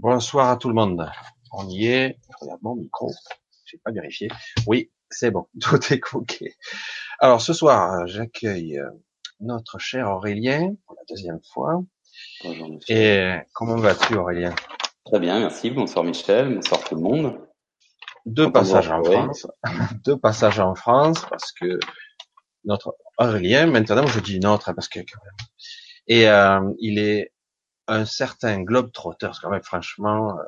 Bonsoir à tout le monde. On y est. Je regarde mon micro. J'ai pas vérifié. Oui, c'est bon. Tout est ok. Alors ce soir, j'accueille euh, notre cher Aurélien pour la deuxième fois. Bonjour Michel. Et comment vas-tu Aurélien? Très bien, merci. Bonsoir Michel. Bonsoir tout le monde. Deux passages en France. Deux passages en France parce que notre Aurélien, maintenant je dis notre parce que quand même. Et euh, il est un certain globe trotter, quand même franchement, euh,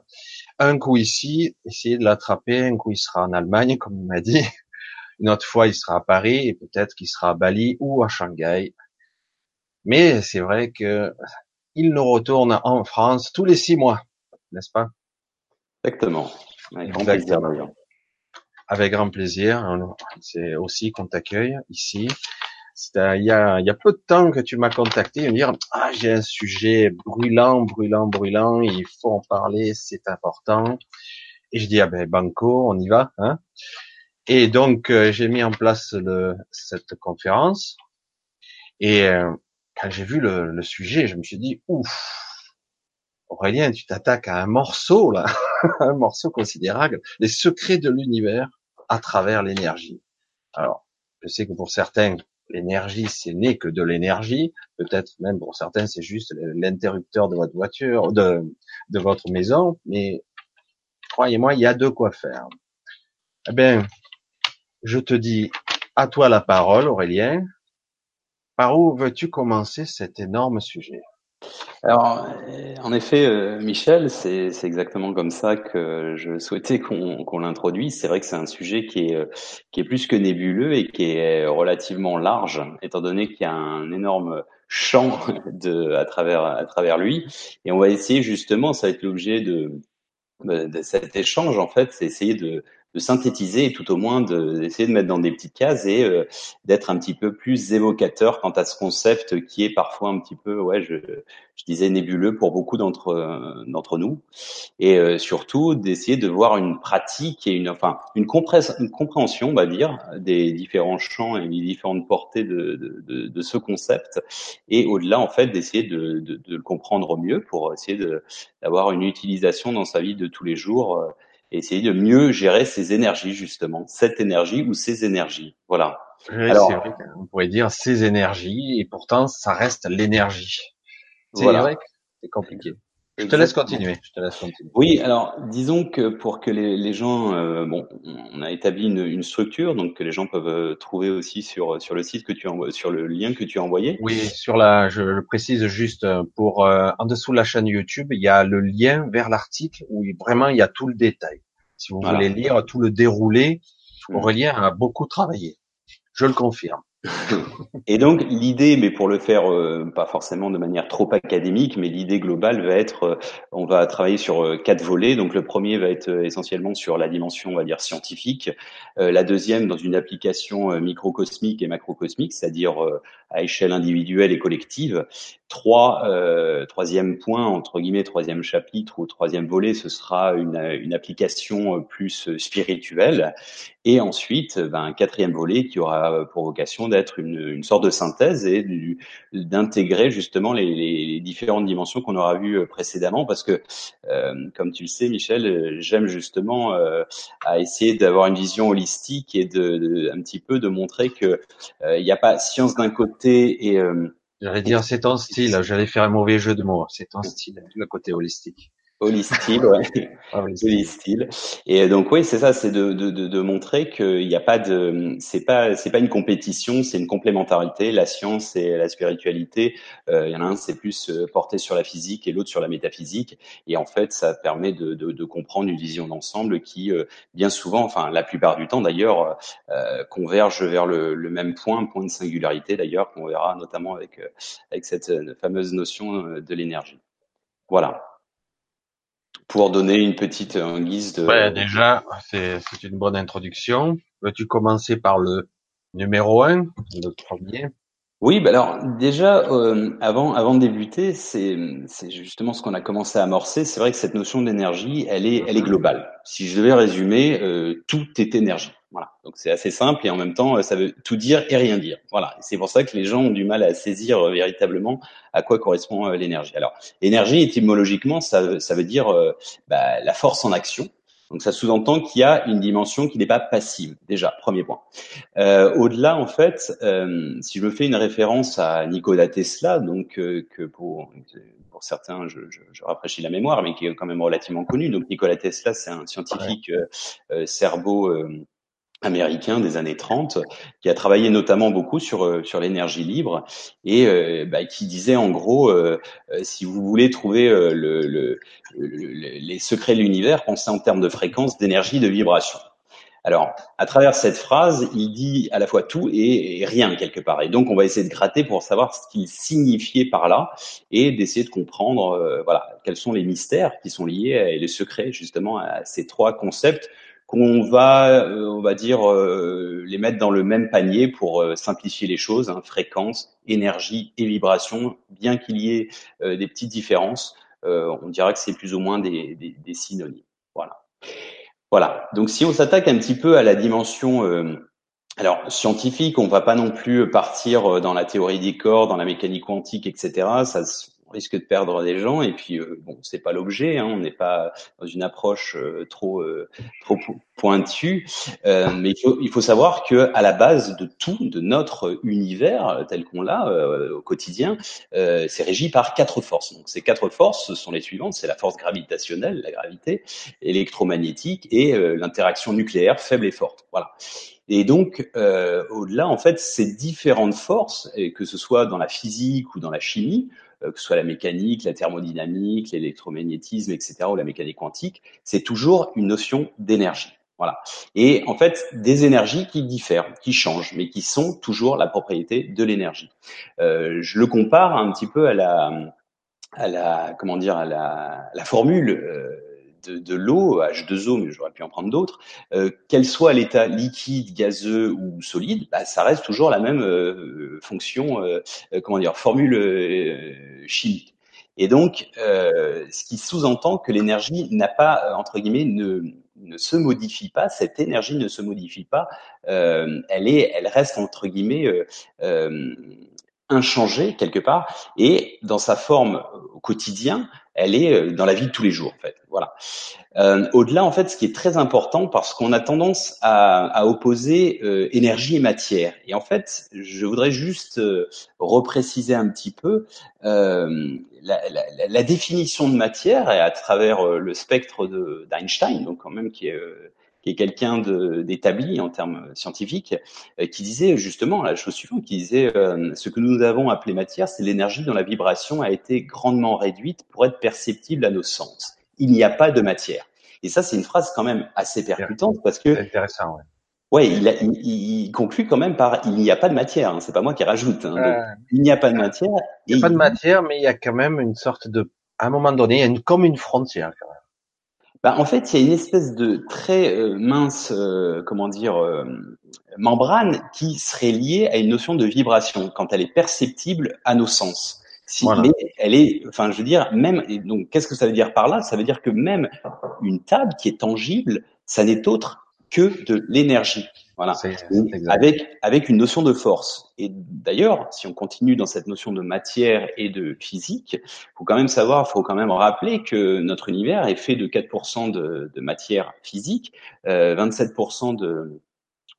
un coup ici, essayer de l'attraper, un coup il sera en Allemagne, comme il m'a dit, une autre fois il sera à Paris, et peut-être qu'il sera à Bali ou à Shanghai. Mais c'est vrai que il nous retourne en France tous les six mois, n'est-ce pas? Exactement. Avec grand plaisir Avec grand plaisir. C'est aussi qu'on t'accueille ici il y a, y a peu de temps que tu m'as contacté et me dire ah j'ai un sujet brûlant, brûlant, brûlant, il faut en parler, c'est important. Et je dis ah ben banco, on y va, hein. Et donc euh, j'ai mis en place le, cette conférence et euh, quand j'ai vu le, le, sujet, je me suis dit ouf, Aurélien, tu t'attaques à un morceau là, un morceau considérable, les secrets de l'univers à travers l'énergie. Alors je sais que pour certains l'énergie, c'est n'est que de l'énergie. Peut-être même pour certains, c'est juste l'interrupteur de votre voiture, de, de votre maison. Mais croyez-moi, il y a de quoi faire. Eh bien, je te dis à toi la parole, Aurélien. Par où veux-tu commencer cet énorme sujet? Alors, euh, en effet, euh, Michel, c'est exactement comme ça que je souhaitais qu'on l'introduise. C'est vrai que c'est un sujet qui est, euh, qui est plus que nébuleux et qui est relativement large, étant donné qu'il y a un énorme champ de, à, travers, à travers lui. Et on va essayer justement, ça va être l'objet de, de cet échange, en fait, c'est essayer de, de synthétiser et tout au moins d'essayer de, mettre dans des petites cases et euh, d'être un petit peu plus évocateur quant à ce concept qui est parfois un petit peu, ouais, je, je disais nébuleux pour beaucoup d'entre euh, d'entre nous. Et euh, surtout d'essayer de voir une pratique et une enfin une, compréhension, on va dire, des différents champs et des différentes portées de, de, de ce concept. Et au-delà en fait d'essayer de, de, le comprendre mieux pour essayer d'avoir une utilisation dans sa vie de tous les jours et essayer de mieux gérer ses énergies justement, cette énergie ou ces énergies. Voilà. Alors, on pourrait dire ces énergies et pourtant ça reste l'énergie. C'est vrai que c'est compliqué. Je te laisse continuer. Je te laisse continuer. Oui, alors disons que pour que les, les gens, euh, bon, on a établi une, une, structure, donc que les gens peuvent euh, trouver aussi sur sur le site que tu envoies, sur le lien que tu as envoyé. Oui, sur la, je le précise juste euh, pour en dessous de la chaîne YouTube, il y a le lien vers l'article où vraiment il y a tout le détail. Si vous voulez lire tout le déroulé, mmh. Aurélien a beaucoup travaillé. Je le confirme. Et donc l'idée, mais pour le faire euh, pas forcément de manière trop académique, mais l'idée globale va être, euh, on va travailler sur euh, quatre volets. Donc le premier va être essentiellement sur la dimension, on va dire scientifique. la deuxième dans une application microcosmique et macrocosmique, c'est-à-dire à échelle individuelle et collective. Trois, troisième point entre guillemets, troisième chapitre ou troisième volet, ce sera une, application plus spirituelle. Et ensuite, ben, un quatrième volet qui aura pour vocation d'être une, une, sorte de synthèse et d'intégrer justement les, les, différentes dimensions qu'on aura vues euh, précédemment, parce que, euh, comme tu le sais, Michel, euh, j'aime justement euh, à essayer d'avoir une vision holistique et de, de, un petit peu de montrer que il n'y a pas science d'un côté et J'allais dire c'est ton style, j'allais faire un mauvais jeu de mots, c'est ton style, le côté holistique. Holistique, ouais. Holistique. Et donc oui, c'est ça, c'est de, de, de, de montrer qu'il n'y a pas de, c'est pas, c'est pas une compétition, c'est une complémentarité. La science et la spiritualité, euh, il y en a un c'est plus euh, porté sur la physique et l'autre sur la métaphysique. Et en fait, ça permet de, de, de comprendre une vision d'ensemble qui, euh, bien souvent, enfin la plupart du temps d'ailleurs, euh, converge vers le, le, même point, point de singularité d'ailleurs, qu'on verra notamment avec avec cette fameuse notion de l'énergie. Voilà pour donner une petite en guise de. Ouais, déjà, c'est une bonne introduction. Veux-tu commencer par le numéro un, le premier? Oui, bah alors déjà euh, avant avant de débuter, c'est c'est justement ce qu'on a commencé à amorcer. C'est vrai que cette notion d'énergie, elle est elle est Mhm. globale. Si je devais résumer, euh, tout est énergie. Voilà. Donc c'est assez simple et en même temps ça veut tout dire et rien dire. Voilà. C'est pour ça que les gens ont du mal à saisir euh, véritablement à quoi correspond euh, l'énergie. Alors énergie étymologiquement ça ça veut dire euh, bah, la force en action. Donc ça sous-entend qu'il y a une dimension qui n'est pas passive. Déjà premier point. Euh, Au-delà, en fait, euh, si je me fais une référence à Nikola Tesla, donc euh, que pour pour certains, je, je, je, rafraîchis la mémoire, mais qui est quand même relativement connu. Donc Nikola Tesla, c'est un scientifique ouais. Euh, euh, américain des années 30 qui a travaillé notamment beaucoup sur euh, sur l'énergie libre et euh, bah, qui disait en gros euh, si vous voulez trouver le, le, le, les secrets de l'univers pensez en termes de fréquence d'énergie de vibration alors, à travers cette phrase, il dit à la fois tout et, et, rien quelque part. Et donc, on va essayer de gratter pour savoir ce qu'il signifiait par là et d'essayer de comprendre, euh, voilà, quels sont les mystères qui sont liés et les secrets justement à ces trois concepts qu'on va, euh, on va dire, euh, les mettre dans le même panier pour euh, simplifier les choses. Hein, fréquence, énergie et vibration, bien qu'il y ait euh, des petites différences, euh, on dira que c'est plus ou moins des, des, des synonymes. Voilà. Voilà. Donc si on s'attaque un petit peu à la dimension euh, alors scientifique, on va pas non plus partir dans la théorie des corps, dans la mécanique quantique, etc. Ça risque de perdre des gens. Et puis euh, bon, c'est pas l'objet. Hein, on n'est pas dans une approche euh, trop trop pointue. mais il faut, il faut savoir que à la base de tout, de notre univers tel qu'on l'a au quotidien, c'est régi par quatre forces. Donc ces quatre forces, ce sont les suivantes c'est la force gravitationnelle, la gravité, électromagnétique et l'interaction nucléaire faible et forte. Voilà. Et donc, euh, au-delà, en fait, ces différentes forces, et que ce soit dans la physique ou dans la chimie, euh, que ce soit la mécanique, la thermodynamique, l'électromagnétisme, etc., ou la mécanique quantique, c'est toujours une notion d'énergie. Voilà. Et en fait, des énergies qui diffèrent, qui changent, mais qui sont toujours la propriété de l'énergie. Euh, je le compare un petit peu à la, comment dire, à la, la formule. Euh, de, de l'eau, H2O, mais j'aurais pu en prendre d'autres, euh, quel soit l'état liquide, gazeux ou solide, bah, ça reste toujours la même euh, fonction, euh, comment dire, formule euh, chimique. Et donc, euh, ce qui sous-entend que l'énergie n'a pas, entre guillemets, ne, ne se modifie pas, cette énergie ne se modifie pas, euh, elle est, elle reste entre guillemets inchangée quelque part, et dans sa forme au quotidien, elle est dans la vie de tous les jours en fait. Voilà. Euh, Au-delà, en fait, ce qui est très important, parce qu'on a tendance à, à opposer euh, énergie et matière. Et en fait, je voudrais juste euh, repréciser un petit peu euh, la, la, la, définition de matière, à travers le spectre d'Einstein, donc quand même qui est qui est quelqu'un d'établi en termes scientifiques, euh, qui disait justement la chose suivante, qui disait euh, ce que nous avons appelé matière, c'est l'énergie dont la vibration a été grandement réduite pour être perceptible à nos sens. Il n'y a pas de matière. Et ça, c'est une phrase quand même assez percutante parce que intéressant. Ouais. Ouais, il, a, il, il, conclut quand même par il n'y a pas de matière. Hein, c'est pas moi qui rajoute. Hein, donc, il n'y a pas de matière. Il n'y a pas de matière, mais il y a quand même une sorte de, à un moment donné, il y a une, comme une frontière quand même. Bah, en fait, il y a une espèce de très euh, mince, euh, comment dire, euh, membrane qui serait liée à une notion de vibration quand elle est perceptible à nos sens. Si, voilà. Mais elle est, enfin, je veux dire, même. Et donc, qu'est-ce que ça veut dire par là? Ça veut dire que même une table qui est tangible, ça n'est autre que de l'énergie. Voilà. Avec, avec une notion de force. Et d'ailleurs, si on continue dans cette notion de matière et de physique, faut quand même savoir, faut quand même rappeler que notre univers est fait de 4% de, de matière physique, euh, 27% de,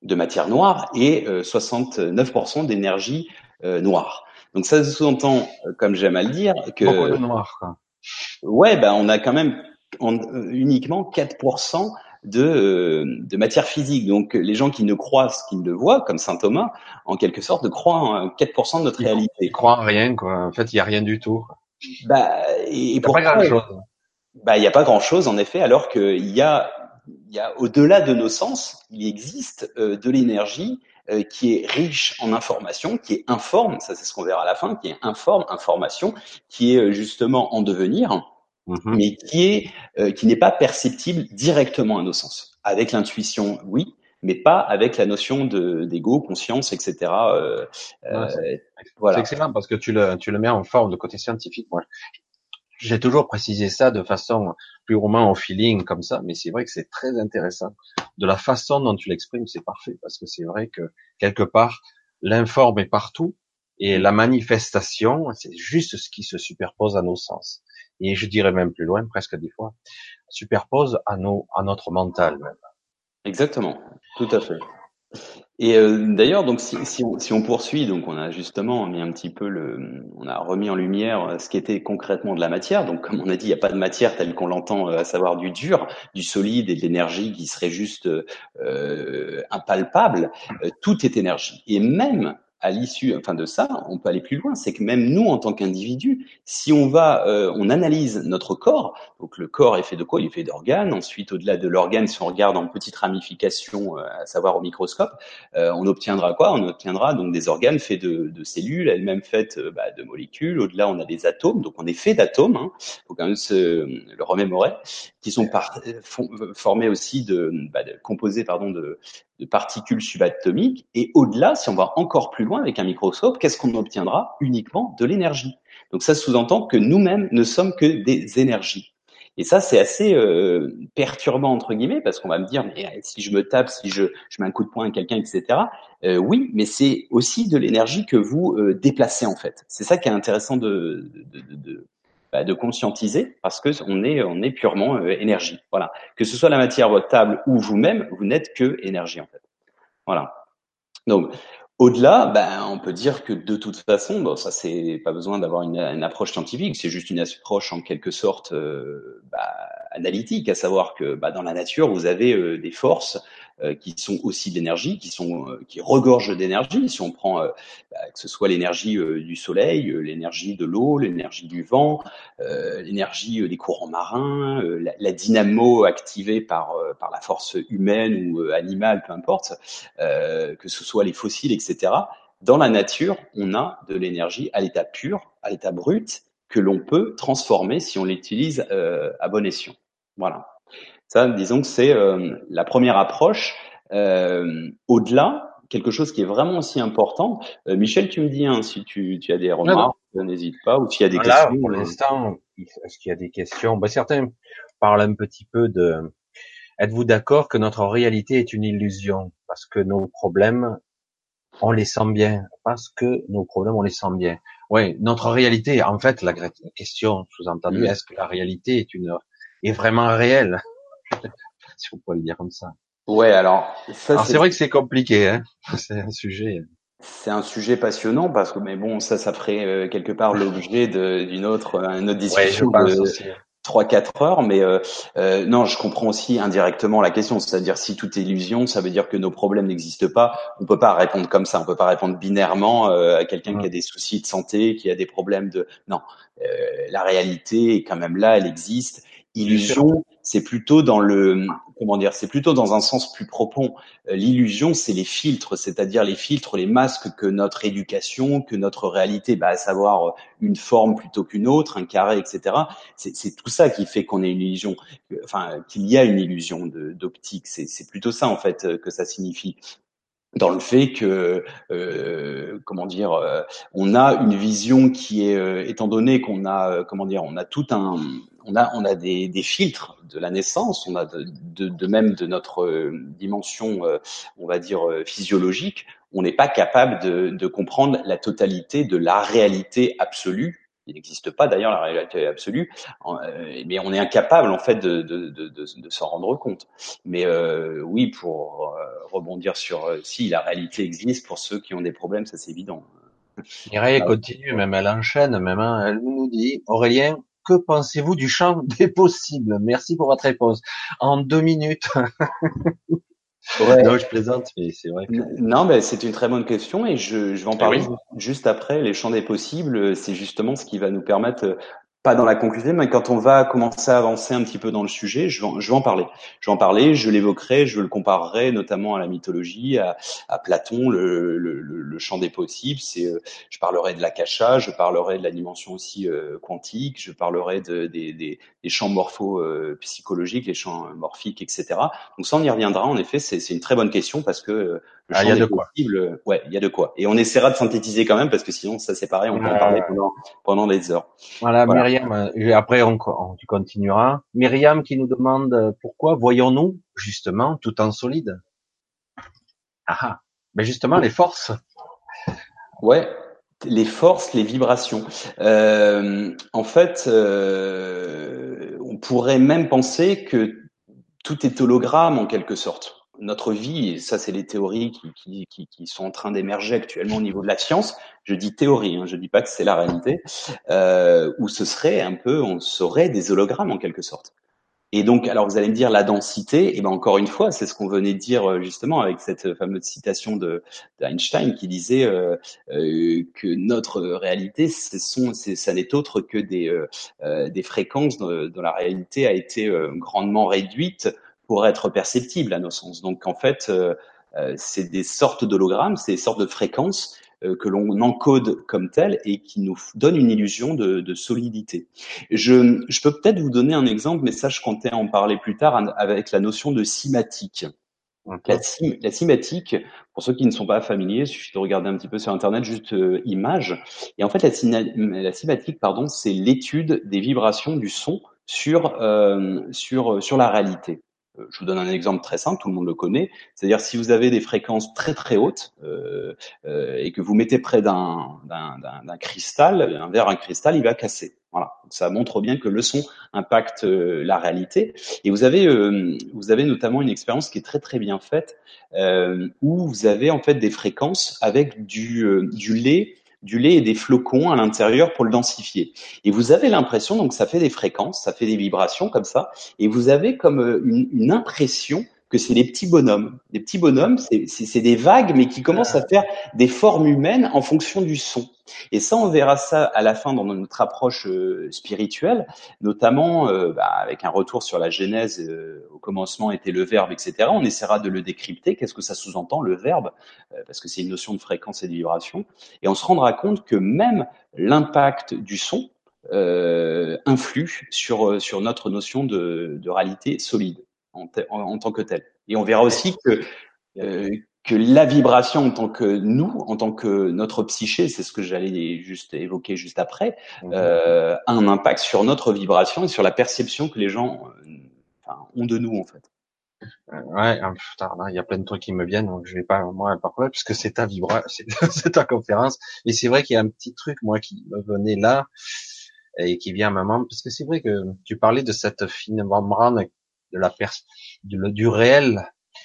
de matière noire et euh, 69% d'énergie euh, noire. Donc ça sous-entend, comme j'aime à le dire, que beaucoup de noir. Quoi. Ouais, ben on a quand même uniquement 4% de, de matière physique. Donc les gens qui ne croient ce qu'ils ne voient, comme saint Thomas, en quelque sorte, croient en 4% de notre ils réalité. Ils croient en rien, quoi. En fait, il n'y a rien du tout. Bah, et, et pourquoi, pas grand chose. Bah, il n'y a pas grand chose, en effet, alors qu'il y a, il y a au-delà de nos sens, il existe euh, de l'énergie euh, qui est riche en informations, qui est informe, ça c'est ce qu'on verra à la fin, qui est informe, information, qui est justement en devenir, Mhm. mais qui est euh, qui n'est pas perceptible directement à nos sens. Avec l'intuition, oui, mais pas avec la notion de d'ego, conscience, etc. Euh, euh, voilà. C'est excellent parce que tu le, tu le mets en forme de côté scientifique. Moi, j'ai toujours précisé ça de façon plus ou moins au feeling comme ça, mais c'est vrai que c'est très intéressant. De la façon dont tu l'exprimes, c'est parfait parce que c'est vrai que quelque part, l'informe est partout et la manifestation, c'est juste ce qui se superpose à nos sens. Et je dirais même plus loin, presque des fois, superpose à nos, à notre mental même. Exactement, tout à fait. Et euh, d'ailleurs, donc si, si, on, si, on, poursuit, donc on a justement mis un petit peu le, on a remis en lumière ce qui était concrètement de la matière. Donc comme on a dit, il n'y a pas de matière telle qu'on l'entend, euh, à savoir du dur, du solide et de l'énergie qui serait juste euh, impalpable. Euh, tout est énergie. Et même à l'issue, enfin de ça, on peut aller plus loin. C'est que même nous, en tant qu'individus, si on va, euh, on analyse notre corps. Donc le corps est fait de quoi? Il est fait d'organes. Ensuite, au-delà de l'organe, si on regarde en petites ramifications, euh, à savoir au microscope, euh, on obtiendra quoi? On obtiendra donc des organes faits de, de cellules, elles-mêmes faites bah, de molécules. Au-delà, on a des atomes. Donc on est fait d'atomes. Hein. Faut quand même se le remémorer, qui sont par, formés aussi de, bah, de composés pardon de de particules subatomiques. Et au-delà, si on va encore plus loin avec un microscope, qu'est-ce qu'on obtiendra Uniquement de l'énergie? Donc ça sous-entend que nous-mêmes ne sommes que des énergies. Et ça, c'est assez euh, perturbant entre guillemets parce qu'on va me dire mais euh, si je me tape, si je, je mets un coup de poing à quelqu'un, etc. Euh, oui, mais c'est aussi de l'énergie que vous euh, déplacez en fait. C'est ça qui est intéressant de, bah, de conscientiser parce que on est on est purement euh, énergie. Voilà. Que ce soit la matière, votre table ou vous-même, vous n'êtes que énergie en fait. Voilà. Donc au-delà, ben, on peut dire que de toute façon, bon, ça c'est pas besoin d'avoir une, approche scientifique, c'est juste une approche en quelque sorte euh, bah, analytique, à savoir que dans la nature, vous avez euh, des forces qui sont aussi de l'énergie, qui sont euh, qui regorgent d'énergie. Si on prend euh, bah, que ce soit l'énergie du soleil, l'énergie de l'eau, l'énergie du vent, l'énergie des courants marins, la, la, dynamo activée par par la force humaine ou animale, peu importe, que ce soit les fossiles, etc. Dans la nature, on a de l'énergie à l'état pur, à l'état brut, que l'on peut transformer si on l'utilise à bon escient. Voilà. Ça, disons que c'est euh, la première approche. Euh, au-delà, quelque chose qui est vraiment aussi important. Euh, Michel, tu me dis hein, si tu, tu, as des remarques, n'hésite pas, ou s'il y a des questions. Pour l'instant, est-ce qu'il y a des questions? Ben, Certains parlent un petit peu de... Êtes-vous d'accord que notre réalité est une illusion? Parce que nos problèmes, on les sent bien. Parce que nos problèmes, on les sent bien. Oui, notre réalité, en fait, la question sous-entendue, mm. est-ce que la réalité est une est vraiment réelle? si on peut le dire comme ça. Ouais, alors. c'est vrai que c'est compliqué, hein. C'est un sujet. C'est un sujet passionnant parce que, mais bon, ça, ça ferait euh, quelque part l'objet d'une autre, une autre discussion de trois quatre heures. Mais euh, euh, non, je comprends aussi indirectement la question. C'est-à-dire, si tout est illusion, ça veut dire que nos problèmes n'existent pas. On peut pas répondre comme ça. On peut pas répondre binairement à quelqu'un qui a des soucis de santé, qui a des problèmes de. Non, la réalité est quand même là. Elle existe. Illusion, c'est plutôt dans le comment dire, c'est plutôt dans un sens plus profond. Euh, l'illusion, c'est les filtres, c'est-à-dire les filtres, les masques que notre éducation, que notre réalité, bah, à savoir euh, une forme plutôt qu'une autre, un carré, etc. C'est tout ça qui fait qu'on ait une illusion, enfin qu'il y a une illusion d'optique. C'est plutôt ça en fait euh, que ça signifie dans le fait que euh, comment dire on a une vision qui est étant donné qu'on a comment dire on a tout un on a, on a des, filtres de la naissance, on a de, de, même de notre euh, dimension, euh, on va dire euh, physiologique, on n'est pas capable de, comprendre la totalité de la réalité absolue. Il n'existe pas d'ailleurs la réalité absolue, mais on est incapable en fait de, de s'en rendre compte. Mais oui, pour rebondir sur si la réalité existe pour ceux qui ont des problèmes, ça c'est évident. Mireille continue, même elle enchaîne, même hein, elle nous dit Aurélien, que pensez-vous du champ des possibles? Merci pour votre réponse. En deux minutes. Ouais. Non, je plaisante, mais c'est vrai. Non, mais c'est une très bonne question et je, je vais en eh parler juste après. Les champs des possibles, c'est justement ce qui va nous permettre pas dans la conclusion, mais quand on va commencer à avancer un petit peu dans le sujet, je vais, je vais en parler. Je vais en parler, je l'évoquerai, je le comparerai notamment à la mythologie, à, à Platon, le, le, le, champ des possibles. C'est, euh, je parlerai de l'akasha, je parlerai de la dimension aussi euh, quantique, je parlerai de, des, des, des champs morpho euh, psychologiques, les champs morphiques, etc. Donc ça, on y reviendra. En effet, c'est, c'est une très bonne question parce que le ah, y a de possibles, ouais, il y a de quoi. Et on essaiera de synthétiser quand même parce que sinon, ça c'est pareil, on peut en parler pendant, pendant des heures. Voilà, voilà. Euh, après on, tu continueras. Myriam qui nous demande euh, pourquoi voyons-nous justement tout en solide? Ah, ah. mais justement les forces. Ouais, les forces, les vibrations. Euh, en fait, on pourrait même penser que tout est hologramme en quelque sorte notre vie, et ça c'est les théories qui, qui, qui, sont en train d'émerger actuellement au niveau de la science, je dis théorie, hein, je dis pas que c'est la réalité, euh, où ce serait un peu, on serait des hologrammes en quelque sorte. Et donc, alors vous allez me dire la densité, et ben encore une fois, c'est ce qu'on venait de dire euh, justement avec cette fameuse citation de d'Einstein qui disait euh, euh, que notre réalité, ce sont, ça n'est autre que des euh, des fréquences dont, la réalité a été grandement réduite pour être perceptible à nos sens. Donc en fait, euh, euh, c'est des sortes d'hologrammes, c'est des sortes de fréquences euh, que l'on encode comme telles et qui nous donnent une illusion de, de solidité. Je, je peux peut-être vous donner un exemple, mais ça je comptais en parler plus tard avec la notion de cymatique. La, la, cymatique, pour ceux qui ne sont pas familiers, il suffit de regarder un petit peu sur Internet, juste euh, image. Et en fait, la, la cymatique, pardon, c'est l'étude des vibrations du son sur, euh, sur, sur la réalité. Euh, je vous donne un exemple très simple, tout le monde le connaît. C'est-à-dire si vous avez des fréquences très très hautes euh, euh, et que vous mettez près d'un cristal, un verre, un cristal, il va casser. Voilà, ça montre bien que le son impacte euh, la réalité. Et vous avez euh, vous avez notamment une expérience qui est très très bien faite où vous avez en fait des fréquences avec du du lait du lait et des flocons à l'intérieur pour le densifier. Et vous avez l'impression, donc ça fait des fréquences, ça fait des vibrations comme ça, et vous avez comme euh, une, une impression que c'est des petits bonhommes. Des petits bonhommes, c'est des vagues, mais qui commencent à faire des formes humaines en fonction du son. Et ça, on verra ça à la fin dans notre approche euh, spirituelle, notamment euh, bah, avec un retour sur la Genèse. Euh, au commencement était le verbe, etc. On essaiera de le décrypter. Qu'est-ce que ça sous-entend le verbe? Parce que c'est une notion de fréquence et de vibration. Et on se rendra compte que même l'impact du son influe sur sur notre notion de, de réalité solide en, en, tant que tel. Et on verra aussi que euh, que la vibration en tant que nous, en tant que notre psyché, c'est ce que j'allais juste évoquer juste après, mhm. euh, a un impact sur notre vibration et sur la perception que les gens euh, ont de nous en fait. Euh, ouais, putain, il y a plein de trucs qui me viennent, donc je vais pas moi parler puisque c'est ta vibra, c'est ta conférence. Et c'est vrai qu'il y a un petit truc moi qui me venait là et qui vient à ma main, parce que c'est vrai que tu parlais de cette fine membrane de la pers du, réel,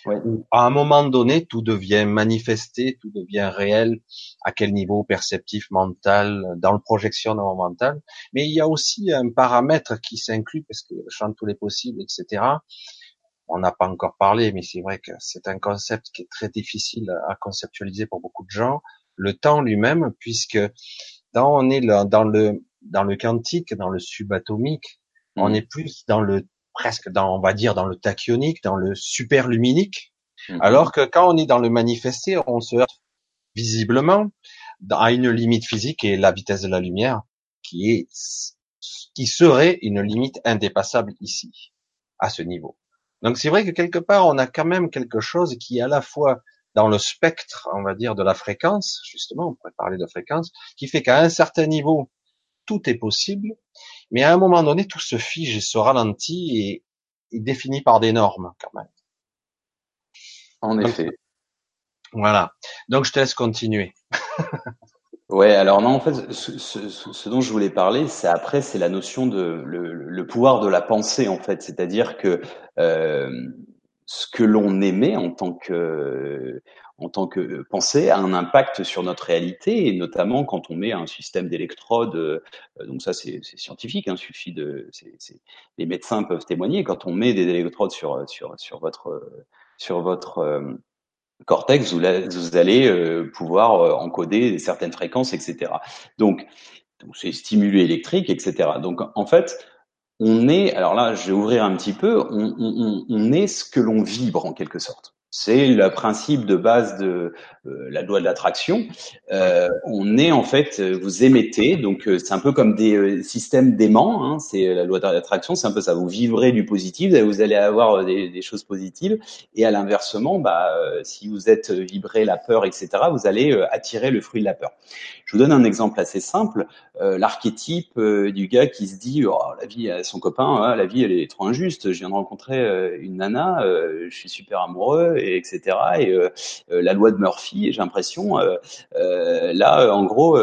où à un moment donné tout devient manifesté, tout devient réel, à quel niveau perceptif, mental, dans le projectionnement mental. Mais il y a aussi un paramètre qui s'inclut parce que de tous les possibles, etc. On n'a pas encore parlé, mais c'est vrai que c'est un concept qui est très difficile à conceptualiser pour beaucoup de gens. Le temps lui-même, puisque dans on est dans le dans le quantique, dans le subatomique, on mmh. est plus dans le presque dans, on va dire, dans le tachyonique, dans le superluminique, mhm. alors que quand on est dans le manifesté, on se heurte visiblement à une limite physique et la vitesse de la lumière, qui est, qui serait une limite indépassable ici, à ce niveau. Donc c'est vrai que quelque part, on a quand même quelque chose qui est à la fois dans le spectre, on va dire, de la fréquence, justement, on pourrait parler de fréquence, qui fait qu'à un certain niveau, tout est possible, mais à un moment donné, tout se fige et se ralentit et est défini par des normes quand même. En effet. Voilà. Donc je te laisse continuer. ouais, alors non, en fait, ce, ce, ce dont je voulais parler, c'est après, c'est la notion de le, le, pouvoir de la pensée, en fait. C'est-à-dire que euh, ce que l'on émet en tant que en tant que pensée a un impact sur notre réalité et notamment quand on met un système d'électrodes. Euh, donc ça c'est scientifique, hein, suffit de, les médecins peuvent témoigner quand on met des électrodes sur sur sur votre sur votre euh, cortex, vous, vous allez euh, pouvoir encoder certaines fréquences, etc. Donc c'est stimulé électrique, etc. Donc en fait, on est, alors là, je vais ouvrir un petit peu, on, on, on est ce que l'on vibre en quelque sorte. C'est le principe de base de euh, la loi de l'attraction. Euh, on est en fait, vous émettez, donc euh, c'est un peu comme des systèmes d'aimants. Hein, c'est la loi de l'attraction, c'est un peu ça. Vous vivrez du positif, vous allez avoir des, des choses positives. Et à l'inversement, bah, si vous êtes vibré la peur, etc., vous allez attirer le fruit de la peur. Je vous donne un exemple assez simple. Euh, l'archétype euh, du gars qui se dit oh, la vie, son copain, hein, la vie elle est trop injuste. Je viens de rencontrer euh, une nana, je suis super amoureux, et etc. Et la loi de Murphy, j'ai l'impression, là, en gros,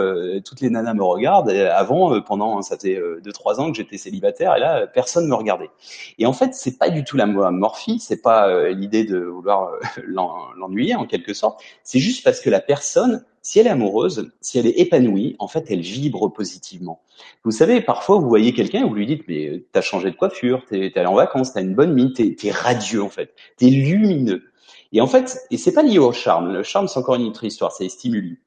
toutes les nanas me regardent. avant, pendant ça fait deux trois ans que j'étais célibataire, et là, personne me regardait. Et en fait, c'est pas du tout la loi de Murphy, c'est pas l'idée de vouloir l'ennuyer en quelque sorte. C'est juste parce que la personne si elle est amoureuse, si elle est épanouie, en fait, elle vibre positivement. Vous savez, parfois, vous voyez quelqu'un et vous lui dites, mais euh, t'as changé de coiffure, t'es allé en vacances, t'as une bonne mine, t'es es radieux, en fait. T'es lumineux. Et en fait, et c'est pas lié au charme. Le charme, c'est encore une autre histoire, c'est les stimuli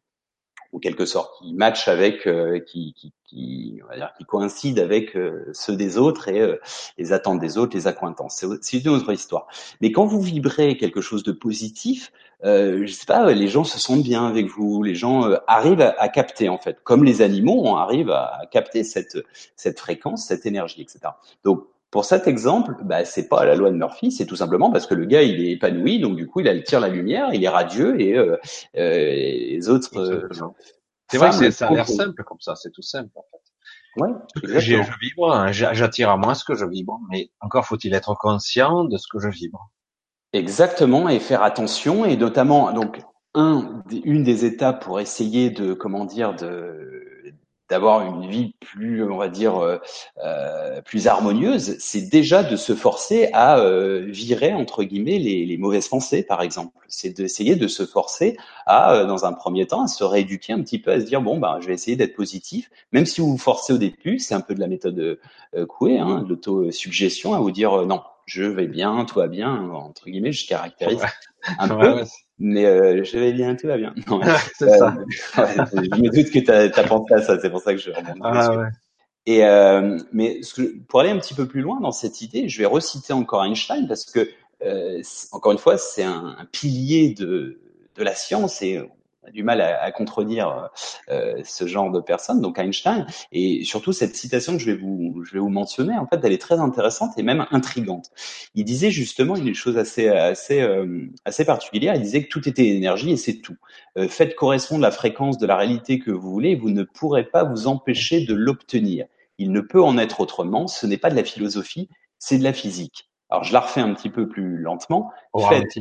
ou quelque sorte qui match avec, euh, qui, qui, qui, on va dire, qui coïncide avec euh, ceux des autres et euh, les attentes des autres, les accointances. C'est une autre histoire. Mais quand vous vibrez quelque chose de positif, je sais pas, les gens se sentent bien avec vous, les gens arrivent à, à, capter en fait, comme les animaux, on arrive à, à capter cette cette fréquence, cette énergie, etc. Donc pour cet exemple, bah, c'est pas la loi de Murphy, c'est tout simplement parce que le gars il est épanoui, donc du coup il attire la lumière, il est radieux et euh, euh, les autres. Euh, c'est vrai que ça a l'air simple comme ça, c'est tout simple en fait. Ouais, je, je vibre, hein, j'attire à moi ce que je vibre, mais encore faut-il être conscient de ce que je vibre. Exactement, et faire attention, et notamment donc un, une des étapes pour essayer de comment dire de d'avoir une vie plus, on va dire, euh, euh, plus harmonieuse, c'est déjà de se forcer à euh, virer entre guillemets les, les, mauvaises pensées, par exemple. C'est d'essayer de se forcer à, euh, dans un premier temps, à se rééduquer un petit peu, à se dire bon, ben, je vais essayer d'être positif, même si vous vous forcez au début, c'est un peu de la méthode euh, Coué, hein, l'autosuggestion, à vous dire non, je vais bien, tout va bien, entre guillemets, je caractérise un peu mais euh, je vais bien, tout va bien. c'est ça. Je me doute que tu as, pensé à ça, c'est pour ça que je ah, ouais. Et euh, mais ce que, pour aller un petit peu plus loin dans cette idée, je vais reciter encore Einstein parce que euh, encore une fois, c'est un, un, pilier de, de la science et a du mal à, à contredire euh, ce genre de personnes, donc Einstein. Et surtout cette citation que je vais vous, je vais vous mentionner, en fait, elle est très intéressante et même intrigante. Il disait justement une chose assez, assez, euh, assez particulière. Il disait que tout était énergie et c'est tout. Euh, faites correspondre la fréquence de la réalité que vous voulez, vous ne pourrez pas vous empêcher de l'obtenir. Il ne peut en être autrement. Ce n'est pas de la philosophie, c'est de la physique. Alors je la refais un petit peu plus lentement. Faites,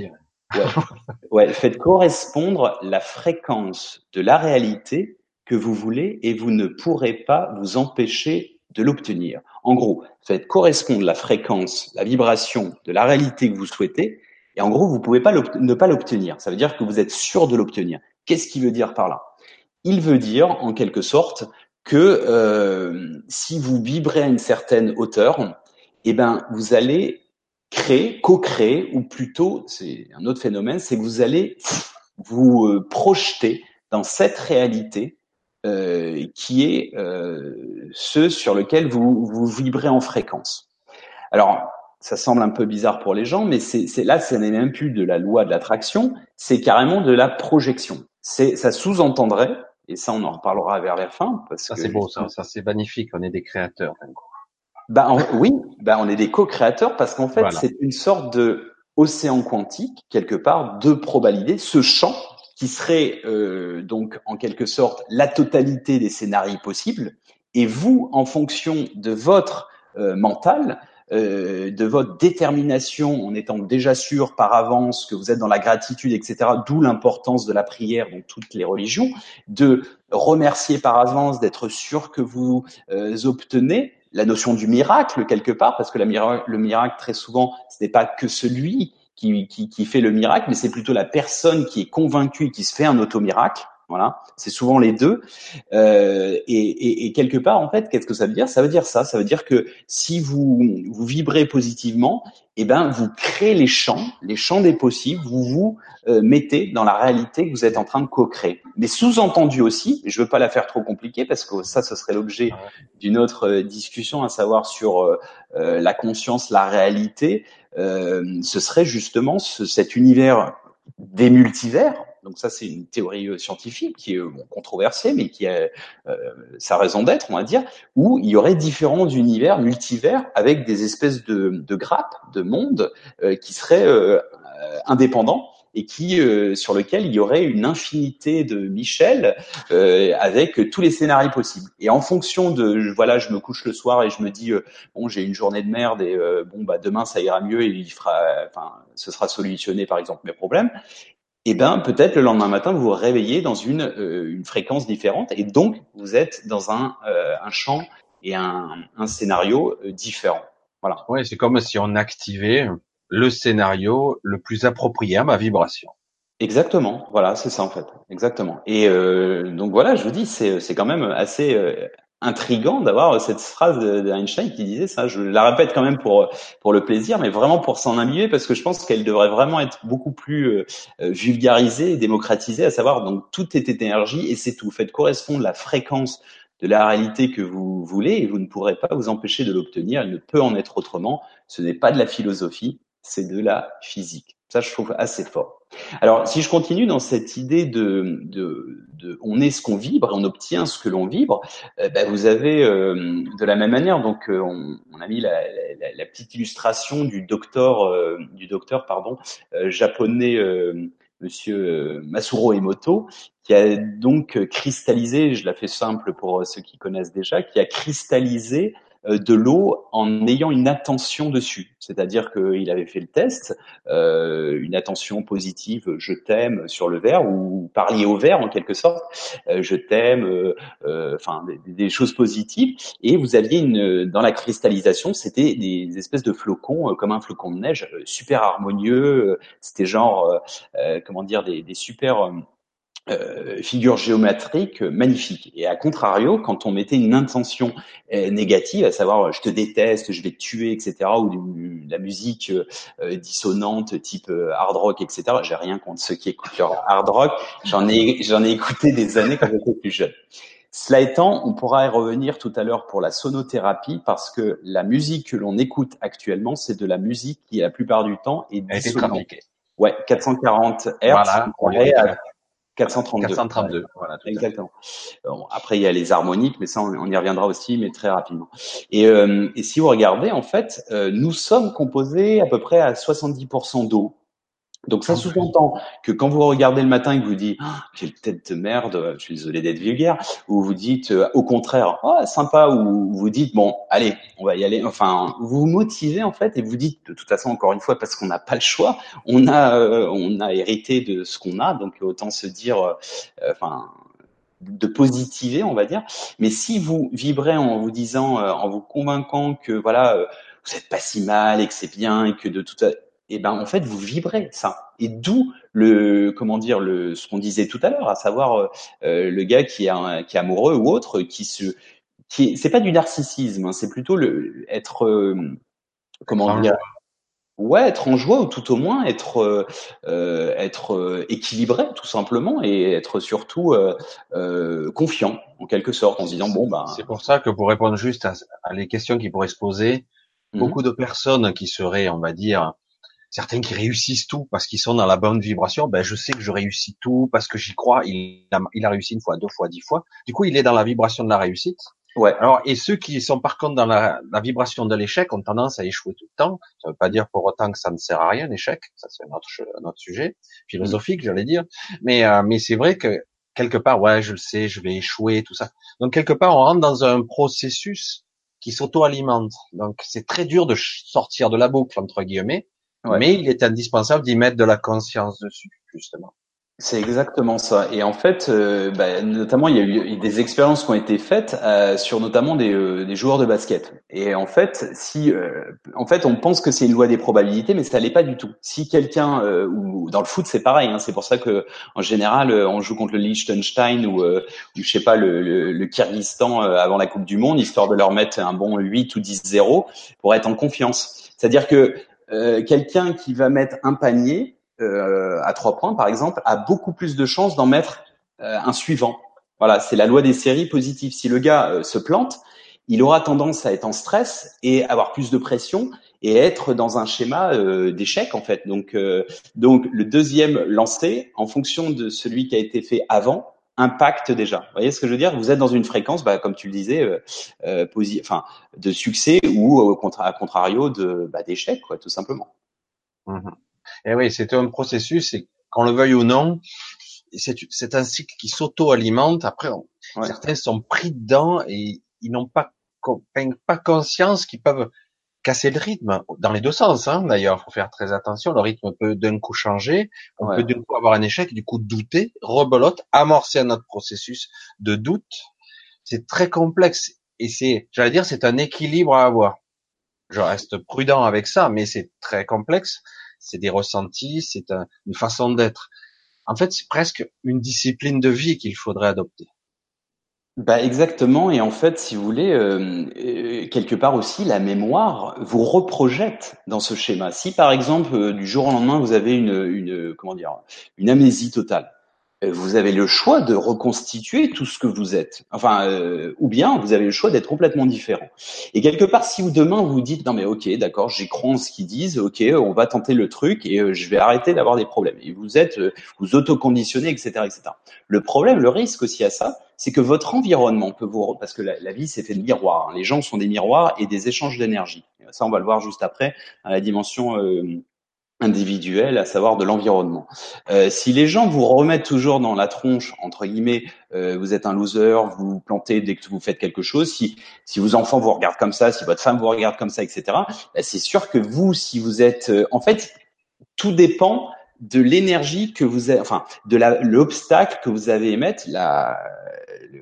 Faites correspondre la fréquence de la réalité que vous voulez et vous ne pourrez pas vous empêcher de l'obtenir. En gros, faites correspondre la fréquence, la vibration de la réalité que vous souhaitez et en gros, vous pouvez pas ne pas l'obtenir. Ça veut dire que vous êtes sûr de l'obtenir. Qu'est-ce qu'il veut dire par là? Il veut dire, en quelque sorte, que euh, si vous vibrez à une certaine hauteur, eh ben, vous allez créer, co-créer, ou plutôt, c'est un autre phénomène, c'est que vous allez vous euh, projeter dans cette réalité euh, qui est euh, ce sur lequel vous, vous vibrez en fréquence. Alors, ça semble un peu bizarre pour les gens, mais c'est là, ce n'est même plus de la loi de l'attraction, c'est carrément de la projection. C'est, ça sous-entendrait, et ça, on en reparlera vers la fin, parce ça c'est beau, ça, ça c'est magnifique. On est des créateurs. D'un coup. Bah oui, bah on est des co-créateurs parce qu'en fait c'est une sorte de océan quantique quelque part de probabilité, ce champ qui serait euh, donc en quelque sorte la totalité des scénarios possibles. Et vous, en fonction de votre euh, mental, euh, de votre détermination, en étant déjà sûr par avance que vous êtes dans la gratitude, etc. D'où l'importance de la prière dans toutes les religions, de remercier par avance, d'être sûr que vous euh, obtenez la notion du miracle quelque part, parce que le miracle très souvent, ce n'est pas que celui qui, qui, qui, fait le miracle, mais c'est plutôt la personne qui est convaincue qui se fait un auto-miracle. Voilà, c'est souvent les deux. Euh, et, et, et, quelque part, en fait, qu'est-ce que ça veut dire? Ça veut dire ça. Ça veut dire que si vous vous vibrez positivement, eh ben vous créez les champs, les champs des possibles. Vous vous euh, mettez dans la réalité que vous êtes en train de co-créer. Mais sous-entendu aussi, je veux pas la faire trop compliquée parce que ça, ce serait l'objet d'une autre euh, discussion, à savoir sur euh, la conscience, la réalité. ce serait justement ce, cet univers des multivers donc ça, c'est une théorie euh, scientifique qui est bon, controversée, mais qui a euh, sa raison d'être, on va dire, où il y aurait différents univers multivers avec des espèces de, de grappes, de mondes euh, qui seraient euh, indépendants et qui sur lequel il y aurait une infinité de Michel avec tous les scénarios possibles. Et en fonction de voilà, je me couche le soir et je me dis bon, j'ai une journée de merde et bon bah demain ça ira mieux et il fera enfin ce sera solutionné par exemple mes problèmes eh ben peut-être le lendemain matin vous vous réveillez dans une, euh, une fréquence différente et donc vous êtes dans un, euh, un champ et un, un scénario euh, différent. Voilà. Oui, c'est comme si on activait le scénario le plus approprié à ma vibration. Exactement, voilà, c'est ça en fait, exactement. Et donc voilà, je vous dis, c'est c'est quand même assez intrigant d'avoir cette phrase d'Einstein qui disait ça. Je la répète quand même pour pour le plaisir, mais vraiment pour s'en imbuer parce que je pense qu'elle devrait vraiment être beaucoup plus euh, vulgarisée et démocratisée, à savoir donc tout est énergie et c'est tout. Faites correspondre la fréquence de la réalité que vous voulez et vous ne pourrez pas vous empêcher de l'obtenir. Elle ne peut en être autrement. Ce n'est pas de la philosophie, c'est de la physique. Ça, je trouve assez fort. Alors, si je continue dans cette idée de, on est ce qu'on vibre, on obtient ce que l'on vibre, euh, bah, vous avez euh, de la même manière, donc euh, on, a mis la, petite illustration du docteur, du docteur pardon, japonais Monsieur Masuro Emoto, qui a donc cristallisé, je la fais simple pour ceux qui connaissent déjà, qui a cristallisé de l'eau en ayant une attention dessus. C'est-à-dire qu'il avait fait le test, euh, une attention positive, je t'aime sur le verre, ou parliez au verre en quelque sorte, euh, je t'aime, euh, enfin des, des, choses positives. Et vous aviez une dans la cristallisation, c'était des espèces de flocons, comme un flocon de neige, super harmonieux. C'était genre, comment dire, des, des super euh, figure géométrique magnifique. Et à contrario, quand on mettait une intention euh, négative, à savoir je te déteste, je vais te tuer, etc., ou de, la musique euh, dissonante type hard rock, etc. J'ai rien contre ceux qui écoutent leur hard rock. J'en ai j'en ai écouté des années quand j'étais plus jeune. Cela étant, on pourra y revenir tout à l'heure pour la sonothérapie parce que la musique que l'on écoute actuellement, c'est de la musique qui, la plupart du temps, est dissonante. Ouais, 440 Hz. Voilà, 432. 432, voilà. Exactement. après, il y a les harmoniques, mais ça, on, y reviendra aussi, mais très rapidement. Et, euh, et si vous regardez, en fait, euh, nous sommes composés à peu près à 70% d'eau. Donc ça sous-entend que quand vous regardez le matin et que vous dites ah, quelle tête de merde, je suis désolé d'être vulgaire, ou vous dites euh, au contraire oh sympa, ou vous dites bon allez on va y aller, enfin vous vous motivez en fait et vous dites de toute façon encore une fois parce qu'on n'a pas le choix, on a euh, on a hérité de ce qu'on a, donc autant se dire euh, enfin de positiver on va dire. Mais si vous vibrez en vous disant, en vous convainquant que voilà vous êtes pas si mal et que c'est bien et que de toute et eh ben en fait vous vibrez ça. Et d'où le comment dire le ce qu'on disait tout à l'heure, à savoir euh, euh, le gars qui est qui est amoureux ou autre, qui se qui c'est pas du narcissisme, hein, c'est plutôt le être euh, comment dire ouais être en joie ou tout au moins être être équilibré tout simplement et être surtout confiant en quelque sorte en se disant bon ben c'est pour ça que pour répondre juste à, à les questions qui pourraient se poser mmh beaucoup de personnes qui seraient on va dire certains qui réussissent tout parce qu'ils sont dans la bonne vibration, ben je sais que je réussis tout parce que j'y crois. Il a, il a réussi une fois, deux fois, dix fois. Du coup, il est dans la vibration de la réussite. Ouais. Alors, et ceux qui sont par contre dans la, la vibration de l'échec ont tendance à échouer tout le temps. Ça veut pas dire pour autant que ça ne sert à rien l'échec. Ça c'est notre notre sujet philosophique, j'allais dire. Mais euh, mais c'est vrai que quelque part, ouais, je le sais, je vais échouer, tout ça. Donc quelque part, on rentre dans un processus qui s'auto-alimente. Donc c'est très dur de sortir de la boucle entre guillemets. Mais il est indispensable d'y mettre de la conscience dessus, justement. C'est exactement ça. Et en fait, euh, bah, notamment, il y a eu des expériences qui ont été faites euh, sur notamment des, euh, des, joueurs de basket. Et en fait, si, en fait, on pense que c'est une loi des probabilités, mais ça l'est pas du tout. Si quelqu'un, ou dans le foot, c'est pareil. Hein, c'est pour ça que en général, on joue contre le Liechtenstein ou, ou je sais pas le, le, le Kyrgyzstan avant la Coupe du Monde, histoire de leur mettre un bon 8 ou 10-0 pour être en confiance. C'est-à-dire que quelqu'un qui va mettre un panier euh, à trois points, par exemple, a beaucoup plus de chances d'en mettre euh, un suivant. Voilà, c'est la loi des séries positives. Si le gars euh, se plante, il aura tendance à être en stress et avoir plus de pression et être dans un schéma euh, d'échec en fait. Donc, donc le deuxième lancé, en fonction de celui qui a été fait avant, impacte déjà. Vous voyez ce que je veux dire? Vous êtes dans une fréquence, bah, comme tu le disais, euh, enfin, de succès ou au contra à contrario de bah, d'échec, quoi, tout simplement. Mmh et eh oui, c'est un processus, et qu'on le veuille ou non, c'est un cycle qui s'auto-alimente. Après, certains sont pris dedans et ils n'ont pas, pas conscience qu'ils peuvent casser le rythme dans les deux sens. Hein, D'ailleurs, faut faire très attention. Le rythme peut d'un coup changer. On peut d'un coup avoir un échec, du coup douter, rebelote, amorcer un autre processus de doute. C'est très complexe et c'est, j'allais dire, c'est un équilibre à avoir. Je reste prudent avec ça, mais c'est très complexe c'est des ressentis, c'est une façon d'être. En fait, c'est presque une discipline de vie qu'il faudrait adopter. Bah exactement, et en fait, si vous voulez, euh, euh, quelque part aussi, la mémoire vous reprojette dans ce schéma. Si par exemple, euh, du jour au lendemain, vous avez une, comment dire, une amnésie totale, vous avez le choix de reconstituer tout ce que vous êtes. Enfin, euh, ou bien vous avez le choix d'être complètement différent. Et quelque part, si vous demain vous dites non mais ok, d'accord, j'y crois en ce qu'ils disent, ok, on va tenter le truc et euh, je vais arrêter d'avoir des problèmes. Et vous êtes, vous autoconditionnez, etc., etc. Le problème, le risque aussi à ça, c'est que votre environnement peut vous, parce que la, vie c'est fait de miroirs. Hein. Les gens sont des miroirs et des échanges d'énergie. Ça, on va le voir juste après à la dimension individuel, à savoir de l'environnement. Euh, si les gens vous remettent toujours dans la tronche, entre guillemets, euh, vous êtes un loser, vous vous plantez dès que vous faites quelque chose, si, si vos enfants vous regardent comme ça, si votre femme vous regarde comme ça, etc., bah, c'est sûr que vous, si vous êtes... Euh, en fait, tout dépend de l'énergie que vous avez, enfin, de l'obstacle que vous avez émettre, la,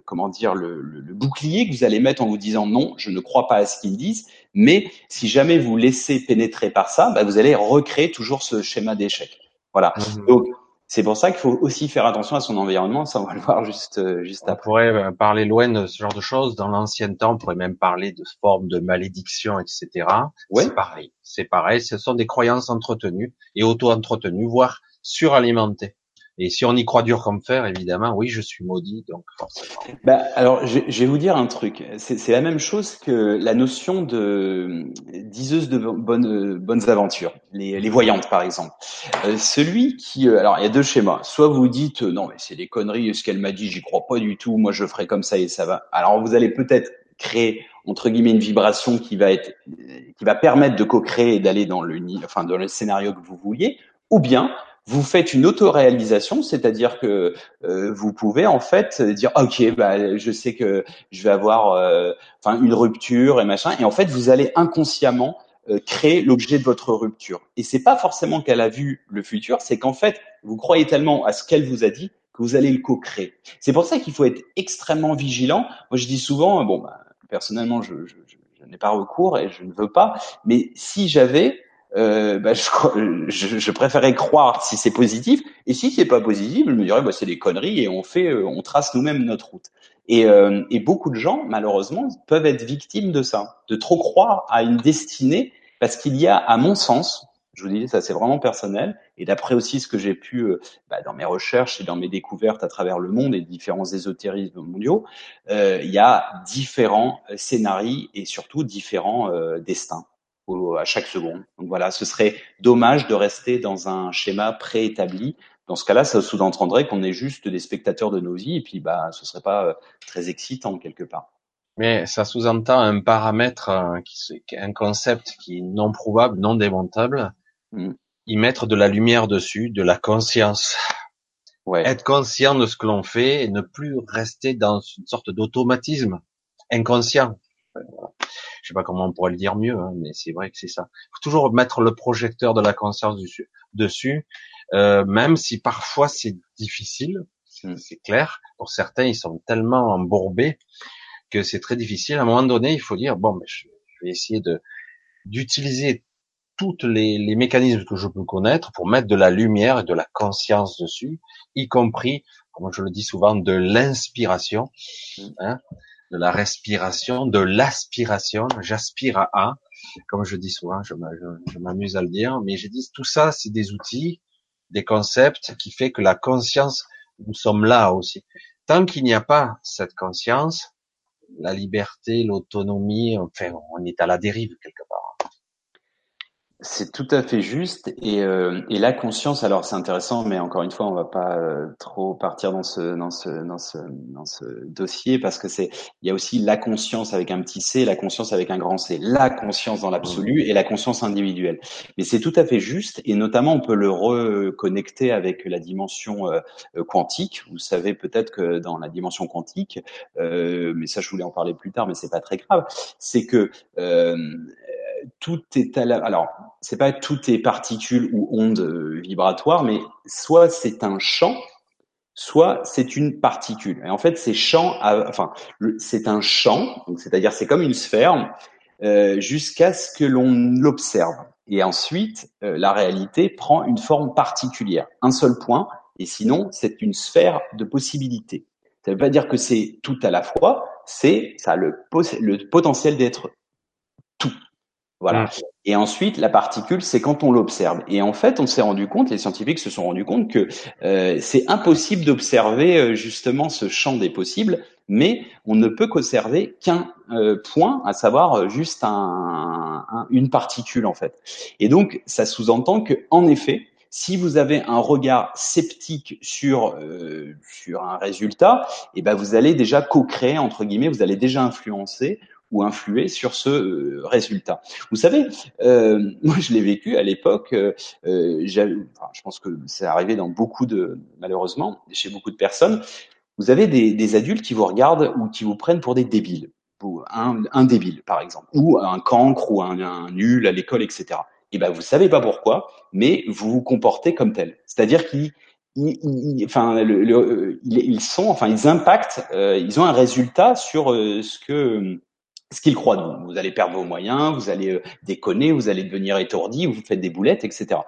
comment dire, le, le, bouclier que vous allez mettre en vous disant non, je ne crois pas à ce qu'ils disent. Mais si jamais vous laissez pénétrer par ça, bah, vous allez recréer toujours ce schéma d'échec. Voilà. Mmh. Donc c'est pour ça qu'il faut aussi faire attention à son environnement. Ça, on va le voir juste euh, juste après. On pourrait euh, parler loin de ce genre de choses. Dans l'ancien temps, on pourrait même parler de formes de malédiction, etc. Ouais. C'est pareil. C'est pareil. Ce sont des croyances entretenues et auto-entretenues, voire suralimentées. Et si on y croit dur comme fer, évidemment, oui, je suis maudit, donc forcément. Bah, alors, je, je, vais vous dire un truc. C'est la même chose que la notion de diseuse de bonnes bonnes aventures, les, les voyantes par exemple. Euh, celui qui, euh, alors il y a deux schémas. Soit vous dites euh, non mais c'est des conneries, ce qu'elle m'a dit, j'y crois pas du tout. Moi je ferai comme ça et ça va. Alors vous allez peut-être créer entre guillemets une vibration qui va être qui va permettre de co-créer et d'aller dans le enfin dans le scénario que vous vouliez, ou bien vous faites une autoréalisation, c'est-à-dire que euh, vous pouvez en fait dire ok, bah, je sais que je vais avoir euh, enfin une rupture et machin, et en fait vous allez inconsciemment euh, créer l'objet de votre rupture. Et c'est pas forcément qu'elle a vu le futur, c'est qu'en fait vous croyez tellement à ce qu'elle vous a dit que vous allez le co-créer. C'est pour ça qu'il faut être extrêmement vigilant. Moi je dis souvent, bon, bah, personnellement je, je, je n'ai pas recours et je ne veux pas, mais si j'avais euh, bah, je, je, je, préférais croire si c'est positif, et si c'est pas positif, je me dirais bah, c'est des conneries et on fait, euh, on trace nous-mêmes notre route. Et, euh, et beaucoup de gens, malheureusement, peuvent être victimes de ça, de trop croire à une destinée, parce qu'il y a, à mon sens, je vous dis ça c'est vraiment personnel, et d'après aussi ce que j'ai pu euh, bah, dans mes recherches et dans mes découvertes à travers le monde et différents ésotérismes mondiaux, euh, il y a différents scénarios et surtout différents destins à chaque seconde. Donc voilà, ce serait dommage de rester dans un schéma préétabli. Dans ce cas-là, ça sous-entendrait qu'on est juste des spectateurs de nos vies et puis bah ce serait pas euh, très excitant quelque part. Mais ça sous-entend un paramètre, euh, un concept qui est non prouvable, non démontable. Mm. Y mettre de la lumière dessus, de la conscience. Ouais. Être conscient de ce que l'on fait et ne plus rester dans une sorte d'automatisme inconscient je sais pas comment on pourrait le dire mieux, hein, mais c'est vrai que c'est ça. Faut toujours mettre le projecteur de la conscience dessus. dessus. euh, même si parfois c'est difficile, c'est clair. Pour certains, ils sont tellement embourbés que c'est très difficile. À un moment donné, il faut dire bon, mais je, vais essayer de d'utiliser toutes les, les, mécanismes que je peux connaître pour mettre de la lumière et de la conscience dessus, y compris, comme je le dis souvent, de l'inspiration, hmm. hein, de la respiration, de l'aspiration. J'aspire à A, comme je dis souvent, je m'amuse à le dire, mais j'ai dit tout ça, c'est des outils, des concepts qui fait que la conscience, nous sommes là aussi. Tant qu'il n'y a pas cette conscience, la liberté, l'autonomie, enfin, on est à la dérive quelque part. C'est tout à fait juste et, euh, et la conscience. Alors c'est intéressant, mais encore une fois, on va pas euh, trop partir dans ce dans ce dans ce dans ce dossier parce que c'est il y a aussi la conscience avec un petit c, la conscience avec un grand c, la conscience dans l'absolu et la conscience individuelle. Mais c'est tout à fait juste et notamment on peut le reconnecter avec la dimension euh, quantique. Vous savez peut-être que dans la dimension quantique, mais ça je voulais en parler plus tard, mais c'est pas très grave. C'est que tout est à la, alors c'est pas toutes les particules ou ondes euh, vibratoires, mais soit c'est un champ, soit c'est une particule. Et en fait, ces champs, enfin, c'est un champ, c'est-à-dire c'est comme une sphère, euh, jusqu'à ce que l'on l'observe. Et ensuite, euh, la réalité prend une forme particulière, un seul point, et sinon, c'est une sphère de possibilités. Ça ne veut pas dire que c'est tout à la fois, c'est ça le, le potentiel d'être tout. Voilà. Et ensuite, la particule, c'est quand on l'observe. Et en fait, on s'est rendu compte, les scientifiques se sont rendus compte que euh, c'est impossible d'observer euh, justement ce champ des possibles, mais on ne peut qu'observer qu'un euh, point, à savoir juste un, une particule en fait. Et donc, ça sous-entend que, en effet, si vous avez un regard sceptique sur sur un résultat, et eh ben vous allez déjà co-créer entre guillemets, vous allez déjà influencer ou influer sur ce euh, résultat. Vous savez, euh, moi je l'ai vécu à l'époque. Euh, enfin, je pense que c'est arrivé dans beaucoup de, malheureusement, chez beaucoup de personnes. Vous avez des, des, adultes qui vous regardent ou qui vous prennent pour des débiles, un, un débile par exemple, ou un cancre ou un, un nul à l'école, etc. Et ben vous savez pas pourquoi, mais vous vous comportez comme tel. C'est-à-dire qu'ils ils, enfin, le, ils sont, enfin, ils impactent, ils ont un résultat sur ce que ce qu'ils croient de vous. Vous allez perdre vos moyens, vous allez euh, déconner, vous allez devenir étourdi, vous faites des boulettes, etc.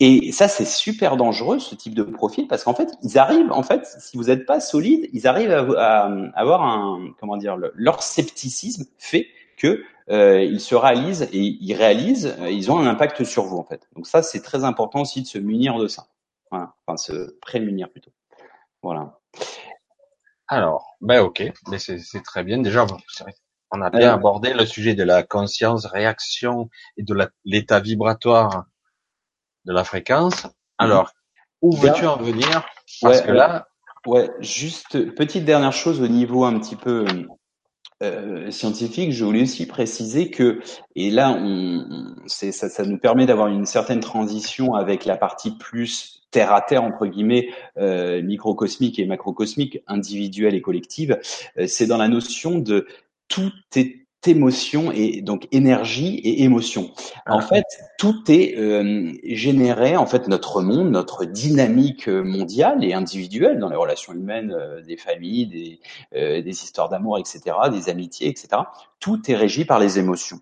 Et ça, c'est super dangereux, ce type de profil, parce qu'en fait, ils arrivent, en fait, si vous n'êtes pas solide, ils arrivent à, avoir un, comment dire, leur scepticisme fait que euh, ils se réalisent et ils réalisent, euh, ils ont un impact sur vous, en fait. Donc ça, c'est très important aussi de se munir de ça. Voilà. Enfin, se prémunir plutôt. Voilà. Alors, ben ok, mais c'est très bien. Déjà, c'est on a bien abordé le sujet de la conscience, réaction et de l'état vibratoire de la fréquence. Alors, où veux-tu en venir? Parce que là, ouais, juste petite dernière chose au niveau un petit peu euh, scientifique, je voulais aussi préciser que, et là, on, ça, ça nous permet d'avoir une certaine transition avec la partie plus terre à terre entre guillemets euh, microcosmique et macrocosmique, individuelle et collective. Euh, c'est dans la notion de tout est émotion et donc énergie et émotion. En ah. fait, tout est euh, généré, en fait, notre monde, notre dynamique mondiale et individuelle dans les relations humaines, euh, des familles, des, euh, des histoires d'amour, etc., des amitiés, etc. Tout est régi par les émotions.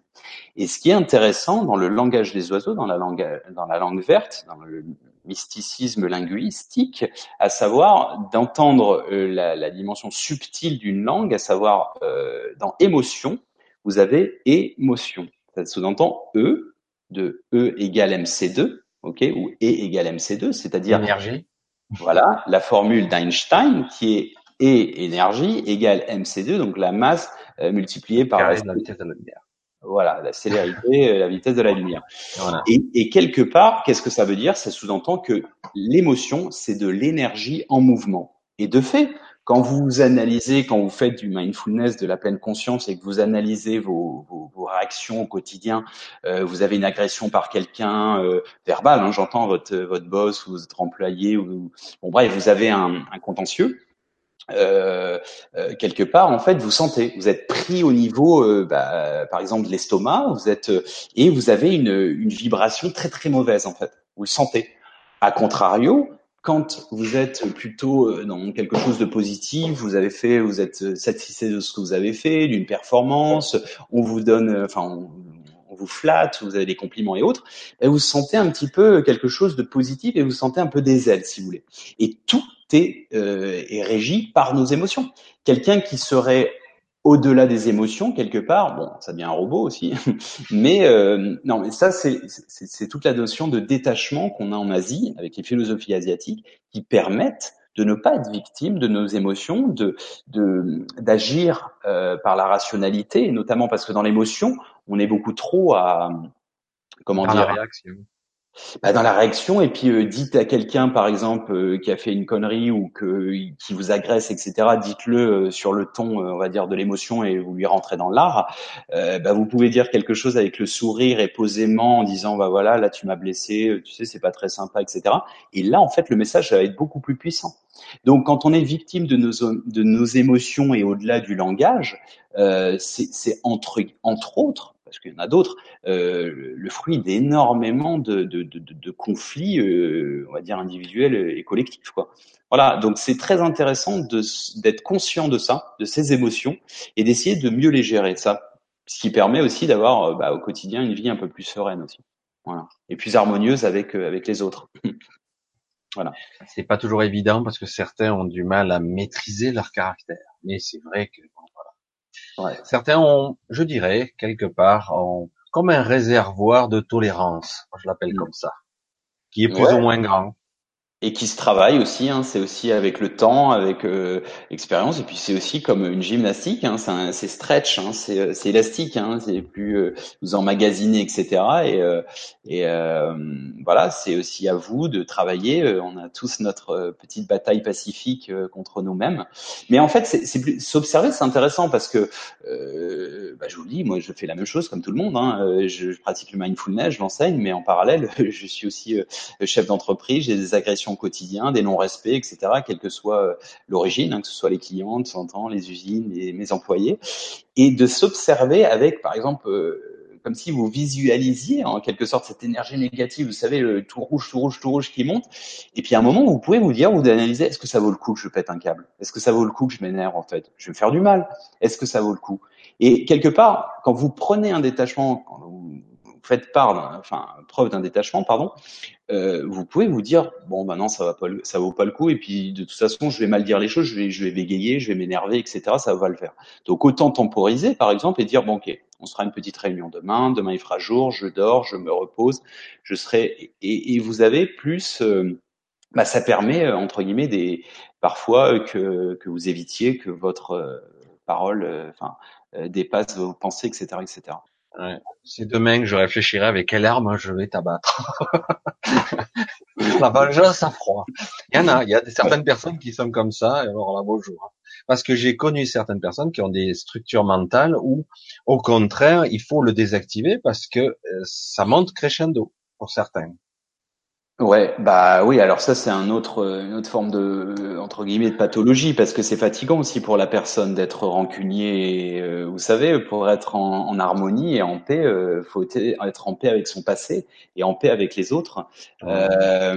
Et ce qui est intéressant dans le langage des oiseaux, dans la langue, dans la langue verte, dans le mysticisme linguistique, à savoir d'entendre euh, la, la, dimension subtile d'une langue, à savoir euh, dans émotion, vous avez émotion. Ça sous-entend E de E égale MC2, ok, ou E égale MC2, c'est-à-dire énergie. Voilà la formule d'Einstein qui est E énergie égale MC2, donc la masse euh, multipliée par la vitesse de la lumière. Voilà, la célérité, la vitesse de la lumière. Et, et, quelque part, qu'est-ce que ça veut dire? Ça sous-entend que l'émotion, c'est de l'énergie en mouvement. Et de fait, quand vous analysez, quand vous faites du mindfulness, de la pleine conscience et que vous analysez vos, vos, vos réactions au quotidien, euh, vous avez une agression par quelqu'un euh, verbal, hein, j'entends votre votre boss ou votre employé ou bon bref, vous avez un, un contentieux. Euh, euh, quelque part, en fait, vous sentez, vous êtes pris au niveau, euh, bah, par exemple, de l'estomac, vous êtes et vous avez une, une vibration très très mauvaise, en fait. Vous le sentez. A contrario, quand vous êtes plutôt euh, dans quelque chose de positif, vous avez fait, vous êtes satisfait de ce que vous avez fait, d'une performance, on vous donne, enfin, on, vous flatte, vous avez des compliments et autres, et vous sentez un petit peu quelque chose de positif et vous sentez un peu des ailes, si vous voulez. Et tout est, euh, est régi par nos émotions. Quelqu'un qui serait au-delà des émotions quelque part. Bon, ça devient un robot aussi, mais euh, non, mais ça c'est c'est toute la notion de détachement qu'on a en Asie avec les philosophies asiatiques qui permettent de ne pas être victime de nos émotions, de de d'agir euh, par la rationalité, notamment parce que dans l'émotion, on est beaucoup trop à comment dire la réaction bah, dans la réaction et puis euh, dites à quelqu'un par exemple euh, qui a fait une connerie ou que qui vous agresse etc dites-le euh, sur le ton on va dire de l'émotion et vous lui rentrez dans l'art. Bah, vous pouvez dire quelque chose avec le sourire et posément en disant bah voilà là tu m'as blessé tu sais c'est pas très sympa etc et là en fait le message va être beaucoup plus puissant. Donc quand on est victime de nos de nos émotions et au-delà du langage c'est entre entre autres parce qu'il y en a d'autres, euh, le fruit d'énormément de, conflits, euh, on va dire individuels et collectifs. Voilà, donc c'est très intéressant d'être conscient de ça, de ces émotions, et d'essayer de mieux les gérer. Ça, ce qui permet aussi d'avoir euh, bah, au quotidien une vie un peu plus sereine aussi, et plus harmonieuse avec avec les autres. voilà. C'est pas toujours évident parce que certains ont du mal à maîtriser leur caractère, mais c'est vrai que Certains ont, je dirais, quelque part, ont, comme un réservoir de tolérance, je l'appelle mm. comme ça, qui est plus ou moins grand et qui se travaille aussi. Hein, c'est aussi avec le temps, avec euh, l'expérience, et puis c'est aussi comme une gymnastique. Hein, c'est stretch, hein, c'est élastique. Hein, c'est plus euh, vous emmagasiner, etc. Et, euh, et euh, voilà, c'est aussi à vous de travailler. on a tous notre petite bataille pacifique contre nous-mêmes. Mais en fait, c'est s'observer, c'est intéressant parce que bah, je vous le dis, moi, je fais la même chose comme tout le monde. Hein, je, je pratique le mindfulness, je l'enseigne, mais en parallèle, je suis aussi chef d'entreprise. J'ai des agressions quotidien, des non-respects, etc., quelle que soit euh, l'origine, hein, que ce soit les clients, de les usines, les, mes employés, et de s'observer avec, par exemple, euh, comme si vous visualisiez en quelque sorte cette énergie négative, vous savez, le tout rouge, tout rouge, tout rouge qui monte. Et puis à un moment, vous pouvez vous dire, vous analysez, est-ce que ça vaut le coup que je pète un câble? Est-ce que ça vaut le coup que je m'énerve en fait? Je vais me faire du mal. Est-ce que ça vaut le coup? Et quelque part, quand vous prenez un détachement, quand vous faites preuve d'un détachement, pardon, euh, vous pouvez vous dire bon ben non ça va pas ça vaut pas le coup et puis de toute façon je vais mal dire les choses je vais je vais bégayer je vais m'énerver etc ça va le faire. Donc autant temporiser par exemple et dire bon ok on sera une petite réunion demain demain il fera jour je dors je me repose je serai et, et vous avez plus euh, bah, ça permet euh, entre guillemets des parfois que que vous évitiez que votre parole enfin dépasse vos pensées etc etc Ouais. C'est demain que je réfléchirai avec quelle arme je vais t'abattre. la vengeance à froid. Il y en a, il y a certaines personnes qui sont comme ça, et alors là, bonjour. Parce que j'ai connu certaines personnes qui ont des structures mentales où, au contraire, il faut le désactiver parce que euh, ça monte crescendo pour certains. Ouais, bah oui. Alors ça, c'est un autre, une autre forme de entre guillemets de pathologie parce que c'est fatigant aussi pour la personne d'être rancunier. Euh, vous savez, pour être en, harmonie et en paix, euh, faut être en paix avec son passé et en paix avec les autres. Euh,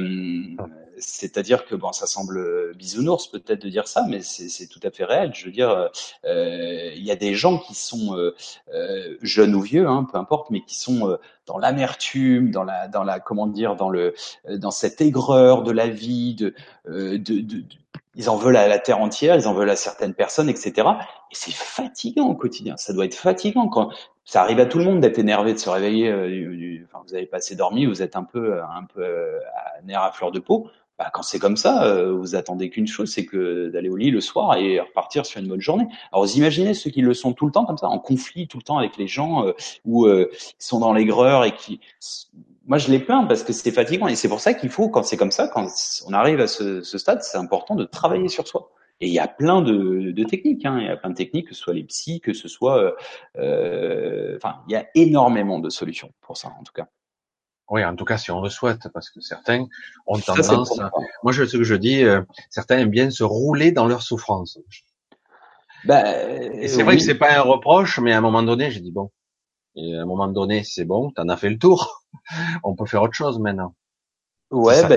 c'est-à-dire que bon, ça semble bisounours peut-être de dire ça, mais c'est tout à fait réel. Je veux dire, euh, il y a des gens qui sont euh, euh, jeunes ou vieux, hein, peu importe, mais qui sont dans l'amertume, dans la, dans la, comment dire, dans le, dans cette aigreur de la vie, de, de, de, ils en veulent à la terre entière, ils en veulent à certaines personnes, etc. Et c'est fatigant au quotidien. Ça doit être fatigant quand ça arrive à tout le monde d'être énervé, de se réveiller. enfin, vous avez pas assez dormi, vous êtes un peu, un peu à nerf à fleur de peau. Bah, quand c'est comme ça, euh, vous attendez qu'une chose, c'est que d'aller au lit le soir et repartir sur une bonne journée. Alors vous imaginez ceux qui le sont tout le temps comme ça, en conflit tout le temps avec les gens, euh, ou euh, qui sont dans l'aigreur et qui... Moi, je les plains parce que c'est fatigant et c'est pour ça qu'il faut, quand c'est comme ça, quand on arrive à ce, ce stade, c'est important de travailler sur soi. Et il y a plein de, de techniques, hein. il y a plein de techniques, que ce soit les psys, que ce soit, euh, enfin, il y a énormément de solutions pour ça, en tout cas. Oui, en tout cas, si on le souhaite, parce que certains ont tendance. Moi, je, ce que je dis, euh, certains aiment bien se rouler dans leur souffrance. Bah, et c'est vrai que c'est pas un reproche, mais à un moment donné, j'ai dit bon. Et à un moment donné, c'est bon, t'en as fait le tour. on peut faire autre chose maintenant. Ouais, si ça bah,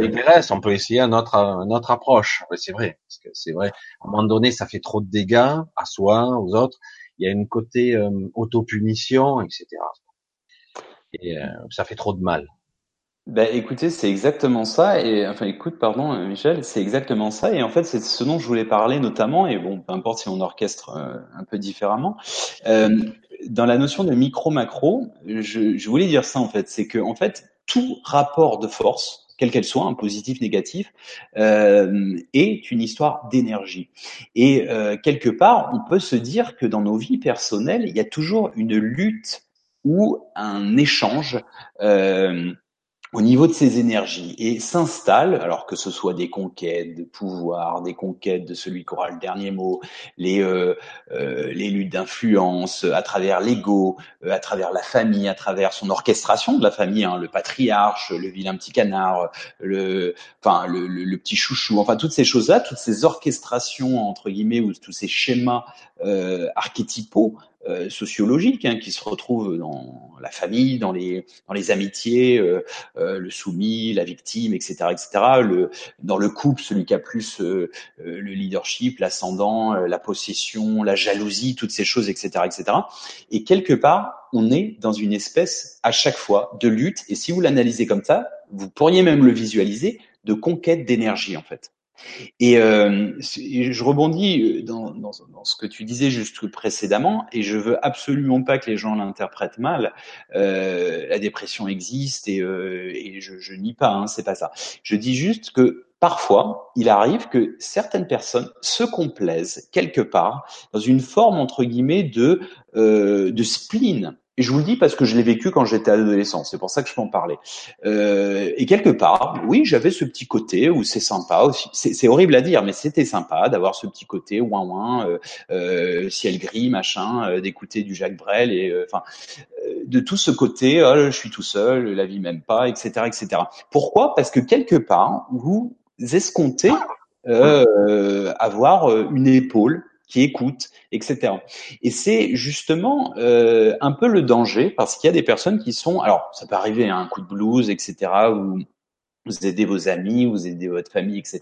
on peut essayer un autre, notre approche. c'est vrai, parce que c'est vrai. À un moment donné, ça fait trop de dégâts à soi, aux autres. Il y a une côté euh, autopunition, etc. Et euh, ça fait trop de mal. Ben, écoutez, c'est exactement ça. Et enfin, écoute, pardon, euh, Michel, c'est exactement ça. Et en fait, c'est ce dont je voulais parler notamment. Et bon, peu importe si on orchestre euh, un peu différemment. Euh, dans la notion de micro-macro, je, je, voulais dire ça en fait. C'est que en fait, tout rapport de force, quelle qu'elle soit, un positif, négatif, euh, est une histoire d'énergie. Et euh, quelque part, on peut se dire que dans nos vies personnelles, il y a toujours une lutte ou un échange. Euh, au niveau de ses énergies et s'installe, alors que ce soit des conquêtes de pouvoir, des conquêtes de celui qui aura le dernier mot, les, euh, euh, les luttes d'influence à travers l'ego, euh, à travers la famille, à travers son orchestration de la famille, hein, le patriarche, le vilain petit canard, le, enfin le, le, petit chouchou, enfin toutes ces choses-là, toutes ces orchestrations entre guillemets ou tous ces schémas euh, archétypaux euh, sociologiques hein, qui se retrouvent dans la famille, dans les dans les amitiés, euh, euh, le soumis, la victime, etc., etc. Le dans le couple, celui qui a plus le leadership, l'ascendant, la possession, la jalousie, toutes ces choses, etc., etc. Et quelque part, on est dans une espèce à chaque fois de lutte. Et si vous l'analysez comme ça, vous pourriez même le visualiser de conquête d'énergie en fait. Et, euh, je rebondis euh, dans, dans, dans, ce que tu disais juste précédemment, et je veux absolument pas que les gens l'interprètent mal. Euh, la dépression existe et, euh, et je, je nie pas, hein, c'est pas ça. Je dis juste que parfois, il arrive que certaines personnes se complaisent quelque part dans une forme entre guillemets de euh, de spleen et je vous le dis parce que je l'ai vécu quand j'étais adolescent, c'est pour ça que je peux en parler. Euh, et quelque part, oui, j'avais ce petit côté où c'est sympa aussi. C'est horrible à dire, mais c'était sympa d'avoir ce petit côté ouin ouin, euh, euh, ciel gris, machin, euh, d'écouter du Jacques Brel et euh, enfin de tout ce côté. Oh, je suis tout seul, la vie m'aime pas, etc., etc. Pourquoi? Parce que quelque part, vous escomptez avoir une épaule qui écoutent, etc. Et c'est justement euh, un peu le danger parce qu'il y a des personnes qui sont, alors ça peut arriver à un coup de blues, etc. Où vous aidez vos amis, vous aidez votre famille, etc.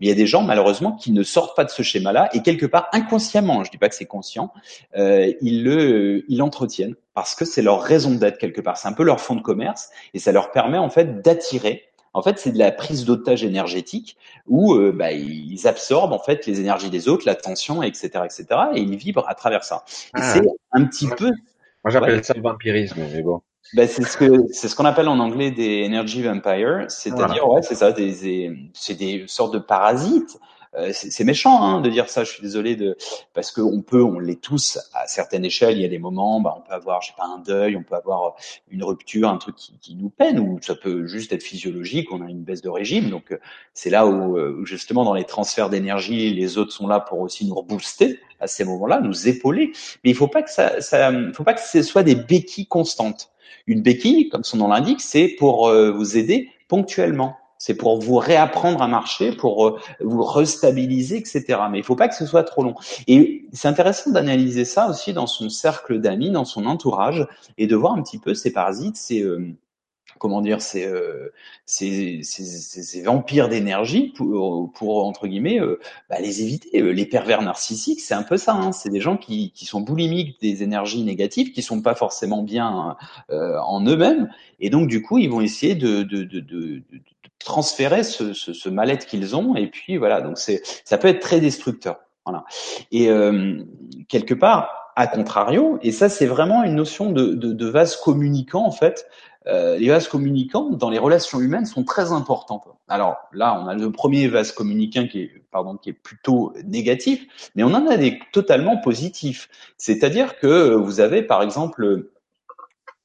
Mais il y a des gens malheureusement qui ne sortent pas de ce schéma-là et quelque part inconsciemment, je dis pas que c'est conscient, euh, ils le, ils l'entretiennent parce que c'est leur raison d'être quelque part. C'est un peu leur fond de commerce et ça leur permet en fait d'attirer en fait, c'est de la prise d'otage énergétique où euh, bah, ils absorbent en fait les énergies des autres, la tension, etc., etc., et ils vibrent à travers ça. Ah. c'est un petit peu. Moi, j'appelle ça le vampirisme, mais bon. Bah, c'est ce que c'est ce qu'on appelle en anglais des energy vampires, c'est-à-dire ouais, c'est ça, des, c'est des sortes de parasites euh, c'est méchant hein, de dire ça. Je suis désolé de parce qu'on peut, on l'est tous à certaines échelles. Il y a des moments, bah, on peut avoir, je sais pas, un deuil, on peut avoir une rupture, un truc qui, qui nous peine, ou ça peut juste être physiologique. On a une baisse de régime, donc euh, c'est là où, euh, justement dans les transferts d'énergie, les autres sont là pour aussi nous rebooster à ces moments-là, nous épauler. Mais il faut pas que ça, ça faut pas que ce soit des béquilles constantes. Une béquille, comme son nom l'indique, c'est pour vous aider ponctuellement. C'est pour vous réapprendre à marcher, pour euh, vous restabiliser, etc. Mais il faut pas que ce soit trop long. Et c'est intéressant d'analyser ça aussi dans son cercle d'amis, dans son entourage, et de voir un petit peu ces parasites, ces euh, comment dire, ces, euh, ces, ces, ces, vampires d'énergie pour, pour, entre guillemets euh, bah, les éviter. Les pervers narcissiques, c'est un peu ça. Hein. C'est des gens qui, qui sont boulimiques des énergies négatives, qui sont pas forcément bien euh, en eux-mêmes, et donc du coup, ils vont essayer de, de, de, de transférer ce, ce, ce mal-être qu'ils ont. Et puis voilà, donc c'est ça peut être très destructeur. Voilà. Et euh, quelque part, à contrario, et ça c'est vraiment une notion de, de, de vase communicant en fait. Euh, les vases communicants dans les relations humaines sont très importants. Alors là, on a le premier vase communicant qui est, pardon, qui est plutôt négatif, mais on en a des totalement positifs. C'est-à-dire que vous avez par exemple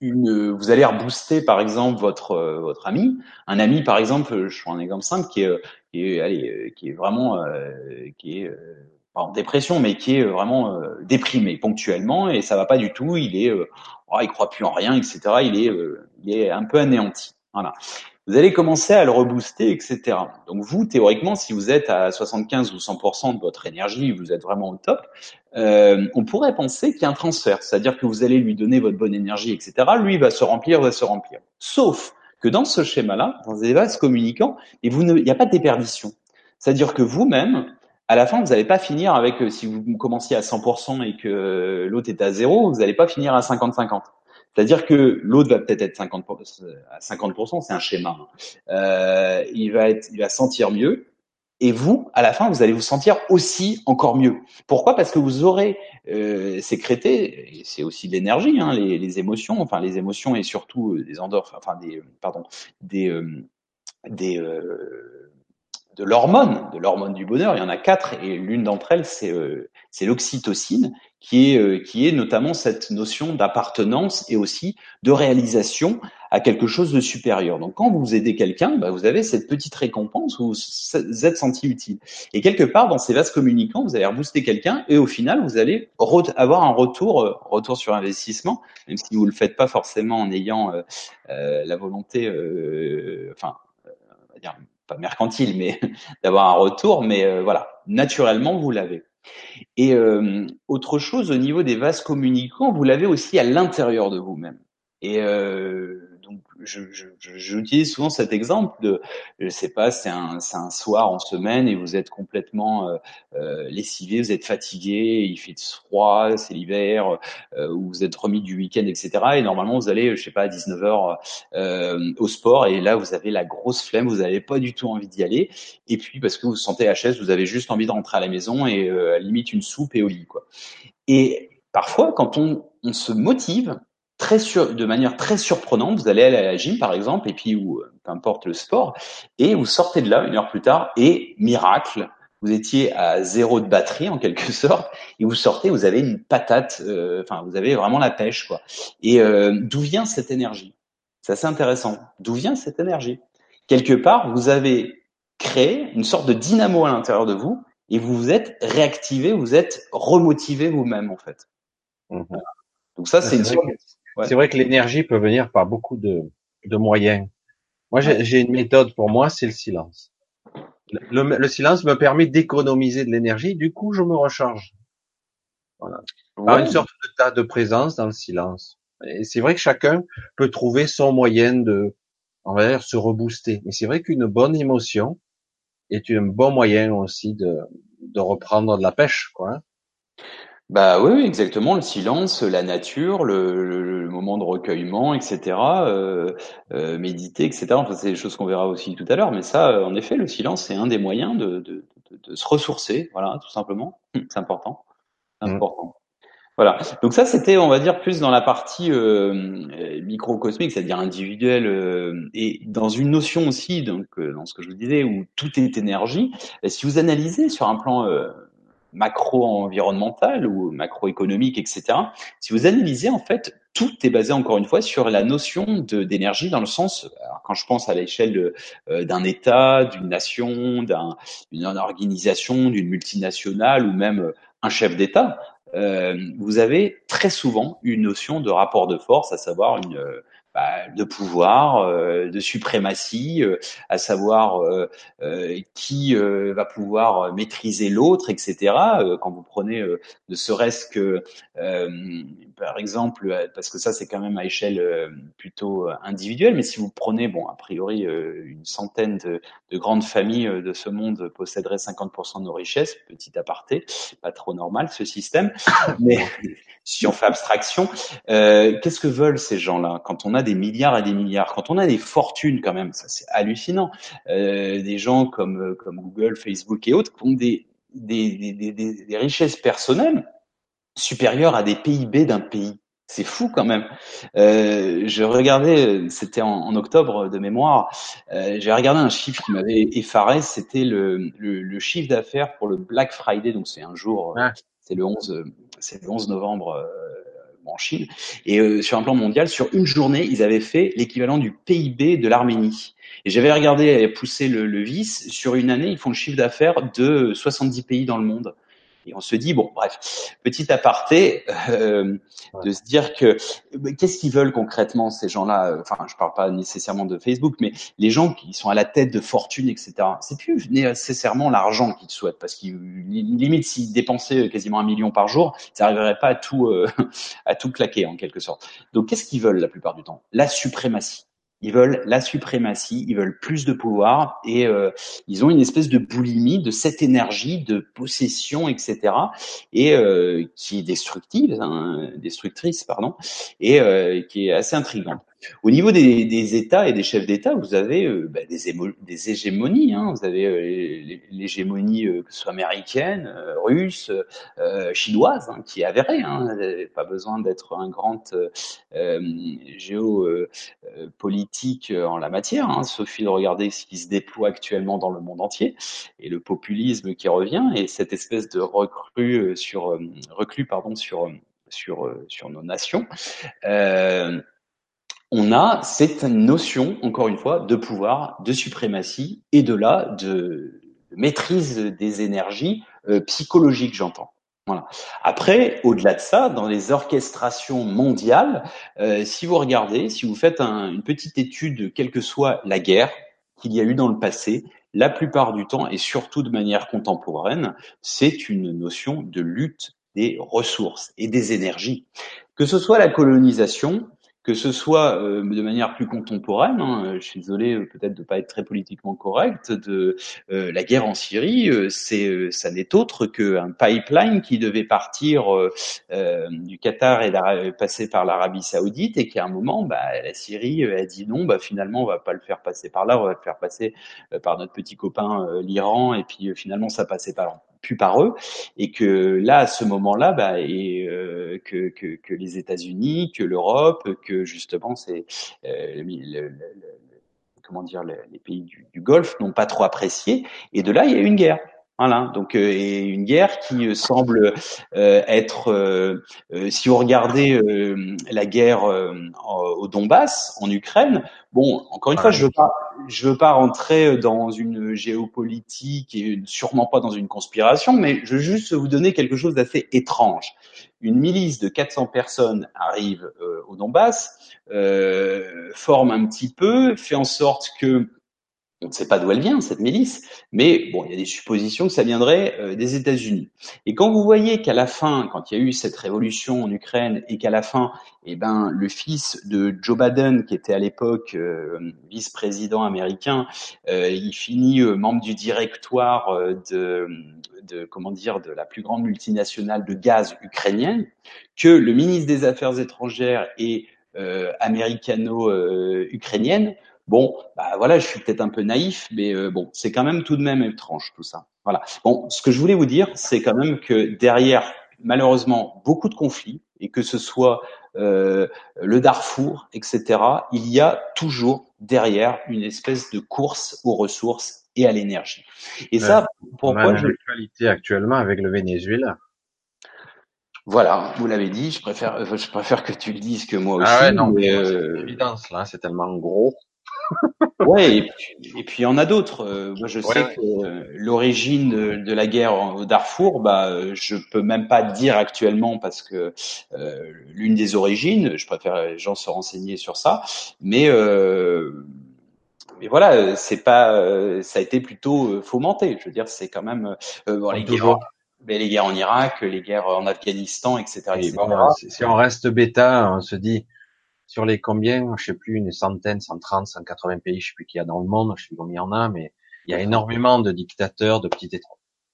une, vous allez rebooster par exemple votre votre ami, un ami par exemple, je prends un exemple simple qui est qui est, allez, qui est vraiment euh, qui est euh, pas en dépression, mais qui est vraiment euh, déprimé ponctuellement et ça va pas du tout. Il est, oh, il croit plus en rien, etc. Il est, il est un peu anéanti. Voilà vous allez commencer à le rebooster, etc. Donc vous, théoriquement, si vous êtes à 75 ou 100% de votre énergie, vous êtes vraiment au top, euh, on pourrait penser qu'il y a un transfert, c'est-à-dire que vous allez lui donner votre bonne énergie, etc. Lui va se remplir, va se remplir. Sauf que dans ce schéma-là, dans des vases communicants, et vous il n'y a pas de déperdition. C'est-à-dire que vous-même, à la fin, vous n'allez pas finir avec, euh, si vous commenciez à 100% et que euh, l'autre est à zéro, vous n'allez pas finir à 50-50. C'est-à-dire que l'autre va peut-être être 50 à 50%, c'est un schéma. Hein. Euh, il va être, il va sentir mieux, et vous, à la fin, vous allez vous sentir aussi encore mieux. Pourquoi? Parce que vous aurez euh, sécrété, c'est aussi de l'énergie, hein, les, les, émotions, enfin les émotions et surtout euh, des endorphines, enfin des, pardon, des, euh, des euh, de l'hormone, de l'hormone du bonheur. Il y en a quatre et l'une d'entre elles, c'est euh, l'oxytocine, qui est euh, qui est notamment cette notion d'appartenance et aussi de réalisation à quelque chose de supérieur. Donc quand vous aidez quelqu'un, bah, vous avez cette petite récompense où vous êtes senti utile. Et quelque part dans ces vases communicants, vous allez rebooster quelqu'un et au final vous allez avoir un retour euh, retour sur investissement, même si vous le faites pas forcément en ayant euh, la volonté, enfin, on va dire pas mercantile, mais d'avoir un retour. Mais euh, voilà, naturellement, vous l'avez. Et euh, autre chose, au niveau des vases communicants, vous l'avez aussi à l'intérieur de vous-même. Euh, donc j'utilise souvent cet exemple de, je sais pas, c'est un, un soir en semaine et vous êtes complètement euh, euh lessivé, vous êtes fatigué, il fait froid, c'est l'hiver, euh, ou vous êtes remis du week-end, etc. Et normalement vous allez, je sais pas, à 19h euh, au sport et là vous avez la grosse flemme, vous n'avez pas du tout envie d'y aller. Et puis parce que vous vous sentez HS, vous avez juste envie de rentrer à la maison et à limite une soupe et au lit, quoi. Et parfois, quand on, on se motive, très de manière très surprenante, vous allez aller à la gym par exemple, et puis ou peu importe le sport, et vous sortez de là une heure plus tard, et miracle, vous étiez à zéro de batterie en quelque sorte, et vous sortez, vous avez une patate, euh, enfin vous avez vraiment la pêche quoi. Et euh, d'où vient cette énergie? C'est assez intéressant. D'où vient cette énergie? Quelque part, vous avez créé une sorte de dynamo à l'intérieur de vous, et vous vous êtes réactivé, vous êtes remotivé vous-même en fait. Mmh Donc ça, c'est une c'est vrai que l'énergie peut venir par beaucoup de, de moyens. Moi, j'ai une méthode pour moi, c'est le silence. Le, le, silence me permet d'économiser de l'énergie, du coup, je me recharge. Voilà. Par une sorte de tas de présence dans le silence. Et c'est vrai que chacun peut trouver son moyen de, on va dire, se rebooster. Mais c'est vrai qu'une bonne émotion est un bon moyen aussi de, de reprendre de la pêche, quoi. Bah oui, exactement. Le silence, la nature, le, moment de recueillement, etc. Euh, euh, méditer, etc. Enfin, c'est des choses qu'on verra aussi tout à l'heure. Mais ça, euh, en effet, le silence, c'est un des moyens de, de, de, se ressourcer. Voilà, tout simplement. C'est important. C'est mmh. important. Voilà. Donc ça, c'était, on va dire, plus dans la partie euh, microcosmique, c'est-à-dire individuelle, euh, et dans une notion aussi, donc dans ce que je vous disais, où tout est énergie. si vous analysez sur un plan macro-environnemental ou macroéconomique, etc. Si vous analysez, en fait, tout est basé encore une fois sur la notion d'énergie dans le sens, quand je pense à l'échelle euh, d'un État, d'une nation, d'une organisation, d'une multinationale ou même euh, un chef d'État, euh, vous avez très souvent une notion de rapport de force, à savoir une, bah, de pouvoir, euh, de suprématie, euh, à savoir euh, qui va pouvoir maîtriser l'autre, etc. quand vous prenez ne serait-ce que, par exemple, parce que ça c'est quand même à échelle plutôt individuelle, mais si vous prenez, bon, a priori, une centaine de, de, grandes familles de ce monde posséderaient 50% de nos richesses, petit aparté, pas trop normal ce système, mais si on fait abstraction, euh, qu'est-ce que veulent ces gens-là? Quand on a des milliards et des milliards, quand on a des fortunes quand même, ça c'est hallucinant. Euh, des gens comme euh, comme Google, Facebook et autres qui ont des des, des, des, des richesses personnelles supérieures à des PIB d'un pays. C'est fou quand même. Euh, je regardais, c'était en, en, octobre de mémoire, euh, j'ai regardé un chiffre qui m'avait effaré, c'était le, le, le, chiffre d'affaires pour le Black Friday, donc c'est un jour, c'est le 11, c'est le 11 novembre en Chine. Et euh, sur un plan mondial, sur une journée, ils avaient fait l'équivalent du PIB de l'Arménie. Et j'avais regardé et poussé le, le vice. Sur une année, ils font le chiffre d'affaires de 70 pays dans le monde. Et on se dit, bon, bref, petit aparté, euh, de se dire que qu'est-ce qu'ils veulent concrètement ces gens-là? Enfin, je parle pas nécessairement de Facebook, mais les gens qui sont à la tête de fortune, etc. C'est plus nécessairement l'argent qu'ils souhaitent, parce qu'ils limite s'ils dépensaient quasiment un million par jour, ça n'arriverait pas à tout euh, à tout claquer en quelque sorte. Donc, qu'est-ce qu'ils veulent la plupart du temps? La suprématie. Ils veulent la suprématie, ils veulent plus de pouvoir et euh, ils ont une espèce de boulimie de cette énergie de possession, etc. et euh, qui est destructive, hein, destructrice, pardon, et euh, qui est assez intrigante. Au niveau des, des États et des chefs d'État, vous avez euh, bah, des, des, hégémonies. Hein. Vous avez euh, l'hégémonie euh, que ce soit américaine, russe, chinoise, hein, qui est avérée. Hein. Pas besoin d'être un grand géopolitique en la matière. Hein. Suffit de regarder ce qui se déploie actuellement dans le monde entier et le populisme qui revient et cette espèce de recrue sur reclus pardon sur sur sur nos nations. Euh, on a cette notion, encore une fois, de pouvoir, de suprématie et de là, de maîtrise des énergies euh, psychologiques, j'entends. Voilà. Après, au-delà de ça, dans les orchestrations mondiales, euh, si vous regardez, si vous faites une petite étude, quelle que soit la guerre qu'il y a eu dans le passé, la plupart du temps, et surtout de manière contemporaine, c'est une notion de lutte des ressources et des énergies. Que ce soit la colonisation, que ce soit euh, de manière plus contemporaine, hein, je suis désolé euh, peut-être de pas être très politiquement correct, de euh, la guerre en Syrie, c'est ça n'est autre qu'un pipeline qui devait partir du Qatar et passer par l'Arabie Saoudite et qu'à un moment, bah, la Syrie a dit non, bah finalement on va pas le faire passer par là, on va le faire passer par notre petit copain l'Iran et puis finalement ça passait par là plus par eux, et que là, à ce moment-là, bah, et euh, que, les États-Unis, que l'Europe, que justement, c'est euh, comment dire, les pays du Golfe n'ont pas trop apprécié, et de là, il y a eu une guerre. Voilà, donc euh, une guerre qui euh, semble euh, être, euh, si vous regardez la guerre au Donbass, en Ukraine, bon, encore une fois, je veux pas, je veux pas rentrer dans une géopolitique et sûrement pas dans une conspiration, mais je veux juste vous donner quelque chose d'assez étrange. Une milice de 400 personnes arrive au Donbass, forme un petit peu, fait en sorte que on ne sait pas d'où elle vient, cette milice, mais bon, il y a des suppositions que ça viendrait euh, des États-Unis. Et quand vous voyez qu'à la fin, quand il y a eu cette révolution en Ukraine, et qu'à la fin, eh ben, le fils de Joe Biden, qui était à l'époque euh, vice-président américain, euh, il finit membre du directoire de, de, comment dire, de la plus grande multinationale de gaz ukrainienne, que le ministre des Affaires étrangères est américano-ukrainienne, Bon, bah voilà, je suis peut-être un peu naïf, mais euh, bon, c'est quand même tout de même étrange tout ça. Voilà. Bon, ce que je voulais vous dire, c'est quand même que derrière, malheureusement, beaucoup de conflits, et que ce soit euh, le Darfour, etc., il y a toujours derrière une espèce de course aux ressources et à l'énergie. Et ça, pourquoi je... l'actualité actuellement avec le Venezuela. Voilà, vous l'avez dit. Je préfère, euh, je préfère que tu le dises que moi aussi. Ah ouais, non, mais, euh... c'est évidence là, c'est tellement gros ouais, et puis, il y en a d'autres. Euh, moi, je sais que l'origine de, la guerre au Darfour, bah, je peux même pas dire actuellement parce que euh, l'une des origines, je préfère les gens se renseigner sur ça, mais euh, mais voilà, c'est pas, ça a été plutôt fomenté. Je veux dire, c'est quand même bon, les guerres. les guerres en Irak, les guerres en Afghanistan, etc. si on reste bêta, on se dit, sur les combien, je sais plus, une centaine, 130, 180 pays, je sais plus qu'il y a dans le monde, je sais plus combien il y en a, mais il y a énormément de dictateurs, de petits états.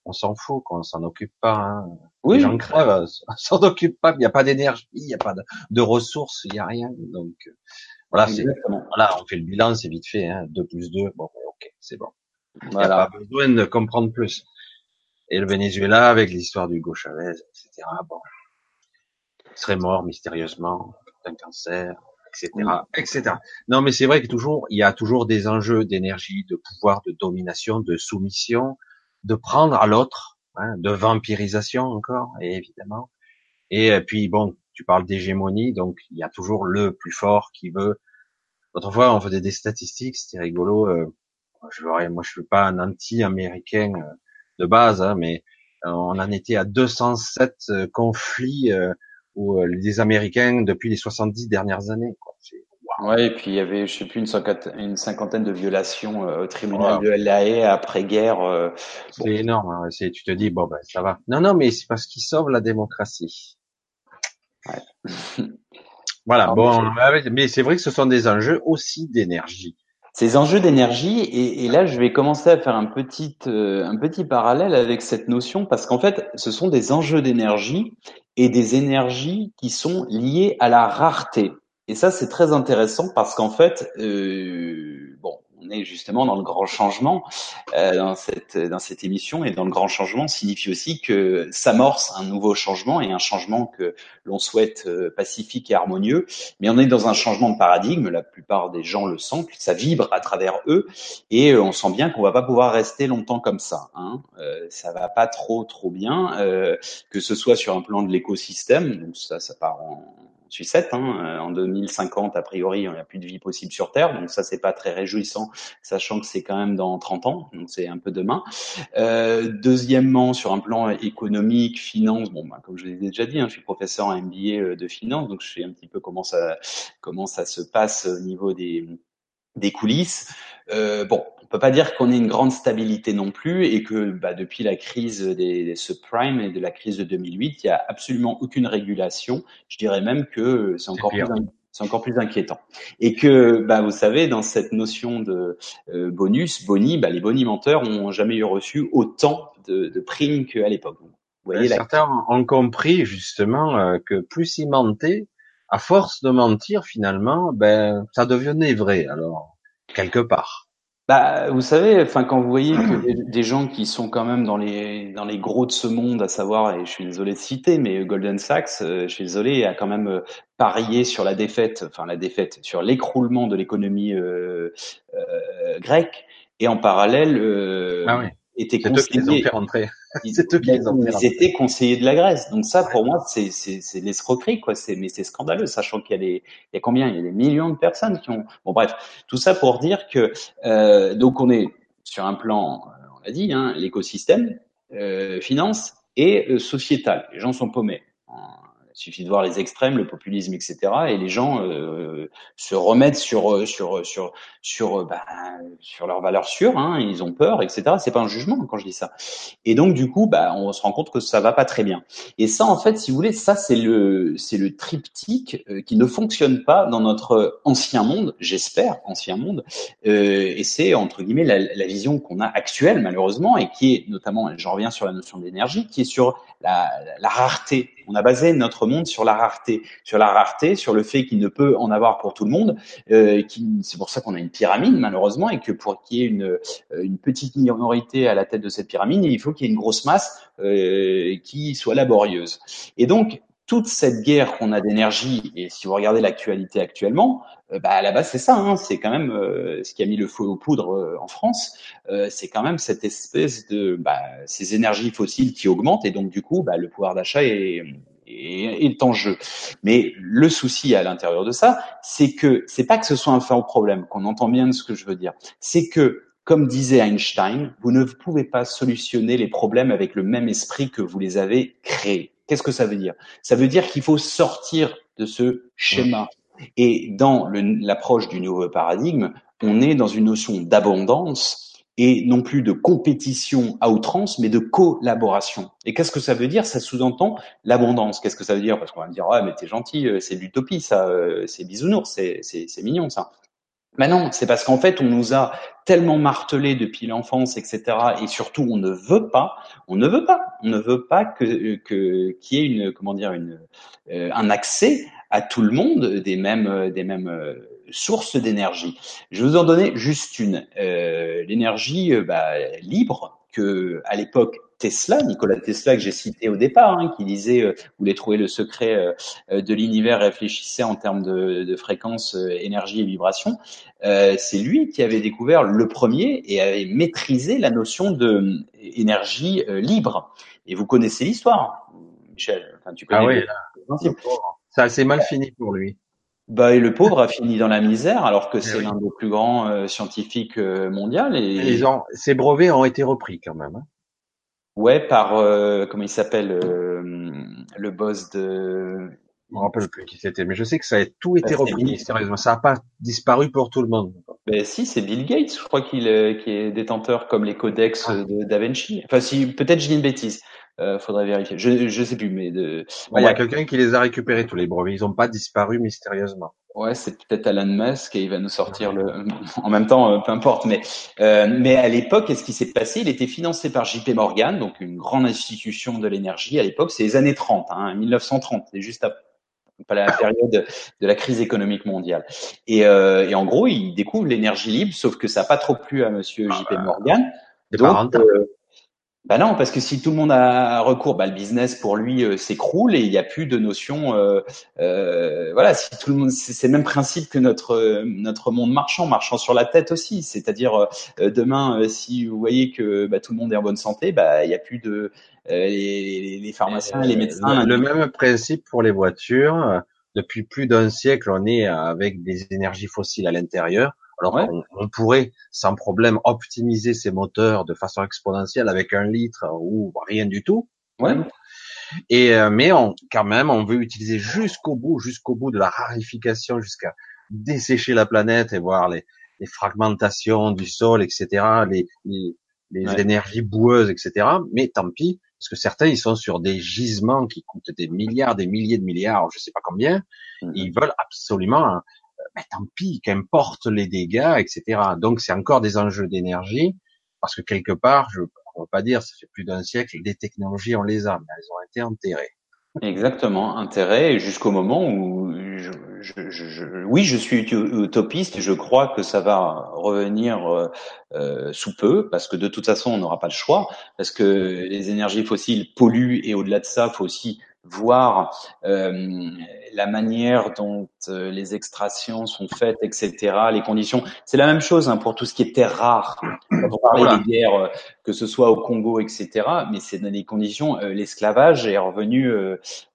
On s'en fout, qu'on s'en occupe pas. Hein. Oui. Les gens crèvent, on s'en occupe pas. Il n'y a pas d'énergie, il n'y a pas de, ressources, il n'y a rien. Donc voilà, c'est voilà, on fait le bilan, c'est vite fait. Hein. 2 plus 2, bon, ok, c'est bon. Il n'y a pas besoin de comprendre plus. Et le Venezuela, avec l'histoire d'Hugo Chavez, etc. Bon, il serait mort mystérieusement d'un cancer etc., etc. Non, mais c'est vrai que toujours, il y a toujours des enjeux d'énergie, de pouvoir, de domination, de soumission, de prendre à l'autre, hein, de vampirisation encore, évidemment. Et euh, puis bon, tu parles d'hégémonie, donc il y a toujours le plus fort qui veut. Autrefois, on faisait des statistiques, c'était rigolo. Euh, je moi, je suis pas un anti-américain euh, de base, hein, mais on en était à 207 conflits ou euh, les Américains depuis les 70 dernières années. Quoi. Ouais, et puis il y avait, je sais plus, une cinquantaine, une cinquantaine de violations euh, au tribunal de la après-guerre. Euh, c'est énorme. Hein. C'est, tu te dis bon ben ça va. Non non, mais c'est parce qu'ils sauvent la démocratie. Ouais. Voilà, bon, mais c'est vrai que ce sont des enjeux aussi d'énergie. Ces enjeux d'énergie, et, et, là je vais commencer à faire un petit, euh, un petit parallèle avec cette notion, parce qu'en fait, ce sont des enjeux d'énergie et des énergies qui sont liées à la rareté. Et ça, c'est très intéressant parce qu'en fait, euh, bon, on est justement dans le grand changement euh, dans cette dans cette émission et dans le grand changement signifie aussi que s'amorce un nouveau changement et un changement que l'on souhaite euh, pacifique et harmonieux. Mais on est dans un changement de paradigme. La plupart des gens le sentent, ça vibre à travers eux et euh, on sent bien qu'on va pas pouvoir rester longtemps comme ça. Hein. Euh, ça va pas trop trop bien, euh, que ce soit sur un plan de l'écosystème. Donc ça, ça part en sucette. Hein. Euh, en 2050, a priori, il n'y a plus de vie possible sur Terre, donc ça c'est pas très réjouissant, sachant que c'est quand même dans 30 ans, donc c'est un peu demain. Euh, deuxièmement, sur un plan économique, finance, bon, bah, comme je l'ai déjà dit, hein, je suis professeur en MBA euh, de finance, donc je sais un petit peu comment ça comment ça se passe au niveau des des coulisses. Euh, bon, on peut pas dire qu'on ait une grande stabilité non plus et que bah, depuis la crise des, des, subprimes et de la crise de 2008, il y a absolument aucune régulation. Je dirais même que c'est encore plus c'est encore plus inquiétant. Et que, bah, vous savez, dans cette notion de euh, bonus, boni, bah, les bonimenteurs ont jamais eu reçu autant de, de primes qu'à l'époque. Vous voyez, certains ont compris justement euh, que plus ils mentaient, à force de mentir, finalement, ben, ça devenait vrai. Alors, quelque part. Bah, vous savez, enfin, quand vous voyez que des gens qui sont quand même dans les dans les gros de ce monde, à savoir, et je suis désolé de citer, mais Golden Sachs, euh, je suis désolé, a quand même euh, parié sur la défaite, enfin la défaite, sur l'écroulement de l'économie euh, euh, grecque, et en parallèle, euh, ah oui étaient conseillers. C'est eux qui les ont Ils étaient conseillers de la Grèce. Donc ça, pour moi, c'est c'est l'escroquerie, quoi. C'est mais c'est scandaleux, sachant qu'il y a des il y a combien? Il y a des millions de personnes qui ont. Bon bref, tout ça pour dire que euh, donc on est sur un plan, euh, on l'a dit, hein, l'écosystème, euh, finance et euh, sociétal. Les gens sont paumés. Il suffit de voir les extrêmes, le populisme, etc. Et les gens euh, se remettent sur sur sur sur bah, sur leurs valeurs sûres. Hein, ils ont peur, etc. C'est pas un jugement quand je dis ça. Et donc du coup, bah, on se rend compte que ça va pas très bien. Et ça, en fait, si vous voulez, ça c'est le c'est le triptyque euh, qui ne fonctionne pas dans notre ancien monde, j'espère, ancien monde. Euh, et c'est entre guillemets la, la vision qu'on a actuelle malheureusement et qui est notamment, j'en reviens sur la notion d'énergie, qui est sur la, la rareté. On a basé notre monde sur la rareté, sur la rareté, sur le fait qu'il ne peut en avoir pour tout le monde. Euh, c'est pour ça qu'on a une pyramide malheureusement et que pour qu'il y ait une, euh, une petite minorité à la tête de cette pyramide, il faut qu'il y ait une grosse masse euh, qui soit laborieuse. Et donc toute cette guerre qu'on a d'énergie, et si vous regardez l'actualité actuellement, euh, bah à la base c'est ça, hein, c'est quand même euh, ce qui a mis le feu aux poudres euh, en France, c'est quand même cette espèce de bah, ces énergies fossiles qui augmentent et donc du coup bah, le pouvoir d'achat est, est, est, en jeu. Mais le souci à l'intérieur de ça, c'est que c'est pas que ce soit un au problème, qu'on entend bien ce que je veux dire, c'est que comme disait Einstein, vous ne pouvez pas solutionner les problèmes avec le même esprit que vous les avez créés. Qu'est-ce que ça veut dire? Ça veut dire qu'il faut sortir de ce schéma. Et dans l'approche du nouveau paradigme, on est dans une notion d'abondance et non plus de compétition à outrance, mais de collaboration. Et qu'est-ce que ça veut dire? Ça sous-entend l'abondance. Qu'est-ce que ça veut dire? Parce qu'on va me dire, ah mais t'es gentil, euh, c'est l'utopie, ça, euh, c'est bisounours, c'est mignon ça. Mais non, c'est parce qu'en fait, on nous a tellement martelé depuis l'enfance, etc. Et surtout, on ne veut pas, on ne veut pas, ne veut pas que qu'il y ait une, comment dire, une euh, un accès à tout le monde des mêmes des mêmes euh, sources d'énergie. Je vais vous en donner juste une. Euh, l'énergie bah, libre que à l'époque Tesla, Nikola Tesla que j'ai cité au départ, hein, qui disait euh, voulait trouver le secret euh, euh, de l'univers, réfléchissait en termes de, de fréquence, euh, énergie et vibration. c'est lui qui avait découvert le premier et avait maîtrisé la notion de énergie libre. Et vous connaissez l'histoire, Michel. Enfin, tu connais. Ah oui. Ça s'est mal fini pour lui. Bah, et le pauvre a fini dans la misère, alors que eh c'est l'un des plus grands euh, scientifiques euh, mondiaux. Et... Ils ont, ces brevets ont été repris quand même. Hein. Ouais, par euh, comment il s'appelle le boss de. Je me rappelle plus qui c'était, mais je sais que ça a tout été bah, repris mystérieusement. Ça n'a pas disparu pour tout le monde. Ben si, c'est Bill Gates, je crois qu'il qui est détenteur comme les codex ah. de Da Vinci. Enfin, si peut-être dis une bêtise. Euh, faudrait vérifier. Je je sais plus, mais de. il y a quelqu'un qui les a récupérés tous les brevets. Ils n'ont pas disparu mystérieusement. Ouais, c'est peut-être Alan Musk et il va nous sortir le. En même temps, euh, peu importe. Mais euh, mais à l'époque, qu'est-ce qui s'est passé? Il était financé par JP Morgan, donc une grande institution de l'énergie. À l'époque, c'est les années 30, hein, 1930. C'est juste après pas la période de la crise économique mondiale. Et, euh, et en gros, il découvre l'énergie libre, sauf que ça n'a pas trop plu à Monsieur JP Morgan. Donc, bah non, parce que si tout le monde a recours, bah le business pour lui euh, s'écroule et il n'y a plus de notion. Euh, euh, voilà, si tout le monde, c'est le même principe que notre notre monde marchand, marchant sur la tête aussi. C'est-à-dire demain, si vous voyez que bah, tout le monde est en bonne santé, bah il n'y a plus de les, les, pharmaciens, les médecins. Le, le même principe pour les voitures. Depuis plus d'un siècle, on est avec des énergies fossiles à l'intérieur alors on, pourrait sans problème optimiser ces moteurs de façon exponentielle avec un litre ou rien du tout. Ouais. Et euh, mais on, quand même, on veut utiliser jusqu'au bout, jusqu'au bout de la rarification, jusqu'à dessécher la planète et voir les, les fragmentations du sol, etc., les, les, les énergies boueuses, etc. Mais tant pis, parce que certains ils sont sur des gisements qui coûtent des milliards, des milliers de milliards, je sais pas combien. Mm-hmm. Ils veulent absolument mais tant pis, qu'importe les dégâts, etc. Donc c'est encore des enjeux d'énergie, parce que quelque part, je on va pas dire, ça fait plus d'un siècle, des technologies on les a, mais elles ont été enterrées. Exactement, enterrées jusqu'au moment où, je, je, je, oui, je suis utopiste, je crois que ça va revenir euh, euh, sous peu, parce que de toute façon, on n'aura pas le choix, parce que les énergies fossiles polluent et au-delà de ça, faut aussi voir euh, la manière dont euh, les extractions sont faites, etc., les conditions. C'est la même chose hein, pour tout ce qui est terres rares. Quand on parlait des guerres, euh, que ce soit au Congo, etc., mais c'est dans des conditions. L'esclavage est revenu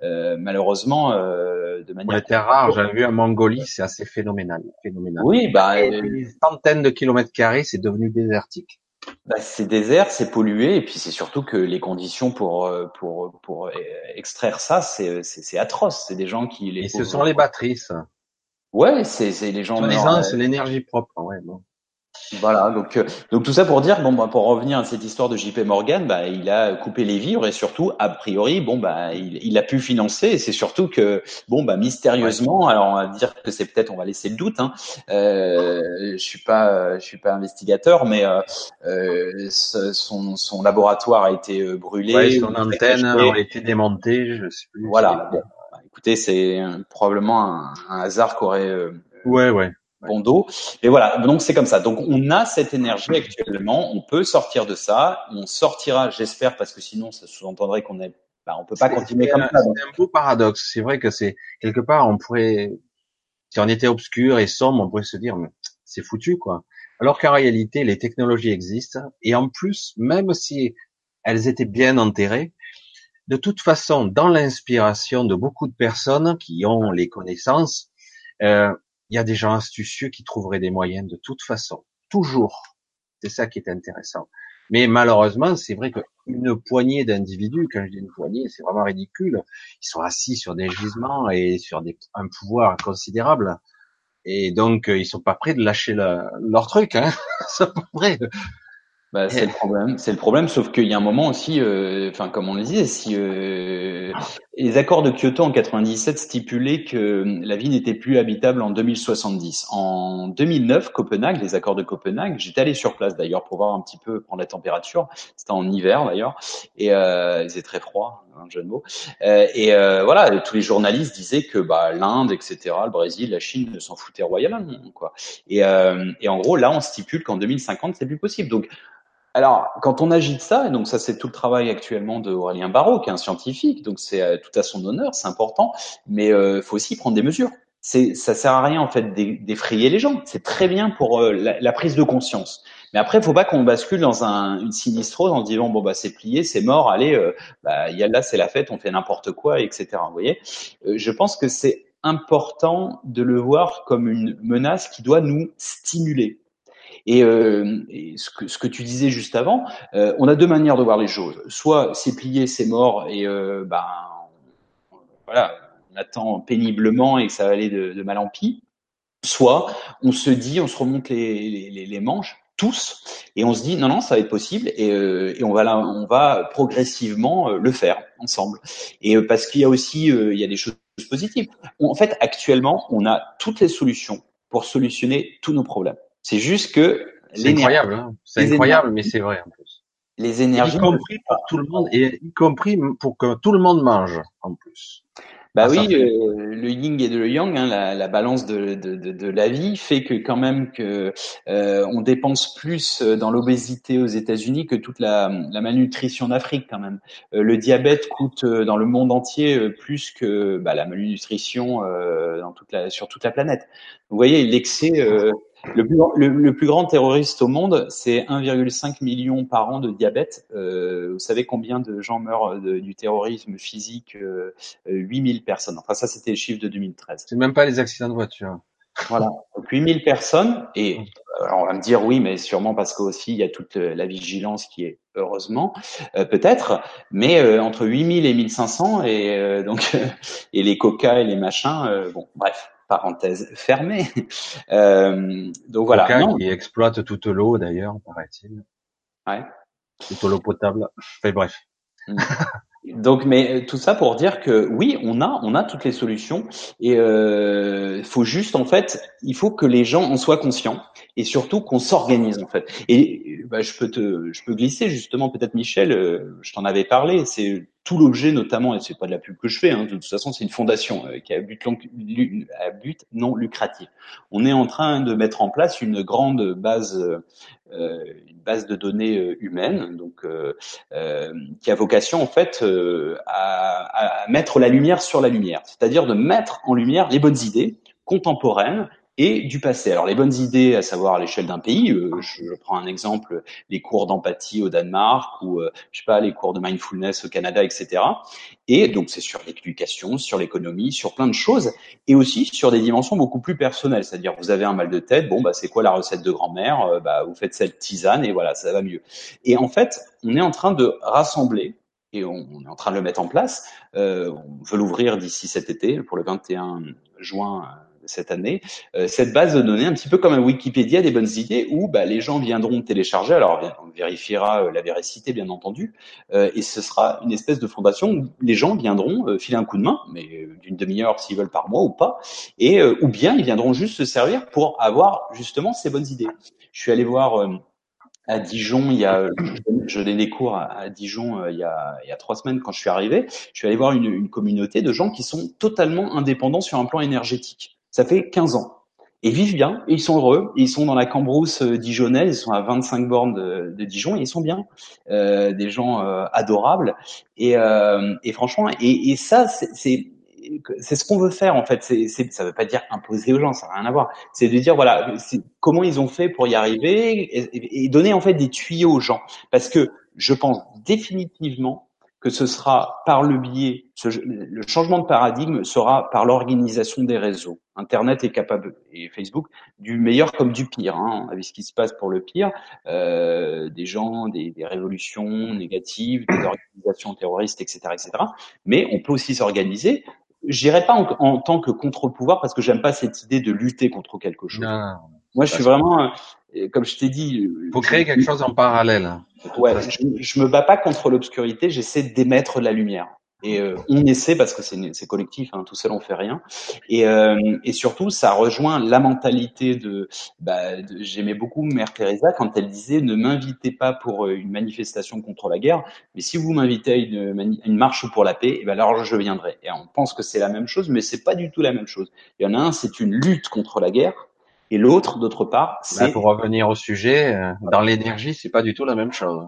malheureusement de manière. les terres rares, j'avais vu en Mongolie, c'est assez phénoménal, phénoménal. Oui, bah. Des centaines de kilomètres carrés, c'est devenu désertique. Bah, c'est désert, c'est pollué, et puis c'est surtout que les conditions pour euh, pour pour extraire ça, c'est c'est atroce. C'est des gens qui les. Et ce sont les batteries, ça. Ouais, c'est c'est les gens. C'est l'énergie propre, ouais. Bon. Voilà, donc euh, donc tout ça pour dire bon bah pour revenir à cette histoire de JP Morgan, bah il a coupé les vivres et surtout a priori bon bah il, il a pu financer et c'est surtout que bon bah mystérieusement alors on va dire que c'est peut-être on va laisser le doute hein, euh, je suis pas je suis pas investigateur mais euh, euh son son laboratoire a été euh, brûlé, ouais, son antenne a été démontée, je sais plus. Voilà. Bon, bah, écoutez c'est probablement un, un hasard qu'aurait ouais ouais bon dos. Et voilà, donc c'est comme ça. Donc on a cette énergie actuellement, on peut sortir de ça, on sortira, j'espère, parce que sinon ça sous-entendrait qu'on est, bah, on peut pas continuer comme ça. C'est un beau paradoxe. C'est vrai que c'est quelque part, on pourrait, si on était obscur et sombre, on pourrait se dire, c'est foutu quoi. Alors qu'en réalité, les technologies existent et en plus, même si elles étaient bien enterrées, de toute façon, dans l'inspiration de beaucoup de personnes qui ont les connaissances, euh, il y a des gens astucieux qui trouveraient des moyens de toute façon, toujours. C'est ça qui est intéressant. Mais malheureusement, c'est vrai qu'une poignée d'individus, quand je dis une poignée, c'est vraiment ridicule. Ils sont assis sur des gisements et sur des, un pouvoir considérable. Et donc, ils sont pas prêts de lâcher leur truc. Hein. c'est pas prêt. Bah, c'est le problème, c'est le problème, sauf qu'il y a un moment aussi, euh, enfin comme on le disait, si euh, les accords de Kyoto en 97 stipulaient que la vie n'était plus habitable en 2070. En 2009, Copenhague, les accords de Copenhague, j'étais allé sur place d'ailleurs pour voir un petit peu prendre la température. C'était en hiver d'ailleurs et euh, il faisait très froid, un jeu de mots. Euh, et euh, voilà, tous les journalistes disaient que bah, l'Inde, etc., le Brésil, la Chine ne s'en foutaient royalement quoi. Et, et en gros là, on stipule qu'en 2050 c'est plus possible. Donc alors, quand on agite ça, et donc ça c'est tout le travail actuellement de Aurélien Barraud, qui est un scientifique, donc c'est euh, tout à son honneur, c'est important, mais il euh, faut aussi prendre des mesures. C'est, ça sert à rien en fait d'effrayer les gens. C'est très bien pour euh, la, prise de conscience. Mais après, il faut pas qu'on bascule dans un, une sinistrose en disant bon bah c'est plié, c'est mort, allez, bah y a là c'est la fête, on fait n'importe quoi, etc. Vous voyez? Je pense que c'est important de le voir comme une menace qui doit nous stimuler et, euh, ce, que, ce, que, tu disais juste avant, euh, on a deux manières de voir les choses. Soit c'est plié, c'est mort, et euh, ben voilà, on attend péniblement et que ça va aller de, de mal en pis. Soit on se dit, on se remonte les, les, les manches, tous, et on se dit non non ça va être possible et, euh, et on va là, on va progressivement euh, le faire ensemble. Et euh, parce qu'il y a aussi il y a des choses positives. en fait actuellement on a toutes les solutions pour solutionner tous nos problèmes. C'est juste que c'est incroyable, hein c'est incroyable, mais c'est vrai en plus. Les énergies, y compris pour tout le monde et y compris pour que tout le monde mange en plus. Bah oui, euh, le yin et le yang, hein, la, la, balance de, de, de, de, la vie fait que quand même que euh, on dépense plus dans l'obésité aux États-Unis que toute la, la malnutrition en Afrique quand même. Euh, le diabète coûte euh, dans le monde entier euh, plus que bah, la malnutrition dans toute la, sur toute la planète. Vous voyez, l'excès le plus, le, plus, grand terroriste au monde, c'est 1,5 million par an de diabète. Euh, vous savez combien de gens meurent du terrorisme physique euh, 8000 personnes. Enfin, ça, c'était le chiffre de 2013. C'est même pas les accidents de voiture. Voilà, donc 8000 personnes. Et alors on va me dire oui, mais sûrement parce qu'aussi il y a toute la vigilance qui est heureusement euh, peut-être, mais euh, entre 8000 et 1500 et euh, donc et les coca et les machins. bon, bref parenthèse fermée. Euh, donc voilà. Non. qui exploite toute l'eau d'ailleurs, paraît-il. Ouais. Toute l'eau potable. Enfin bref. Mm. Donc, mais euh, tout ça pour dire que oui, on a, on a toutes les solutions et il euh, faut juste en fait, il faut que les gens en soient conscients et surtout qu'on s'organise en fait. Et bah, je peux te, je peux glisser justement peut-être Michel, euh, je t'en avais parlé, c'est tout l'objet notamment, et c'est pas de la pub que je fais, hein, de toute façon c'est une fondation euh, qui a but, à but non lucratif. On est en train de mettre en place une grande base, euh, une base de données euh, humaine, donc euh, qui a vocation en fait à, à mettre la lumière sur la lumière, c'est-à-dire de mettre en lumière les bonnes idées contemporaines et du passé. Alors les bonnes idées, à savoir à l'échelle d'un pays, euh, je, prends un exemple, les cours d'empathie au Danemark ou euh, je sais pas les cours de mindfulness au Canada, etc. Et donc c'est sur l'éducation, sur l'économie, sur plein de choses, et aussi sur des dimensions beaucoup plus personnelles. C'est-à-dire vous avez un mal de tête, bon bah c'est quoi la recette de grand-mère euh, Bah vous faites cette tisane et voilà ça va mieux. Et en fait on est en train de rassembler et on, est en train de le mettre en place. On veut l'ouvrir d'ici cet été pour le 21 juin cette année, euh, cette base de données, un petit peu comme un Wikipédia des bonnes idées, où bah, les gens viendront télécharger. Alors, on vérifiera euh, la véracité, bien entendu, euh, et ce sera une espèce de fondation où les gens viendront filer un coup de main, mais d'une demi-heure s'ils veulent par mois ou pas, et ou bien ils viendront juste se servir pour avoir justement ces bonnes idées. Je suis allé voir à Dijon, il y a, je donnais des cours à, Dijon il, y a, il y a trois semaines quand je suis arrivé. Je suis allé voir une, une communauté de gens qui sont totalement indépendants sur un plan énergétique. Ça fait 15 ans. Ils vivent bien, ils sont heureux, ils sont dans la Cambrousse euh, dijonnaise, ils sont à 25 bornes de, Dijon, et ils sont bien, euh, des gens euh, adorables. Et, euh, et franchement, et, et ça, c'est c'est ce qu'on veut faire en fait. C'est, c'est, ça veut pas dire imposer aux gens, ça n'a rien à voir. C'est de dire voilà, comment ils ont fait pour y arriver et, et, donner en fait des tuyaux aux gens. Parce que je pense définitivement que ce sera par le biais, le changement de paradigme sera par l'organisation des réseaux. Internet est capable, et Facebook, du meilleur comme du pire. Hein. Avec ce qui se passe pour le pire, euh, des gens, des, des, révolutions négatives, des organisations terroristes, etc., etc. Mais on peut aussi s'organiser. J'irai pas en, en, tant que contre-pouvoir parce que j'aime pas cette idée de lutter contre quelque chose. Moi, je suis vraiment, comme je t'ai dit, faut créer quelque chose en parallèle. Ouais, je, je me bats pas contre l'obscurité, j'essaie d'émettre la lumière. Et euh, on essaie parce que c'est collectif, hein, tout seul on fait rien. Et, euh, et surtout, ça rejoint la mentalité de. Bah, de J'aimais beaucoup Mère Teresa quand elle disait ne m'invitez pas pour euh, une manifestation contre la guerre, mais si vous m'invitez à une, une, marche pour la paix, et eh ben alors je viendrai. Et on pense que c'est la même chose, mais c'est pas du tout la même chose. Il y en a un, c'est une lutte contre la guerre, et l'autre, d'autre part, c'est. pour revenir au sujet, euh, dans l'énergie, c'est pas du tout la même chose.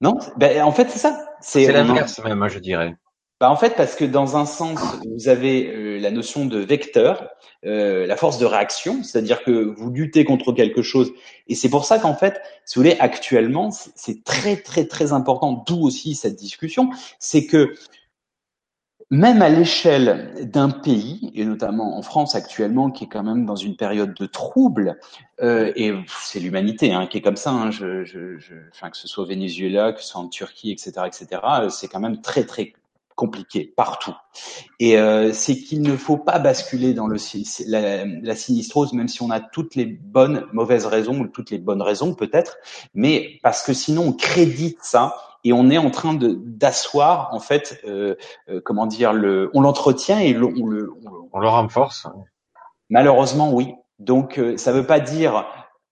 Non, ben, en fait, c'est ça. C'est l'inverse même, je dirais. Bah en fait, parce que dans un sens, vous avez euh, la notion de vecteur, euh, la force de réaction, c'est-à-dire que vous luttez contre quelque chose. Et c'est pour ça qu'en fait, si vous voulez, actuellement, c'est très, très, très important, d'où aussi cette discussion, c'est que même à l'échelle d'un pays, et notamment en France actuellement, qui est quand même dans une période de trouble, euh, et c'est l'humanité hein, qui est comme ça, hein, je, je, je, enfin, que ce soit au Venezuela, que ce soit en Turquie, etc., etc., c'est quand même très très compliqué partout. Et euh, c'est qu'il ne faut pas basculer dans le la, la, sinistrose, même si on a toutes les bonnes, mauvaises raisons ou toutes les bonnes raisons peut-être, mais parce que sinon on crédite ça et on est en train de d'asseoir en fait, euh, euh, comment dire, le, on l'entretient et le, on, le, on le renforce. Malheureusement, oui. Donc, euh, ça veut pas dire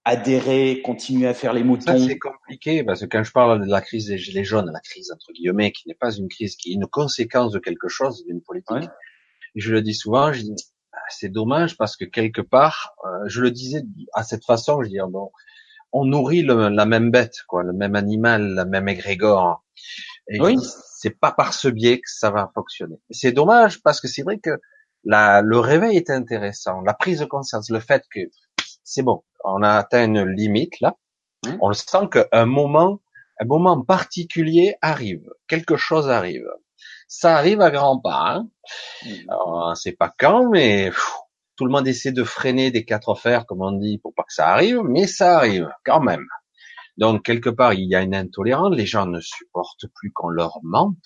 adhérer, continuer à faire les moutons. c'est compliqué parce que quand je parle de la crise des gilets jaunes, la crise entre guillemets, qui n'est pas une crise, qui est une conséquence de quelque chose, d'une politique. Et je le dis souvent, je dis ah, c'est dommage parce que quelque part, euh, je le disais à cette façon, je dis bon, on nourrit la même bête, quoi, le même animal, la même égrégore. Et oui. c'est pas par ce biais que ça va fonctionner. C'est dommage parce que c'est vrai que la, le réveil est intéressant, la prise de conscience, le fait que c'est bon, on a atteint une limite là, mmh. on le sent qu'un moment, un moment particulier arrive, quelque chose arrive. Ça arrive à grands pas. Hein mmh. on sait pas quand, mais tout le monde essaie de freiner des quatre fers, comme on dit, pour pas que ça arrive, mais ça arrive quand même. Donc quelque part, il y a une intolérance. Les gens ne supportent plus qu'on leur mente.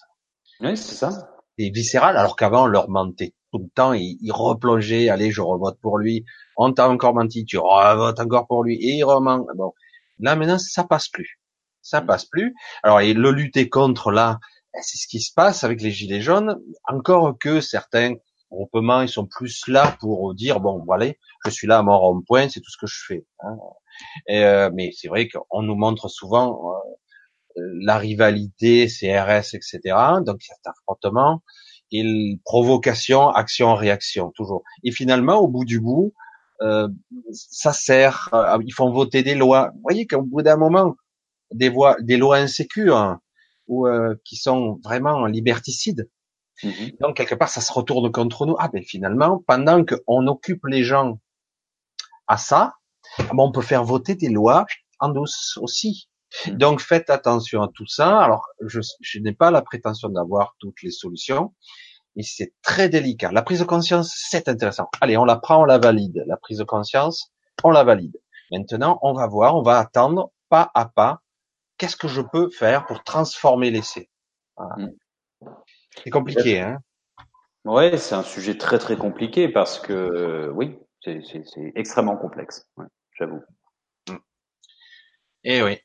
Oui, c'est ça. C'est viscéral, alors qu'avant on leur mentait tout le temps, il, il replongeait, allez, je revote pour lui, on t'a encore menti, tu revotes encore pour lui, et il rement. Bon, là maintenant, ça passe plus. Ça mm. passe plus. Alors, et le lutter contre là, ben, c'est ce qui se passe avec les gilets jaunes, encore que certains groupements, ils sont plus là pour dire, bon, voilà, je suis là à mon rond-point, c'est tout ce que je fais. Hein. Euh, mais c'est vrai qu'on nous montre souvent euh, la rivalité, CRS, etc. Donc, cet affrontement et provocation, action, réaction, toujours. Et finalement, au bout du bout, euh, ça sert. Euh, ils font voter des lois. Vous voyez qu'au bout d'un moment, des, voix, des lois insécures hein, ou euh, qui sont vraiment liberticides. Mm-hmm. Donc quelque part, ça se retourne contre nous. Ah ben finalement, pendant qu'on occupe les gens à ça, ah ben, on peut faire voter des lois en douce aussi. Mm-hmm. Donc faites attention à tout ça. Alors je, je n'ai pas la prétention d'avoir toutes les solutions, mais c'est très délicat. La prise de conscience, c'est intéressant. Allez, on la prend, on la valide. La prise de conscience, on la valide. Maintenant, on va voir, on va attendre pas à pas. Qu'est-ce que je peux faire pour transformer l'essai mm. C'est compliqué, hein Ouais, c'est un sujet très très compliqué parce que oui, c'est extrêmement complexe. Ouais, J'avoue. Mm. Et eh oui.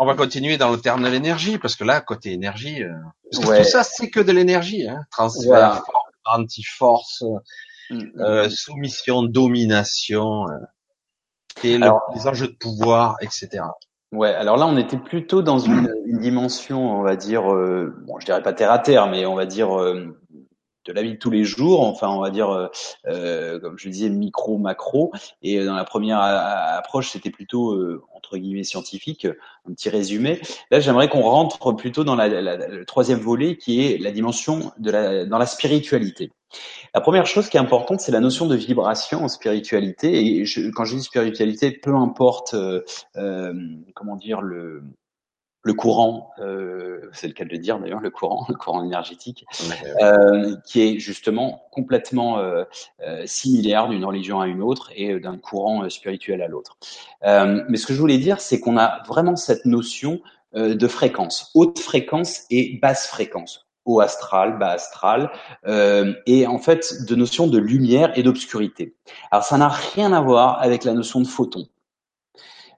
On va continuer dans le terme de l'énergie, parce que là, côté énergie, euh, tout ça, c'est que de l'énergie. Hein. Transfert, anti-force, mm, mm, euh, soumission, domination, euh, et les enjeux de pouvoir, etc. Ouais, alors là, on était plutôt dans une, dimension, on va dire, euh, bon, je dirais pas terre à terre, mais on va dire de la vie de tous les jours, enfin on va dire, euh, euh, comme je disais, micro, macro. Et euh, dans la première approche, c'était plutôt entre guillemets scientifique, un petit résumé. Là, j'aimerais qu'on rentre plutôt dans la, le troisième volet, qui est la dimension de la dans la spiritualité. La première chose qui est importante, c'est la notion de vibration en spiritualité. Et je, quand je dis spiritualité, peu importe, comment dire le le courant, euh, c'est le cas de le dire d'ailleurs, le courant, le courant énergétique, euh, qui est justement complètement euh, euh, similaire d'une religion à une autre et d'un courant spirituel à l'autre. mais ce que je voulais dire, c'est qu'on a vraiment cette notion de fréquence, haute fréquence et basse fréquence haut astral, bas astral, euh, et en fait de notion de lumière et d'obscurité. Alors ça n'a rien à voir avec la notion de photon.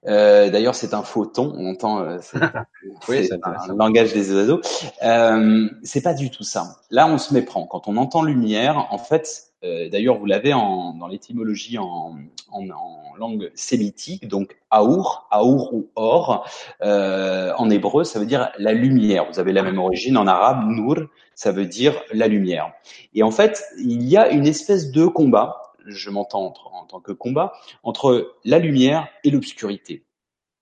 Euh, D'ailleurs, c'est un photon. On entend, euh, c'est un langage des oiseaux. Euh, c'est pas du tout ça. Là, on se méprend. Quand on entend lumière, en fait, euh, d'ailleurs, vous l'avez en, dans l'étymologie en, en, en, langue sémitique, donc aour, aour ou or, euh, en hébreu, ça veut dire la lumière. Vous avez la même origine en arabe, nour, ça veut dire la lumière. Et en fait, il y a une espèce de combat je m'entends en tant que combat, entre la lumière et l'obscurité.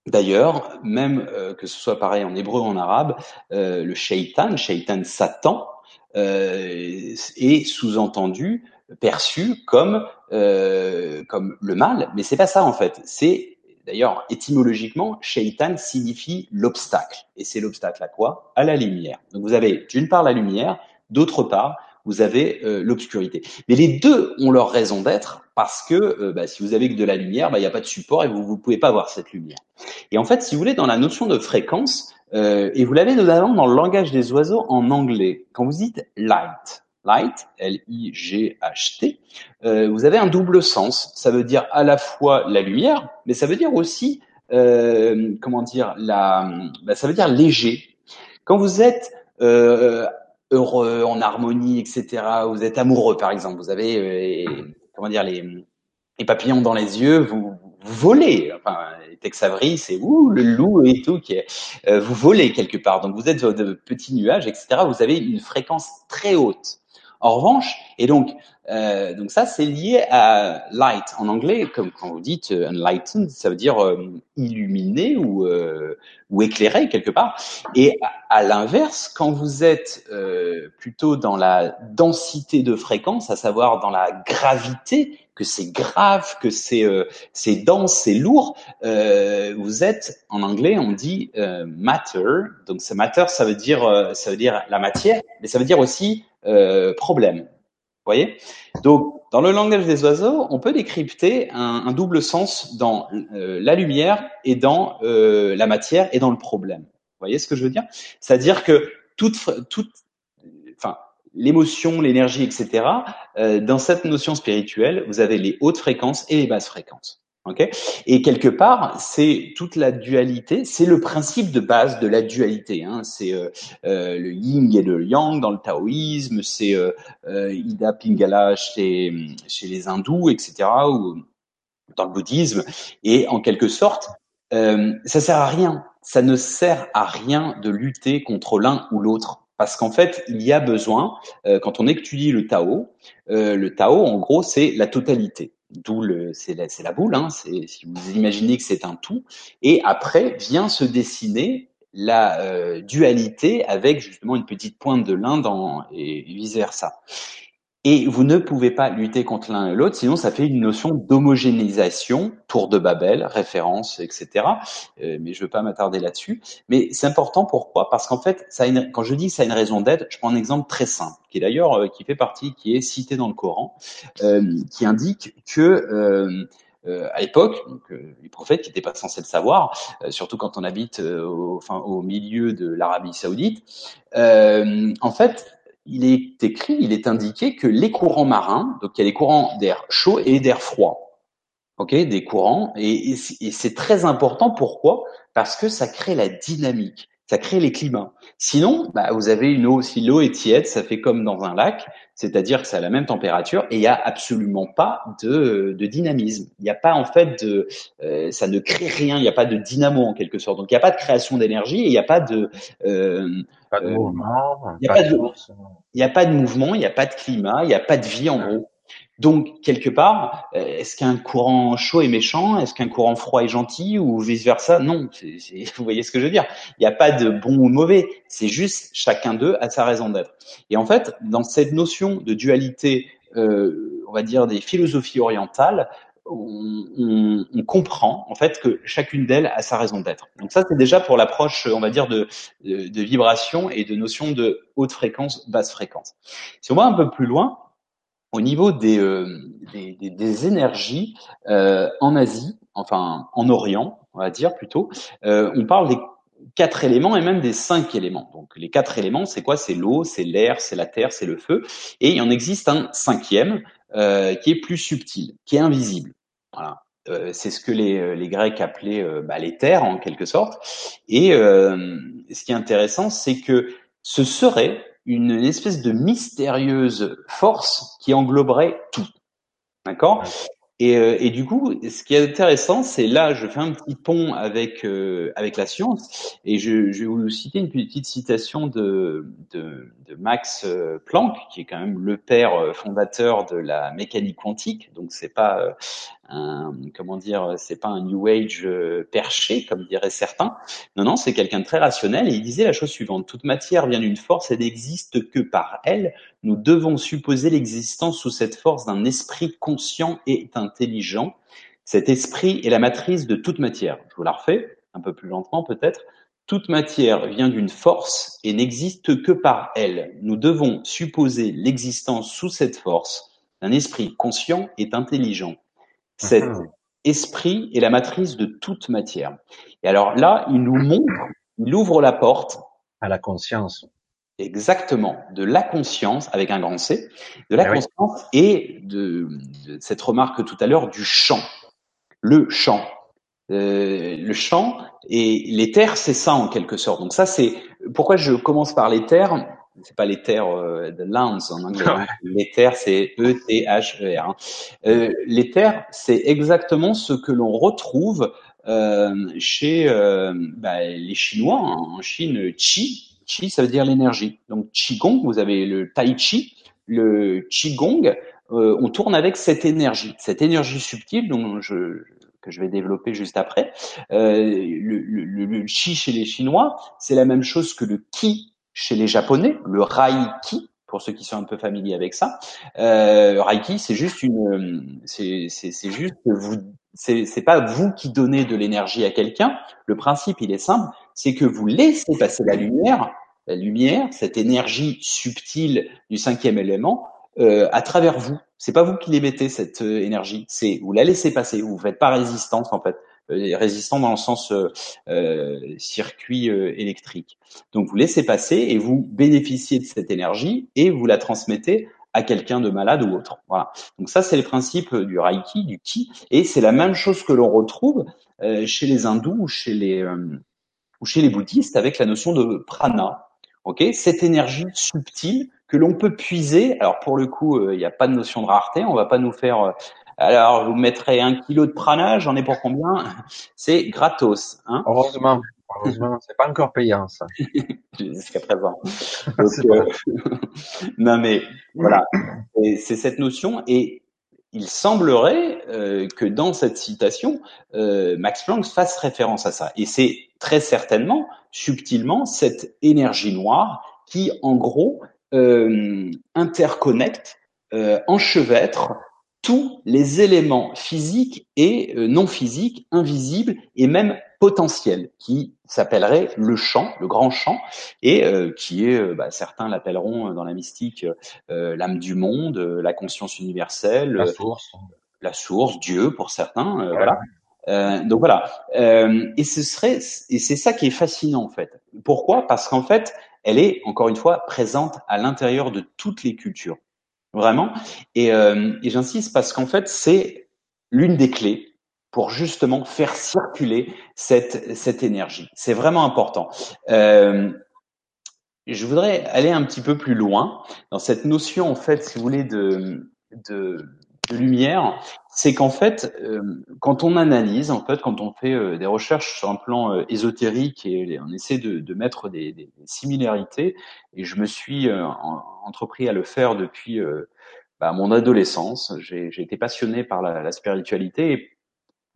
D'ailleurs, même euh, que ce soit pareil en hébreu ou en arabe, euh, le shaitan, shaitan Satan, euh, est sous-entendu, perçu comme comme le mal, mais c'est pas ça en fait. C'est d'ailleurs étymologiquement, shaitan signifie l'obstacle, et c'est l'obstacle à quoi? À la lumière. Donc vous avez d'une part la lumière, d'autre part vous avez euh, l'obscurité. Mais les deux ont leur raison d'être parce que euh, bah, si vous avez que de la lumière, bah, il n'y a pas de support et vous ne pouvez pas voir cette lumière. Et en fait, si vous voulez, dans la notion de fréquence, Euh, et vous l'avez notamment dans le langage des oiseaux en anglais. Quand vous dites light, light, L-I-G-H-T, euh, vous avez un double sens. Ça veut dire à la fois la lumière, mais ça veut dire aussi, euh, comment dire, la, bah, ça veut dire léger. Quand vous êtes euh, heureux, en harmonie, etc., vous êtes amoureux, par exemple, vous avez, euh, comment dire, les, papillons dans les yeux, vous, vous volez. Enfin, Tex c'est ouh le loup et tout qui euh, vous volez quelque part. Donc vous êtes de petits nuages, etc. Vous avez une fréquence très haute. En revanche, et donc, euh, donc ça, c'est lié à light en anglais, comme quand vous dites euh, enlightened, ça veut dire euh, illuminé ou euh, ou éclairé quelque part. Et à, à l'inverse, quand vous êtes euh, plutôt dans la densité de fréquence, à savoir dans la gravité, que c'est grave, que c'est c'est dense, c'est lourd, vous êtes en anglais, on dit matter. Donc ce matter, ça veut dire ça veut dire la matière, mais ça veut dire aussi euh, problème. Vous voyez? Donc, dans le langage des oiseaux, on peut décrypter un, double sens dans euh, la lumière et dans euh, la matière et dans le problème. Vous voyez ce que je veux dire? C'est-à-dire que toute, toute, enfin, l'émotion, l'énergie, etc. Dans cette notion spirituelle, vous avez les hautes fréquences et les basses fréquences. Okay et quelque part, c'est toute la dualité, c'est le principe de base de la dualité. Hein. C'est euh, euh, le yin et le yang dans le taoïsme, c'est euh, euh Ida Pingala chez, chez les hindous, etc., ou dans le bouddhisme. Et en quelque sorte, euh, ça sert à rien. Ça ne sert à rien de lutter contre l'un ou l'autre. Parce qu'en fait, il y a besoin, quand on étudie le Tao, le Tao, en gros, c'est la totalité. D'où le, c'est la, la boule. Hein, si vous imaginez que c'est un tout. Et après vient se dessiner la euh, dualité avec justement une petite pointe de l'un dans et vice versa. Et vous ne pouvez pas lutter contre l'un et l'autre, sinon ça fait une notion d'homogénéisation, tour de Babel, référence, etc. Euh, mais je ne veux pas m'attarder là-dessus. Mais c'est important, pourquoi? Parce qu'en fait, ça une, quand je dis que ça a une raison d'être, je prends un exemple très simple, qui est d'ailleurs euh, qui fait partie, qui est cité dans le Coran, euh, qui indique que euh, euh, à l'époque, donc euh, les prophètes qui n'étaient pas censés le savoir, euh, surtout quand on habite au, enfin, au milieu de l'Arabie Saoudite. en fait, il est écrit, il est indiqué que les courants marins, donc il y a les courants d'air chaud et d'air froid, ok, des courants, et, et c'est très important. Pourquoi? Parce que ça crée la dynamique, ça crée les climats. Sinon, bah, vous avez une eau, si l'eau est tiède, ça fait comme dans un lac, c'est-à-dire que c'est à la même température et il n'y a absolument pas de, de dynamisme. Il n'y a pas en fait de, euh, ça ne crée rien. Il n'y a pas de dynamo en quelque sorte. Donc il n'y a pas de création d'énergie et il n'y a pas de, euh, pas de euh, mouvement, il n'y a a pas de mouvement, il n'y a pas de climat, il n'y a pas de vie en gros. Donc, quelque part, euh, est-ce qu'un courant chaud est méchant? Est-ce qu'un courant froid est gentil? Ou vice-versa? Non, vous voyez ce que je veux dire. Il n'y a pas de bon ou mauvais, c'est juste chacun d'eux a sa raison d'être. Et en fait, dans cette notion de dualité, euh, on va dire des philosophies orientales, on, comprend en fait que chacune d'elles a sa raison d'être. Donc ça, c'est déjà pour l'approche, on va dire, de, de, de, vibration et de notion de haute fréquence, basse fréquence. Si on va un peu plus loin, au niveau des, euh, des, énergies euh, en Asie, enfin en Orient, on va dire plutôt, euh, on parle des quatre éléments et même des cinq éléments. Donc les quatre éléments, c'est quoi? C'est l'eau, c'est l'air, c'est la terre, c'est le feu. Et il en existe un cinquième qui est plus subtil, qui est invisible. C'est ce que les, les Grecs appelaient bah, les terres en quelque sorte. Et ce qui est intéressant, c'est que ce serait une espèce de mystérieuse force qui engloberait tout. D'accord? Et, euh, et, du coup, ce qui est intéressant, c'est là, je fais un petit pont avec euh, avec la science, et je, je, vais vous citer une petite citation de, de, de Max euh, Planck, qui est quand même le père fondateur de la mécanique quantique. Donc c'est pas comment dire, c'est pas un New Age perché comme diraient certains. Non, non, c'est quelqu'un de très rationnel. Et il disait la chose suivante toute matière vient d'une force et n'existe que par elle. Nous devons supposer l'existence sous cette force d'un esprit conscient et intelligent. Cet esprit est la matrice de toute matière. Je vous la refais un peu plus lentement peut-être. Toute matière vient d'une force et n'existe que par elle. Nous devons supposer l'existence sous cette force d'un esprit conscient et intelligent. Cet esprit est la matrice de toute matière. Et alors là, il nous montre il ouvre la porte à la conscience. Exactement, de la conscience avec un grand C, de la eh conscience et de, cette remarque tout à l'heure du champ, le champ. Euh, le champ et l'éther, c'est ça en quelque sorte. Donc ça, c'est pourquoi je commence par l'éther. C'est pas l'éther euh, de Lance en anglais. Hein. L'éther, c'est E T H E R. Hein. Euh, l'éther, c'est exactement ce que l'on retrouve euh, chez euh, bah, les Chinois. En Chine, Qi, Qi, ça veut dire l'énergie. Donc Qigong, vous avez le Tai Chi, le Qigong. Euh, on tourne avec cette énergie, cette énergie subtile dont je, que je vais développer juste après. Euh, le, le, le, Qi chez les Chinois, c'est la même chose que le Qi chez les Japonais, le Raiki pour ceux qui sont un peu familiers avec ça. Euh, c'est juste une, c'est juste vous, c'est pas vous qui donnez de l'énergie à quelqu'un. Le principe, il est simple, c'est que vous laissez passer la lumière, la lumière, cette énergie subtile du cinquième élément, euh, à travers vous. C'est pas vous qui l'émettez cette euh, énergie, c'est vous la laissez passer. Vous faites pas résistance en fait. Euh, résistant dans le sens euh, euh circuit électrique. Donc vous laissez passer et vous bénéficiez de cette énergie et vous la transmettez à quelqu'un de malade ou autre. Voilà. Donc ça c'est le principe du Reiki, du Ki, et c'est la même chose que l'on retrouve chez les hindous ou chez les ou chez les bouddhistes avec la notion de prana. Ok, cette énergie subtile que l'on peut puiser. Alors pour le coup, il n'y a pas de notion de rareté. On va pas nous faire alors, vous mettrez un kilo de prana, j'en ai pour combien? C'est gratos. Hein? Heureusement. Heureusement, c'est pas encore payant ça. Jusqu'à présent. Euh, non mais voilà, c'est cette notion et il semblerait euh, que dans cette citation, euh, Max Planck fasse référence à ça. Et c'est très certainement, subtilement, cette énergie noire qui, en gros, interconnecte, enchevêtre tous les éléments physiques et euh, non physiques, invisibles et même potentiels, qui s'appellerait le champ, le grand champ, et euh, qui est, euh, bah, certains l'appelleront dans la mystique l'âme du monde, la conscience universelle, la source, la source, Dieu pour certains, voilà. donc voilà, et ce serait, et c'est ça qui est fascinant en fait. Pourquoi? Parce qu'en fait, elle est encore une fois présente à l'intérieur de toutes les cultures. Vraiment. Et, euh, et j'insiste parce qu'en fait, c'est l'une des clés pour justement faire circuler cette, cette énergie. C'est vraiment important. Euh, je voudrais aller un petit peu plus loin dans cette notion, en fait, si vous voulez, de, de, de lumière, c'est qu'en fait, euh, quand on analyse, en fait, quand on fait euh, des recherches sur un plan euh, ésotérique et on essaie de, de mettre des, des, similarités, et je me suis entrepris à le faire depuis bah, mon adolescence. J'ai été passionné par la, la spiritualité et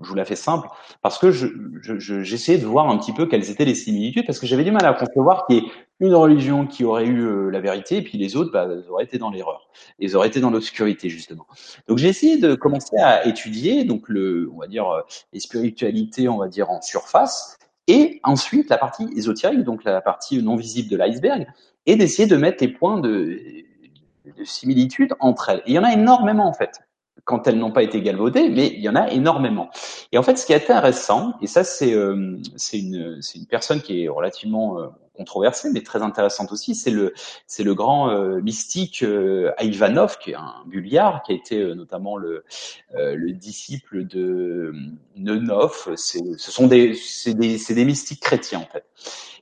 je vous la fais simple, parce que j'essayais je, de voir un petit peu quelles étaient les similitudes, parce que j'avais du mal à concevoir qu'il y ait une religion qui aurait eu euh, la vérité, et puis les autres bah, auraient été dans l'erreur, ils auraient été dans l'obscurité justement. Donc j'ai essayé de commencer à étudier, donc le, on va dire euh, les spiritualités, on va dire en surface, et ensuite la partie ésotérique, donc la partie non visible de l'iceberg, et d'essayer de mettre les points de, de similitude entre elles. Et il y en a énormément en fait quand elles n'ont pas été galvaudées, mais il y en a énormément. Et en fait, ce qui est intéressant, et ça c'est euh, une une personne qui est relativement euh, controversée, mais très intéressante aussi, c'est le le grand euh, mystique Ivanov, qui est un bulgare, qui a été notamment le le disciple de Neunov. C'est ce sont des des des mystiques chrétiens en fait.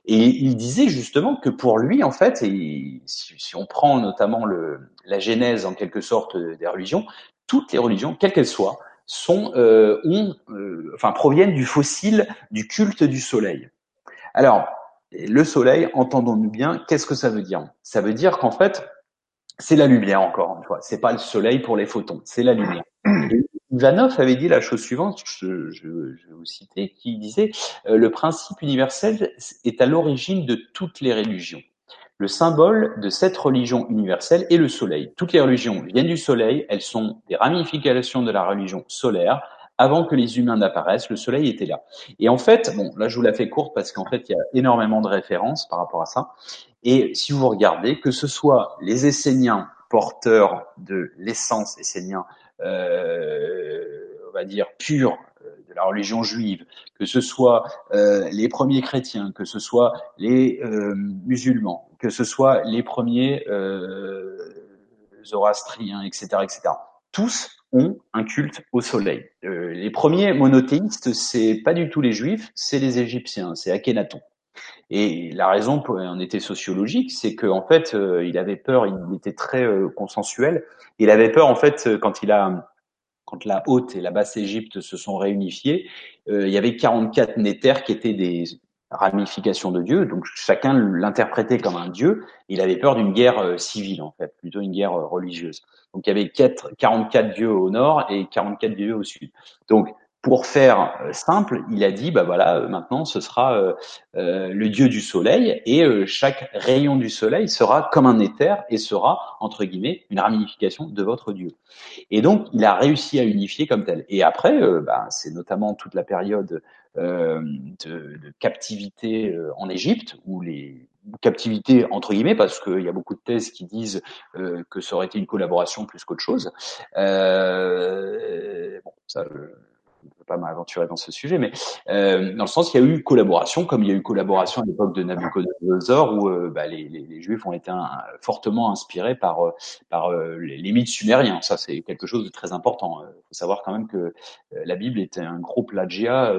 Et il disait justement que pour lui, en fait, et si, si on prend notamment le, la genèse en quelque sorte des religions, toutes les religions, quelles qu'elles soient, sont, euh, euh, enfin, proviennent du fossile du culte du soleil. Alors, le soleil, entendons-nous bien, qu'est-ce que ça veut dire? Ça veut dire qu'en fait, c'est la lumière encore une fois. C'est pas le soleil pour les photons, c'est la lumière. Ivanov avait dit la chose suivante, je vais vous citer, qui disait euh, le principe universel est à l'origine de toutes les religions. Le symbole de cette religion universelle est le soleil. Toutes les religions viennent du soleil, elles sont des ramifications de la religion solaire. Avant que les humains n'apparaissent, le soleil était là. Et en fait, bon, là je vous la fais courte parce qu'en fait il y a énormément de références par rapport à ça. Et si vous regardez, que ce soit les Esséniens porteurs de l'essence essénien, euh, on va dire pure la religion juive, que ce soit les premiers chrétiens, que ce soit les musulmans, que ce soit les premiers zoroastriens, etc., etc. Tous ont un culte au soleil. les premiers monothéistes, c'est pas du tout les juifs, c'est les égyptiens, c'est Akhenaton. Et la raison en était sociologique, c'est qu'en fait, euh, il avait peur, il était très euh, consensuel. Il avait peur, en fait, euh, quand il a, quand la haute et la basse Égypte se sont réunifiées, il y avait 44 néthers qui étaient des ramifications de Dieu, donc chacun l'interprétait comme un dieu. Il avait peur d'une guerre civile, en fait, plutôt une guerre religieuse. Donc il y avait 4, 44 dieux au nord et 44 dieux au sud. Donc pour faire euh, simple, il a dit bah voilà, euh, maintenant ce sera euh, le dieu du soleil et chaque rayon du soleil sera comme un éther et sera entre guillemets une ramification de votre dieu. Et donc il a réussi à unifier comme tel. Et après, bah, c'est notamment toute la période de, de, captivité en Égypte où les captivité entre guillemets parce qu'il y a beaucoup de thèses qui disent que ça aurait été une collaboration plus qu'autre chose. Euh, bon, ça, peux pas m'aventurer dans ce sujet, mais euh, dans le sens, il y a eu collaboration, comme il y a eu collaboration à l'époque de Nabucodonosor, où euh, bah, les, les, les, Juifs ont été fortement inspirés par, euh, par euh, les, mythes sumériens. Ça, c'est quelque chose de très important. Il faut savoir quand même que la Bible était un gros plagiat.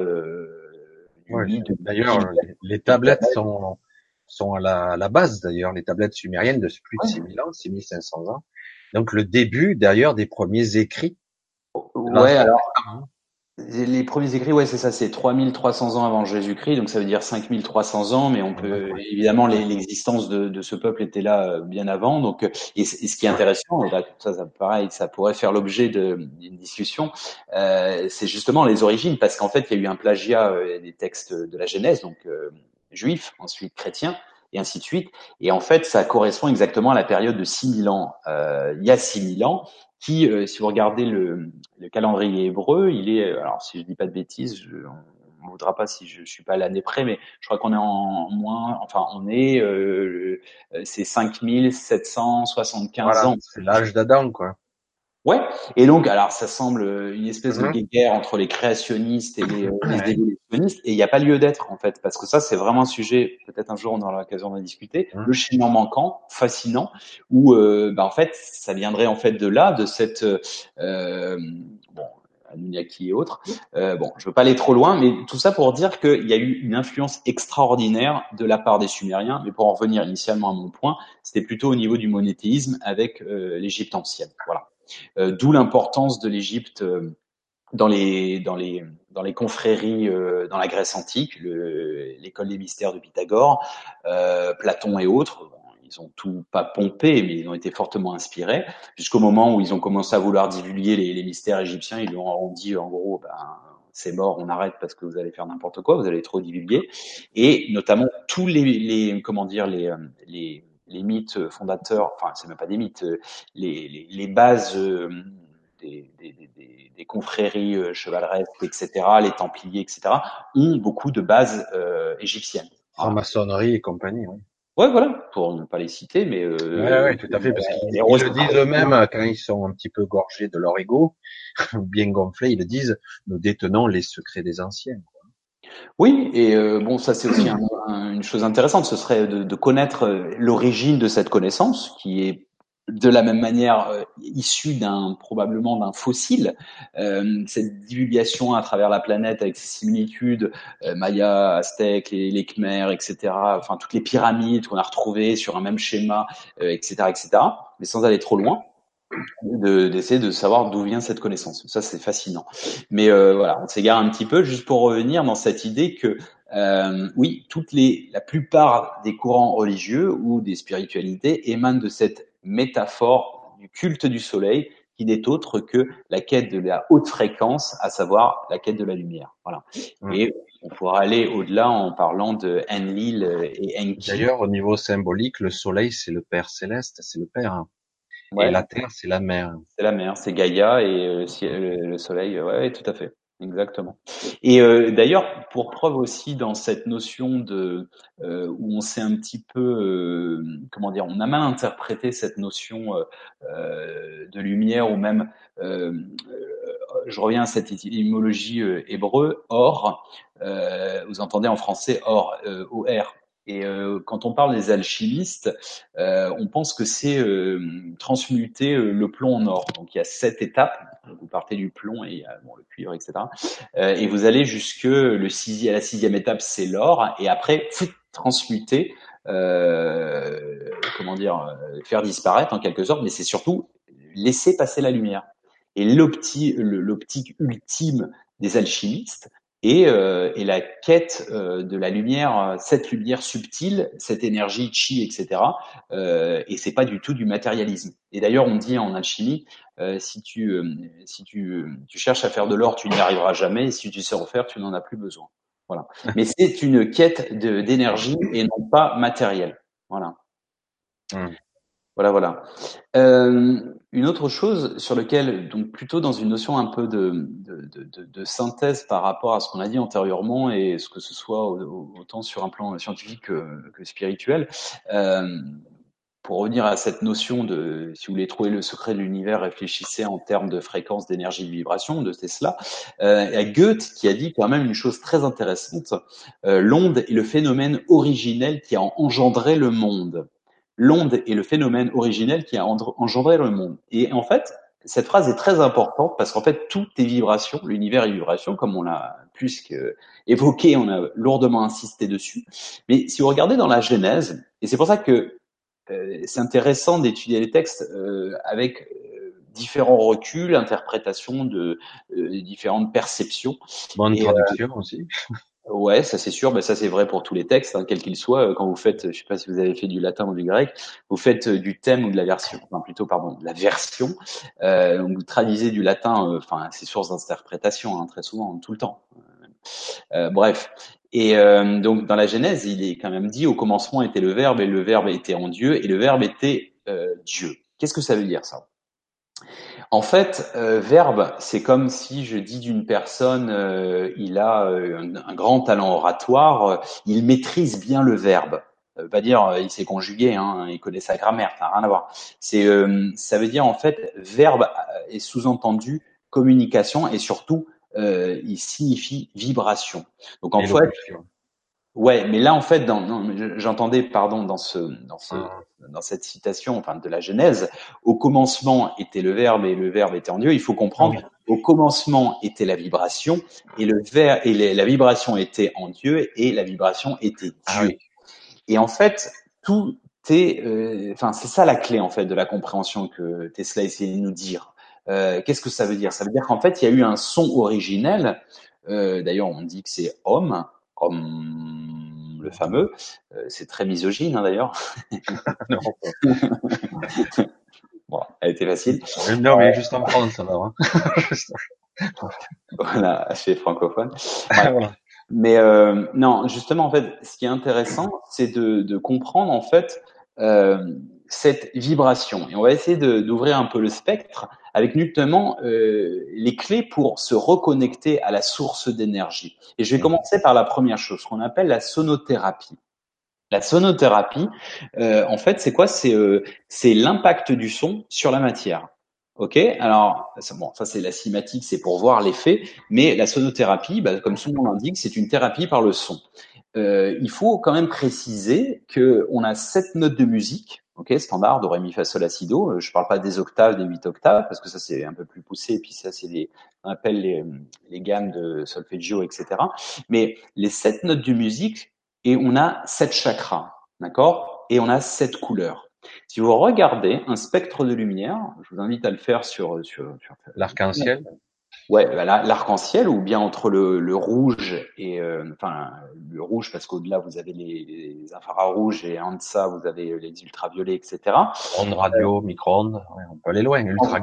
D'ailleurs, les, tablettes sont, sont à la, à la base, d'ailleurs, les tablettes sumériennes de plus de 6000 ans, 6500 ans. Donc le début, d'ailleurs, des premiers écrits. Ouais, alors, les premiers écrits, ouais, c'est ça, c'est 3300 ans avant Jésus-Christ, donc ça veut dire 5300 ans, mais on peut évidemment l'existence de, de, ce peuple était là euh, bien avant. Donc, et, et ce qui est intéressant, et là, ça, ça pareil, ça pourrait faire l'objet d'une discussion, euh, c'est justement les origines, parce qu'en fait, il y a eu un plagiat euh, des textes de la Genèse, donc euh, juifs, ensuite chrétiens, et ainsi de suite. Et en fait, ça correspond exactement à la période de 6000 ans. Euh, il y a 6000 ans, qui, euh, si vous regardez le, le, calendrier hébreu, il est, euh, alors si je dis pas de bêtises, je, on ne voudra pas si je suis pas à l'année près, mais je crois qu'on est en moins, enfin on est, euh, c'est 5775 voilà, ans. C'est l'âge d'Adam, quoi. Ouais. Et donc, alors, ça semble une espèce de mhm. guerre entre les créationnistes et les, les évolutionnistes, et il n'y a pas lieu d'être en fait, parce que ça, c'est vraiment un sujet. Peut-être un jour on aura l'occasion d'en discuter. Mhm. Le schéma manquant, fascinant, où, euh, bah, en fait, ça viendrait en fait de là, de cette, euh, bon, Anunnaki et autres. Euh, bon, je veux pas aller trop loin, mais tout ça pour dire qu'il y a eu une influence extraordinaire de la part des Sumériens. Mais pour en revenir initialement à mon point, c'était plutôt au niveau du monothéisme avec euh, l'Égypte ancienne. Voilà. Euh, d'où l'importance de l'Égypte euh, dans les dans les dans les confréries euh, dans la Grèce antique, l'école des mystères de Pythagore, Platon et autres. ils ont tout pas pompé, mais ils ont été fortement inspirés jusqu'au moment où ils ont commencé à vouloir divulguer les, mystères égyptiens. Ils leur ont dit en gros, ben, c'est mort, on arrête parce que vous allez faire n'importe quoi, vous allez trop divulguer. Et notamment tous les, les comment dire les, les les mythes fondateurs, enfin c'est même pas des mythes, euh, les, les, les bases euh, des, des, des, des, confréries euh, chevaleresques, etc., les Templiers, etc., ont beaucoup de bases euh, égyptiennes. En maçonnerie et compagnie, oui. Ouais, voilà, pour ne pas les citer, mais euh, ouais, ouais, tout à fait, parce qu'ils le disent eux-mêmes quand ils sont un petit peu gorgés de leur ego, bien gonflés, ils le disent, nous détenons les secrets des anciens. Oui, et euh, bon, ça c'est aussi une chose intéressante, ce serait de, connaître euh, l'origine de cette connaissance, qui est de la même manière euh, issue d'un probablement d'un fossile. Euh, cette divulgation à travers la planète avec ses similitudes, Maya, Aztèques, les, les Khmers, etc. Enfin toutes les pyramides qu'on a retrouvées sur un même schéma, etc., etc. Mais sans aller trop loin d'essayer de, savoir d'où vient cette connaissance. Ça, c'est fascinant. Mais euh, voilà, on s'égare un petit peu juste pour revenir dans cette idée que euh, oui, toutes les, la plupart des courants religieux ou des spiritualités émanent de cette métaphore du culte du soleil qui n'est autre que la quête de la haute fréquence, à savoir la quête de la lumière. Voilà. Mmh. Et on pourra aller au-delà en parlant de Enlil et Enki. D'ailleurs, au niveau symbolique, le soleil, c'est le Père céleste, c'est le Père. Hein. Et la Terre, c'est la mer. C'est la mer, c'est Gaïa et euh, le Soleil. Ouais, tout à fait. Exactement. Et euh, d'ailleurs, pour preuve aussi dans cette notion de euh, où on s'est un petit peu, euh, comment dire, on a mal interprété cette notion euh, de lumière ou même je reviens à cette étymologie hébreu, or, vous entendez en français or, O-R, et euh, quand on parle des alchimistes, euh, on pense que c'est euh, transmuter le plomb en or. Donc il y a sept étapes. vous partez du plomb et a bon, le cuivre, etc. et vous allez jusque le sixième, la sixième étape, c'est l'or. Et après, transmuter, comment dire, faire disparaître en quelque sorte. Mais c'est surtout laisser passer la lumière. Et l'optique ultime des alchimistes, et, euh, et la quête euh, de la lumière, cette lumière subtile, cette énergie chi, etc. Euh, et c'est pas du tout du matérialisme. Et d'ailleurs, on dit en alchimie, euh, si tu euh, si tu, tu cherches à faire de l'or, tu n'y arriveras jamais. Et si tu sais en faire, tu n'en as plus besoin. Voilà. Mais c'est une quête d'énergie et non pas matérielle. Voilà. Mmh. Voilà, voilà. Euh, une autre chose sur laquelle, donc plutôt dans une notion un peu de, de, de, synthèse par rapport à ce qu'on a dit antérieurement et ce que ce soit autant sur un plan scientifique que, que spirituel, euh, pour revenir à cette notion de, si vous voulez trouver le secret de l'univers, réfléchissez en termes de fréquence, d'énergie, de vibration de Tesla. Euh, il y a Goethe qui a dit quand même une chose très intéressante. Euh, L'onde est le phénomène originel qui a engendré le monde l'onde est le phénomène originel qui a engendré le monde. Et en fait, cette phrase est très importante parce qu'en fait, tout est vibration, l'univers est vibration, comme on l'a plus évoqué, on a lourdement insisté dessus. Mais si vous regardez dans la Genèse, et c'est pour ça que euh, c'est intéressant d'étudier les textes euh, avec euh, différents reculs, interprétations de différentes perceptions. Bonne traduction aussi. Ouais, ça c'est sûr. Ben, ça c'est vrai pour tous les textes, hein, quels qu'ils soient. Euh, quand vous faites, je sais pas si vous avez fait du latin ou du grec, vous faites euh, du thème ou de la version, enfin plutôt pardon, de la version. Euh, vous traduisez du latin, euh, enfin c'est source d'interprétation hein, très souvent, tout le temps. bref. Et donc dans la Genèse, il est quand même dit au commencement était le Verbe et le Verbe était en Dieu et le Verbe était Dieu. Qu'est-ce que ça veut dire ça? En fait, euh, verbe, c'est comme si je dis d'une personne, euh, il a euh, un, grand talent oratoire, il maîtrise bien le verbe. Ça veut pas dire il sait conjuguer, hein, il connaît sa grammaire, ça n'a rien à voir. C'est, ça veut dire en fait, verbe est sous-entendu communication et surtout, il signifie vibration. Donc en fait, Ouais, mais là en fait, j'entendais, pardon, dans ce, dans ce, ah. dans cette citation, enfin de la Genèse, au commencement était le Verbe et le Verbe était en Dieu. Il faut comprendre, ah au commencement était la vibration et le verbe et la vibration était en Dieu et la vibration était ah Dieu. Et en fait, tout est, euh, enfin c'est ça la clé en fait de la compréhension que Tesla essayait de nous dire. Euh, Qu'est-ce que ça veut dire? Ça veut dire qu'en fait, il y a eu un son originel. Euh, D'ailleurs, on dit que c'est homme comme le fameux. Euh, c'est très misogyne hein, d'ailleurs. bon, elle était facile. Non, mais juste en France, ça va. Hein. voilà, assez francophone. Mais euh, non, justement, en fait, ce qui est intéressant, c'est de, de, comprendre en fait euh, cette vibration. Et on va essayer d'ouvrir un peu le spectre avec notamment euh, les clés pour se reconnecter à la source d'énergie. Et je vais commencer par la première chose, qu'on appelle la sonothérapie. La sonothérapie, euh, en fait, c'est quoi? C'est euh, l'impact du son sur la matière. Ok, alors bon, ça c'est la cinématique, c'est pour voir l'effet, mais la sonothérapie, bah, comme son nom l'indique, c'est une thérapie par le son. Euh, il faut quand même préciser que on a sept notes de musique ok, standard, do, ré, fa, sol, la, si, do. Euh, je parle pas des octaves, des huit octaves, parce que ça c'est un peu plus poussé, et puis ça c'est les, on appelle les, les gammes de solfeggio, etc. Mais les sept notes de musique, et on a sept chakras, d'accord? Et on a sept couleurs. Si vous regardez un spectre de lumière, je vous invite à le faire sur, sur, sur l'arc-en-ciel. Ouais, bah l'arc-en-ciel ou bien entre le, le rouge et euh, enfin le rouge parce qu'au-delà vous avez les, les, infrarouges et en deçà vous avez les ultraviolets, etc. Ondes radio, micro-ondes, on peut aller loin. Ultra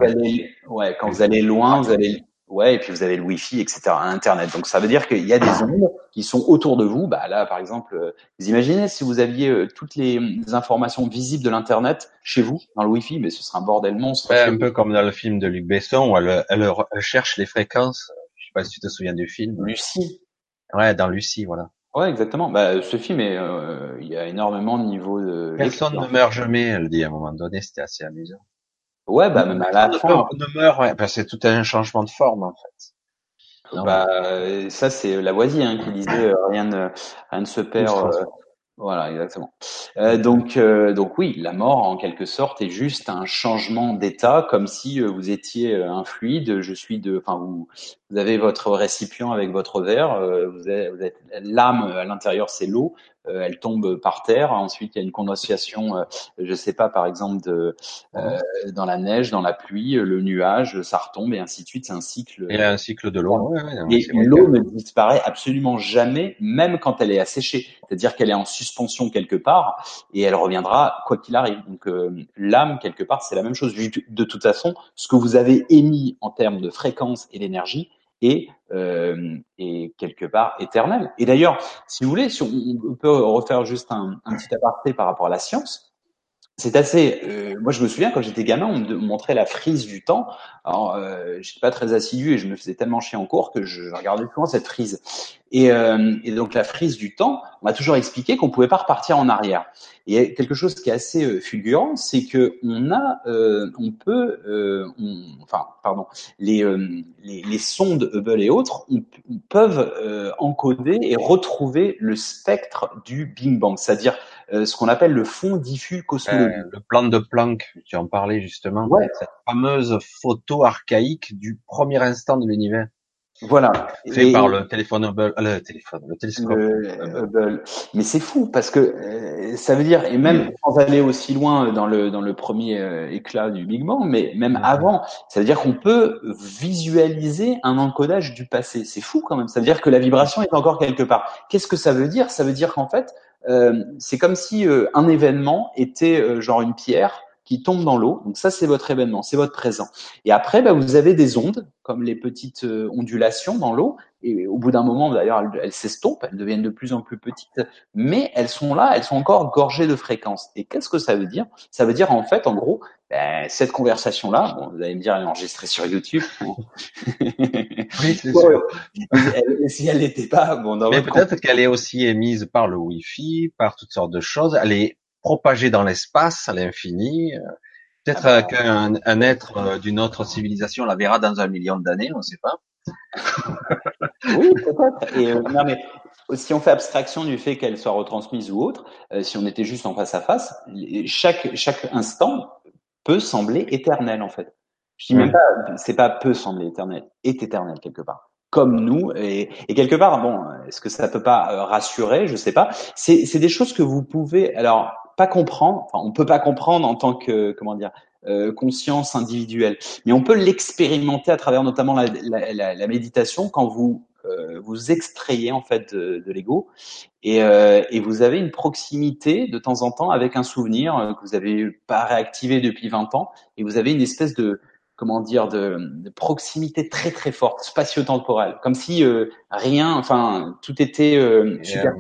ouais, quand vous allez loin, vous allez Ouais, et puis vous avez le Wi-Fi, etc., Internet. Donc ça veut dire qu'il y a des ondes qui sont autour de vous. Bah là, par exemple, euh, vous imaginez si vous aviez euh, toutes les, informations visibles de l'Internet chez vous dans le Wi-Fi, mais ce serait un bordel monstre. Ouais, un peu comme dans le film de Luc Besson où elle, elle, cherche les fréquences. Je sais pas si tu te souviens du film. Lucie. Ouais, dans Lucie, voilà. Ouais, exactement. Bah, ce film, est, euh, il y a énormément de niveaux de. Personne ne meurt jamais, elle dit à un moment donné. C'était assez amusant. Ouais, bah même à la fin. Ne meurt, ouais. Bah, c'est tout un changement de forme en fait. bah, ça c'est Lavoisier hein, qui disait euh, rien ne rien ne se perd. Voilà, exactement. Euh, donc, euh, donc oui, la mort en quelque sorte est juste un changement d'état, comme si euh, vous étiez euh, un fluide. Je suis de, enfin vous, vous avez votre récipient avec votre verre. vous êtes, vous êtes l'âme à l'intérieur, c'est l'eau. Euh, elle tombe par terre. Ensuite, il y a une condensation, euh, je sais pas, par exemple, de, euh, dans la neige, dans la pluie, le nuage, ça retombe et ainsi de suite. C'est un cycle. Et un cycle de l'eau. et l'eau ne disparaît absolument jamais, même quand elle est asséchée. C'est-à-dire qu'elle est en suspension quelque part et elle reviendra quoi qu'il arrive. Donc l'âme quelque part, c'est la même chose. De toute façon, ce que vous avez émis en termes de fréquence et d'énergie, et, euh, et quelque part éternel. Et d'ailleurs, si vous voulez, si on, peut refaire juste un, un, petit aparté par rapport à la science, c'est assez. Euh, moi, je me souviens quand j'étais gamin, on me montrait la frise du temps. Alors, euh, j'étais pas très assidu et je me faisais tellement chier en cours que je regardais souvent cette frise. Et, euh, et donc, la frise du temps, on m'a toujours expliqué qu'on pouvait pas repartir en arrière. Et quelque chose qui est assez euh, fulgurant, c'est que on a, euh, on peut, euh, on, enfin, pardon, les, les, sondes Hubble et autres on, peuvent encoder et retrouver le spectre du Big Bang, c'est-à-dire euh, ce qu'on appelle le fond diffus cosmologique. Euh, le plan de Planck, tu en parlais justement, ouais. cette fameuse photo archaïque du premier instant de l'univers. Voilà. Fait par le téléphone Hubble, euh, le téléphone, le télescope. Hubble. Mais c'est fou parce que euh, ça veut dire, et même sans aller aussi loin dans le dans le premier euh, éclat du Big Bang, mais même avant, ça veut dire qu'on peut visualiser un encodage du passé. C'est fou quand même. Ça veut dire que la vibration est encore quelque part. Qu'est-ce que ça veut dire? Ça veut dire qu'en fait, c'est comme si un événement était genre une pierre qui tombe dans l'eau. Donc ça, c'est votre événement, c'est votre présent. Et après, bah, vous avez des ondes, comme les petites euh, ondulations dans l'eau. Et au bout d'un moment, d'ailleurs, elles s'estompent, elles deviennent de plus en plus petites, mais elles sont là, elles sont encore gorgées de fréquences. Et qu'est-ce que ça veut dire? Ça veut dire en fait, en gros, ben, cette conversation-là, bon, vous allez me dire, elle est enregistrée sur YouTube. oui, c'est sûr. si elle n'était pas, bon, mais peut-être qu'elle est aussi émise par le Wi-Fi, par toutes sortes de choses. Elle est propagé dans l'espace à l'infini. Peut-être ah bah. qu'un un être euh, d'une autre civilisation la verra dans un million d'années, on ne sait pas. oui, peut-être. Et euh, non, mais si on fait abstraction du fait qu'elle soit retransmise ou autre, euh, si on était juste en face à face, chaque chaque instant peut sembler éternel en fait. Je dis même pas, c'est pas peut sembler éternel, est éternel quelque part comme nous et, et, quelque part bon est-ce que ça peut pas rassurer? Je sais pas c'est c'est des choses que vous pouvez alors pas comprendre, enfin, on peut pas comprendre en tant que comment dire euh, conscience individuelle, mais on peut l'expérimenter à travers notamment la, la, la, méditation quand vous euh, vous extrayez en fait de, de l'ego. Et, euh, et, vous avez une proximité de temps en temps avec un souvenir que vous avez pas réactivé depuis 20 ans. Et vous avez une espèce de comment dire de, de proximité très très forte spatio-temporelle. Comme si rien enfin tout était super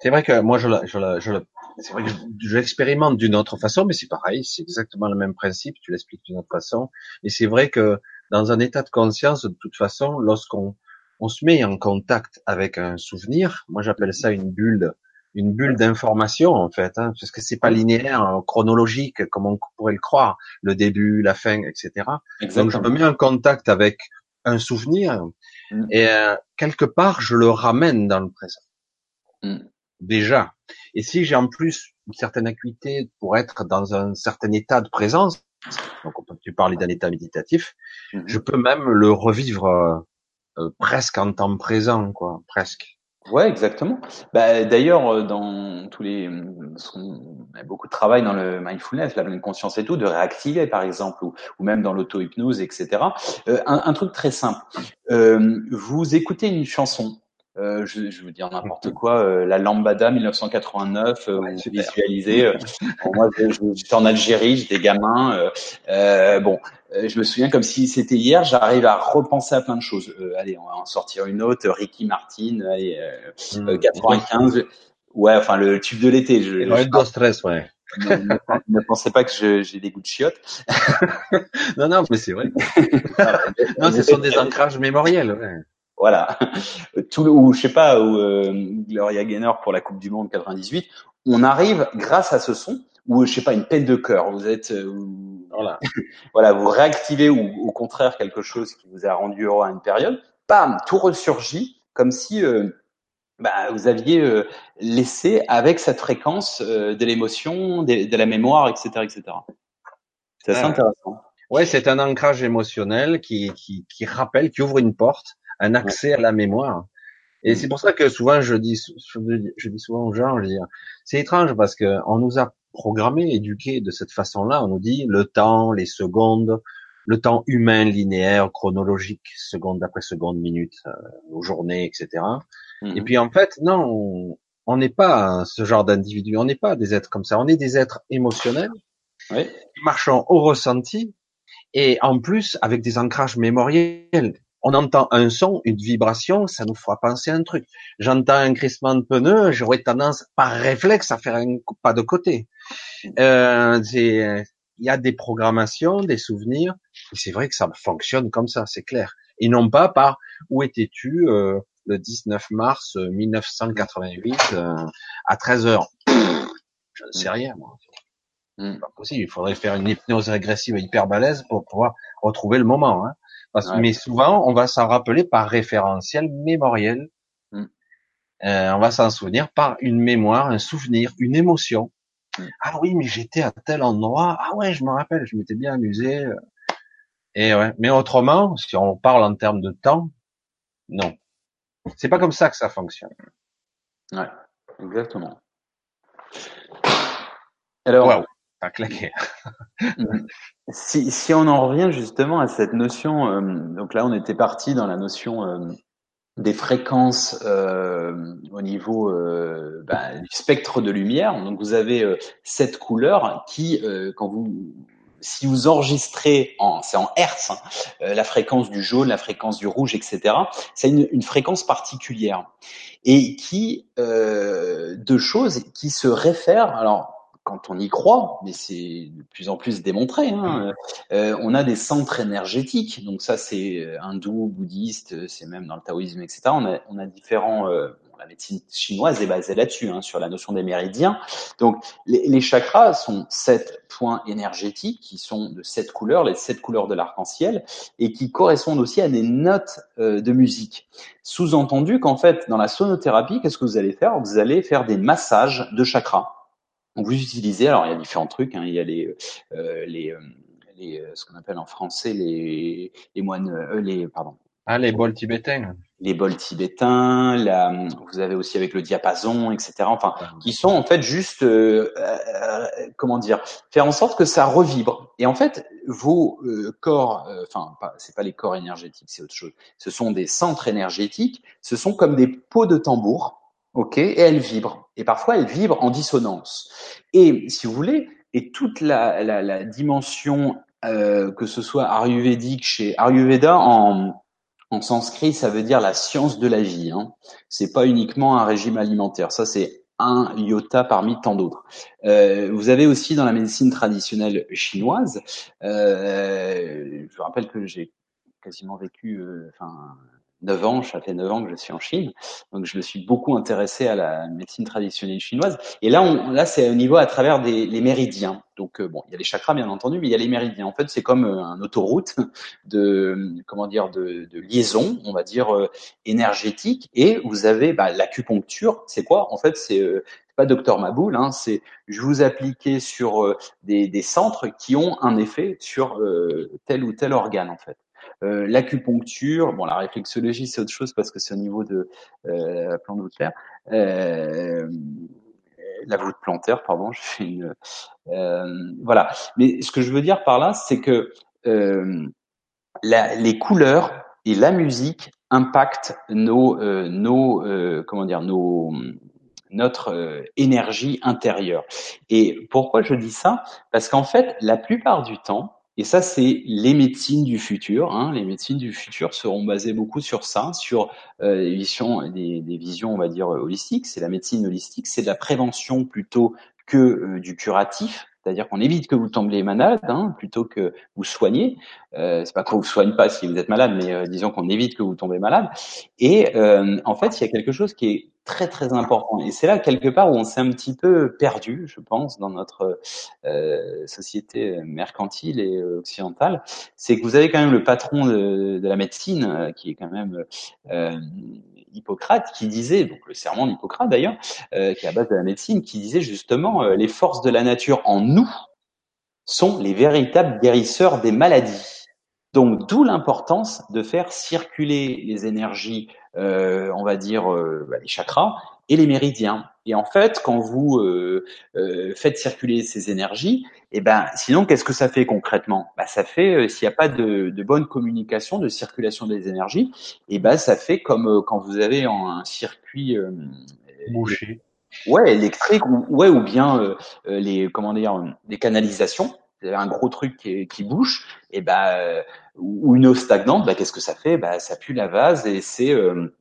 c'est vrai que moi je, je, je, c'est vrai que je l'expérimente d'une autre façon, mais c'est pareil, c'est exactement le même principe, tu l'expliques d'une autre façon. Et c'est vrai que dans un état de conscience, de toute façon, lorsqu'on on se met en contact avec un souvenir, moi j'appelle ça une bulle, une bulle d'information en fait, hein, parce que c'est pas linéaire, chronologique comme on pourrait le croire, le début, la fin, etc. Donc je me mets en contact avec un souvenir mm. et euh, quelque part je le ramène dans le présent. Mm. Déjà, et si j'ai en plus une certaine acuité pour être dans un certain état de présence, donc on peut, tu parler d'un état méditatif, mhm. je peux même le revivre euh, euh, presque en temps présent, quoi, presque. Ouais, exactement. Bah, d'ailleurs, euh, dans tous les, on a beaucoup de travail dans le mindfulness, la pleine conscience et tout, de réactiver par exemple, ou, ou même dans l'auto-hypnose, etc. un, un, truc très simple. Euh, vous écoutez une chanson, euh, je, je veux dire n'importe quoi, euh, la Lambada 1989, euh, ouais, vous visualisez. Euh, moi, j'étais en Algérie, j'étais gamin. bon, je me souviens comme si c'était hier. J'arrive à repenser à plein de choses. allez, on va en sortir une autre. Ricky Martin, allez, 95. Mmh. Ouais, enfin le tube de l'été. Je, je, stress, ouais. ne, ne, pensez pas que j'ai des goûts de chiottes. non, non, mais c'est vrai. non, ce sont des ancrages mémoriels. Ouais voilà. Tout ou je sais pas, ou euh, Gloria Gaynor pour la Coupe du Monde 98, on arrive grâce à ce son, ou je sais pas une peine de cœur. Vous êtes voilà, voilà, vous réactivez ou au contraire quelque chose qui vous a rendu heureux à une période. Bam, tout ressurgit comme si bah, vous aviez laissé avec cette fréquence de l'émotion, de, de, la mémoire, etc., etc. C'est assez intéressant. Ouais, c'est un ancrage émotionnel qui, qui, qui rappelle, qui ouvre une porte, un accès à la mémoire. Et c'est pour ça que souvent je dis, je dis souvent aux gens, je dis, c'est étrange parce que on nous a programmé, éduqué de cette façon-là. On nous dit le temps, les secondes, le temps humain linéaire, chronologique, seconde après seconde, minute, euh, journées, etc. Et mhm. puis en fait, non, on n'est pas ce genre d'individu. On n'est pas des êtres comme ça. On est des êtres émotionnels, oui. marchant au ressenti, et en plus avec des ancrages mémoriels. On entend un son, une vibration, ça nous fera penser à un truc. J'entends un crissement de pneus, j'aurais tendance par réflexe à faire un pas de côté. Euh, il y a des programmations, des souvenirs, et c'est vrai que ça fonctionne comme ça, c'est clair. Et non pas par où étais-tu euh, le 19 mars 1988 euh, à 13 heures. Je ne sais rien moi. Hmm. pas possible. Il faudrait faire une hypnose régressive hyper balèze pour pouvoir retrouver le moment. Hein. Parce, Mais souvent, on va s'en rappeler par référentiel mémoriel. Hmm. Euh, on va s'en souvenir par une mémoire, un souvenir, une émotion. Hmm. Ah oui, mais j'étais à tel endroit. Ah ouais, je me rappelle, je m'étais bien amusé. Et ouais. Mais autrement, si on parle en termes de temps, non. C'est pas comme ça que ça fonctionne. Ouais, exactement. Alors, si, si on en revient justement à cette notion, euh, donc là on était parti dans la notion euh, des fréquences euh, au niveau bah, du spectre de lumière. Donc vous avez cette couleur qui, quand vous si vous enregistrez en, c'est en hertz, hein, la fréquence du jaune, la fréquence du rouge, etc. C'est une, une, fréquence particulière et qui euh, de choses qui se réfèrent. Alors quand on y croit, mais c'est de plus en plus démontré, hein, euh, on a des centres énergétiques. Donc ça, c'est euh, hindou, bouddhiste, c'est même dans le taoïsme, etc. On a, on a différents. Euh, la médecine chinoise est basée là-dessus, hein, sur la notion des méridiens. Donc les, les, chakras sont sept points énergétiques qui sont de sept couleurs, les sept couleurs de l'arc-en-ciel, et qui correspondent aussi à des notes euh, de musique. Sous-entendu qu'en fait, dans la sonothérapie, qu'est-ce que vous allez faire? Vous allez faire des massages de chakras. Donc vous utilisez, alors il y a différents trucs, hein, il y a les, euh, les, euh, les euh, ce qu'on appelle en français les, les moines, euh, les pardon. Ah les bols tibétains. Les bols tibétains, la, vous avez aussi avec le diapason, etc. Enfin, qui sont en fait juste, euh, comment dire, faire en sorte que ça revibre. Et en fait, vos corps, enfin, c'est pas les corps énergétiques, c'est autre chose. Ce sont des centres énergétiques. Ce sont comme des pots de tambour ok, et elle vibre. Et parfois, elle vibre en dissonance. Et si vous voulez, et toute la, la, la dimension, euh, que ce soit ayurvédique chez Ayurveda en, en sanskrit, ça veut dire la science de la vie. Hein. C'est pas uniquement un régime alimentaire. Ça, c'est un iota parmi tant d'autres. Euh, vous avez aussi dans la médecine traditionnelle chinoise, euh, je vous rappelle que j'ai quasiment vécu, euh, enfin 9 ans, ça fait 9 ans que je suis en Chine, donc je me suis beaucoup intéressé à la médecine traditionnelle chinoise. Et là, on, là, c'est au niveau à travers des les méridiens. Donc euh, bon, il y a les chakras bien entendu, mais il y a les méridiens. En fait, c'est comme euh, un autoroute de comment dire de, de liaison, on va dire euh, énergétique. Et vous avez bah, l'acupuncture. C'est quoi? En fait, c'est pas docteur Maboul, hein, c'est je vous appliquer sur des, des, centres qui ont un effet sur tel ou tel organe en fait. Euh, l'acupuncture, bon, la réflexologie, c'est autre chose parce que c'est au niveau de euh, la plante voûte Euh, la voûte plantaire, pardon, je fais une. Euh, voilà. Mais ce que je veux dire par là, c'est que euh, la, les couleurs et la musique impactent nos, nos, comment dire, nos notre énergie intérieure. Et pourquoi je dis ça? Parce qu'en fait, la plupart du temps, et ça, c'est les médecines du futur. Hein. Les médecines du futur seront basées beaucoup sur ça, sur euh, des, visions, on va dire, holistiques. C'est la médecine holistique, c'est de la prévention plutôt que euh, du curatif. C'est-à-dire qu'on évite que vous tombiez malade, hein, plutôt que vous soignez. Euh, c'est pas qu'on vous soigne pas si vous êtes malade, mais euh, disons qu'on évite que vous tombez malade. Et euh, en fait, il y a quelque chose qui est très très important. Et c'est là quelque part où on s'est un petit peu perdu, je pense, dans notre euh, société mercantile et occidentale. C'est que vous avez quand même le patron de, de la médecine, euh, qui est quand même euh, Hippocrate, qui disait, donc le serment d'Hippocrate d'ailleurs, euh, qui est à base de la médecine, qui disait justement les forces de la nature en nous sont les véritables guérisseurs des maladies. Donc d'où l'importance de faire circuler les énergies, euh, on va dire euh, bah, les chakras et les méridiens. Et en fait, quand vous euh, faites circuler ces énergies, et eh ben sinon qu'est-ce que ça fait concrètement? Bah, ça fait s'il n'y a pas de, bonne communication, de circulation des énergies, et eh ben ça fait comme quand vous avez un circuit bouché. Ouais, électrique ou ouais ou bien les comment dire les canalisations un gros truc qui, qui bouge, et ben ou une eau stagnante, bah, qu'est-ce que ça fait? Bah, Ça pue la vase et c'est euh,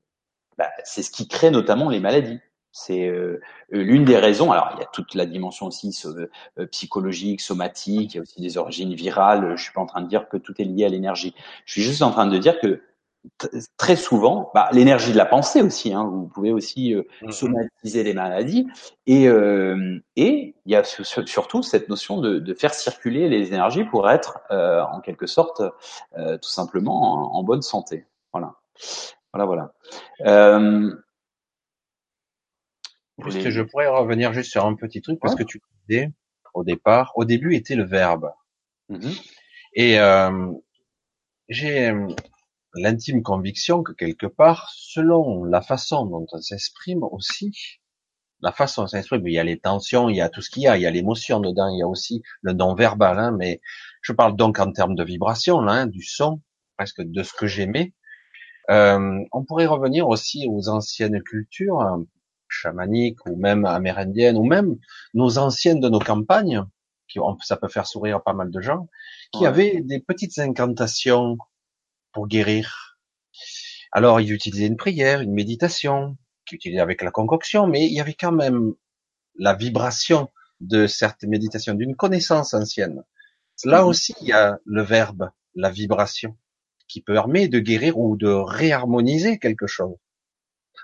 bah, c'est ce qui crée notamment les maladies. C'est euh, l'une des raisons. Alors, il y a toute la dimension aussi euh, psychologique, somatique. Il y a aussi des origines virales. Je suis pas en train de dire que tout est lié à l'énergie. Je suis juste en train de dire que très souvent, bah, l'énergie de la pensée aussi. Hein, vous pouvez aussi euh, mm-hmm. somatiser les maladies. Et euh, et il y a surtout cette notion de, de, faire circuler les énergies pour être euh, en quelque sorte euh, tout simplement en, bonne santé. Voilà, voilà, voilà. Euh, que je pourrais revenir juste sur un petit truc parce que tu disais au départ, au début était le verbe. Mm-hmm. Et euh, j'ai l'intime conviction que quelque part, selon la façon dont on s'exprime aussi, la façon dont on s'exprime, il y a les tensions, il y a tout ce qu'il y a, il y a l'émotion dedans, il y a aussi le non-verbal, hein, mais je parle donc en termes de vibration, là, hein, du son, presque de ce que j'aimais. Euh, on pourrait revenir aussi aux anciennes cultures hein, chamaniques ou même amérindiennes ou même nos anciennes de nos campagnes, qui ça peut faire sourire pas mal de gens, qui avaient des petites incantations pour guérir. Alors, ils utilisaient une prière, une méditation, qu'ils utilisaient avec la concoction, mais il y avait quand même la vibration de certaines méditations, d'une connaissance ancienne. Là mhm. aussi, il y a le verbe, la vibration, qui permet de guérir ou de réharmoniser quelque chose,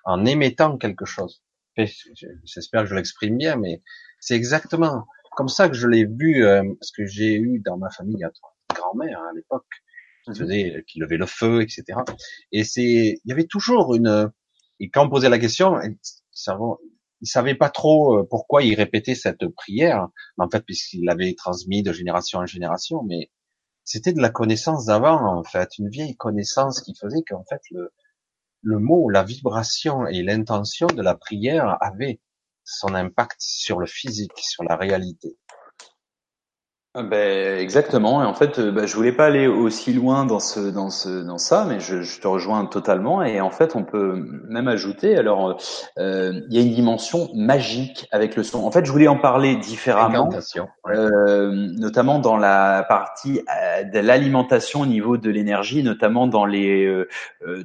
en émettant quelque chose. J'espère que je l'exprime bien, mais c'est exactement comme ça que je l'ai vu, euh, parce que j'ai eu dans ma famille, trois grand-mère hein, à l'époque, qui mhm. faisait, qui levait le feu, etc. Et c'est, il y avait toujours une, et quand on posait la question, il savait pas trop euh, pourquoi il répétait cette prière, en fait, puisqu'il l'avait transmis de génération en génération, mais c'était de la connaissance d'avant, en fait, une vieille connaissance qui faisait qu'en fait, le, le mot, la vibration et l'intention de la prière avaient son impact sur le physique, sur la réalité. Ah ben, exactement. Et en fait, euh, ben, je voulais pas aller aussi loin dans ce, dans ce, dans ça, mais je, je te rejoins totalement. Et en fait, on peut même ajouter. Alors, euh, il y a une dimension magique avec le son. En fait, je voulais en parler différemment, euh, notamment dans la partie euh, de l'alimentation au niveau de l'énergie, notamment dans les, euh,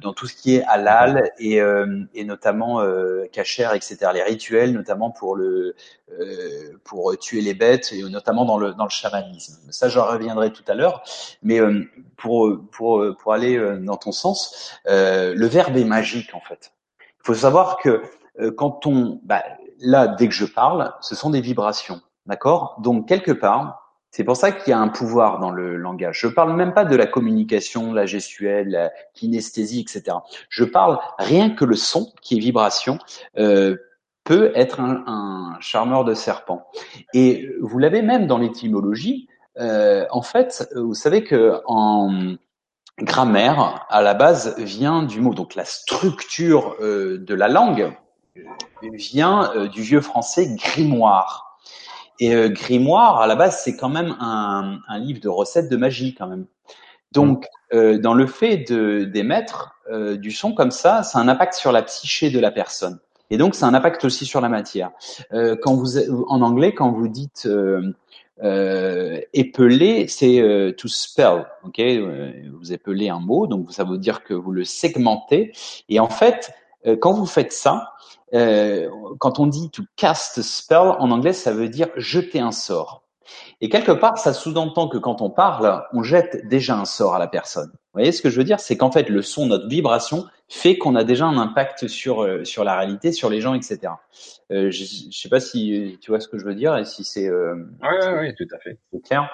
dans tout ce qui est halal et, et notamment euh, etc. Les rituels, notamment pour le, pour tuer les bêtes et notamment dans le, dans le chaman ça, j'en reviendrai tout à l'heure. Mais euh, pour, pour, pour aller euh, dans ton sens, euh, le verbe est magique en fait. Il faut savoir que quand on, bah, là, dès que je parle, ce sont des vibrations, d'accord? Donc quelque part, c'est pour ça qu'il y a un pouvoir dans le langage. Je parle même pas de la communication, la gestuelle, la kinesthésie, etc. Je parle rien que le son qui est vibration. Euh, peut être un, un charmeur de serpent. Et vous l'avez même dans l'étymologie. Euh, en fait, vous savez que en grammaire, à la base, vient du mot. Donc la structure euh, de la langue vient euh, du vieux français grimoire. Et euh, grimoire, à la base, c'est quand même un, un, livre de recettes de magie, quand même. Donc, euh, dans le fait d'émettre du son comme ça, ça a un impact sur la psyché de la personne. Et donc, ça a un impact aussi sur la matière. Euh, quand vous, en anglais, quand vous dites euh, euh, épeler, c'est euh, to spell. Ok, euh, vous épelez un mot, donc ça veut dire que vous le segmentez. Et en fait, euh, quand vous faites ça, quand on dit to cast spell en anglais, ça veut dire jeter un sort. Et quelque part, ça sous-entend que quand on parle, on jette déjà un sort à la personne. Vous voyez ce que je veux dire? C'est qu'en fait, le son, notre vibration, fait qu'on a déjà un impact sur euh, sur la réalité, sur les gens, etc. Euh, je, je sais pas si tu vois ce que je veux dire et si c'est euh, oui, oui, tout à fait clair.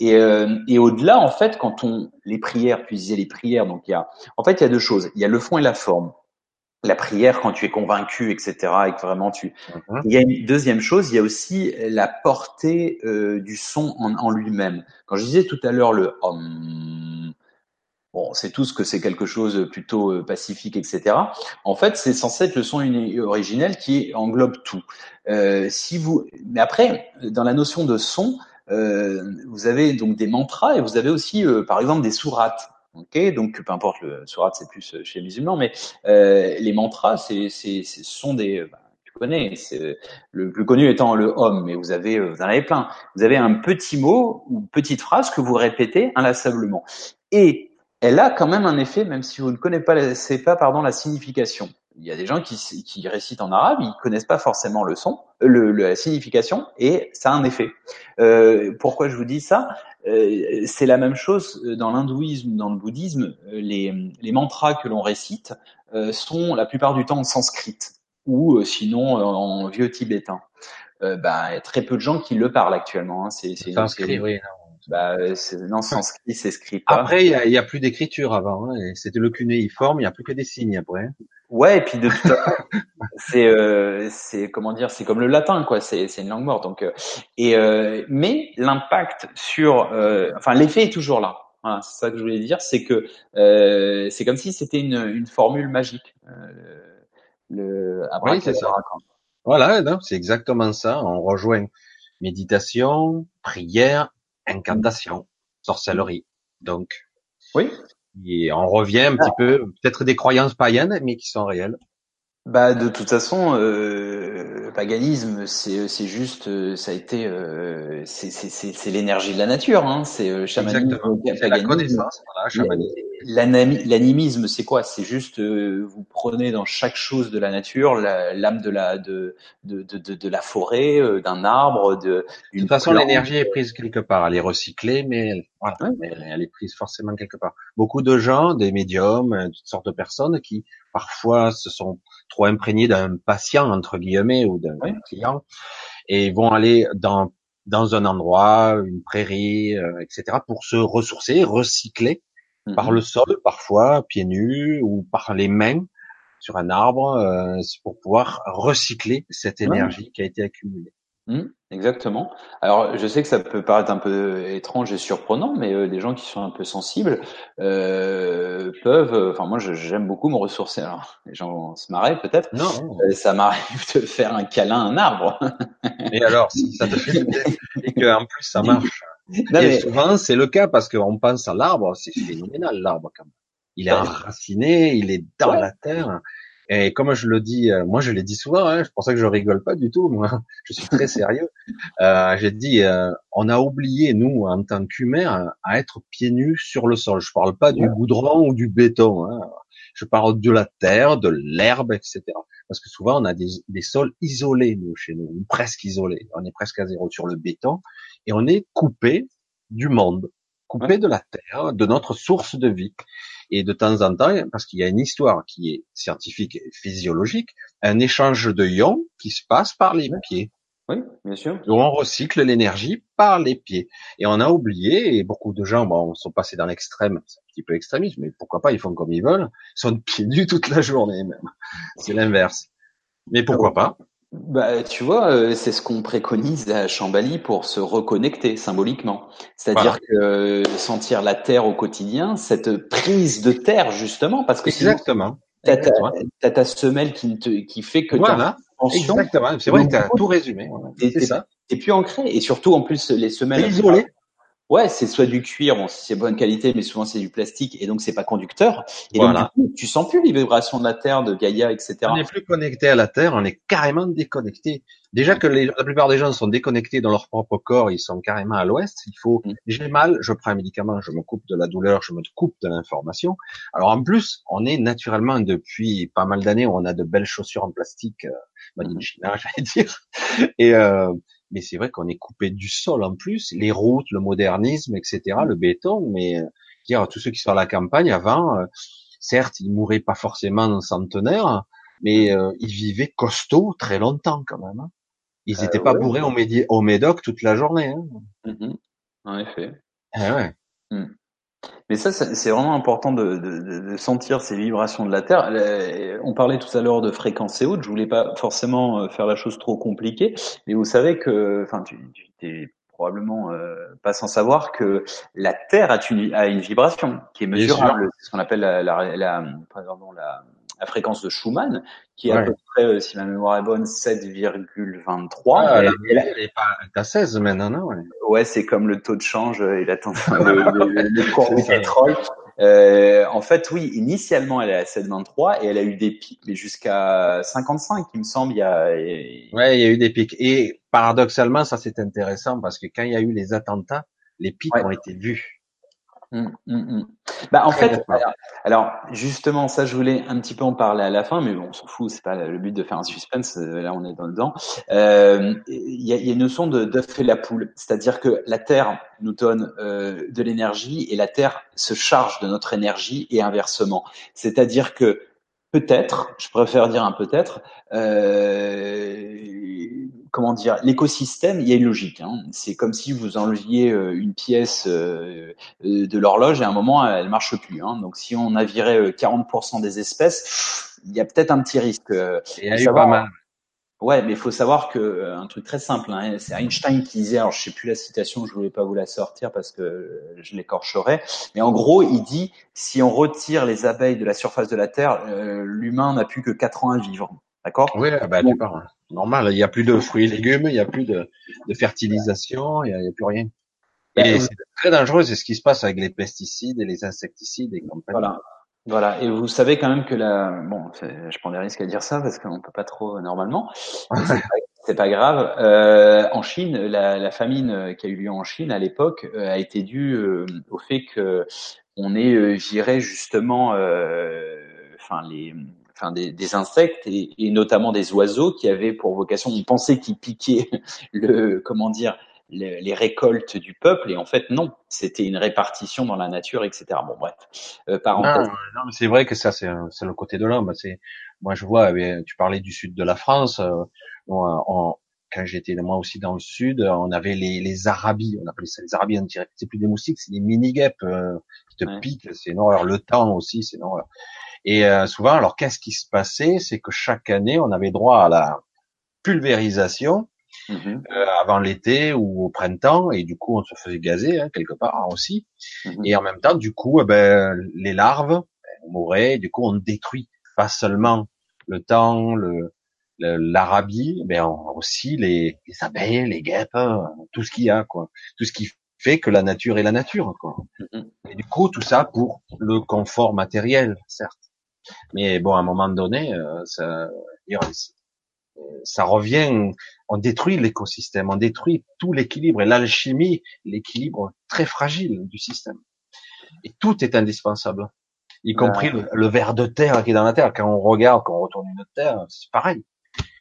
Et, euh, et au-delà, en fait, quand on les prières, tu disais les prières, donc il y a, en fait, il y a deux choses. Il y a le fond et la forme. La prière, quand tu es convaincu, etc., et que vraiment tu. Mhm. Il y a une deuxième chose, il y a aussi la portée euh, du son en, en lui-même. Quand je disais tout à l'heure le hum, Bon, c'est tout ce que c'est quelque chose plutôt euh, pacifique, etc. En fait, c'est censé être le son originel qui englobe tout. Euh, si vous, mais après, dans la notion de son, euh, vous avez donc des mantras et vous avez aussi, euh, par exemple, des sourates. Ok, donc peu importe le sourate, c'est plus chez les musulmans, mais euh, les mantras, c'est, c'est, ce sont des, bah, tu connais, c'est le plus connu étant le Om, mais vous avez, vous en avez plein. Vous avez un petit mot ou petite phrase que vous répétez inlassablement. Et elle a quand même un effet, même si vous ne connaissez pas, pardon, la signification. Il y a des gens qui, qui récitent en arabe, ils connaissent pas forcément le son, le, le, la signification, et ça a un effet. Euh, pourquoi je vous dis ça? Euh, C'est la même chose dans l'hindouisme, dans le bouddhisme. Les, les mantras que l'on récite euh, sont la plupart du temps en sanskrit ou euh, sinon en vieux tibétain. Euh, bah, très peu de gens qui le parlent actuellement. Hein. C'est, c'est, sanskrit, oui. Non. Bah, c'est, non, c'est écrit pas. Après, il y a, y a, plus d'écriture avant. Hein, c'était le cunéiforme, il n'y a plus que des signes après. Ouais, et puis de c'est, euh, c'est comment dire, c'est comme le latin, quoi. C'est, c'est une langue morte. Donc, euh, et euh, mais l'impact sur, euh, enfin, l'effet est toujours là. Voilà, c'est ça que je voulais dire, c'est que euh, c'est comme si c'était une, une formule magique. Euh, le, après, oui, c'est ça. Voilà, c'est exactement ça. On rejoint méditation, prière, incantation, sorcellerie. Donc, oui. Et on revient un petit peu, peut-être des croyances païennes, mais qui sont réelles. Bah de toute façon, euh, le paganisme, c'est c'est juste, ça a été, euh, c'est c'est c'est l'énergie de la nature, hein. C'est euh, chamanisme, c'est la connaissance, voilà, chamanisme. L'animisme, c'est quoi? C'est juste, euh, vous prenez dans chaque chose de la nature l'âme de la de de de de, de la forêt, euh, d'un arbre, de. De toute façon, l'énergie est prise quelque part. Elle est recyclée, mais elle, voilà, ouais. elle, elle est prise forcément quelque part. Beaucoup de gens, des médiums, euh, toutes sortes de personnes qui parfois se sont trop imprégnés d'un patient entre guillemets ou d'un oui. client et vont aller dans dans un endroit, une prairie, euh, etc. pour se ressourcer, recycler mm -hmm. par le sol parfois, pieds nus ou par les mains sur un arbre, euh, pour pouvoir recycler cette énergie qui a été accumulée. Mmh, exactement. Alors, je sais que ça peut paraître un peu étrange et surprenant, mais euh, les gens qui sont un peu sensibles euh, peuvent. Enfin, moi, j'aime beaucoup me ressourcer. Alors, les gens se marraient peut-être. Non. Euh, ça m'arrive de faire un câlin à un arbre. et alors, si ça te fait et que en plus ça marche. Non, et mais... souvent, c'est le cas parce qu'on pense à l'arbre. C'est phénoménal l'arbre quand même. Il est enraciné, il est dans ouais. la terre. Et comme je le dis, moi je l'ai dit souvent, hein, c'est pour ça que je rigole pas du tout. Moi, je suis très sérieux. Euh, J'ai dit, euh, on a oublié nous en tant qu'humains à être pieds nus sur le sol. Je parle pas du goudron ou du béton. Hein. Je parle de la terre, de l'herbe, etc. Parce que souvent on a des, des sols isolés nous chez nous, presque isolés. On est presque à zéro sur le béton et on est coupé du monde, coupé de la terre, de notre source de vie. Et de temps en temps, parce qu'il y a une histoire qui est scientifique et physiologique, un échange de ions qui se passe par les pieds. Oui, bien sûr. Où on recycle l'énergie par les pieds. Et on a oublié, et beaucoup de gens bon, sont passés dans l'extrême, c'est un petit peu extrémiste, mais pourquoi pas, ils font comme ils veulent, ils sont pieds nus toute la journée même. C'est l'inverse. Mais pourquoi pas? Bah, tu vois, c'est ce qu'on préconise à Chambali pour se reconnecter symboliquement. C'est-à-dire voilà. que sentir la terre au quotidien, cette prise de terre justement, parce que exactement. T'as ta, as ta semelle qui te, qui fait que voilà. Exactement. C'est vrai que t'as tout résumé. C'est ça. Et puis ancré. Et surtout, en plus, les semelles. Isolées. Ouais, c'est soit du cuir, bon, c'est bonne qualité, mais souvent c'est du plastique et donc c'est pas conducteur. Et voilà. donc, du coup, tu sens plus les vibrations de la terre, de Gaïa, etc. On n'est plus connecté à la terre, on est carrément déconnecté. Déjà que les, la plupart des gens sont déconnectés dans leur propre corps, ils sont carrément à l'ouest. Il faut, mmh. j'ai mal, je prends un médicament, je me coupe de la douleur, je me coupe de l'information. Alors en plus, on est naturellement depuis pas mal d'années, on a de belles chaussures en plastique, euh, in China, j'allais dire. Et euh, mais c'est vrai qu'on est coupé du sol en plus, les routes, le modernisme, etc., le béton, mais Dire tous ceux qui sont à la campagne avant, euh, certes, ils mouraient pas forcément en centenaire, mais euh, ils vivaient costaud très longtemps quand même. Hein. Ils n'étaient pas bourrés au, au, Médoc toute la journée. Hein. Mm-hmm. En effet. Eh ouais. Mm. Mais ça, c'est vraiment important de, de, de, sentir ces vibrations de la Terre. On parlait tout à l'heure de fréquences hautes. Je voulais pas forcément euh, faire la chose trop compliquée, mais vous savez que, enfin, tu, tu probablement euh, pas sans savoir que la Terre a une, a une vibration qui est mesurable. C'est ce qu'on appelle la, la, la, pardon, la, la, fréquence de Schumann, qui est à peu près, euh, si ma mémoire est bonne, 7,23. Ah, elle, est pas à 16 maintenant, non Ouais, ouais c'est comme le taux de change et la le, le, le cours du pétrole. Euh, en fait, oui, initialement, elle est à 7,23 et elle a eu des pics, mais jusqu'à 55, il me semble. Il y a... Ouais, il y a eu des pics. Et paradoxalement, ça c'est intéressant parce que quand il y a eu les attentats, les pics ont été vus. Bah en fait, alors, justement, ça je voulais un petit peu en parler à la fin, mais bon, on s'en fout, c'est pas le but de faire un suspense. Euh, là, on est dans le dedans. Euh, il y, a, y, a, une notion de d'œuf et la poule, c'est-à-dire que la Terre nous donne euh, de l'énergie et la Terre se charge de notre énergie et inversement. C'est-à-dire que peut-être, je préfère dire un peut-être, euh, comment dire, l'écosystème, il y a une logique. Hein. C'est comme si vous enleviez euh, une pièce euh, de l'horloge et à un moment, elle marche plus. Hein. Donc, si on a viré 40% des espèces, il y a peut-être un petit risque. Il y a eu pas mal. Ouais, mais il faut savoir que euh, un truc très simple, hein, c'est Einstein qui disait, alors je sais plus la citation, je voulais pas vous la sortir parce que je l'écorcherais, mais en gros, il dit si on retire les abeilles de la surface de la Terre, euh, l'humain n'a plus que quatre ans à vivre. D'accord? Oui, bah, bon. Hein. normal. Il n'y a plus de fruits et légumes, il n'y a plus de, de fertilisation, il n'y a, a, plus rien. Et c'est très dangereux, c'est ce qui se passe avec les pesticides et les insecticides et compagnie. Voilà. Voilà, et vous savez quand même que la, bon, je prends des risques à dire ça parce qu'on peut pas trop euh, normalement. C'est pas, pas, grave. Euh, en Chine, la, la, famine euh, qui a eu lieu en Chine à l'époque euh, a été due au fait que on ait viré justement, enfin les, enfin des, des insectes et, et, notamment des oiseaux qui avaient pour vocation, on pensait qu'ils piquaient le, comment dire, les, les, récoltes du peuple et en fait non, c'était une répartition dans la nature, etc. Bon bref, euh, parenthèse. Non, mais c'est vrai que ça c'est le côté de l'homme. C'est moi je vois, eh tu parlais du sud de la France. Euh, on, quand j'étais moi aussi dans le sud, on avait les, les arabies, on appelait ça les arabies en direct. C'est plus des moustiques, c'est des mini guêpes euh, qui te piquent. C'est une horreur. Le temps aussi, c'est une horreur. Et euh, souvent, alors qu'est-ce qui se passait, c'est que chaque année, on avait droit à la pulvérisation Mmh euh, avant l'été ou au printemps, et du coup on se faisait gazer hein, quelque part hein, aussi. Mmh et en même temps, du coup, eh ben, les larves ben, mouraient, du coup on détruit pas seulement le temps, le l'Arabie, mais aussi les, les, abeilles, les guêpes, hein, tout ce qu'il y a, quoi. Tout ce qui fait que la nature est la nature, quoi. Mmh et du coup, tout ça pour le confort matériel, certes. Mais bon, à un moment donné, euh, ça, ça revient, on détruit l'écosystème, on détruit tout l'équilibre et l'alchimie, l'équilibre très fragile du système. Et tout est indispensable, y compris le, le, ver de terre qui est dans la terre. Quand on regarde, quand on retourne une terre, c'est pareil.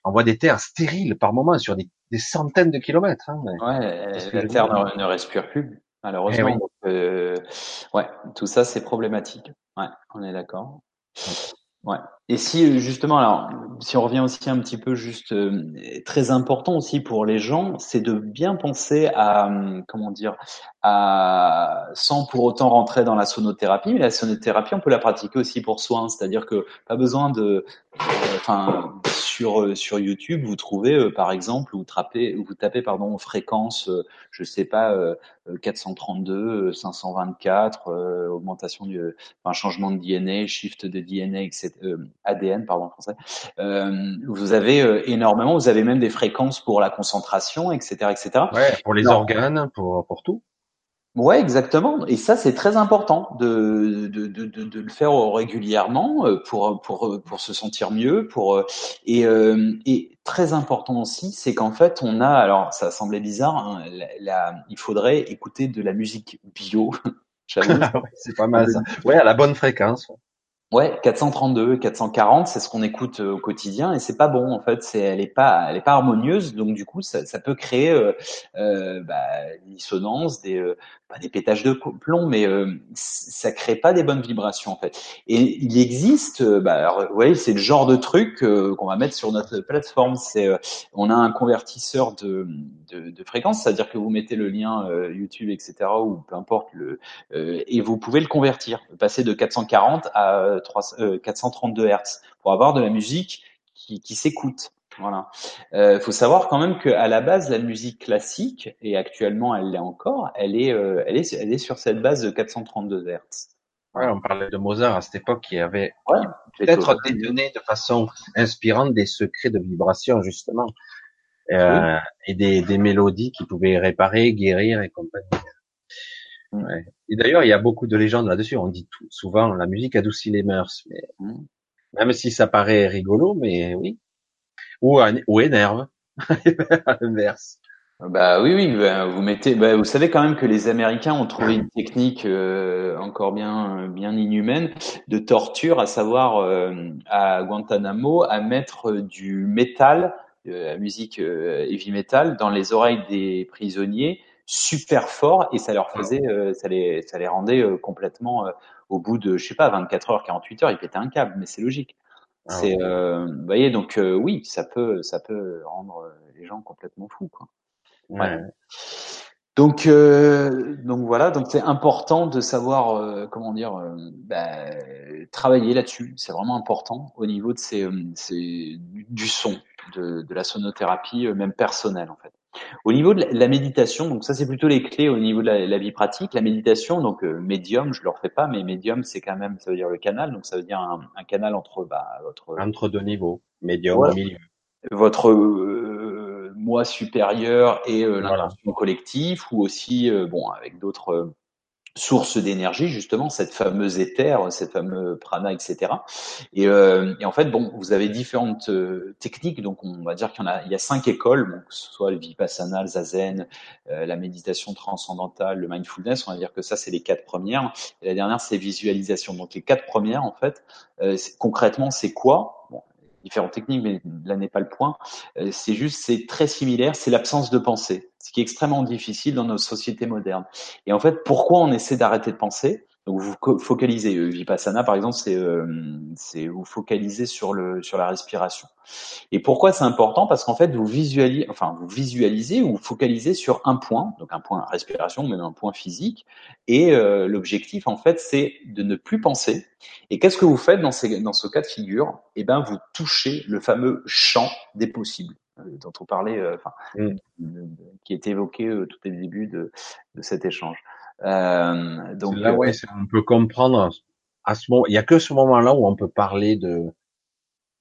On voit des terres stériles par moment sur des, des centaines de kilomètres. Hein. Ouais, la terre ne, ne, respire plus, malheureusement. Eh euh, ouais, tout ça c'est problématique. Ouais, on est d'accord. Ouais. Et si euh, justement, alors, si on revient aussi un petit peu juste euh, très important aussi pour les gens, c'est de bien penser à hum, comment dire, à sans pour autant rentrer dans la sonothérapie, mais la sonothérapie, on peut la pratiquer aussi pour soi, c'est-à-dire que pas besoin de, euh, enfin, sur sur YouTube, vous trouvez par exemple, vous tapez, vous tapez pardon fréquence, je sais pas, 432, 524, augmentation du, enfin, changement de DNA, shift de DNA, etc. ADN, pardon, français. Euh, vous avez euh, énormément, vous avez même des fréquences pour la concentration, etc., etc. Ouais, pour les organes, pour pour tout. Ouais, exactement. Et ça, c'est très important de, de, de, de, le faire régulièrement euh, pour, pour, pour se sentir mieux. Pour, et, et très important aussi, c'est qu'en fait, on a, alors ça semblait bizarre, hein, la, il faudrait écouter de la musique bio. c'est pas mal ça. Ouais, à la bonne fréquence. Ouais, 432, 440, c'est ce qu'on écoute euh, au quotidien et c'est pas bon en fait. C'est, elle est pas, elle est pas harmonieuse, donc du coup ça, ça peut créer euh, euh, bah, des dissonances, des, euh, pas des pétages de plomb, mais euh, ça crée pas des bonnes vibrations en fait. Et il existe, euh, bah, alors, vous voyez, c'est le genre de truc qu'on va mettre sur notre plateforme. C'est, on a un convertisseur de, de, fréquence, c'est-à-dire que vous mettez le lien YouTube, etc. ou peu importe le, et vous pouvez le convertir, passer de 440 à 432 Hz pour avoir de la musique qui, qui s'écoute. Voilà. Euh, faut savoir quand même qu'à la base, la musique classique, et actuellement elle l'est encore, elle est, euh, elle est, elle est sur cette base de 432 Hz. Ouais, on parlait de Mozart à cette époque qui avait ouais, peut-être détenait de façon inspirante des secrets de vibration justement euh, et des, des, mélodies qui pouvaient réparer, guérir et compagnie. Mm. Ouais. Et d'ailleurs, il y a beaucoup de légendes là-dessus. On dit tout, souvent la musique adoucit les mœurs, mais mm. même si ça paraît rigolo, mais oui, ou, ou énerve, à l'inverse. Bah oui, oui, bah, vous mettez, bah, vous savez quand même que les Américains ont trouvé une technique euh, encore bien, bien inhumaine de torture, à savoir euh, à Guantanamo à mettre du métal, euh, la musique heavy metal, dans les oreilles des prisonniers super fort et ça leur faisait, ça les, ça les rendait complètement au bout de, je sais pas, 24 heures, 48 heures, ils pétaient un câble, mais c'est logique. Ah c'est, euh, vous voyez, donc euh, oui, ça peut, ça peut rendre euh, les gens complètement fous, quoi. Ouais. Donc, euh, donc voilà, donc c'est important de savoir, euh, comment dire, bah, travailler là-dessus. C'est vraiment important au niveau de ces, ces du son, de, de la sonothérapie, même personnelle en fait. Au niveau de la méditation, donc ça c'est plutôt les clés au niveau de la, vie pratique. La méditation, donc euh, médium, je le refais pas, mais médium c'est quand même, ça veut dire le canal, donc ça veut dire un, canal entre bah, votre entre deux niveaux, médium au milieu. Votre euh, moi supérieur et euh, l'intention collective, ou aussi bon avec d'autres source d'énergie justement cette fameuse éther cette fameuse prana etc et, euh, et, en fait bon vous avez différentes euh, techniques. Donc on va dire qu'il y en a il y a cinq écoles. Bon, que ce soit le vipassana le zazen euh, la méditation transcendantale le mindfulness. On va dire que ça c'est les quatre premières. Et la dernière c'est visualisation. Donc les quatre premières en fait euh, concrètement c'est quoi? Différentes techniques, mais là n'est pas le point. Euh, c'est juste, c'est très similaire, c'est l'absence de pensée, ce qui est extrêmement difficile dans nos sociétés modernes. Et en fait, pourquoi on essaie d'arrêter de penser? Donc vous focalisez euh, vipassana par exemple, c'est euh, c'est vous focalisez sur le sur la respiration. Et pourquoi c'est important? Parce qu'en fait vous visualisez, enfin vous visualisez ou vous focalisez sur un point, donc un point respiration, même un point physique. Et euh, l'objectif en fait c'est de ne plus penser. Et qu'est-ce que vous faites dans ces dans ce cas de figure? Eh ben vous touchez le fameux champ des possibles dont on parlait, enfin, mm. qui est évoqué tout au début de, de cet échange. Euh, donc là, ouais, on peut comprendre à ce moment. Il y a que ce moment-là où on peut parler de,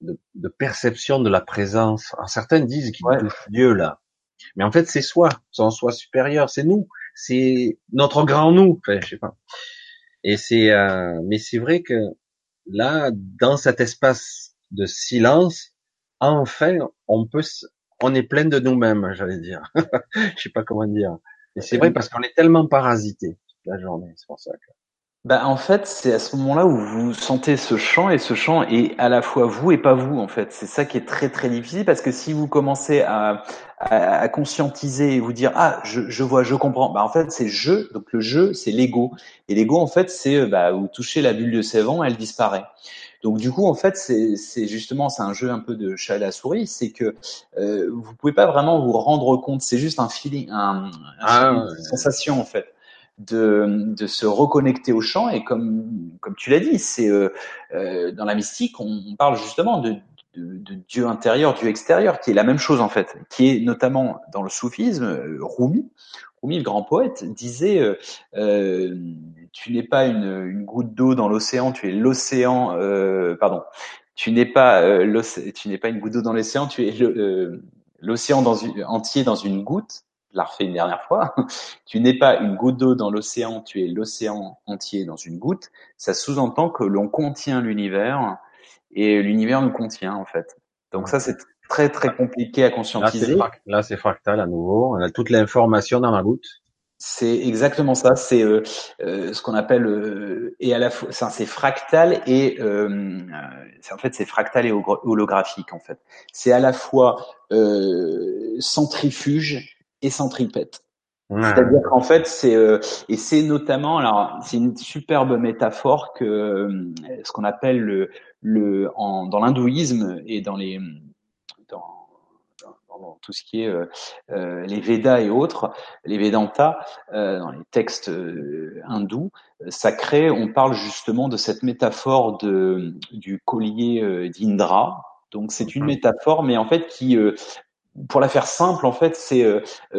de, de perception de la présence. Alors, certains disent qu'ils touchent Dieu là, mais en fait c'est soi, son soi supérieur, c'est nous, c'est notre grand nous. Enfin, je sais pas. Et c'est, euh, mais c'est vrai que là, dans cet espace de silence, enfin, on peut, on est plein de nous-mêmes, j'allais dire. je sais pas comment dire. Et c'est vrai parce qu'on est tellement parasité toute la journée, c'est pour ça que. Bah en fait, c'est à ce moment-là où vous sentez ce chant et ce chant est à la fois vous et pas vous en fait. C'est ça qui est très très difficile parce que si vous commencez à, à, à conscientiser et vous dire ah je, je vois, je comprends, bah en fait c'est je donc le jeu c'est l'ego et l'ego en fait c'est euh, bah vous touchez la bulle de sévent, elle disparaît. Donc du coup, en fait, c'est justement c'est un jeu un peu de chat à la souris, c'est que euh, vous pouvez pas vraiment vous rendre compte, c'est juste un feeling, un, ah, une sensation en fait de, de se reconnecter au champ. Et comme comme tu l'as dit, c'est euh, euh, dans la mystique, on, parle justement de, de, de, Dieu intérieur, Dieu extérieur, qui est la même chose en fait, qui est notamment dans le soufisme, euh, Rumi, Rumi, le grand poète, disait euh, euh, Tu n'es pas une, une goutte d'eau dans l'océan, tu es l'océan. Euh, pardon. Tu n'es pas euh, tu n'es pas une goutte d'eau dans l'océan, tu es euh, l'océan dans une, entier dans une goutte. Je la refais une dernière fois. tu n'es pas une goutte d'eau dans l'océan, tu es l'océan entier dans une goutte. Ça sous-entend que l'on contient l'univers et l'univers nous contient en fait. Donc ça c'est très très compliqué à conscientiser. Là, c'est fractal à nouveau. On a toute l'information dans la goutte. C'est exactement ça. C'est euh, euh, ce qu'on appelle euh, et à la fois, c'est fractal et c'est en fait c'est fractal et holographique en fait. C'est à la fois centrifuge et centripète. C'est-à-dire qu'en fait, c'est et c'est notamment alors c'est une superbe métaphore que ce qu'on appelle le le en, dans l'hindouisme et dans les dans tout ce qui est euh, euh, les Védas et autres, les Vedanta, euh, dans les textes hindous sacrés, on parle justement de cette métaphore de, du collier d'Indra. Donc c'est une mhm. métaphore, mais en fait qui pour la faire simple, en fait, c'est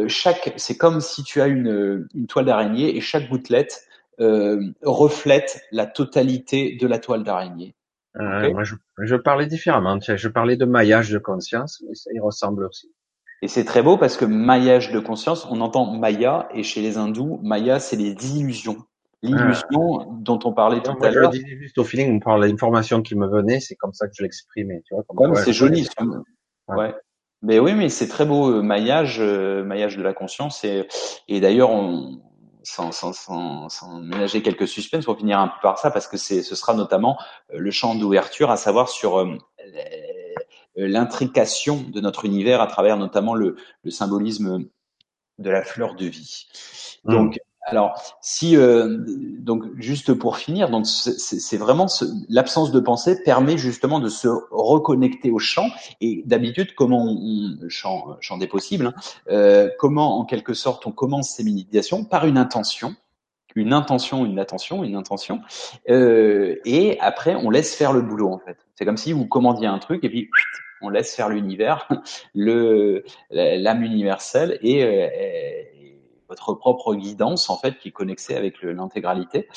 chaque, c'est comme si tu as une, une toile d'araignée et chaque gouttelette reflète la totalité de la toile d'araignée. Euh, moi, je, je, parlais différemment. Je parlais de maillage de conscience, mais ça y ressemble aussi. Et c'est très beau parce que maillage de conscience, on entend Maya, et chez les hindous, Maya, c'est les illusions. L'illusion ah. dont on parlait tout à l'heure. Je dis juste au feeling, on parle l'information qui me venait, c'est comme ça que je l'exprimais. Tu vois, comme c'est joli. Ouais. Mais oui, mais c'est très beau, euh, maillage, euh, maillage de la conscience. Et, et d'ailleurs, on, sans, sans, sans, sans, ménager quelques suspens pour finir un peu par ça, parce que c'est, ce sera notamment euh, le champ d'ouverture, à savoir sur euh, l'intrication de notre univers à travers notamment le, le symbolisme de la fleur de vie. Mmh. Donc, alors, si euh, donc juste pour finir, donc c'est vraiment l'absence de pensée permet justement de se reconnecter au champ. Et d'habitude, comment on, champ, champ des possibles, hein, euh, comment en quelque sorte on commence ces méditations par une intention, une intention, une attention, une intention, euh, et après on laisse faire le boulot en fait. C'est comme si vous commandiez un truc et puis on laisse faire l'univers, le l'âme universelle et, et votre propre guidance en fait qui est connectée avec l'intégralité.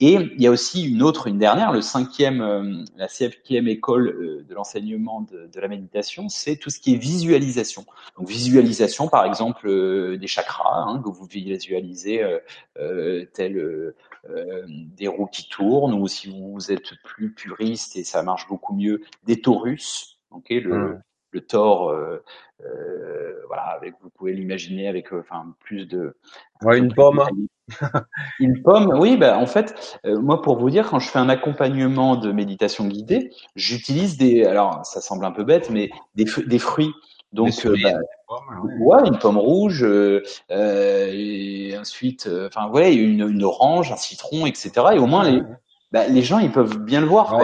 Et il y a aussi une autre, une dernière, le cinquième, euh, la cinquième école euh, de l'enseignement de, la méditation, c'est tout ce qui est visualisation. Donc visualisation, par exemple, euh, des chakras hein, que vous visualisez euh, des roues qui tournent, ou si vous êtes plus puriste et ça marche beaucoup mieux, des taurus. ok le, mmh le Thor, euh, euh, voilà, avec vous pouvez l'imaginer avec euh, enfin plus de. Ouais, une pomme. une pomme, oui. Bah, en fait, moi, pour vous dire, quand je fais un accompagnement de méditation guidée, j'utilise des. Alors, ça semble un peu bête, mais des, des fruits. Donc, bah, ouais. une pomme rouge, euh, et ensuite, enfin, voilà, une, une orange, un citron, etc. Et au moins, les, bah, les gens, ils peuvent bien le voir.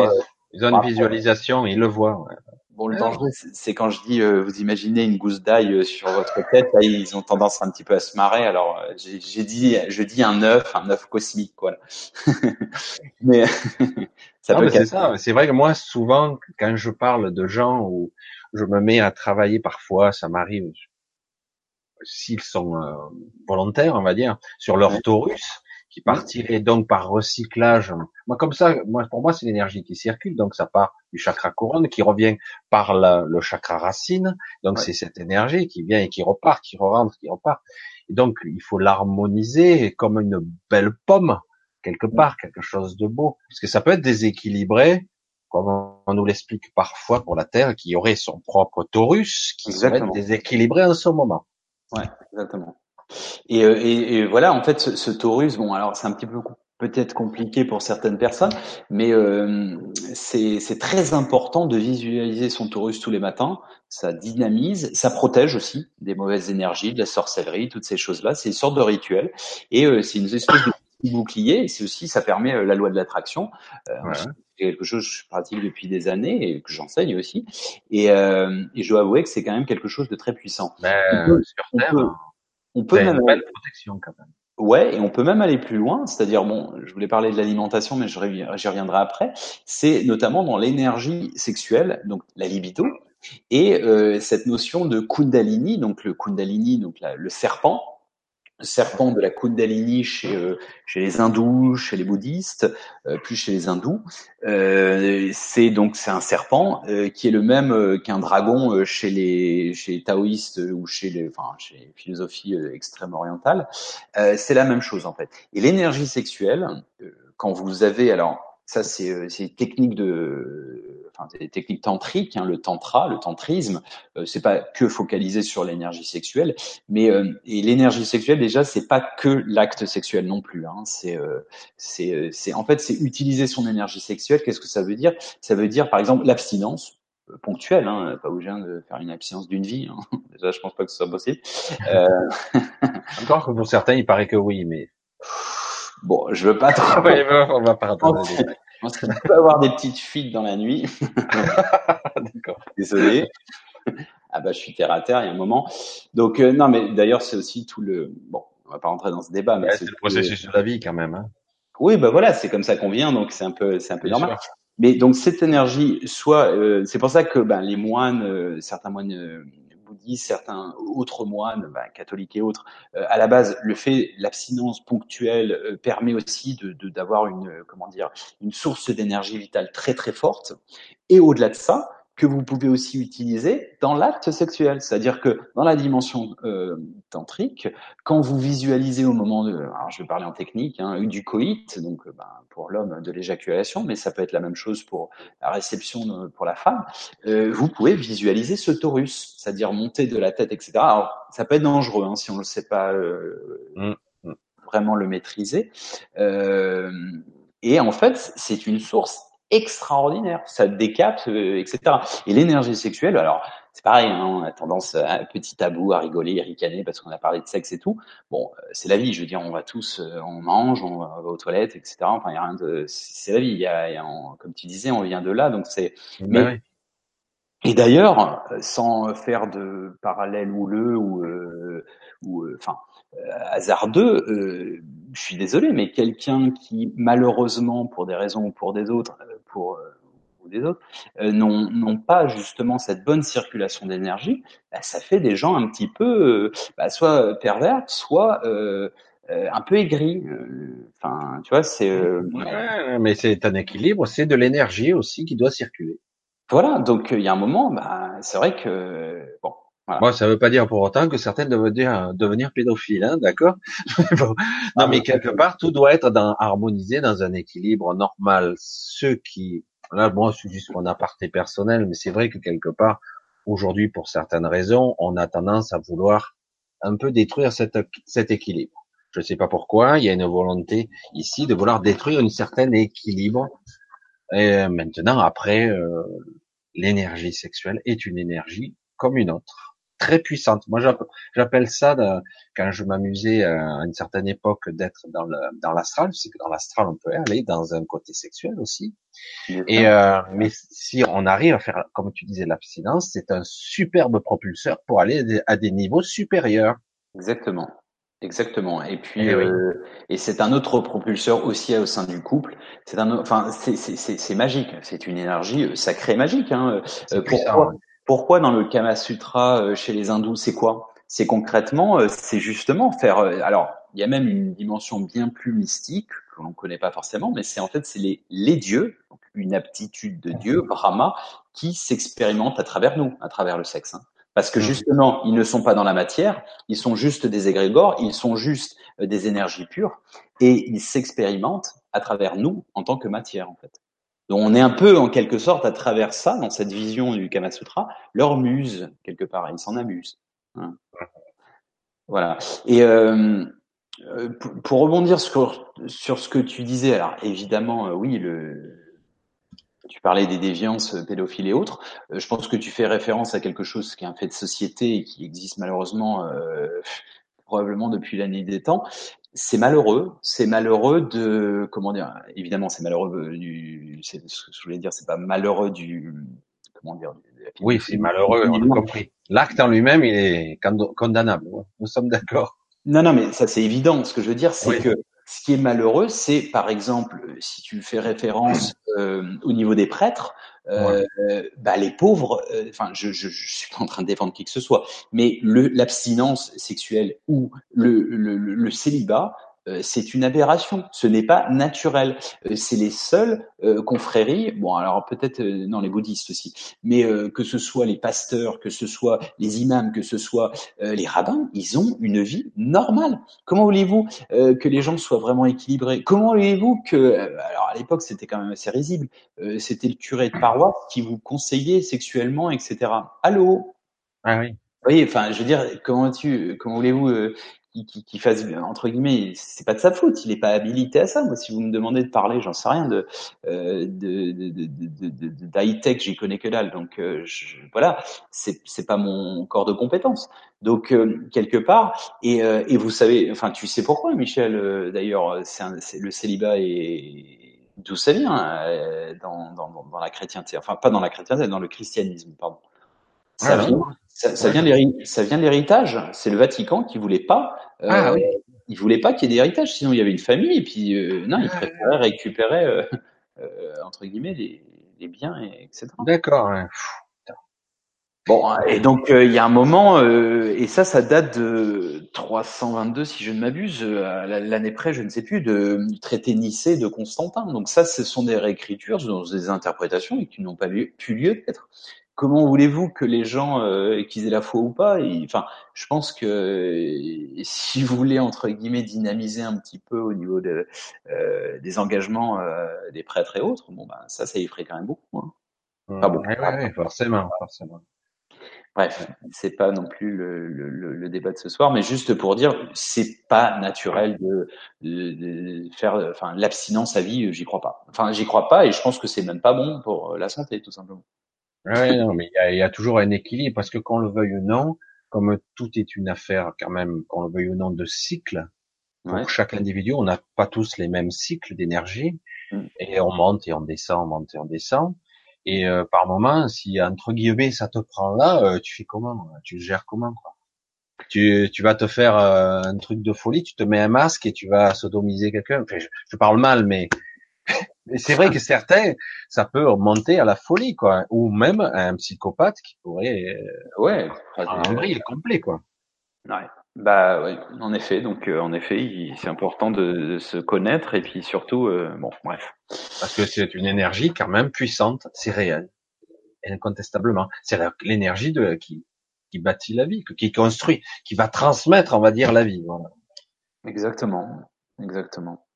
Ils ont une visualisation, ils le voient. Ouais. Bon, le danger, c'est quand je dis, euh, vous imaginez une gousse d'ail euh, sur votre tête, là, ils ont tendance un petit peu à se marrer. Alors, euh, j'ai dit, je dis un œuf, un œuf cosmique, quoi. mais ça peut. C'est ça. C'est vrai que moi, souvent, quand je parle de gens où je me mets à travailler, parfois, ça m'arrive, s'ils sont volontaires, on va dire, sur leur taurus qui partirait donc par recyclage. Moi, comme ça, moi, pour moi, c'est l'énergie qui circule, donc ça part du chakra couronne, qui revient par le chakra racine, donc c'est cette énergie qui vient et qui repart, qui rentre, qui repart. Et donc, il faut l'harmoniser comme une belle pomme, quelque part, quelque chose de beau, parce que ça peut être déséquilibré, comme on nous l'explique parfois pour la Terre, qui aurait son propre torus, qui serait déséquilibré en ce moment. Ouais, exactement. Et, euh, et, et, voilà, en fait, ce, ce Taurus, bon, alors c'est un petit peu peut-être compliqué pour certaines personnes, mais euh, c'est très important de visualiser son Taurus tous les matins. Ça dynamise, ça protège aussi des mauvaises énergies, de la sorcellerie, toutes ces choses-là. C'est une sorte de rituel et euh, c'est une espèce de bouclier. C'est aussi, ça permet euh, la loi de l'attraction. Euh, C'est quelque chose que je pratique depuis des années et que j'enseigne aussi. Et, euh, et je dois avouer que c'est quand même quelque chose de très puissant. Ben, sur Terre, on peut même une protection quand même. Ouais, et on peut même aller plus loin, c'est-à-dire bon, je voulais parler de l'alimentation, mais j'y reviendrai après. C'est notamment dans l'énergie sexuelle, donc la libido, et euh, cette notion de Kundalini, donc le Kundalini, donc le serpent, serpent de la Kundalini chez, euh, chez les hindous, chez les bouddhistes, euh, plus chez les hindous. Euh, c'est donc c'est un serpent qui est le même qu'un dragon chez les chez les taoïstes ou chez les enfin chez les philosophies extrême orientales. c'est la même chose en fait. Et l'énergie sexuelle, quand vous avez alors ça c'est c'est technique de enfin, des techniques tantriques, hein, le tantra, le tantrisme. Euh, c'est pas que focalisé sur l'énergie sexuelle, mais euh, et l'énergie sexuelle déjà, c'est pas que l'acte sexuel non plus. Hein, c'est c'est c'est en fait c'est utiliser son énergie sexuelle. Qu'est-ce que ça veut dire? Ça veut dire par exemple l'abstinence ponctuelle, hein, pas obligé de faire une abstinence d'une vie. Hein. Déjà, je pense pas que ce soit possible. Euh... Encore que pour certains, il paraît que oui, mais bon, je veux pas trop. on va pas rentrer on peut avoir des petites fuites dans la nuit. D'accord. Désolé. Ah bah je suis terre à terre, il y a un moment. Donc euh, non, mais d'ailleurs c'est aussi tout le. Bon, on va pas rentrer dans ce débat, mais c'est le processus de la vie quand même. Hein. Oui, bah voilà, c'est comme ça qu'on vient, donc c'est un peu, c'est un peu normal. Mais donc cette énergie, soit, euh, c'est pour ça que ben, les moines, euh, certains moines certains autres moines, ben, catholiques et autres, euh, à la base, le fait, l'abstinence ponctuelle euh, permet aussi de d'avoir une, comment dire, une source d'énergie vitale très très forte. Et au-delà de ça, que vous pouvez aussi utiliser dans l'acte sexuel. C'est-à-dire que dans la dimension euh, tantrique, quand vous visualisez au moment de, alors je vais parler en technique, hein, du coït, donc euh, ben, pour l'homme de l'éjaculation, mais ça peut être la même chose pour la réception pour la femme, euh, vous pouvez visualiser ce torus, c'est-à-dire monter de la tête, etc. Alors ça peut être dangereux hein, si on ne sait pas euh, mmh, mmh. vraiment le maîtriser. Euh, et en fait, c'est une source extraordinaire, ça décapte, euh, etc. Et l'énergie sexuelle, alors c'est pareil, hein, on a tendance à petit tabou, à rigoler, à ricaner parce qu'on a parlé de sexe et tout. Bon, euh, c'est la vie, je veux dire, on va tous, euh, on mange, on va, aux toilettes, etc. Enfin, il y a rien de, c'est la vie. Il y a, comme tu disais, on vient de là, donc c'est. Ben mais, Et d'ailleurs, sans faire de parallèle houleux ou, ou, enfin, hasardeux, je suis désolé, mais quelqu'un qui malheureusement, pour des raisons ou pour des autres, pour euh, ou des autres, euh, n'ont pas justement cette bonne circulation d'énergie, bah, ça fait des gens un petit peu, euh, bah, soit pervers, soit un peu aigris. Enfin, tu vois, c'est. mais c'est un équilibre, c'est de l'énergie aussi qui doit circuler. Voilà, donc il y a un moment, bah, c'est vrai que bon, voilà. ça ne veut pas dire pour autant que certaines doivent devenir pédophiles, hein, d'accord? Non, ah, mais quelque part, tout doit être dans, harmonisé dans un équilibre normal. Ceux qui, là, moi, je suis juste mon aparté personnel, mais c'est vrai que quelque part, aujourd'hui, pour certaines raisons, on a tendance à vouloir un peu détruire cet, cet équilibre. Je ne sais pas pourquoi, il y a une volonté ici de vouloir détruire une certaine équilibre. Et maintenant, après, euh, l'énergie sexuelle est une énergie comme une autre très puissante. Moi, j'appelle ça, quand je m'amusais à une certaine époque d'être dans le dans l'astral, c'est que dans l'astral, on peut aller dans un côté sexuel aussi. Et euh, mais si on arrive à faire, comme tu disais, l'abstinence, c'est un superbe propulseur pour aller à des niveaux supérieurs. Exactement. Exactement. Et puis, eh euh, et c'est un autre propulseur aussi au sein du couple. C'est un, enfin, c'est magique. C'est une énergie euh, sacrée magique. Hein. pourquoi, pourquoi dans le Kama Sutra euh, chez les hindous, c'est quoi? C'est concrètement, euh, c'est justement faire. Euh, alors, il y a même une dimension bien plus mystique que l'on ne connaît pas forcément, mais c'est en fait c'est les, les dieux, donc une aptitude de Dieu, Brahma, qui s'expérimente à travers nous, à travers le sexe. Hein. Parce que justement, ils ne sont pas dans la matière, ils sont juste des égrégores, ils sont juste des énergies pures, et ils s'expérimentent à travers nous en tant que matière, en fait. Donc on est un peu en quelque sorte à travers ça, dans cette vision du Kama Sutra, leur muse quelque part, ils s'en amusent. Hein. Voilà. Et euh, euh pour rebondir sur, sur ce que tu disais, alors évidemment, euh, oui, le, tu parlais des déviances pédophiles et autres. Euh, je pense que tu fais référence à quelque chose qui est un fait de société et qui existe malheureusement probablement depuis la nuit des temps c'est malheureux, c'est malheureux de comment dire. Évidemment, c'est malheureux du. Ce que je voulais dire, c'est pas malheureux du. Comment dire. oui, c'est malheureux. On a compris. L'acte en lui-même, il est condamnable. Nous sommes d'accord. Non, non, mais ça c'est évident. Ce que je veux dire, c'est que ce qui est malheureux, c'est par exemple, si tu fais référence euh, au niveau des prêtres, euh, bah, les pauvres, euh, enfin, je, je, je, suis pas en train de défendre qui que ce soit, mais l'abstinence sexuelle ou le, le, le célibat c'est une aberration. Ce n'est pas naturel. Euh, c'est les seules euh, confréries. Bon, alors peut-être non les bouddhistes aussi, mais que ce soit les pasteurs, que ce soit les imams, que ce soit les rabbins, ils ont une vie normale. Comment voulez-vous que les gens soient vraiment équilibrés? Comment voulez-vous que alors à l'époque c'était quand même assez risible. c'était le curé de paroisse qui vous conseillait sexuellement, etc. Allô? Ah oui. Oui, enfin, je veux dire, comment tu, comment voulez-vous qui, qui, fasse entre guillemets, c'est pas de sa faute, il est pas habilité à ça. Moi, si vous me demandez de parler, j'en sais rien de euh, de, de, de, de, d'high tech, j'y connais que dalle. Donc euh, je, voilà, c'est c'est pas mon corps de compétence. Donc euh, quelque part, et, euh, et vous savez, enfin tu sais pourquoi, Michel. D'ailleurs, c'est le célibat et d'où ça vient dans, dans, dans la chrétienté, enfin pas dans la chrétienté, dans le christianisme, pardon. Ça vient, ça, ça vient de l'héritage. C'est le Vatican qui voulait pas. Euh, ah, oui. Il voulait pas qu'il y ait d'héritage, sinon il y avait une famille et puis euh, non, il ah, préférait récupérer euh, euh, entre guillemets les, les biens, et, etc. D'accord. Bon, et donc il y a un moment, et ça, ça date de 322, si je ne m'abuse, l'année près, je ne sais plus, de, traité Nicée de Constantin. Donc ça, ce sont des réécritures, des interprétations qui n'ont pas pu lieu d'être comment voulez-vous que les gens euh, qu'ils aient la foi ou pas? Enfin, je pense que euh, si vous voulez entre guillemets dynamiser un petit peu au niveau de, euh, des engagements euh, des prêtres et autres, bon ben ça, ça y ferait quand même beaucoup. Hein. Ah bon, forcément, forcément. Bref, c'est pas non plus le, le, le, débat de ce soir, mais juste pour dire, c'est pas naturel de, de, de faire, enfin, l'abstinence à vie, j'y crois pas. Enfin, j'y crois pas, et je pense que c'est même pas bon pour la santé, tout simplement. Ouais, non, mais il y a, toujours un équilibre parce que qu'on le veuille ou non, comme tout est une affaire quand même, qu'on le veuille ou non, de cycle. Pour chaque individu, on n'a pas tous les mêmes cycles d'énergie mm. et on monte et on descend, on monte et on descend. Et euh, par moment, si entre guillemets ça te prend là, euh, tu fais comment Tu le gères comment quoi? Tu, tu vas te faire euh, un truc de folie, tu te mets un masque et tu vas sodomiser quelqu'un. Enfin, je, je, parle mal, mais mais c'est vrai que certains, ça peut remonter à la folie, quoi, ou même à un psychopathe qui pourrait, euh, ouais, un bril complet, quoi. Ouais. Bah oui, en effet. Donc euh, en effet, c'est important de, se connaître et puis surtout, euh, bon, bref. Parce que c'est une énergie quand même puissante, c'est réel, incontestablement. C'est l'énergie de qui qui bâtit la vie, qui construit, qui va transmettre, on va dire, la vie. Voilà. Exactement, exactement.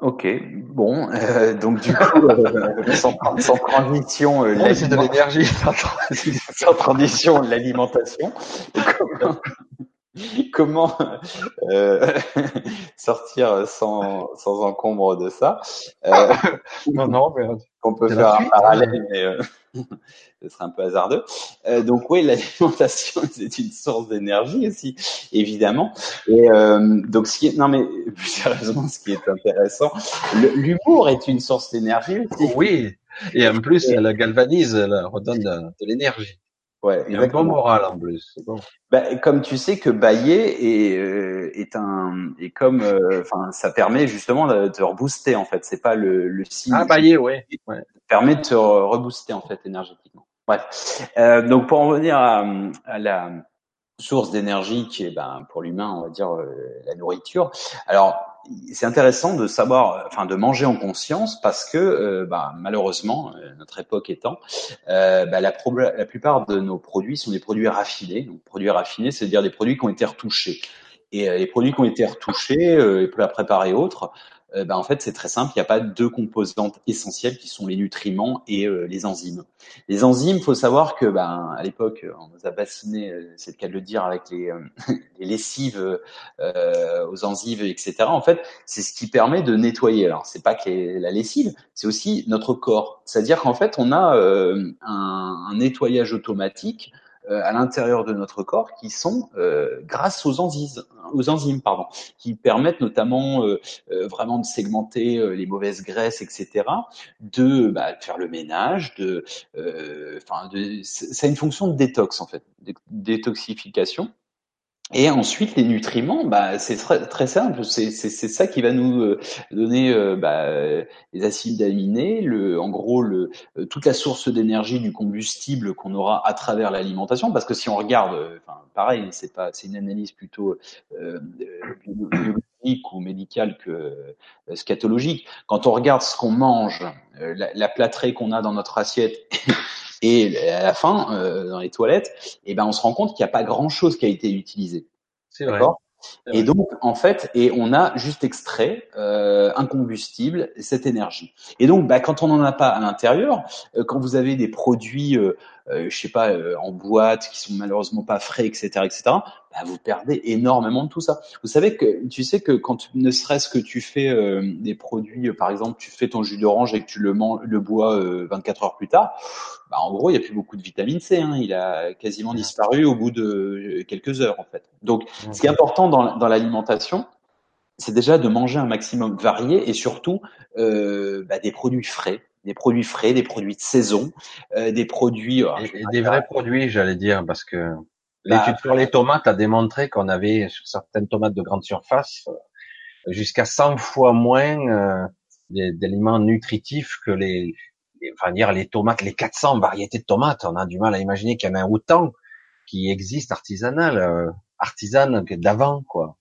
Ok, bon, euh, donc du coup, euh, sans, sans, transition, euh, c'est de l'énergie, sans, transition, l'alimentation. Comment, euh, sortir sans, sans encombre de ça euh, Non, non, mais on peut faire un parallèle, mais ce serait un peu hasardeux. Euh, donc oui, l'alimentation c'est une source d'énergie aussi, évidemment. Et euh, donc ce qui est, non mais plus sérieusement, ce qui est intéressant, l'humour est une source d'énergie aussi. Oui, et en plus, elle galvanise, elle redonne de, l'énergie. Ouais, il y a un bon moral en plus. Bon. Bah, comme tu sais que bailler est, euh, est un et comme euh, enfin ça permet justement de te rebooster en fait. C'est pas le, le signe. Ah bailler, ouais. ouais. Permet de te rebooster en fait énergétiquement. Bref, euh, donc pour en revenir à, à la source d'énergie qui est ben, pour l'humain, on va dire euh, la nourriture. Alors c'est intéressant de savoir, enfin de manger en conscience parce que euh, ben, malheureusement, euh, notre époque étant, euh, ben, la, plupart de nos produits sont des produits raffinés. Donc produits raffinés, c'est-à-dire des produits qui ont été retouchés. Et les produits qui ont été retouchés, euh, la préparer autres, euh, ben, en fait, c'est très simple. Il n'y a pas deux composantes essentielles qui sont les nutriments et euh, les enzymes. Les enzymes, faut savoir que, ben, à l'époque, on nous a bassiné, euh, c'est le cas de le dire, avec les, les lessives aux enzymes, etc. En fait, c'est ce qui permet de nettoyer. Alors, c'est pas que la lessive, c'est aussi notre corps. C'est-à-dire qu'en fait, on a un, un nettoyage automatique euh, à l'intérieur de notre corps qui sont euh, grâce aux enzymes, aux enzymes pardon, qui permettent notamment euh, vraiment de segmenter les mauvaises graisses, etc. De, bah, faire le ménage, de, enfin, de, ça a une fonction de détox en fait, de détoxification. Et ensuite, les nutriments, bah, c'est très, très simple. C'est, ça qui va nous euh, donner euh, bah, les acides aminés, le, en gros, le, euh, toute la source d'énergie du combustible qu'on aura à travers l'alimentation. Parce que si on regarde, enfin, pareil, c'est pas, c'est une analyse plutôt technique ou médical que euh, scatologique. Quand on regarde ce qu'on mange, euh, la, la plâtrée qu'on a dans notre assiette et à la fin euh, dans les toilettes, et eh ben on se rend compte qu'il n'y a pas grand chose qui a été utilisé. C'est vrai. Et donc, en fait, et on a juste extrait euh, un combustible, cette énergie. Et donc, bah, quand on n'en a pas à l'intérieur, euh, quand vous avez des produits, euh, je sais pas, euh, en boîte qui sont malheureusement pas frais, etc., etc., bah, vous perdez énormément de tout ça. Vous savez que, tu sais que quand ne serait-ce que tu fais euh, des produits, par exemple, tu fais ton jus d'orange et que tu le, man- le bois 24 heures plus tard, bah, en gros, il n'y a plus beaucoup de vitamine C. Hein. Il a quasiment disparu au bout de quelques heures, en fait. Donc, ce qui est important dans, dans l'alimentation, c'est déjà de manger un maximum varié et surtout euh, bah, des produits frais, des produits frais, des produits de saison, euh, des produits et, et des vrais produits, j'allais dire, parce que l'étude bah, sur les tomates a démontré qu'on avait sur certaines tomates de grande surface jusqu'à 100 fois moins euh, d'éléments nutritifs que les, les, enfin dire les tomates, les 400 variétés de tomates. On a du mal à imaginer qu'il y en a autant qui existent artisanales, euh, artisanes d'avant, quoi.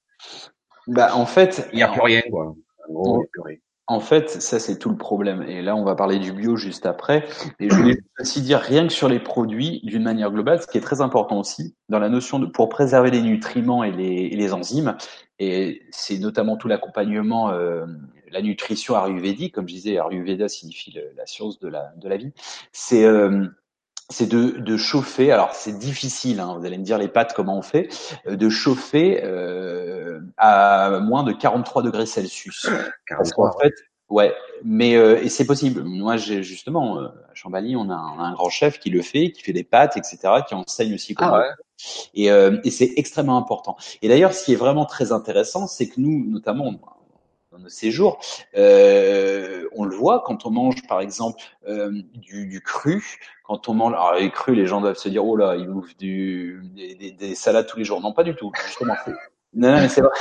Bah, en fait, il n'y a plus rien, quoi. Plus rien. En fait, ça c'est tout le problème. Et là, on va parler du bio juste après. Et je voulais aussi dire rien que sur les produits d'une manière globale, ce qui est très important aussi dans la notion de pour préserver les nutriments et les, et les enzymes. Et c'est notamment tout l'accompagnement, euh, la nutrition ayurvédique, comme je disais, Ayurveda signifie la science de la de la vie. C'est euh, c'est de, de, chauffer. Alors c'est difficile, hein, vous allez me dire les pâtes comment on fait, de chauffer euh, à moins de 43 degrés Celsius. 43. Parce qu'en fait, ouais, mais euh, et c'est possible. Moi, j'ai justement à Chambali, on a, un, grand chef qui le fait, qui fait des pâtes, etc., qui enseigne aussi comment. Ah ouais. Et, euh, et c'est extrêmement important. Et d'ailleurs, ce qui est vraiment très intéressant, c'est que nous, notamment, dans nos séjours, euh, on le voit quand on mange, par exemple, euh, du, du, cru. Quand on mange, alors les crus, les gens doivent se dire, oh là, ils bouffent du, des, des, des salades tous les jours. Non, pas du tout. Justement, non, non, mais c'est vrai.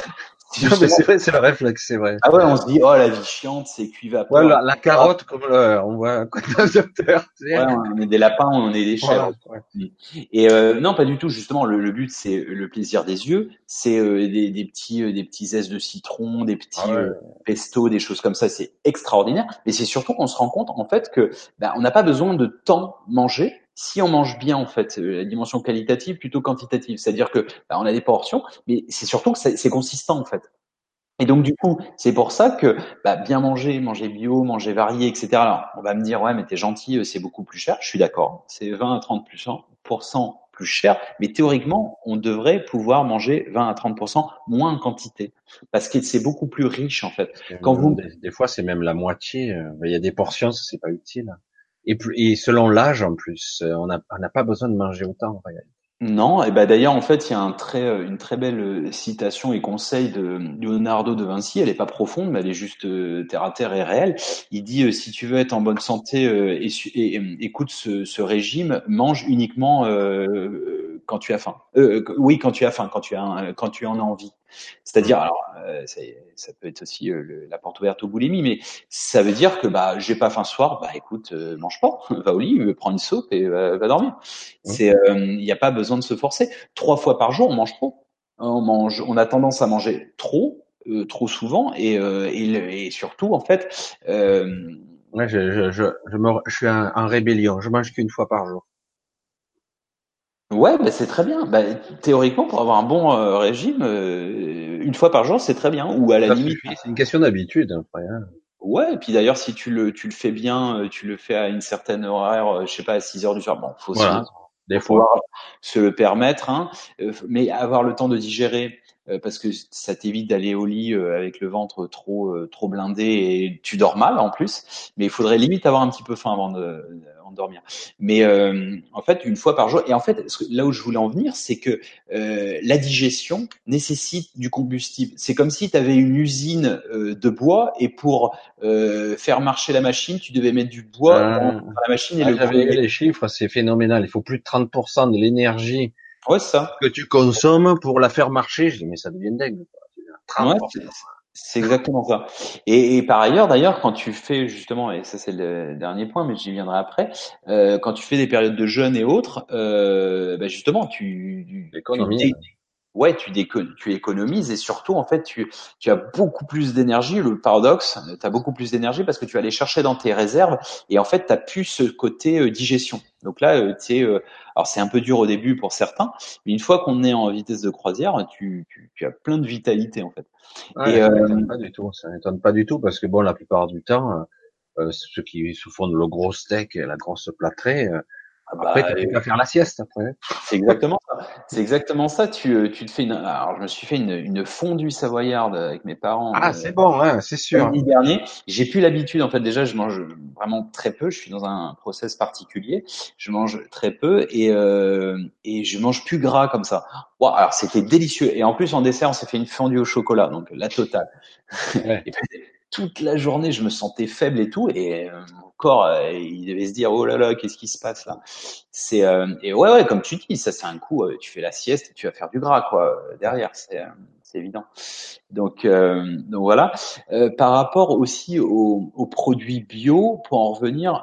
Non, mais c'est vrai, c'est le réflexe, c'est vrai. Ah ouais, on se dit, oh, la vie chiante, c'est cuit vapeur. Ouais, la, la carotte, comme le, on voit un docteur. Ouais, on est des lapins, on est des chèvres. Ouais, ouais. Et euh, non, pas du tout. Justement, le, le but, c'est le plaisir des yeux. C'est euh, des, des, petits, euh, des petits zestes de citron, des petits ah ouais. pestos, des choses comme ça. C'est extraordinaire. Mais c'est surtout qu'on se rend compte, en fait, que ben, on n'a pas besoin de tant manger si on mange bien en fait la dimension qualitative plutôt quantitative, c'est-à-dire que bah, on a des portions, mais c'est surtout que c'est consistant en fait. Et donc du coup, c'est pour ça que bah, bien manger, manger bio, manger varié, etc. Alors on va me dire ouais mais t'es gentil, c'est beaucoup plus cher. Je suis d'accord, c'est 20 à 30% plus cher, mais théoriquement on devrait pouvoir manger 20 à 30% moins en quantité parce que c'est beaucoup plus riche en fait. Quand vous des, des fois c'est même la moitié. Il y a des portions, c'est pas utile. Et, et selon l'âge en plus, on n'a pas besoin de manger autant en réalité. Non, et ben d'ailleurs en fait il y a un très, une très belle citation et conseil de Leonardo de Vinci. Elle est pas profonde, mais elle est juste terre à terre et réelle. Il dit si tu veux être en bonne santé et, et écoute ce, ce, régime, mange uniquement euh, quand tu as faim. Euh, oui, quand tu as faim, quand tu as quand tu en as envie. C'est-à-dire, alors, euh, ça, peut être aussi euh, le, la porte ouverte aux boulimies, mais ça veut dire que bah j'ai pas faim ce soir, bah écoute, euh, mange pas, va au lit, prends une soupe et va, dormir. C'est, il n'y a pas besoin de se forcer. Trois fois par jour, on mange trop. On mange, on a tendance à manger trop, trop souvent, et, et, et, surtout en fait. Ouais, je, je, je, je, me, je suis en, en rébellion. Je mange qu'une fois par jour. Ouais, bah c'est très bien. Bah, théoriquement, pour avoir un bon euh, régime, euh, une fois par jour, c'est très bien. Ou à la limite. C'est une question d'habitude. Après, hein. Ouais, et puis d'ailleurs, si tu le, tu le fais bien, euh, tu le fais à une certaine horaire, je sais pas, à 6 heures du soir. Bon, faut voilà. des fois se le permettre, hein, mais avoir le temps de digérer parce que ça t'évite d'aller au lit avec le ventre trop trop blindé et tu dors mal en plus. Mais il faudrait limite avoir un petit peu faim avant de, avant de dormir. Mais euh, en fait, une fois par jour. Et en fait, là où je voulais en venir, c'est que euh, la digestion nécessite du combustible. C'est comme si tu avais une usine euh, de bois et pour faire marcher la machine, tu devais mettre du bois dans, dans la machine. Et ah, le J'avais les chiffres, c'est phénoménal. Il faut plus de 30% de l'énergie Ouais, ça. que tu consommes pour la faire marcher. Je dis, mais ça devient dingue. Ouais, c'est exactement ça. Et, et par ailleurs, d'ailleurs, quand tu fais justement, et ça c'est le dernier point, mais j'y viendrai après, euh, quand tu fais des périodes de jeûne et autres, euh, bah justement, tu, tu, ouais, tu, tu économises et surtout, en fait, tu, tu as beaucoup plus d'énergie. Le paradoxe, tu as beaucoup plus d'énergie parce que tu vas aller chercher dans tes réserves et en fait, tu as plus ce côté euh, digestion. Donc là, euh, tu euh, alors c'est un peu dur au début pour certains, mais une fois qu'on est en vitesse de croisière, tu, tu, tu, as plein de vitalité en fait. et, ça n'étonne pas du tout. Ça n'étonne pas du tout parce que bon, la plupart du temps, ceux qui se font le gros steak et la grosse plâtrée, ah bah, après, tu peux faire la sieste après. C'est exactement ça. C'est exactement ça. Tu, euh, tu te fais une. Alors, je me suis fait une, une fondue savoyarde avec mes parents. Ah, euh, c'est bon, hein, c'est sûr. L'année dernier, j'ai plus l'habitude. En fait, déjà, je mange vraiment très peu. Je suis dans un process particulier. Je mange très peu et euh, et je mange plus gras comme ça. Wow, alors c'était délicieux. Et en plus, en dessert, on s'est fait une fondue au chocolat, donc la totale. Ouais. toute la journée, je me sentais faible et tout, et euh, mon corps, euh, il devait se dire oh là là, qu'est-ce qui se passe là? C'est euh, et ouais ouais, comme tu dis, ça c'est un coup, tu fais la sieste, et tu vas faire du gras quoi derrière, c'est c'est évident. Donc donc voilà. par rapport aussi aux, produits bio, pour en revenir.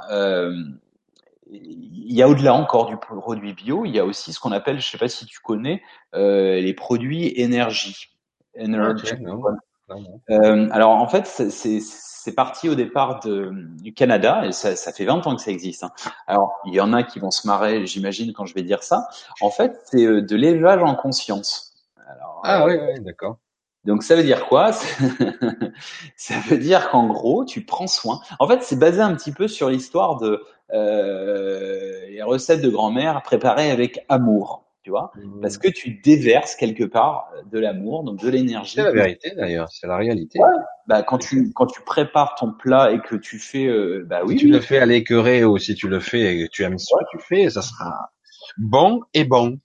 il y a au-delà encore du produit bio, il y a aussi ce qu'on appelle, je sais pas si tu connais, les produits énergie. Euh, alors en fait, c'est parti au départ de, du Canada et ça, ça, fait 20 ans que ça existe. Hein. Alors il y en a qui vont se marrer, j'imagine, quand je vais dire ça. En fait, c'est euh, de l'élevage en conscience. Alors, ah oui, oui d'accord. Donc ça veut dire quoi? Ça veut dire qu'en gros, tu prends soin. En fait, c'est basé un petit peu sur l'histoire de euh, les recettes de grand-mère préparées avec amour tu vois, mmh. parce que tu déverses quelque part euh, de l'amour, donc de l'énergie. C'est la vérité d'ailleurs, c'est la réalité. Ouais. Bah quand tu quand tu prépares ton plat et que tu fais, euh, bah oui. Si tu le fais à l'écœuré ou si tu le fais et que tu aimes ce que tu fais, ça sera bon et bon.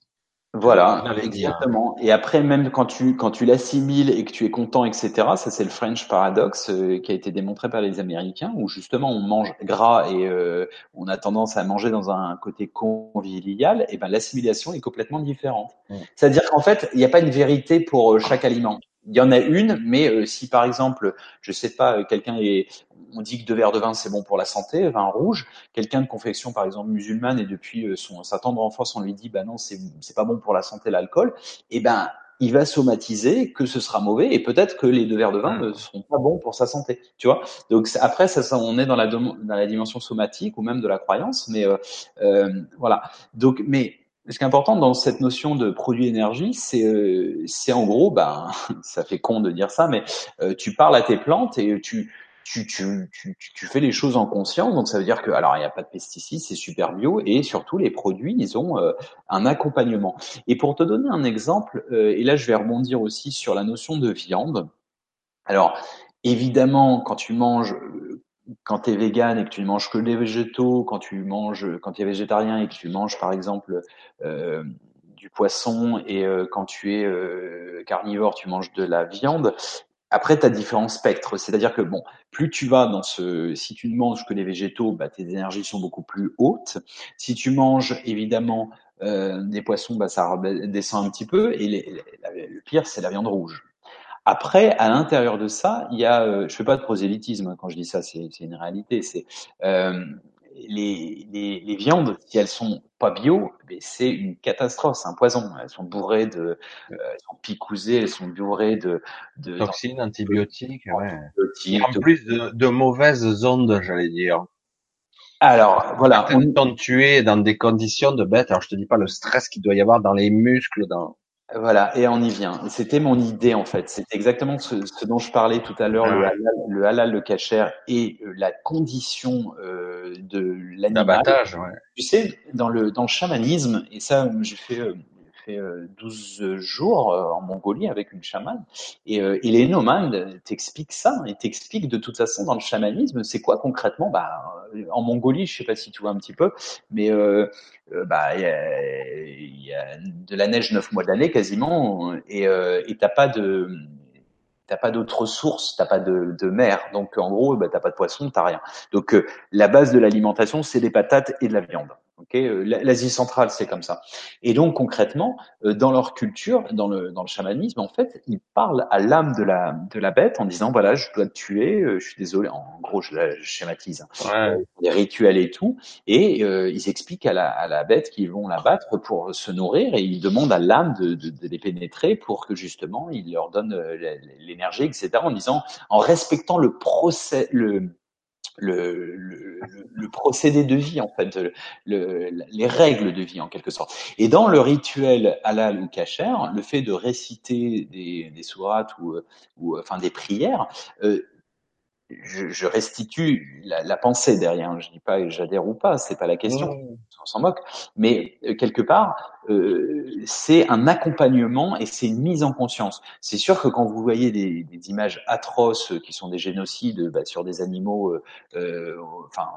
Voilà, exactement. Et après, même quand tu quand tu l'assimiles et que tu es content, etc. Ça, c'est le French paradox euh, qui a été démontré par les Américains, où justement on mange gras et euh, on a tendance à manger dans un côté convivial. Et ben l'assimilation est complètement différente. C'est-à-dire qu'en fait, il n'y a pas une vérité pour euh, chaque aliment il y en a une, mais euh, si par exemple, je sais pas, quelqu'un est, on dit que deux verres de vin c'est bon pour la santé, vin rouge, quelqu'un de confection par exemple musulmane et depuis euh, son sa tendre enfance on lui dit bah non c'est c'est pas bon pour la santé l'alcool, et eh ben il va somatiser que ce sera mauvais et peut-être que les deux verres de vin ne seront pas bons pour sa santé, tu vois. Donc après ça, on est dans la dans la dimension somatique ou même de la croyance, mais euh, euh, voilà. Donc mais ce qui est important dans cette notion de produit énergie, c'est euh, c'est en gros, ben, ça fait con de dire ça, mais euh, tu parles à tes plantes et tu tu, tu, tu, tu, fais les choses en conscience. Donc ça veut dire que alors il n'y a pas de pesticides, c'est super bio et surtout les produits, ils ont euh, un accompagnement. Et pour te donner un exemple, et là je vais rebondir aussi sur la notion de viande. Alors évidemment, quand tu manges quand tu es vegan et que tu ne manges que des végétaux, quand tu manges, quand tu es végétarien et que tu manges par exemple euh, du poisson et euh, quand tu es euh, carnivore, tu manges de la viande. Après, tu as différents spectres. C'est-à-dire que bon, plus tu vas dans ce, si tu ne manges que des végétaux, bah, tes énergies sont beaucoup plus hautes. Si tu manges évidemment euh, des poissons, bah, ça descend un petit peu. Et le pire, c'est la viande rouge. Après, à l'intérieur de ça, il y a, euh, je fais pas de prosélytisme hein, quand je dis ça, c'est une réalité. C'est euh, les, les, les, viandes, si elles sont pas bio, c'est une catastrophe, c'est un poison. Elles sont bourrées de, euh, elles sont picousées, elles sont bourrées de, de toxines, antibiotiques, ouais. en plus de, de mauvaises ondes, j'allais dire. Alors voilà, on... quand tu es dans des conditions de bête, alors je te dis pas le stress qu'il doit y avoir dans les muscles, dans voilà, et on y vient. C'était mon idée en fait. C'est exactement ce, dont je parlais tout à l'heure, le, halal, le halal, le kasher et euh, la condition euh, de l'animal. Ouais. Tu sais, dans le dans le chamanisme, et ça, j'ai fait euh, fait 12 euh, jours euh, en Mongolie avec une chamane. Et, euh, et les nomades t'expliquent ça. Ils t'expliquent de toute façon dans le chamanisme, c'est quoi concrètement bah, En Mongolie, je sais pas si tu vois un petit peu, mais euh, bah il y, a, de la neige neuf mois de l'année quasiment, et et t'as pas de t'as pas d'autres sources, t'as pas de, de, mer, donc en gros, bah, t'as pas de poisson, t'as rien. Donc la base de l'alimentation, c'est des patates et de la viande. Okay L'Asie centrale, c'est comme ça. Et donc concrètement, dans leur culture, dans le dans le chamanisme, en fait, ils parlent à l'âme de la de la bête en disant voilà, je dois te tuer. je suis désolé. En gros, je, je schématise. Hein. Ouais. Les rituels et tout. Et ils expliquent à la à la bête qu'ils vont la battre pour se nourrir et ils demandent à l'âme de, de, de les pénétrer pour que justement il leur donne l'énergie, etc. En disant en respectant le procès le le, le, procédé de vie en fait, le, les règles de vie en quelque sorte. Et dans le rituel halal ou kasher, le fait de réciter des, des sourates ou, ou enfin des prières, euh, je, je, restitue la, la, pensée derrière. Je dis pas j'adhère ou pas, c'est pas la question. Mmh. On s'en moque. Mais euh, quelque part, euh, c'est un accompagnement et c'est une mise en conscience. C'est sûr que quand vous voyez des, des images atroces qui sont des génocides bah, sur des animaux, euh, euh enfin.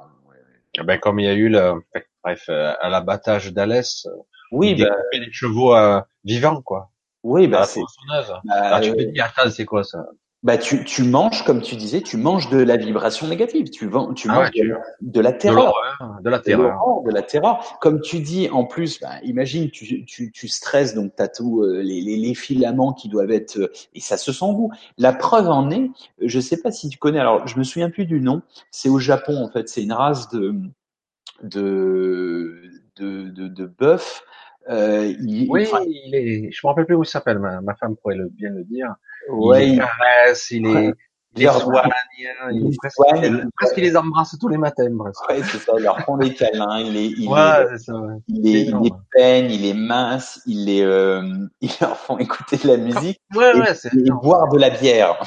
Eh ben, comme il y a eu le, bref, à l'abattage d'Alès, oui, bah, des chevaux vivants, quoi. Oui, bah, c'est. Bah, tu peux dire, c'est quoi ça? Bah tu, tu manges, comme tu disais, tu manges de la vibration négative. Tu, tu ah manges de, la terreur. De, la terreur. De, la terreur. Comme tu dis, en plus, bah, imagine, tu, tu, tu stresses, donc tu as tous euh, les, les, les, filaments qui doivent être... Euh, et ça se sent goût. La preuve en est, je sais pas si tu connais, alors je me souviens plus du nom, c'est au Japon en fait, c'est une race de, de, de, de, de bœuf. Euh, il, oui, il est, je me rappelle plus où il s'appelle, ma, ma femme pourrait le, bien le dire. Ouais, il les caresse, il est, il les soigne, il, il, presque, il, presque il les embrasse tous les matins. Presque. Ouais, c'est ça, il leur prend des câlins, il les, il, ouais, les, ça, ouais. il, les, il les peigne, il les mince, il les, euh, ils leur font écouter de la musique ouais, et, et boire de la bière.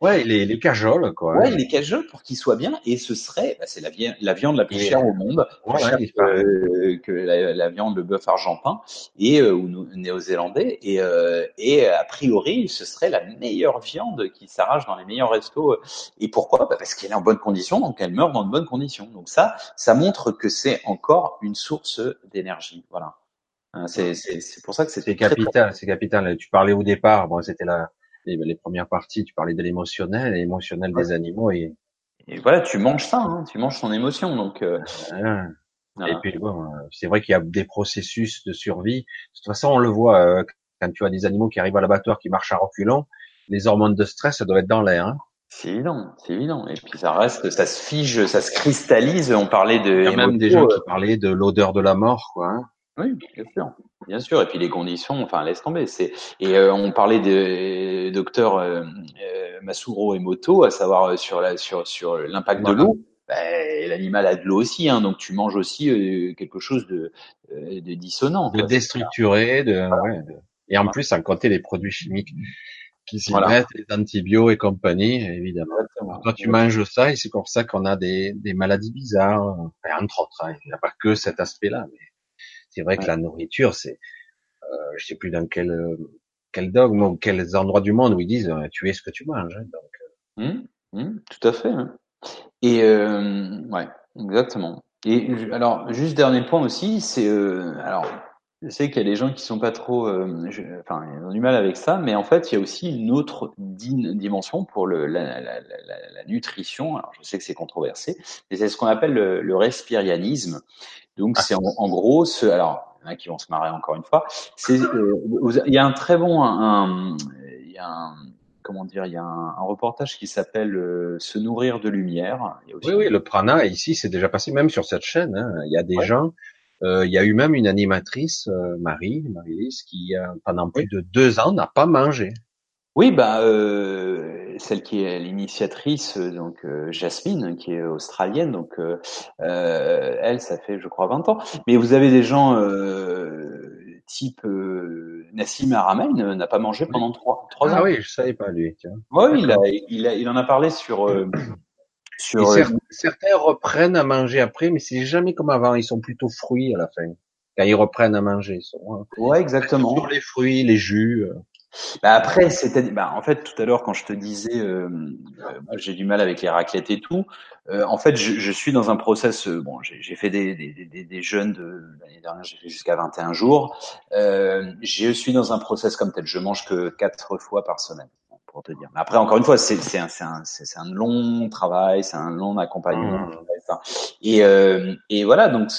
Ouais, il les, les cajole, quoi. Ouais, il les cajole pour qu'ils soient bien et ce serait, bah, c'est la, la viande la plus chère au monde, ouais, chère que, que la, la, viande de bœuf argentin et, euh, ou néo-zélandais et, euh, et a priori, ce serait la meilleure viande qui s'arrache dans les meilleurs restos. Et pourquoi? Bah Parce qu'elle est en bonne condition, donc elle meurt dans de bonnes conditions. Donc ça, ça montre que c'est encore une source d'énergie. Voilà. Hein, c'est pour ça que c'est capital. C'est capital. Tu parlais au départ, bon, c'était la les, les, premières parties. Tu parlais de l'émotionnel, l'émotionnel des animaux et, et voilà, tu manges ça, hein, tu manges son émotion. Donc euh, et puis bon, c'est vrai qu'il y a des processus de survie. De toute façon, on le voit euh, quand tu as des animaux qui arrivent à l'abattoir qui marchent à reculons les hormones de stress, ça doit être dans l'air. Hein. C'est évident, c'est évident. Et puis ça reste, ça se fige, ça se cristallise. On parlait de. Il y a même des gens qui parlaient de l'odeur de la mort, quoi. Hein. Oui, bien sûr, bien sûr. Et puis les conditions, enfin, laisse tomber. C'est et euh, on parlait de docteur euh, euh, Masuro Emoto, à savoir euh, sur la sur sur l'impact de l'eau. Ben, l'animal a de l'eau aussi, hein, donc tu manges aussi euh, quelque chose de, de dissonant. De déstructuré, de, ouais, de, et en plus, à côté des produits chimiques qui s'y mettent, les antibiotiques et compagnie, évidemment. Quand tu manges ça, et c'est pour ça qu'on a des, des maladies bizarres, entre autres. Hein. Il n'y a pas que cet aspect-là, mais c'est vrai que la nourriture, c'est, euh, je sais plus dans quel quel dogme ou quels endroits du monde où ils disent euh, tu es ce que tu manges. Hein, donc. Euh. Mmh, mmh, tout à fait. Hein. Et euh, ouais, exactement. Et alors, juste dernier point aussi, c'est euh, alors sais qu'il y a des gens qui sont pas trop, euh, je, enfin, ils ont du mal avec ça, mais en fait, il y a aussi une autre dimension pour le, la, la, la, la, nutrition. Alors, je sais que c'est controversé, mais c'est ce qu'on appelle le, le, respirianisme. Donc, ah. c'est en, en, gros ce, alors, il y en a qui vont se marrer encore une fois. C'est, euh, il y a un très bon, un, il y a un, comment dire, il y a un, un reportage qui s'appelle euh, Se nourrir de lumière. oui, oui, le prana ici, c'est déjà passé même sur cette chaîne. Hein. Il y a des ouais. gens euh, il y a eu même une animatrice, euh, Marie, Marie-Lise, qui euh, pendant plus de deux ans n'a pas mangé. Oui, bah euh, celle qui est l'initiatrice, donc euh, Jasmine, qui est australienne, donc euh, elle, ça fait, je crois, 20 ans. Mais vous avez des gens type Nassim Haramein n'a pas mangé pendant trois, trois ah ans. Ah oui, je savais pas lui. Oui, il, a, il, a, il en a parlé sur sur, certains, certains reprennent à manger après, mais c'est jamais comme avant. Ils sont plutôt fruits à la fin. Quand ils reprennent à manger, ils sont. Hein. Ouais, exactement. Sur les fruits, les jus. Euh. Bah après, c'est bah, en fait tout à l'heure quand je te disais, euh, euh, j'ai du mal avec les raclettes et tout. Euh, en fait, je, je, suis dans un process. Euh, bon, j'ai fait des, des, des, des jeûnes de l'année dernière, j'ai fait jusqu'à 21 jours. je suis dans un process comme tel. Je mange que quatre fois par semaine pour te dire. Mais après, encore une fois, c'est c'est un, un, un long travail, c'est un long accompagnement. Mmh. Et, euh, et voilà, donc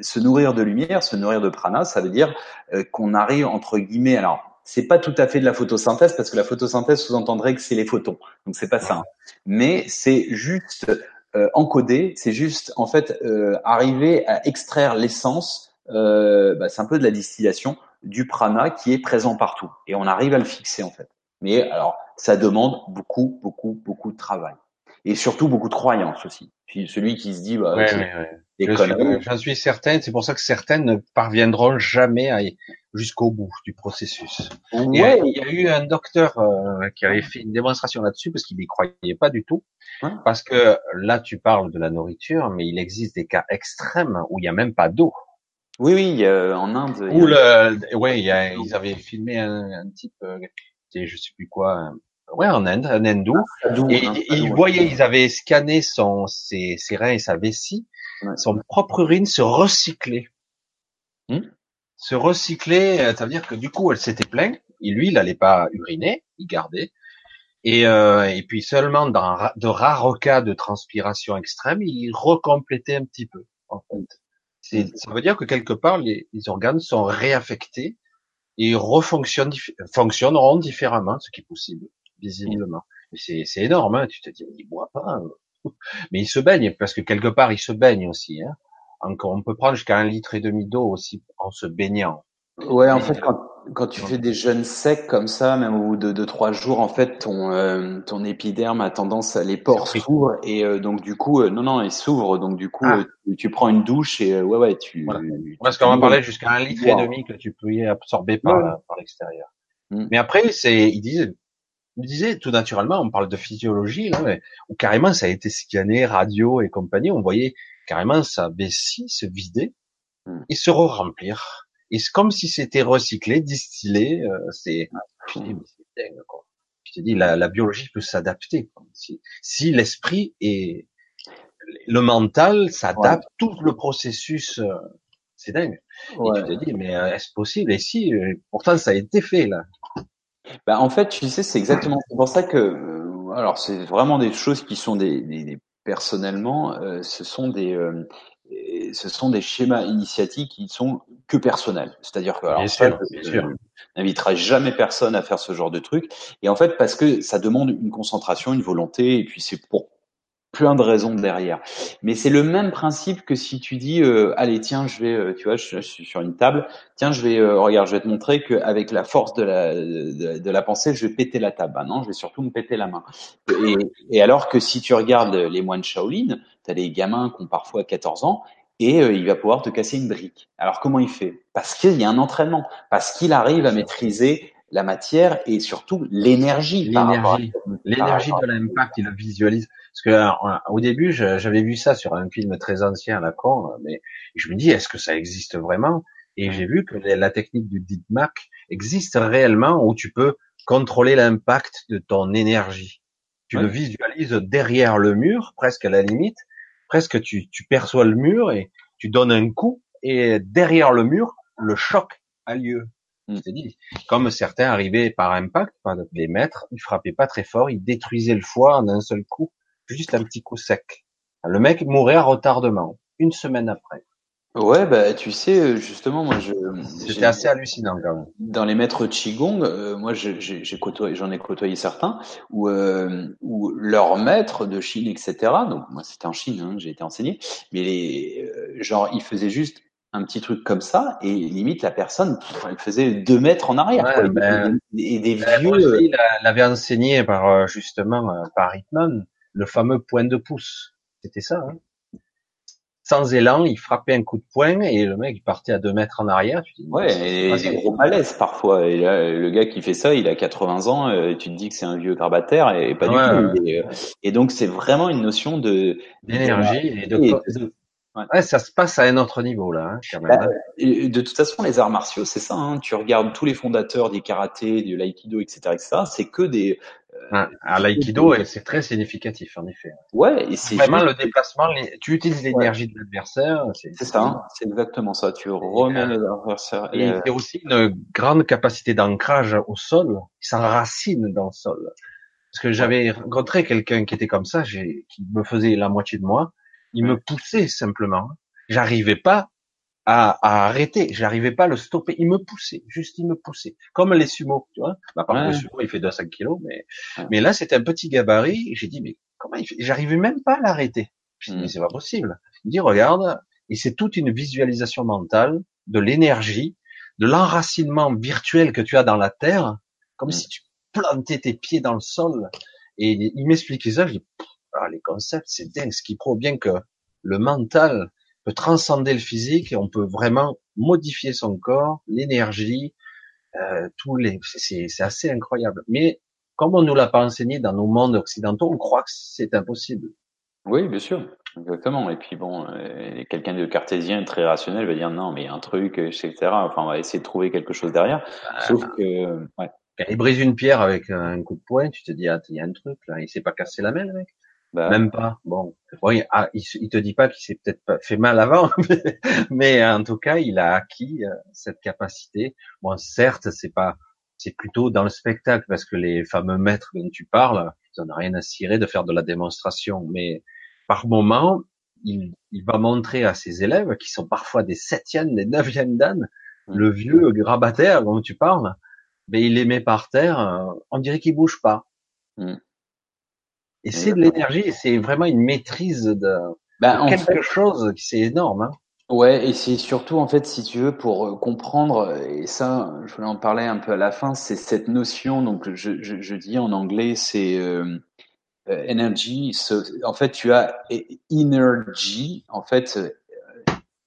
se nourrir de lumière, se nourrir de prana, ça veut dire euh, qu'on arrive entre guillemets. Alors, c'est pas tout à fait de la photosynthèse parce que la photosynthèse sous-entendrait que c'est les photons. Donc c'est pas ça. Hein. Mais c'est juste euh, encoder, c'est juste en fait euh, arriver à extraire l'essence. Euh, bah, c'est un peu de la distillation du prana qui est présent partout et on arrive à le fixer en fait. Mais alors ça demande beaucoup, beaucoup, beaucoup de travail et surtout beaucoup de croyance aussi. Puis celui qui se dit bah, J'en suis certain, c'est pour ça que certaines ne parviendront jamais à, jusqu'au bout du processus. Ouais. Il, y a, eu un docteur euh, qui avait fait une démonstration là-dessus parce qu'il n'y croyait pas du tout. Parce que là, tu parles de la nourriture, mais il existe des cas extrêmes où il n'y a même pas d'eau. Oui, oui, en Inde. Où le, ouais, il y a, ils avaient filmé un, un type, euh, je sais plus quoi, ouais, en Inde, un hindou, ah, et, hein, ils voyaient, ils avaient scanné son, ses, ses reins et sa vessie, son propre urine se recycler. Hmm? Se recycler, euh, ça veut dire que du coup, elle s'était plainte, et lui, il n'allait pas uriner, il gardait. Et, euh, et puis seulement dans de rares cas de transpiration extrême, il recomplétait un petit peu. En fait, ça veut dire que quelque part, les, les organes sont réaffectés et refonctionnent, fonctionneront différemment, ce qui est possible, visiblement. C'est énorme, hein. tu te dis, il boit pas. Hein. Mais il se baigne, parce que quelque part, il se baigne aussi. Hein. Encore, on peut prendre jusqu'à un litre et demi d'eau aussi en se baignant. Ouais, en fait, quand, quand tu fais des jeûnes secs comme ça, même au bout de deux trois jours, en fait, ton euh, ton épiderme a tendance à les pores s'ouvrent et euh, donc du coup, euh, non non, ils s'ouvrent, donc du coup, ah. tu, prends une douche et ouais ouais, tu. Voilà. Parce qu'on va parler jusqu'à un litre et demi que tu peux y absorber par par l'extérieur. Mm. Mais après, c'est, ils disent, me disais tout naturellement, on parle de physiologie là, mais, où carrément ça a été scanné, radio et compagnie, on voyait carrément sa vessie se vider hmm. et se re-remplir. Et c'est comme si c'était recyclé, distillé. Euh, c'est, dingue quoi. Je te dis, la, la biologie peut s'adapter. Si, si l'esprit et le mental s'adapte, tout le processus, euh, c'est dingue. Et tu te dis, mais euh, est-ce possible? Et si, pourtant ça a été fait là. Bah, en fait, tu sais, c'est exactement c'est pour ça que, euh, alors c'est vraiment des choses qui sont des, des, des personnellement, euh, ce sont des euh, ce sont des schémas initiatiques qui sont que personnels. C'est-à-dire que alors, bien sûr, n'inviterai jamais personne à faire ce genre de truc. Et en fait, parce que ça demande une concentration, une volonté, et puis c'est pour plein de raisons derrière. Mais c'est le même principe que si tu dis, euh, allez, tiens, je vais, euh, tu vois, je, suis sur une table, tiens, je vais, euh, regarde, je vais te montrer qu'avec la force de la, de, la pensée, je vais péter la table. Ah non, je vais surtout me péter la main. Et, et alors que si tu regardes les moines Shaolin, tu as des gamins qui ont parfois 14 ans, et il va pouvoir te casser une brique. Alors comment il fait? Parce qu'il y a un entraînement, parce qu'il arrive à maîtriser la matière et surtout l'énergie. L'énergie, l'énergie de l'impact, il le visualise. Parce que euh, au début, j'avais vu ça sur un film très ancien à la con, mais je me dis, est-ce que ça existe vraiment? Et j'ai vu que la technique du Dietmar existe réellement où tu peux contrôler l'impact de ton énergie. Tu le visualises derrière le mur, presque à la limite, presque tu, tu perçois le mur et tu donnes un coup et derrière le mur, le choc a lieu. Mm. dit, comme certains arrivaient par impact, par les maîtres, ils frappaient pas très fort, ils détruisaient le foie en un seul coup, juste un petit coup sec. Le mec mourait à retardement, une semaine après. Ouais, bah tu sais, justement, moi je. C'était assez hallucinant quand même. Dans les maîtres qigong, euh, moi j'ai côtoyé, j'en ai côtoyé certains où euh, où leur maître de Chine, etc. Donc moi c'était en Chine, hein, j'ai été enseigné, mais les euh, genre ils faisaient juste un petit truc comme ça et limite la personne elle faisait deux mètres en arrière ben, et des ben, vieux il l'avait enseigné par euh, justement euh, par Hitman le fameux point de pouce c'était ça hein sans élan il frappait un coup de poing et le mec il partait à deux mètres en arrière tu dis, ouais et des gros malaises parfois et le gars qui fait ça il a 80 ans et tu te dis que c'est un vieux grabataire et pas du tout et, et donc c'est vraiment une notion de d'énergie et de, Ouais. ça se passe à un autre niveau là. Hein, quand même. Bah, de toute façon, les arts martiaux, c'est ça. Hein. Tu regardes tous les fondateurs des karatés, du l'aïkido, etc., etc. C'est que des. Euh, à l'aïkido, c'est très significatif en effet. Ouais, et c'est vraiment le déplacement. Tu utilises l'énergie de l'adversaire. C'est ça. Hein. C'est exactement ça. Tu remets euh, l'adversaire. Et il y a aussi une grande capacité d'ancrage au sol. Il s'enracine dans le sol. Parce que j'avais rencontré quelqu'un qui était comme ça, qui me faisait la moitié de moi il me poussait simplement. J'arrivais pas à, à arrêter. J'arrivais pas à le stopper. Il me poussait, juste il me poussait, comme les sumo, tu vois. Bah, par contre, le sumo, il fait 200 kilos, mais mais là, c'était un petit gabarit. J'ai dit, mais comment il fait? J'arrivais même pas à l'arrêter. Je dit, mais mm. c'est pas possible. Il dit, regarde, et c'est toute une visualisation mentale de l'énergie, de l'enracinement virtuel que tu as dans la terre, comme mm. si tu plantais tes pieds dans le sol. Et il m'expliquait ça. Je dis, ah, les concepts, c'est dingue. Ce qui prouve bien que le mental peut transcender le physique et on peut vraiment modifier son corps, l'énergie, euh, tous les, c'est assez incroyable. Mais comme on nous l'a pas enseigné dans nos mondes occidentaux, on croit que c'est impossible. Oui, bien sûr, exactement. Et puis bon, euh, quelqu'un de cartésien très rationnel va dire non, mais il y a un truc, etc. Enfin, on va essayer de trouver quelque chose derrière. Sauf que, ouais. il brise une pierre avec un coup de poing, tu te dis ah, il y a un truc là, il s'est pas cassé la main, mec. Bah, Même pas. Bon, oui, ah, il, il, te dit pas qu'il s'est peut-être pas fait mal avant, mais, en tout cas, il a acquis euh, cette capacité. Bon, certes, c'est pas, c'est plutôt dans le spectacle parce que les fameux maîtres dont tu parles, ils n'en ont rien à cirer de faire de la démonstration, mais par moment, il, il, va montrer à ses élèves qui sont parfois des septièmes, des neuvièmes dan, mmh. le vieux grabataire dont tu parles, mais il les met par terre, euh, on dirait qu'il bouge pas. Mmh. Et c'est de l'énergie, c'est vraiment une maîtrise de, ben, quelque chose qui c'est énorme. Hein. Ouais, et c'est surtout en fait, si tu veux, pour euh, comprendre, et ça, je voulais en parler un peu à la fin, c'est cette notion. Donc, je, je, je dis en anglais, c'est euh, euh energy. en fait, tu as energy. En fait,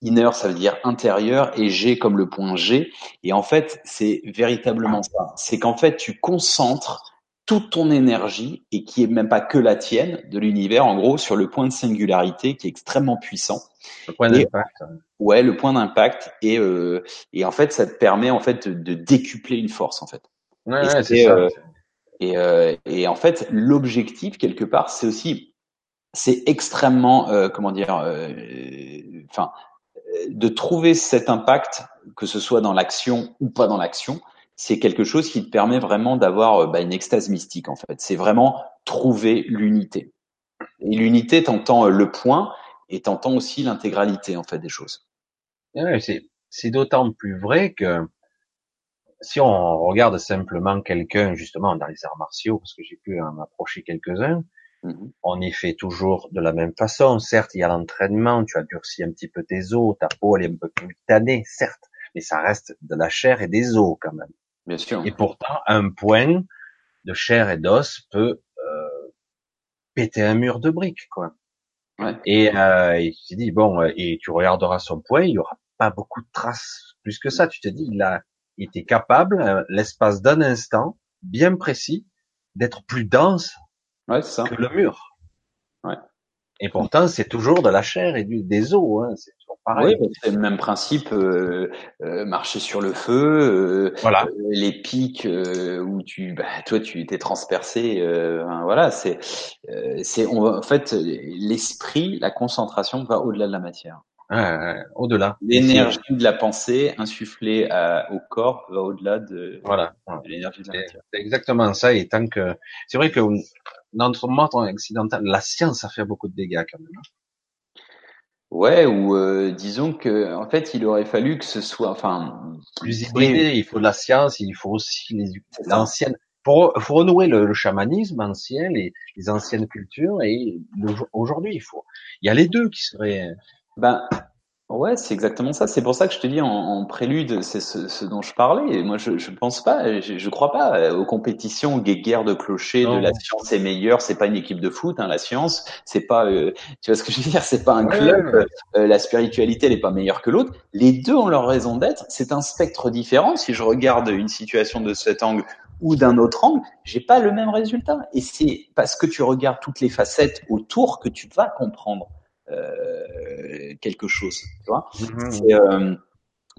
inner, ça veut dire intérieur, et G comme le point G. Et en fait, c'est véritablement ça. C'est qu'en fait, tu concentres toute ton énergie et qui est même pas que la tienne de l'univers, en gros, sur le point de singularité qui est extrêmement puissant. Le point d'impact. Ouais, le point d'impact et euh, et en fait, ça te permet en fait de, décupler une force en fait. Ouais, et c'est ça. Euh, et, euh, et en fait, l'objectif quelque part, c'est aussi, c'est extrêmement, euh, comment dire, enfin, de trouver cet impact, que ce soit dans l'action ou pas dans l'action, c'est quelque chose qui te permet vraiment d'avoir euh, bah, une extase mystique en fait. C'est vraiment trouver l'unité. Et l'unité, t'entends euh, le point et t'entends aussi l'intégralité en fait des choses. c'est d'autant plus vrai que si on regarde simplement quelqu'un justement dans les arts martiaux, parce que j'ai pu en approcher quelques-uns, mm-hmm. on y fait toujours de la même façon. Certes, il y a l'entraînement, tu as durci un petit peu tes os, ta peau elle est un peu plus tannée, certes, mais ça reste de la chair et des os quand même. Bien sûr. Et pourtant, un point de chair et d'os peut euh, péter un mur de briques, quoi. Ouais. Et, euh, et tu te dis bon, euh, et tu regarderas son poing, il y aura pas beaucoup de traces plus que ça. Tu te dis, il a été capable, euh, l'espace d'un instant, bien précis, d'être plus dense ouais, ça. que le mur. Ouais. Et pourtant, c'est toujours de la chair et du, des os. Hein. C'est oui, c'est le même principe. Euh, euh, marcher sur le feu, euh, voilà. les pics où tu, bah, toi, tu étais transpercé. voilà, c'est, c'est, en fait, l'esprit, la concentration va au-delà de la matière. au-delà. L'énergie de la pensée insufflée au corps va au-delà de, voilà. l'énergie de la matière. C'est exactement ça. Et tant que, c'est vrai que dans notre monde occidental, la science a fait beaucoup de dégâts quand même. Ouais, ou euh, disons que en fait, il aurait fallu que ce soit, enfin, plus hybridé. Il faut de la science, il faut aussi les l'ancienne. Pour, faut renouer le, chamanisme ancien, les, les anciennes cultures, et aujourd'hui, il faut. Il y a les deux qui seraient. Ben, Ouais, c'est exactement ça. C'est pour ça que je te dis en, en prélude, c'est ce, ce, dont je parlais. Et moi, je, je pense pas, je, je crois pas euh, aux compétitions, aux guerres de clocher, de la science est meilleure. C'est pas une équipe de foot, hein, la science. C'est pas, euh, tu vois ce que je veux dire C'est pas un club. Euh, la spiritualité, elle est pas meilleure que l'autre. Les deux ont leur raison d'être. C'est un spectre différent. Si je regarde une situation de cet angle ou d'un autre angle, j'ai pas le même résultat. Et c'est parce que tu regardes toutes les facettes autour que tu vas comprendre. Euh, quelque chose, tu vois. Euh,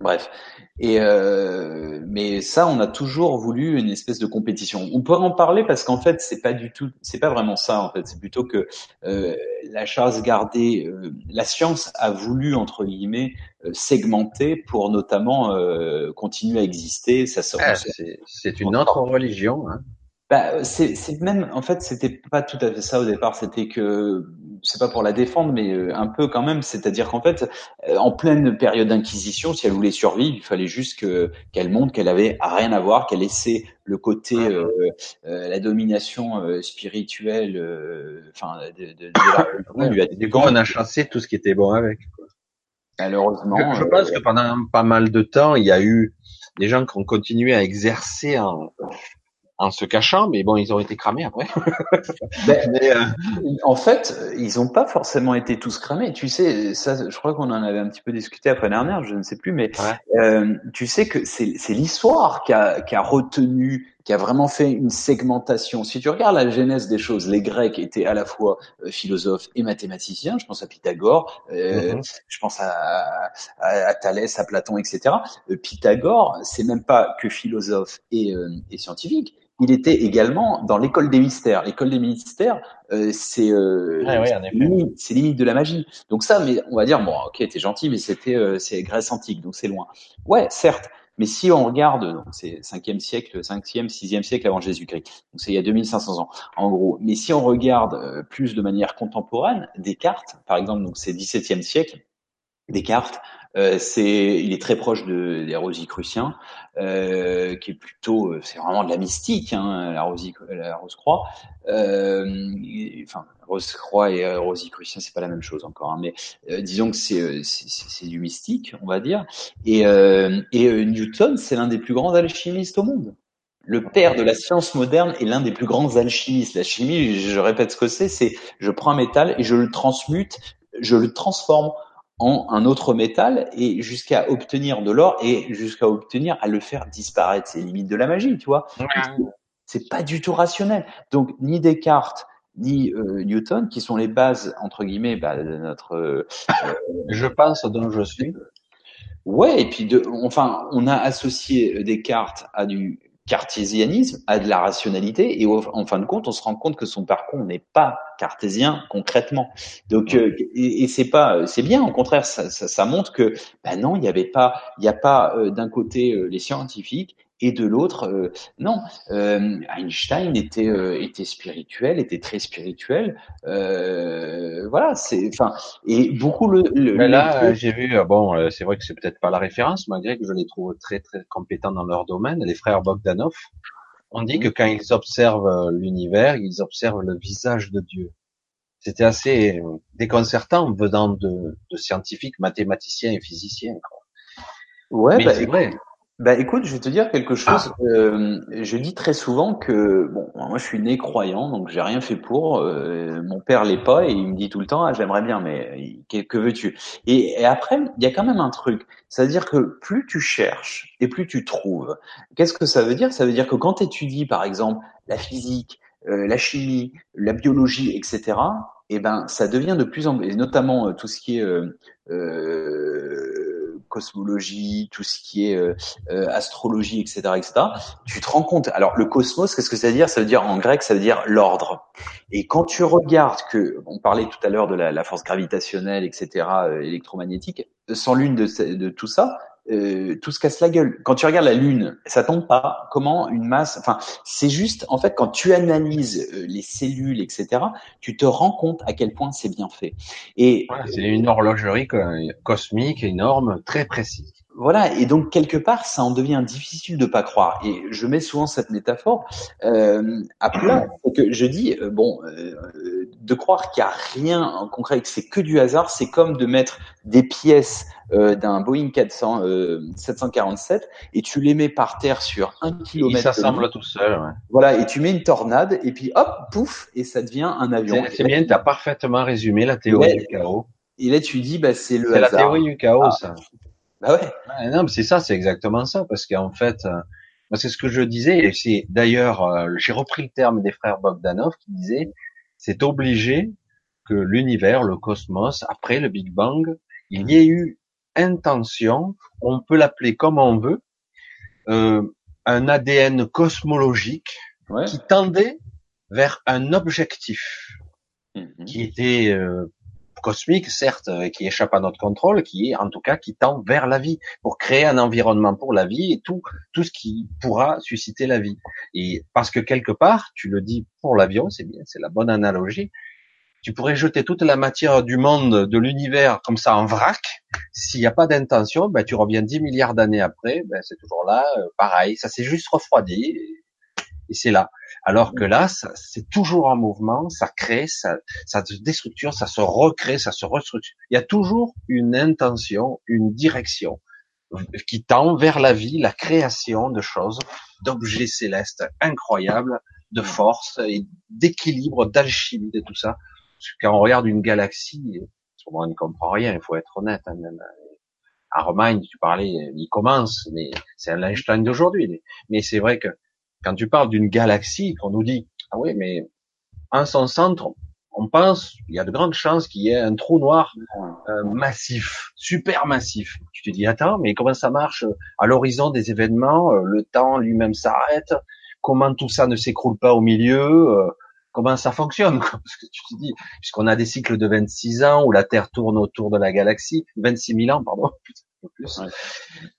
bref. Et euh, mais ça, on a toujours voulu une espèce de compétition. On pourrait en parler parce qu'en fait, c'est pas du tout, c'est pas vraiment ça. En fait, c'est plutôt que euh, la chasse gardée, euh, la science a voulu entre guillemets segmenter pour notamment continuer à exister. Ça, ah, c'est une autre religion. Hein. Bah, c'est même, en fait, c'était pas tout à fait ça au départ. C'était que, c'est pas pour la défendre, mais euh, un peu quand même. C'est-à-dire qu'en fait, euh, en pleine période d'inquisition, si elle voulait survivre, il fallait juste que qu'elle montre qu'elle avait rien à voir, qu'elle laissait le côté, euh, euh la domination spirituelle, enfin, de, de, de, la Du coup, on a chassé tout ce qui était bon avec. Quoi. Malheureusement. Je, je pense que pendant pas mal de temps, il y a eu des gens qui ont continué à exercer en, en se cachant, mais bon, ils ont été cramés après. Ben, euh, En fait, ils n'ont pas forcément été tous cramés. Tu sais, ça, je crois qu'on en avait un petit peu discuté après dernière, je ne sais plus, mais euh, tu sais que c'est l'histoire qui a, qui a retenu, qui a vraiment fait une segmentation. Si tu regardes la genèse des choses, les Grecs étaient à la fois euh, philosophes et mathématiciens. Je pense à Pythagore, euh, mm-hmm. je pense à, à, à, Thalès, à Platon, etc. Euh, Pythagore, c'est même pas que philosophe et, et scientifique il était également dans l'école des mystères. L'école des mystères, euh, c'est euh, c'est limite, de la magie. Donc ça, mais on va dire bon, ok, t'es gentil, mais c'était euh, c'est Grèce antique, donc c'est loin. Ouais, certes. Mais si on regarde, c'est 5e siècle, 5e, 6e siècle avant Jésus-Christ, donc c'est il y a 2500 ans, en gros. Mais si on regarde euh, plus de manière contemporaine, Descartes, par exemple, donc c'est 17e siècle, Descartes, euh, c'est, il est très proche de, des Rosicruciens, euh, qui est plutôt, euh, c'est vraiment de la mystique, hein, la, Rosie, la Rose-Croix. Euh, enfin, Rose-Croix et euh, Rosicrucien, c'est pas la même chose encore, hein, mais disons que c'est, c'est, du mystique, on va dire. Et, et Newton, c'est l'un des plus grands alchimistes au monde. Le père de la science moderne est l'un des plus grands alchimistes. La chimie, je répète ce que c'est, c'est je prends un métal et je le transmute, je le transforme en un autre métal et jusqu'à obtenir de l'or et jusqu'à obtenir à le faire disparaître. C'est limite de la magie, tu vois. C'est pas du tout rationnel. Donc ni Descartes ni euh, Newton, qui sont les bases entre guillemets bah, de notre. Euh, je pense dont je suis. Ouais, et puis de, enfin, on a associé Descartes à du cartésianisme, à de la rationalité, et en fin de compte, on se rend compte que son parcours n'est pas cartésien concrètement. Donc, euh, et, et c'est pas, c'est bien, au contraire, ça, ça, ça montre que, ben non, il n'y avait pas, il n'y a pas euh, d'un côté euh, les scientifiques et de l'autre, euh, non. Euh, Einstein était euh, était spirituel, était très spirituel. voilà, c'est enfin et beaucoup le. le Mais là, j'ai vu bon, c'est vrai que c'est peut-être pas la référence, malgré que je les trouve très très compétents dans leur domaine. Les frères Bogdanov, on dit que quand ils observent l'univers, ils observent le visage de Dieu. C'était assez déconcertant venant de, de scientifiques, mathématiciens et physiciens. Quoi. Ouais, bah, c'est vrai. Bah écoute, je vais te dire quelque chose. Ah. Euh, je dis très souvent que bon, moi je suis né croyant, donc j'ai rien fait pour. Euh, mon père l'est pas et il me dit tout le temps, ah, j'aimerais bien, mais que, veux-tu? Et, après, il y a quand même un truc, c'est-à-dire que plus tu cherches et plus tu trouves. Qu'est-ce que ça veut dire? Ça veut dire que quand tu étudies, par exemple, la physique, euh, la chimie, la biologie, etc. Eh ben, ça devient de plus en plus, et notamment tout ce qui est cosmologie, tout ce qui est euh, euh, astrologie, etc., etc., tu te rends compte. Alors le cosmos, qu'est-ce que ça veut dire? Ça veut dire en grec, ça veut dire l'ordre. Et quand tu regardes que, on parlait tout à l'heure de la, force gravitationnelle, etc., euh, électromagnétique, sans l'une de, de tout ça, euh, tout se casse la gueule. Quand tu regardes la Lune, ça tombe pas. Comment une masse Enfin, c'est juste, en fait, quand tu analyses euh, les cellules, etc., tu te rends compte à quel point c'est bien fait. Et c'est une horlogerie cosmique énorme, très précise. Voilà, et donc quelque part, ça en devient difficile de pas croire. Et je mets souvent cette métaphore euh, à plat, que je dis euh, bon, euh, de croire qu'il y a rien en concret, que c'est que du hasard, c'est comme de mettre des pièces euh, d'un Boeing 400 747 et tu les mets par terre sur un kilomètre. Il s'assemble tout seul. Ouais. Voilà, et tu mets une tornade et puis hop, pouf, et ça devient un avion. C'est bien, tu as parfaitement résumé la théorie du chaos. Et là, tu dis, bah, c'est le hasard. C'est la théorie du chaos, ah. ça. Bah ouais. non, mais c'est ça, c'est exactement ça, parce qu'en fait, euh, c'est ce que je disais, et c'est d'ailleurs, euh, j'ai repris le terme des frères Bogdanov qui disait, c'est obligé que l'univers, le cosmos, après le Big Bang, il y ait eu intention, on peut l'appeler comme on veut, euh, un ADN cosmologique qui tendait vers un objectif, mm-hmm. qui était cosmique, certes, euh, qui échappe à notre contrôle, qui est en tout cas qui tend vers la vie, pour créer un environnement pour la vie et tout, tout ce qui pourra susciter la vie. Et parce que quelque part, tu le dis pour l'avion, c'est bien, c'est la bonne analogie. Tu pourrais jeter toute la matière du monde, de l'univers, comme ça en vrac. S'il n'y a pas d'intention, ben, tu reviens 10 milliards d'années après, ben, c'est toujours là, euh, pareil, ça s'est juste refroidi et c'est là. Alors que là, c'est toujours en mouvement, ça crée, ça, ça se déstructure, ça se recrée, ça se restructure. Il y a toujours une intention, une direction qui tend vers la vie, la création de choses, d'objets célestes incroyables, de force et d'équilibre, d'alchimie, de tout ça. Parce que quand on regarde une galaxie, on n'y comprend rien, il faut être honnête. Hein, même. tu parlais, il commence, mais c'est un Einstein d'aujourd'hui. Mais c'est vrai que quand tu parles d'une galaxie, qu'on nous dit, ah oui, mais en son centre, on pense, il y a de grandes chances qu'il y ait un trou noir euh, massif, super massif. Tu te dis, attends, mais comment ça marche À l'horizon des événements, euh, le temps lui-même s'arrête. Comment tout ça ne s'écroule pas au milieu euh, Comment ça fonctionne Parce que tu te dis, puisqu'on a des cycles de 26 ans où la Terre tourne autour de la galaxie, 26 000 ans, pardon, plus.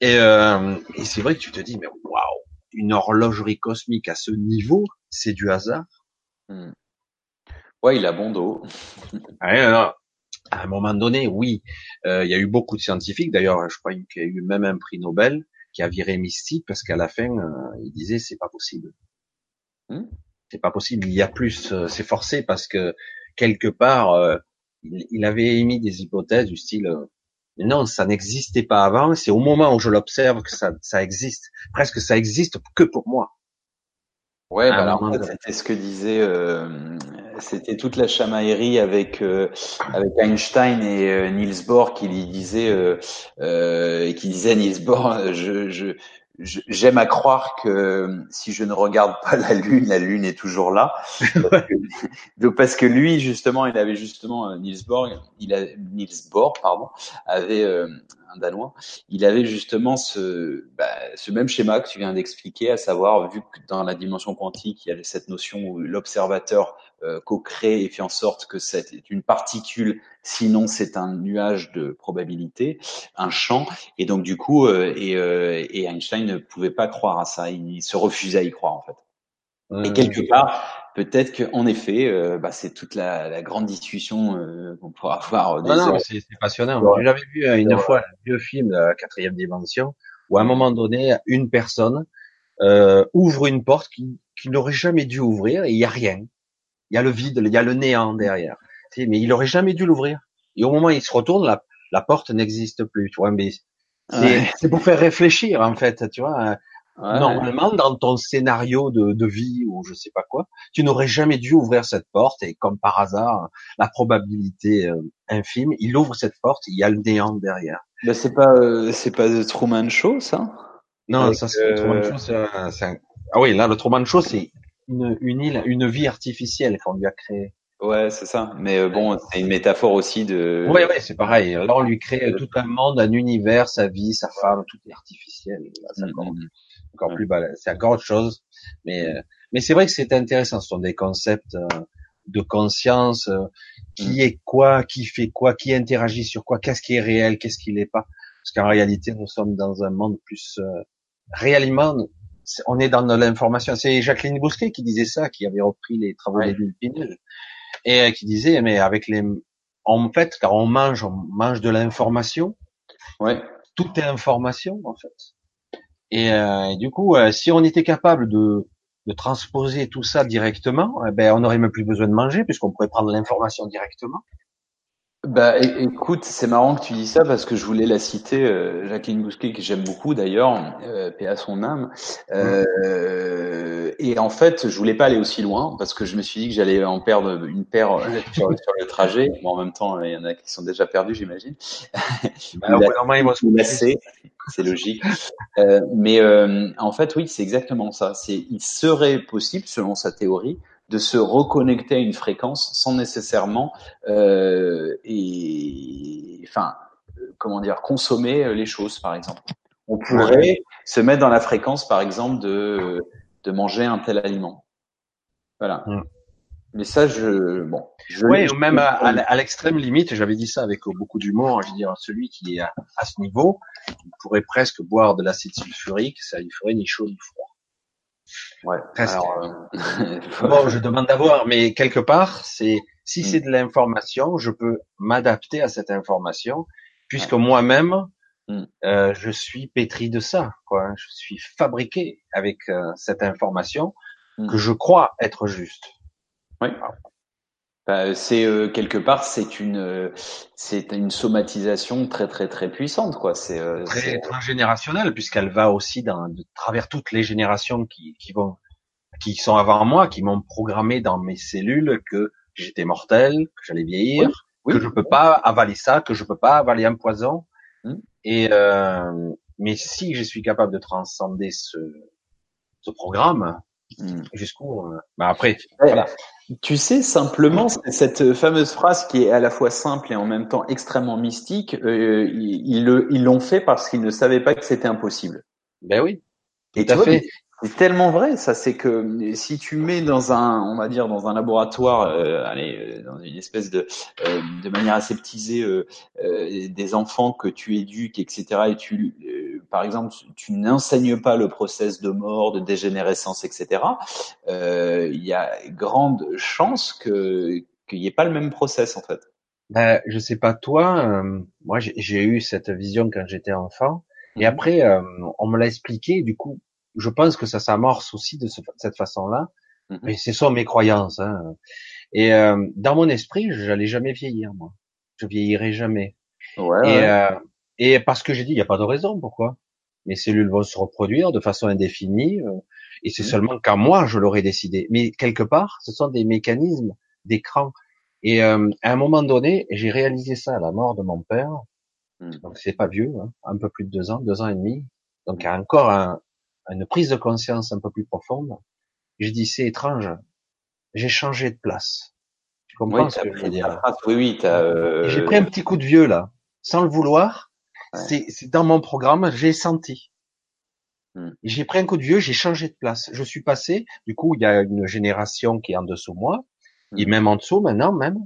Et, et c'est vrai que tu te dis, mais waouh une horlogerie cosmique à ce niveau, c'est du hasard. Hmm. Ouais, il a bon dos. à un moment donné, oui, euh, il y a eu beaucoup de scientifiques. D'ailleurs, je crois qu'il y a eu même un prix Nobel qui a viré Mystique parce qu'à la fin, euh, il disait c'est pas possible. Hmm. C'est pas possible. Il y a plus. Euh, c'est forcé parce que quelque part, il, il, avait émis des hypothèses du style non, ça n'existait pas avant. C'est au moment où je l'observe que ça, ça existe. Presque ça existe que pour moi. Ouais, bah alors, c'était ce que disait, euh, c'était toute la chamaillerie avec euh, avec Einstein et euh, Niels Bohr qui lui disait euh, qui disait Niels Bohr, je, je j'aime à croire que si je ne regarde pas la lune, la lune est toujours là. Parce que, parce que lui, justement, il avait justement euh, Niels Bohr, il a Niels Bohr, pardon, avait euh, un danois. Il avait justement ce, bah, ce même schéma que tu viens d'expliquer, à savoir vu que dans la dimension quantique, il y a cette notion où l'observateur euh, co-crée et fait en sorte que c'est une particule, sinon c'est un nuage de probabilité, un champ. Et donc du coup, euh, et, euh, et, Einstein ne pouvait pas croire à ça, il se refusait à y croire en fait. Et quelque part, peut-être qu'en effet, euh, bah, c'est toute la, la, grande discussion euh, qu'on pourra avoir. non, non, c'est passionnant. J'avais vu une fois un vieux film de la quatrième dimension où à un moment donné, une personne euh, ouvre une porte qui, qui n'aurait jamais dû ouvrir et il y a rien. Il y a le vide, il y a le néant derrière. Mais il aurait jamais dû l'ouvrir. Et au moment où il se retourne, la, la porte n'existe plus. Tu vois, mais c'est pour faire réfléchir en fait. Tu vois, normalement dans ton scénario de, de, vie ou je sais pas quoi, tu n'aurais jamais dû ouvrir cette porte. Et comme par hasard, la probabilité euh, infime, il ouvre cette porte, il y a le néant derrière. Ben c'est pas, euh, c'est pas The Truman Show, ça? Non, ça c'est Truman Show. C'est un, Ah oui, là le Truman Show, c'est une, une île, une vie artificielle qu'on lui a créée. Ouais, c'est ça. Mais euh, bon, c'est une métaphore aussi de. Ouais, ouais, c'est pareil. Là, on lui crée tout un monde, un univers, sa vie, sa femme, tout est artificiel. C'est encore, mm, mm, mm. encore plus bas. C'est encore autre chose. Mais, euh, mais c'est vrai que c'est intéressant. Ce sont des concepts euh, de conscience. qui est quoi, qui fait quoi, qui interagit sur quoi, qu'est-ce qui est réel, qu'est-ce qui n'est pas. Parce qu'en réalité, nous sommes dans un monde plus réellement on est dans l'information. C'est Jacqueline Bousquet qui disait ça, qui avait repris les travaux ouais. Pinel, et euh, qui disait, mais avec les, en fait, car on mange, on mange de l'information. Ouais. Tout est information, en fait. Et, euh, du coup, euh, si on était capable de, de transposer tout ça directement, eh ben, on n'aurait même plus besoin de manger puisqu'on pourrait prendre l'information directement. Bah, écoute, c'est marrant que tu dis ça parce que je voulais la citer, euh, Jacqueline Bousquet, que j'aime beaucoup d'ailleurs, euh, paix à son âme. Euh, et en fait, je voulais pas aller aussi loin parce que je me suis dit que j'allais en perdre une paire sur, le trajet. Bon, en même temps, il y en a qui sont déjà perdus, j'imagine. Bah, c'est logique. Euh, mais en fait, oui, c'est exactement ça. C'est, il serait possible, selon sa théorie, de se reconnecter à une fréquence sans nécessairement euh, et enfin comment dire consommer les choses par exemple. On pourrait se mettre dans la fréquence par exemple de de manger un tel aliment. Voilà. Mais ça, je bon. Je même à, l'extrême limite, j'avais dit ça avec beaucoup d'humour. Je veux dire, celui qui est à, ce niveau, il pourrait presque boire de l'acide sulfurique, ça lui ferait ni chaud ni froid. Ouais. Alors, euh... bon, je demande d'avoir, mais quelque part, c'est si mm. c'est de l'information, je peux m'adapter à cette information, puisque moi-même, mm. euh, je suis pétri de ça. Quoi. Je suis fabriqué avec euh, cette information mm. que je crois être juste. Oui. Bah, c'est euh, quelque part, c'est une, euh, c'est une somatisation très très très puissante, quoi. C'est euh, très transgénérationnelle puisqu'elle va aussi dans, de travers toutes les générations qui, qui vont, qui sont avant moi, qui m'ont programmé dans mes cellules que j'étais mortel, que j'allais vieillir, que je peux pas avaler ça, que je peux pas avaler un poison. Mmh. Et euh, mais si je suis capable de transcender ce, ce programme, Hmm. jusqu'où euh, bah après voilà. tu sais simplement cette fameuse phrase qui est à la fois simple et en même temps extrêmement mystique. Euh, ils l'ont fait parce qu'ils ne savaient pas que c'était impossible. Ben oui. Et tout à fait c'est tellement vrai, ça. C'est que si tu mets dans un, on va dire, dans un laboratoire, euh, allez, euh, dans une espèce de, euh, de manière aseptisée, euh, des enfants que tu éduques, etc. Et tu, par exemple, tu n'enseignes pas le process de mort, de dégénérescence, etc. Il y a grande chance que qu'il n'y ait pas le même process en fait. Ben, je sais pas toi, moi j'ai eu cette vision quand j'étais enfant, et mhm. après on me l'a expliqué, du coup je pense que ça s'amorce aussi de cette façon-là. Mm-hmm. Mais ce sont mes croyances. Hein. Et euh, dans mon esprit, j'allais jamais vieillir, moi. Je vieillirai jamais. Ouais, et, euh, et parce que j'ai dit, il n'y a pas de raison. Pourquoi? Mes cellules vont se reproduire de façon indéfinie. Euh, et c'est mm-hmm. seulement quand moi, je l'aurais décidé. Mais quelque part, ce sont des mécanismes d'écran. Et euh, à un moment donné, j'ai réalisé ça à la mort de mon père. Mm. Donc c'est pas vieux, hein, un peu plus de deux ans, deux ans et demi. Donc il y a encore un, une prise de conscience un peu plus profonde. Je dis c'est étrange, j'ai changé de place. Tu comprends ce que je veux dire Oui, oui. Euh... J'ai pris un petit coup de vieux là, sans le vouloir. C'est dans mon programme, j'ai senti. Hmm. J'ai pris un coup de vieux, j'ai changé de place. Je suis passé. Du coup, il y a une génération qui est en dessous de moi, hmm. et même en dessous maintenant même.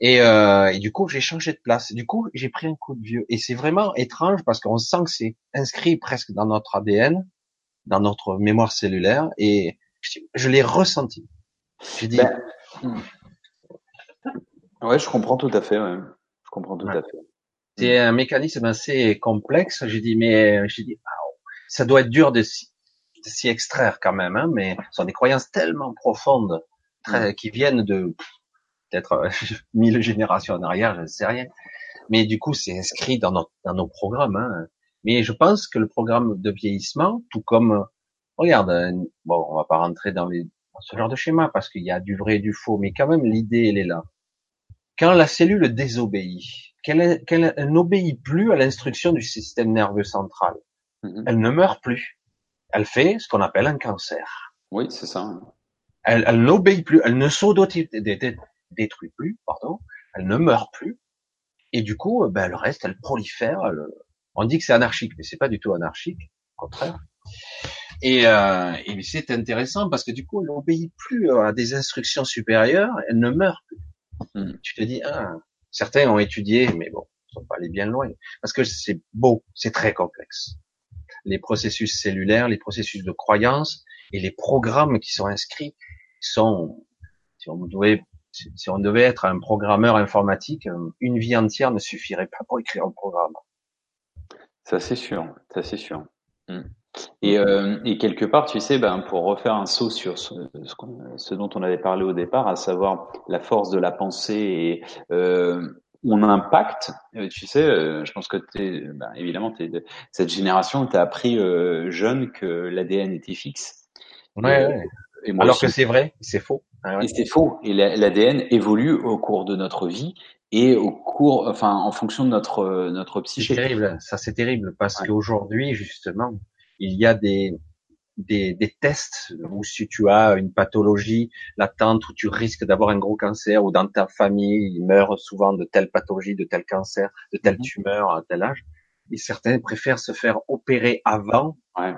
Et, euh, et, du coup, j'ai changé de place. Du coup, j'ai pris un coup de vieux. Et c'est vraiment étrange parce qu'on sent que c'est inscrit presque dans notre ADN dans notre mémoire cellulaire et je, l'ai ressenti. J'ai dit. Ben, ouais, je comprends tout à fait. Ouais. Je comprends tout à fait. C'est un mécanisme assez complexe. J'ai dit, mais j'ai dit, ça doit être dur de s'y, extraire quand même, hein, mais ce sont des croyances tellement profondes, très, hmm. qui viennent de peut-être mille générations en arrière, je ne sais rien. Mais du coup, c'est inscrit dans, notre, dans nos programmes. Hein. Mais je pense que le programme de vieillissement, tout comme, regarde, euh, bon, on va pas rentrer dans, les, ce genre de schéma parce qu'il y a du vrai et du faux, mais quand même l'idée, elle est là. Quand la cellule désobéit, qu'elle, n'obéit plus à l'instruction du système nerveux central, mm-hmm. elle ne meurt plus. Elle fait ce qu'on appelle un cancer. Oui, c'est ça. Elle, elle n'obéit plus, elle ne s'auto-détruit plus, pardon, elle ne meurt plus. Et du coup, ben, le reste, elle prolifère, elle, on dit que c'est anarchique, mais c'est pas du tout anarchique, au contraire. Et, euh, et c'est intéressant parce que du coup, elle n'obéit plus à des instructions supérieures, elle ne meurt plus. Hmm. Tu te dis, ah, certains ont étudié, mais bon, ils sont pas allés bien loin, parce que c'est beau, c'est très complexe. Les processus cellulaires, les processus de croyance et les programmes qui sont inscrits sont, si on devait, si on devait être un programmeur informatique, une vie entière ne suffirait pas pour écrire un programme. Ça c'est sûr, ça c'est sûr. Mm. Et, euh, et, quelque part, tu sais, ben, pour refaire un saut sur ce, ce, dont on avait parlé au départ, à savoir la force de la pensée et euh, mon impact, euh, tu sais, euh, je pense que tu ben, évidemment, es de cette génération, tu as appris euh, jeune que l'ADN était fixe. Ouais, ouais. Et Alors que c'est vrai, c'est faux. Ah et c'est faux. Et l'ADN évolue au cours de notre vie et au cours, enfin, en fonction de notre notre psyché. C'est terrible, ça c'est terrible parce qu'aujourd'hui justement, il y a des, des des tests où si tu as une pathologie latente où tu risques d'avoir un gros cancer ou dans ta famille il meurt souvent de telle pathologie, de tel cancer, de telle mhm. tumeur à tel âge, et certains préfèrent se faire opérer avant ouais.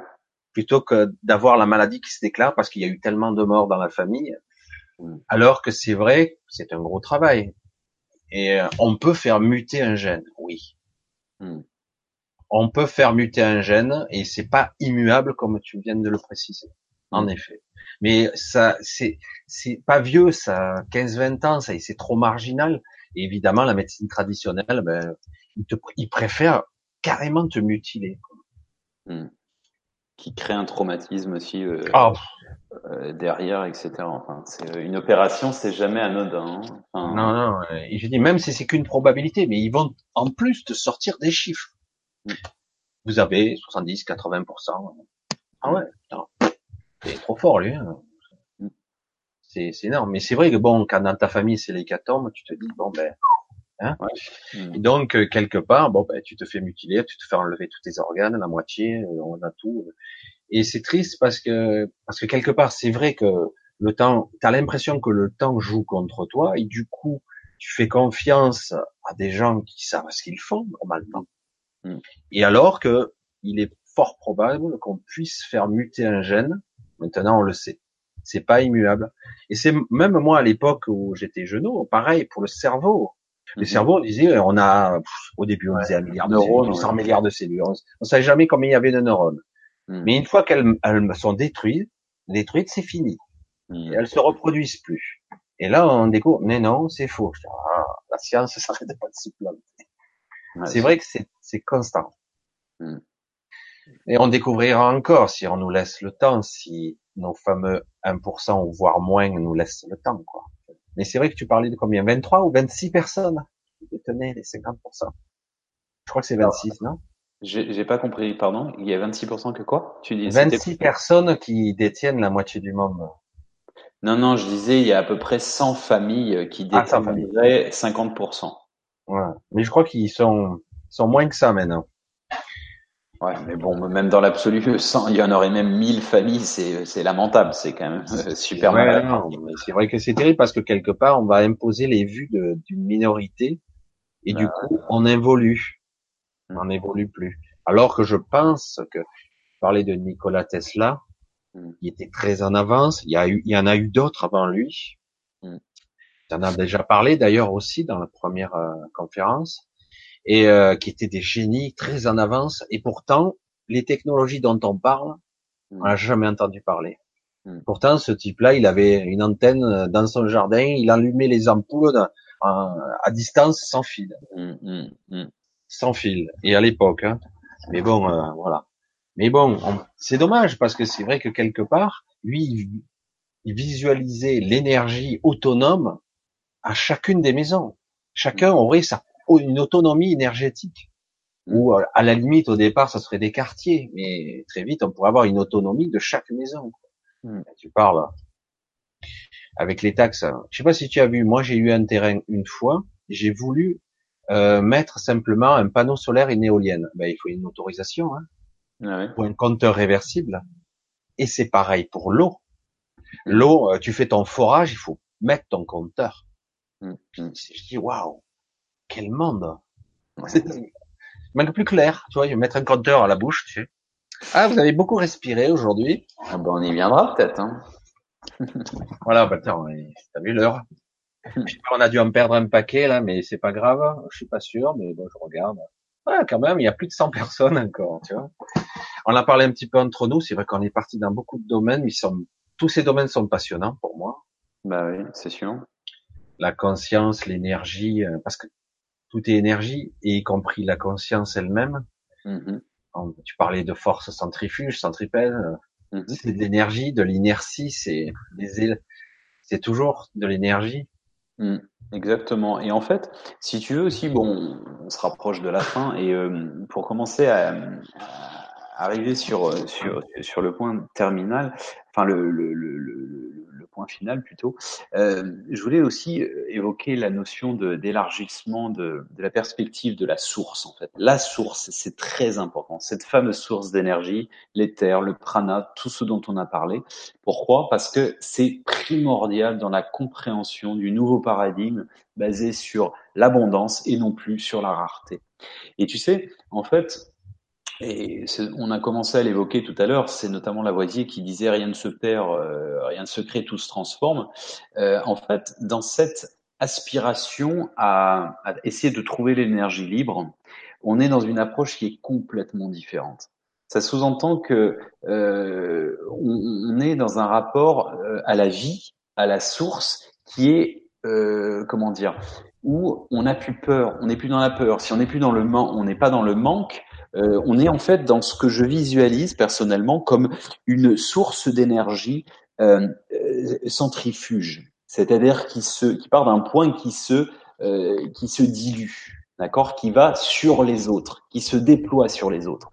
plutôt que d'avoir la maladie qui se déclare parce qu'il y a eu tellement de morts dans la famille Mm. Alors que c'est vrai, c'est un gros travail. Et euh, on peut faire muter un gène, oui. Mm. On peut faire muter un gène et c'est pas immuable comme tu viens de le préciser. En mm. effet. Mais ça, c'est, c'est pas vieux, ça, 15-20 ans, ça, c'est trop marginal. Et évidemment, la médecine traditionnelle, ben, il, te, il préfère carrément te mutiler. Hmm. Qui crée un traumatisme aussi euh, ah. Euh, derrière, etc. Enfin, c'est euh, une opération, c'est jamais anodin. Hein. non, non. Et je dis même si c'est qu'une probabilité, mais ils vont en plus te sortir des chiffres. Hmm. Vous avez 70, 80% Ah ouais, c'est trop fort lui. Hein. Hmm. C'est énorme. Mais c'est vrai que bon, quand dans ta famille c'est l'hécatombe, tu te dis bon ben Hein mmh. Et donc euh, quelque part, bon, ben, tu te fais mutiler, tu te fais enlever tous tes organes, la moitié, euh, on a tout. Et c'est triste parce que parce que quelque part, c'est vrai que le temps, tu as l'impression que le temps joue contre toi et du coup, tu fais confiance à des gens qui savent ce qu'ils font normalement. Mmh. Et alors que il est fort probable qu'on puisse faire muter un gène. Maintenant, on le sait. C'est pas immuable. Et c'est même moi à l'époque où j'étais jeune, pareil pour le cerveau. Le mhm. cerveau, on disait, on a, au début, on disait un milliard de neurones, 100 milliards de cellules. On ne savait jamais combien il y avait de neurones. Mhm. Mais une fois qu'elles sont détruites, détruites, c'est fini. Et elles se reproduisent plus. Et là, on découvre, mais non, c'est faux. Ah, la science, ça s'arrête pas de se planter. c'est vrai que c'est constant. Et on découvrira encore si on nous laisse le temps, si nos fameux 1% ou voire moins nous laissent le temps, quoi. Mais c'est vrai que tu parlais de combien? 23 ou 26 personnes? Qui détenaient les 50%. Je crois que c'est 26, non? J'ai pas compris, pardon. Il y a 26% que quoi? Tu dis 26 personnes qui détiennent la moitié du monde. Non, non, je disais, il y a à peu près 100 familles qui ah, détiennent 50%. Ouais. Mais je crois qu'ils sont, sont moins que ça maintenant. Ouais, mais bon, même dans l'absolu, il y en aurait même mille familles, c'est, c'est lamentable, c'est quand même euh, super ouais, C'est vrai que c'est terrible parce que quelque part, on va imposer les vues d'une minorité et du coup, on évolue. On n'évolue plus. Alors que je pense que, parler de Nikola Tesla, mm. il était très en avance, il y, a eu, il y en a eu d'autres avant lui. Mm. Tu en as déjà parlé d'ailleurs aussi dans la première euh, conférence et euh, qui étaient des génies très en avance. Et pourtant, les technologies dont on parle, on n'a jamais entendu parler. Hmm. Pourtant, ce type-là, il avait une antenne euh, dans son jardin, il allumait les ampoules à distance sans fil, hmm, sans fil. Et à l'époque, hein. mais bon, euh, voilà. Mais bon, c'est dommage parce que c'est vrai que quelque part, lui, il visualisait l'énergie autonome à chacune des maisons. Chacun aurait sa une autonomie énergétique. Ou euh, à la limite, au départ, ça serait des quartiers, mais très vite, on pourrait avoir une autonomie de chaque maison. Hmm. Tu parles avec les taxes. Je sais pas si tu as vu, moi j'ai eu un terrain une fois, j'ai voulu euh, mettre simplement un panneau solaire et une éolienne. Ben, il faut une autorisation hein, ah pour un compteur réversible. Et c'est pareil pour l'eau. L'eau, euh, tu fais ton forage, il faut mettre ton compteur. Hmm. Je dis waouh, quel monde C'est même plus clair, tu vois, je vais mettre un compteur à la bouche, tu sais. Ah, vous avez beaucoup respiré aujourd'hui. Ah ben, on y viendra peut-être. Hein. voilà, bah t'as vu l'heure On a dû en perdre un paquet là, mais c'est pas grave. Je suis pas sûr, mais bon, je regarde. Ouais, quand même, il y a plus de 100 personnes encore, tu vois. On a parlé un petit peu entre nous. C'est vrai qu'on est parti dans beaucoup de domaines, mais sont... tous ces domaines sont passionnants pour moi. Bah oui, c'est sûr. La conscience, l'énergie, euh, parce que tout est énergie, y compris la conscience elle-même. Mm-hmm. Tu parlais de force centrifuge, centripète. Mm-hmm. C'est de l'énergie, de l'inertie, c'est c'est toujours de l'énergie. Mm. exactement. Et en fait, si tu veux aussi, bon, on se rapproche de la fin et euh, pour commencer à, arriver sur sur sur le point terminal, enfin le, le, le final plutôt. Euh, je voulais aussi euh, évoquer la notion d'élargissement de, de, la perspective de la source. En fait, la source, c'est très important. Cette fameuse source d'énergie, l'éther, le prana, tout ce dont on a parlé. Pourquoi? Parce que c'est primordial dans la compréhension du nouveau paradigme basé sur l'abondance et non plus sur la rareté. Et tu sais, en fait, Et on a commencé à l'évoquer tout à l'heure, c'est notamment Lavoisier qui disait rien ne se perd, euh, rien ne se crée, tout se transforme. Euh, en fait, dans cette aspiration à, à essayer de trouver l'énergie libre, on est dans une approche qui est complètement différente. Ça sous-entend que euh, on, est dans un rapport euh, à la vie, à la source, qui est euh, comment dire, où on n'a plus peur, on n'est plus dans la peur. Si on n'est plus dans le manque, on n'est pas dans le manque. Euh, on est en fait dans ce que je visualise personnellement comme une source d'énergie euh, euh centrifuge, c'est-à-dire qui se, qui part d'un point qui se, euh, qui se dilue, d'accord, qui va sur les autres, qui se déploie sur les autres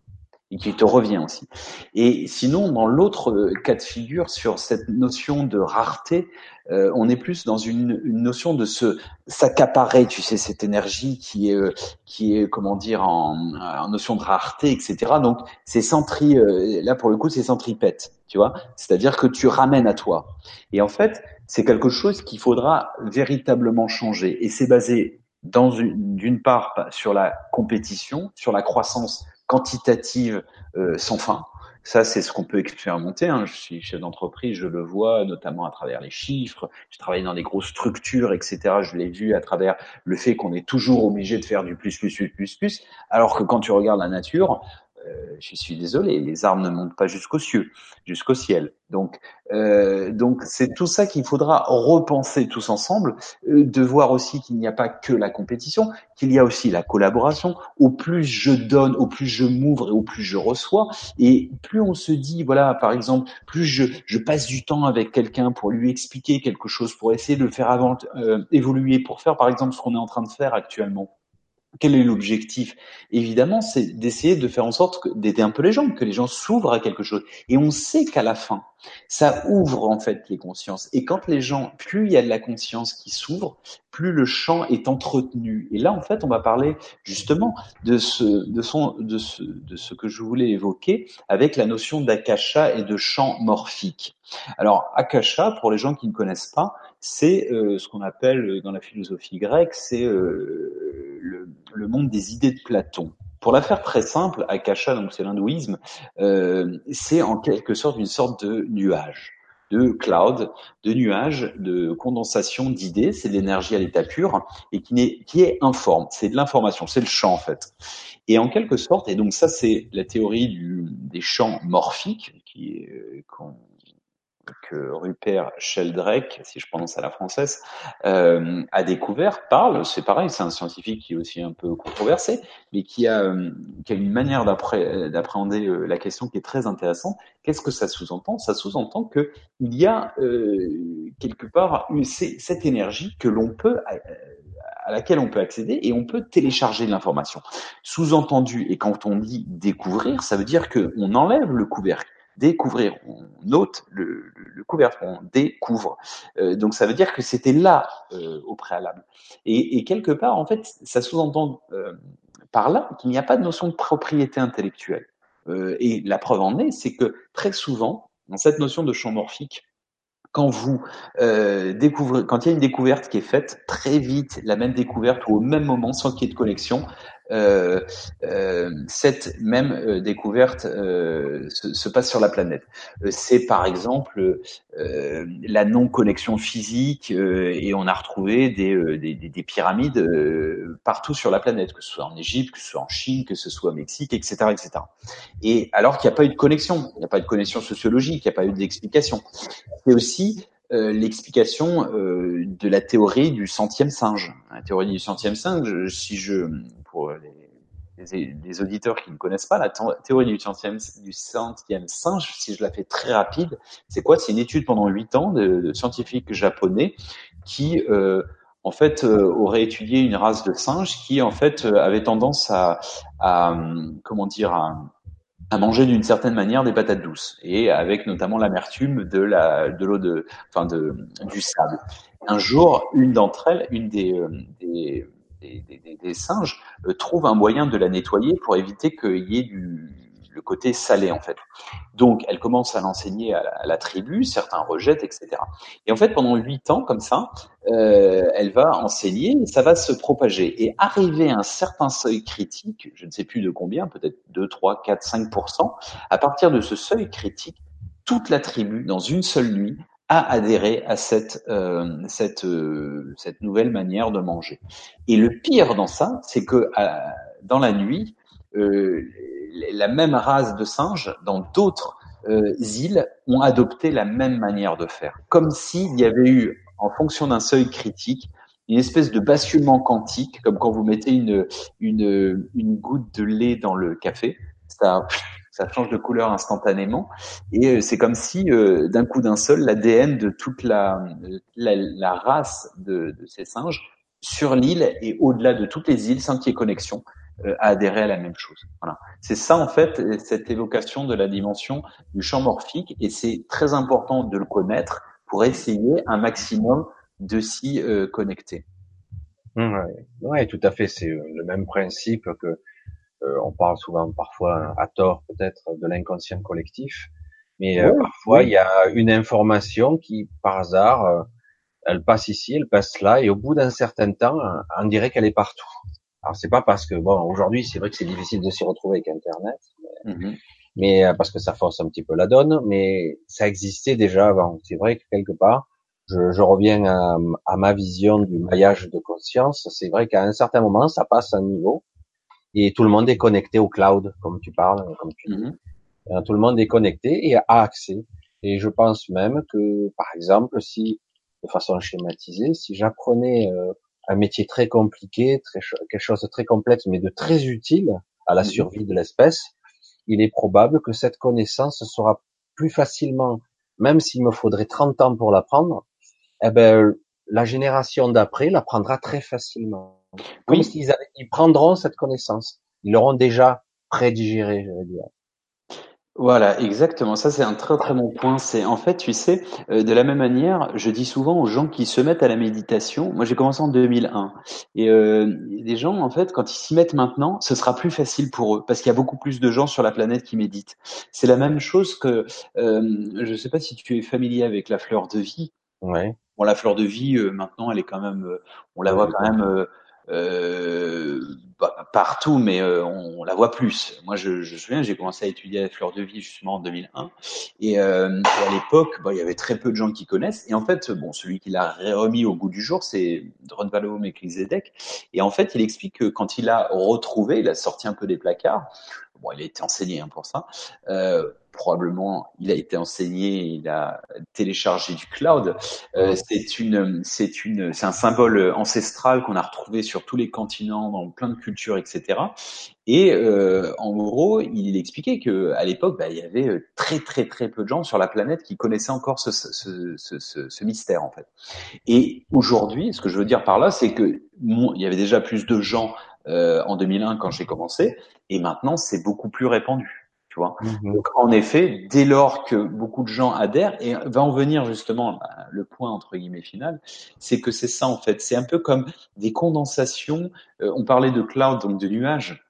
et qui te revient aussi. Et sinon, dans l'autre euh, cas de figure, sur cette notion de rareté, euh, on est plus dans une, une, notion de se s'accaparer, tu sais, cette énergie qui est, euh, qui est, comment dire, en, en notion de rareté, etc. Donc, c'est centri, là pour le coup, c'est centripète, tu vois. C'est-à-dire que tu ramènes à toi. Et en fait, c'est quelque chose qu'il faudra véritablement changer. Et c'est basé dans d'une part sur la compétition, sur la croissance quantitative euh, sans fin. Ça, c'est ce qu'on peut expérimenter. Hein. Je suis chef d'entreprise, je le vois notamment à travers les chiffres. Je travaille dans des grosses structures, etc. Je l'ai vu à travers le fait qu'on est toujours obligé de faire du plus, plus, plus, plus, plus. Alors que quand tu regardes la nature, euh, je suis désolé, les arbres ne montent pas jusqu'au ciel, jusqu'au ciel. Donc, euh, donc c'est tout ça qu'il faudra repenser tous ensemble, euh, de voir aussi qu'il n'y a pas que la compétition, qu'il y a aussi la collaboration. Au plus je donne, au plus je m'ouvre et au plus je reçois, et plus on se dit, voilà, par exemple, plus je, je passe du temps avec quelqu'un pour lui expliquer quelque chose, pour essayer de le faire avant, euh, évoluer, pour faire par exemple ce qu'on est en train de faire actuellement quel est l'objectif? Évidemment, c'est d'essayer de faire en sorte d'aider un peu les gens, que les gens s'ouvrent à quelque chose. Et on sait qu'à la fin, ça ouvre en fait les consciences. Et quand les gens, plus il y a de la conscience qui s'ouvre, plus le champ est entretenu. Et là, en fait, on va parler justement de ce, de son, de ce, de ce que je voulais évoquer avec la notion d'akasha et de champ morphique. Alors, akasha, pour les gens qui ne connaissent pas, c'est euh, ce qu'on appelle euh, dans la philosophie grecque, c'est euh, le, le, monde des idées de Platon. Pour la faire très simple, Akasha, donc c'est l'hindouisme, euh, c'est en quelque sorte une sorte de nuage de cloud, de nuage, de condensation d'idées, c'est de l'énergie à l'état pur et qui, est, qui est informe, c'est de l'information, c'est le champ en fait. Et en quelque sorte, et donc ça c'est la théorie du, des champs morphiques qui est, que Rupert Sheldrake, si je prononce à la française, euh, a découvert, parle, c'est pareil, c'est un scientifique qui est aussi un peu controversé, mais qui a, euh, qui a une manière d'appréhender euh, la question qui est très intéressante. Qu'est-ce que ça sous-entend? Ça sous-entend que il y a euh, quelque part cette énergie que l'on peut à laquelle on peut accéder et on peut télécharger de l'information. Sous-entendu, et quand on dit découvrir, ça veut dire qu'on enlève le couvercle découvrir. On note le, le, couvercle, on découvre. Euh, donc ça veut dire que c'était là euh, au préalable. Et, et, quelque part, en fait, ça sous-entend euh, par là qu'il n'y a pas de notion de propriété intellectuelle. Euh, et la preuve en est, c'est que très souvent, dans cette notion de champ morphique, quand vous euh, découvrez, quand il y a une découverte qui est faite très vite, la même découverte ou au même moment, sans qu'il y ait de connexion, cette même euh, découverte euh, se, se, passe sur la planète. Euh, c'est par exemple la non-connexion physique et on a retrouvé des, des, des pyramides partout sur la planète, que ce soit en Égypte, que ce soit en Chine, que ce soit au Mexique, etc., etc. Et alors qu'il n'y a pas eu de connexion, il n'y a pas eu de connexion sociologique, il n'y a pas eu d'explication. C'est aussi euh, l'explication euh, de la théorie du centième singe. La théorie du centième singe, si je, pour les, auditeurs qui ne connaissent pas la théorie du centième, singe, si je la fais très rapide, c'est quoi? C'est une étude pendant huit ans de, scientifiques japonais qui euh, en fait, euh, aurait étudié une race de singes qui, en fait, avait tendance à, comment dire, à, manger d'une certaine manière des patates douces et avec notamment l'amertume de la de l'eau de enfin de du sable. Un jour, une d'entre elles, une euh, des, des, singes, euh, trouve un moyen de la nettoyer pour éviter qu'il y ait du le côté salé en fait. Donc elle commence à l'enseigner à, la tribu, certains rejettent, etc. Et en fait pendant huit ans comme ça, euh, elle va enseigner, ça va se propager et arriver à un certain seuil critique, je ne sais plus de combien, peut-être 2, 3, 4, 5 À partir de ce seuil critique, toute la tribu dans une seule nuit a adhéré à cette euh, cette euh, cette nouvelle manière de manger. Et le pire dans ça, c'est que dans la nuit, euh, la même race de singes dans d'autres îles ont adopté la même manière de faire, comme s'il y avait eu, en fonction d'un seuil critique, une espèce de basculement quantique, comme quand vous mettez une une une goutte de lait dans le café, ça change de couleur instantanément. Et euh, c'est comme si, euh, d'un coup d'un seul, l'ADN de toute la, la, race de, de, ces singes sur l'île et au-delà de toutes les îles, sans qu'il y ait connexion, euh, adhéré à la même chose. Voilà. C'est ça en fait, cette évocation de la dimension du champ morphique, et c'est très important de le connaître pour essayer un maximum de s'y connecter. Ouais, ouais, tout à fait. C'est le même principe que euh, on parle souvent, parfois à tort peut-être, de l'inconscient collectif, mais euh, parfois il y a une information qui, par hasard, euh, elle passe ici, elle passe là, et au bout d'un certain temps, on dirait qu'elle est partout. Alors c'est pas parce que bon, aujourd'hui c'est vrai que c'est difficile de s'y retrouver avec Internet, mais, mm-hmm. parce que ça force un petit peu la donne, mais ça existait déjà avant. C'est vrai que quelque part, je, je reviens à, à, ma vision du maillage de conscience. C'est vrai qu'à un certain moment, ça passe à un niveau et tout le monde est connecté au cloud, comme tu parles, comme tu dis. Mhm. Euh, tout le monde est connecté et a accès. Et je pense même que, par exemple, si, de façon schématisée, si j'apprenais euh, un métier très compliqué, très, quelque chose de très complexe, mais de très utile à la mhm. survie de l'espèce, il est probable que cette connaissance sera plus facilement, même s'il me faudrait 30 ans pour l'apprendre, eh ben, la génération d'après l'apprendra très facilement. Comme s'ils ils prendront cette connaissance. Ils l'auront déjà prédigéré, je veux dire. Voilà, exactement. Ça, c'est un très très bon point. C'est en fait, tu sais, euh, de la même manière, je dis souvent aux gens qui se mettent à la méditation. Moi, j'ai commencé en 2001, et euh, des gens, en fait, quand ils s'y mettent maintenant, ce sera plus facile pour eux parce qu'il y a beaucoup plus de gens sur la planète qui méditent. C'est la même chose que, euh, je ne sais pas si tu es familier avec la fleur de vie. Ouais. Bon, la fleur de vie, euh, maintenant, elle est quand même, on la voit quand même euh, bah, partout, mais euh, on, la voit plus. Moi, je, je me souviens, j'ai commencé à étudier la fleur de vie justement en 2001, et, euh, et à l'époque, bah, il y avait très peu de gens qui connaissent. Et en fait, bon, celui qui l'a remis au goût du jour, c'est Dronvalo Melchizedek. Et en fait, il explique que quand il a retrouvé, il a sorti un peu des placards. Bon, il a été enseigné hein, pour ça. Euh, probablement il a été enseigné, il a téléchargé du cloud. Euh, c'est une, c'est une, c'est un symbole ancestral qu'on a retrouvé sur tous les continents, dans plein de cultures, etc. Et euh, en gros, il expliquait que à l'époque, bah, il y avait très très très peu de gens sur la planète qui connaissaient encore ce, ce, ce, ce mystère en fait. Et aujourd'hui, ce que je veux dire par là, c'est que il y avait déjà plus de gens euh, en 2001 quand j'ai commencé, et maintenant c'est beaucoup plus répandu. Mhm. Donc, en effet, dès lors que beaucoup de gens adhèrent, et va en venir justement bah, le point entre guillemets final, c'est que c'est ça en fait. C'est un peu comme des condensations. Euh, on parlait de cloud, donc de nuages.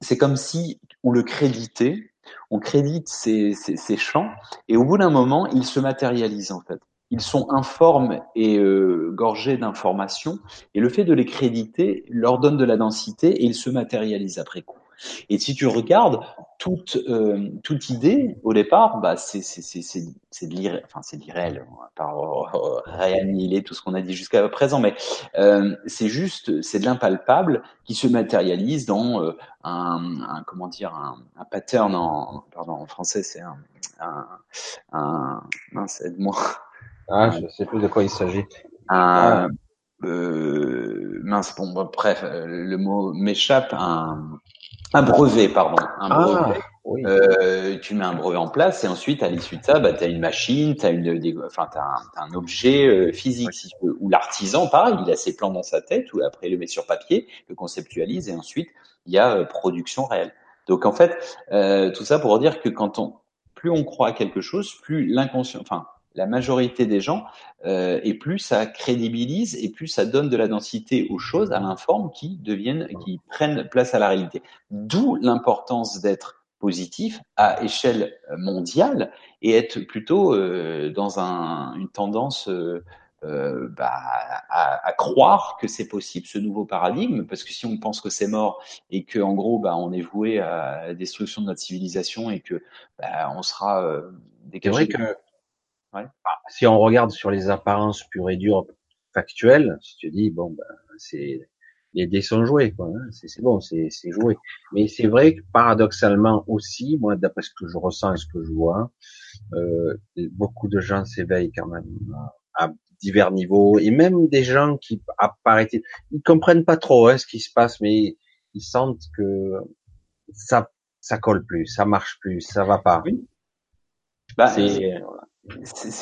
C'est comme si on le créditait, on crédite ces, ces, champs, et au bout d'un moment, ils se matérialisent en fait. Ils sont informes et euh, gorgés d'informations, et le fait de les créditer leur donne de la densité et ils se matérialisent après coup. Et si tu regardes toute euh, toute idée au départ, bah c'est de l'irréel, enfin c'est de l'irréel, on va pas réannihiler tout ce qu'on a dit jusqu'à présent, mais euh, c'est juste c'est de l'impalpable qui se matérialise dans euh, un, un, comment dire un, un pattern en pardon en français c'est un un, un mince aide-moi ah je sais plus de quoi il s'agit un euh, mince bon bref le mot m'échappe un un brevet, pardon. Un ah, brevet. Euh, tu mets un brevet en place et ensuite, à l'issue de ça, bah, tu as une machine, tu as, une, enfin, as un, objet euh, physique, si tu veux. Ou l'artisan, pareil, il a ses plans dans sa tête, ou après, il le met sur papier, le conceptualise, et ensuite, il y a euh, production réelle. Donc, en fait, tout ça pour dire que quand on, plus on croit à quelque chose, plus l'inconscient, enfin, la majorité des gens, euh, et plus ça crédibilise et plus ça donne de la densité aux choses, à l'informe, qui deviennent, qui prennent place à la réalité. D'où l'importance d'être positif à échelle mondiale et être plutôt dans un, une tendance euh, bah, à, à, croire que c'est possible ce nouveau paradigme, parce que si on pense que c'est mort et que en gros bah, on est voué à la destruction de notre civilisation et que bah, on sera euh, C'est vrai que ouais. Ah, si on regarde sur les apparences pures et dures factuelles, si tu dis bon ben c'est les dés sont joués, quoi. Hein, c'est bon, c'est joué. Mais c'est vrai que paradoxalement aussi, moi d'après ce que je ressens et ce que je vois, euh, beaucoup de gens s'éveillent quand même à divers niveaux et même des gens qui apparaissent, ils comprennent pas trop hein, ce qui se passe, mais ils sentent que ça ça colle plus, ça marche plus, ça va pas. Oui. Bah, c'est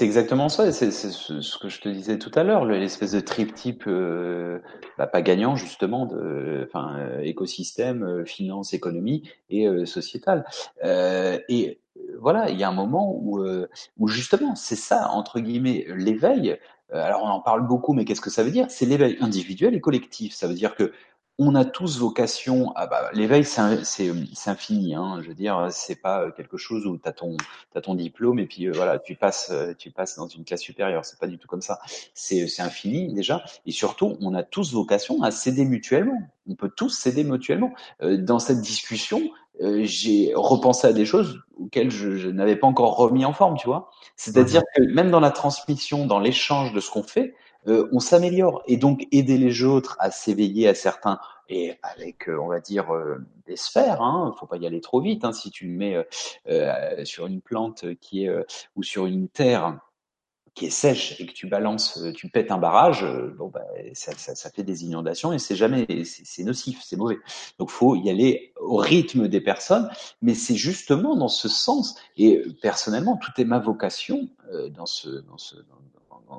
exactement ça. C'est ce que je te disais tout à l'heure, l'espèce de triptyque euh, bah, pas gagnant justement de, enfin, euh, écosystème, euh, finance, économie et euh, sociétal. Euh, et voilà, il y a un moment où, où justement, c'est ça entre guillemets l'éveil. alors on en parle beaucoup, mais qu'est-ce que ça veut dire? C'est l'éveil individuel et collectif. Ça veut dire que on a tous vocation à bah, l'éveil c'est infini hein, je veux dire c'est pas quelque chose où tu as ton as ton diplôme et puis euh, voilà tu passes euh, tu passes dans une classe supérieure. C'est pas du tout comme ça. C'est c'est infini déjà. Et surtout on a tous vocation à s'aider mutuellement. On peut tous s'aider mutuellement. Euh, dans cette discussion j'ai repensé à des choses auxquelles je, je n'avais pas encore remis en forme tu vois. C'est-à-dire mmh. que même dans la transmission dans l'échange de ce qu'on fait euh, on s'améliore. Et donc aider les autres à s'éveiller à certains et avec, euh, on va dire, euh, des sphères. Hein, faut pas y aller trop vite. Hein, si tu le mets sur une plante qui est ou sur une terre qui est sèche et que tu balances, tu pètes un barrage, bon bah, ça, ça, ça fait des inondations et c'est jamais, c'est nocif, c'est mauvais. Donc faut y aller au rythme des personnes, mais c'est justement dans ce sens. Et personnellement, tout est ma vocation dans ce, dans ce, dans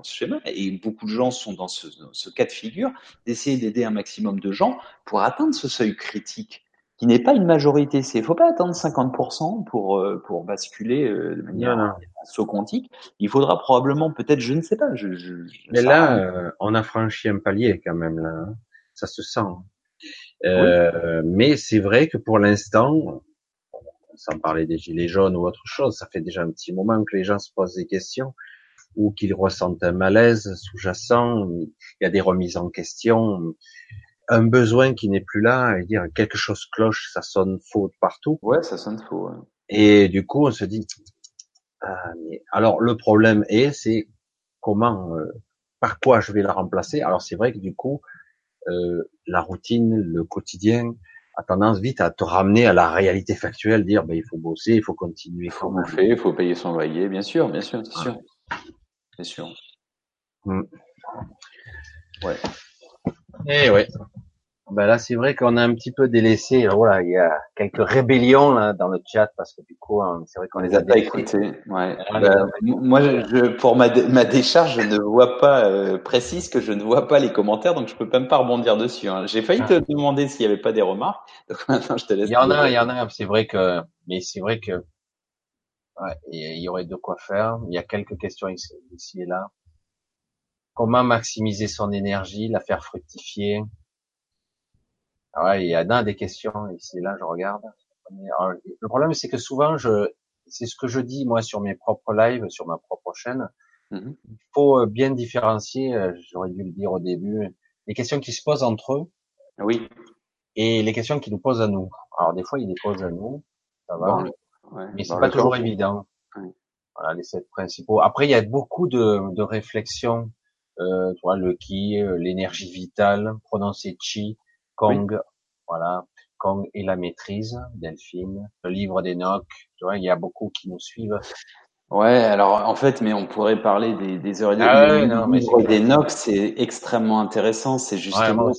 ce schéma, et beaucoup de gens sont dans ce, dans ce cas de figure, d'essayer d'aider un maximum de gens pour atteindre ce seuil critique qui n'est pas une majorité. Il faut pas attendre 50% pour euh, pour basculer euh, de manière quantique. Il faudra probablement, peut-être, je ne sais pas. Je, je, Mais là, euh, on a franchi un palier quand même là. Hein. Ça se sent. Euh, Mais c'est vrai que pour l'instant, sans parler des gilets jaunes ou autre chose, ça fait déjà un petit moment que les gens se posent des questions ou qu'ils ressentent un malaise sous-jacent, il y a des remises en question, un besoin qui n'est plus là, et dire quelque chose cloche, ça sonne faux partout. Ouais, ça sonne faux. Et du coup, on se dit, ah, mais alors le problème est, c'est comment, euh, par quoi je vais la remplacer? Alors c'est vrai que du coup, euh, la routine, le quotidien, a tendance vite à te ramener à la réalité factuelle, dire ben il faut bosser, il faut continuer, il faut bouffer, il faut payer son loyer, bien sûr, bien sûr, c'est sûr c'est sûr. Mm. Ouais. Eh ouais. Ben là, c'est vrai qu'on a un petit peu délaissé. Voilà, il y a quelques rébellions là dans le chat parce que du coup, hein, c'est vrai qu'on les a pas écoutés. Ouais. Ben, moi, je, pour ma, ma décharge, je ne vois pas euh, précise que je ne vois pas les commentaires, donc je peux même pas rebondir dessus. Hein. J'ai failli te ah. demander s'il y avait pas des remarques. Donc maintenant, je te laisse. Il y en a, il y en a. C'est vrai que, mais c'est vrai que Ouais, il y aurait de quoi faire. Il y a quelques questions ici et là. Comment maximiser son énergie, la faire fructifier? Ouais, il y en a des questions ici et là, je regarde. le problème, c'est que souvent, je, c'est ce que je dis moi sur mes propres lives, sur ma propre chaîne. Mm-hmm. Il faut euh, bien différencier. Euh, j'aurais dû le dire au début. Les questions qui se posent entre eux. Oui. Et les questions qui nous posent à nous. Alors des fois, ils les posent à nous. Ça va mais c'est pas toujours évident. Voilà les sept principaux. Après, il y a beaucoup de, de réflexions. Euh, tu vois, le ki, euh, l'énergie vitale, prononcer chi, Kong, voilà, Kong et la maîtrise, Delphine, le livre d'Enoch. Tu vois, il y a beaucoup qui nous suivent. Ouais, alors en fait, mais on pourrait parler des, des heures ah non, mais des Nox, c'est extrêmement intéressant. C'est justement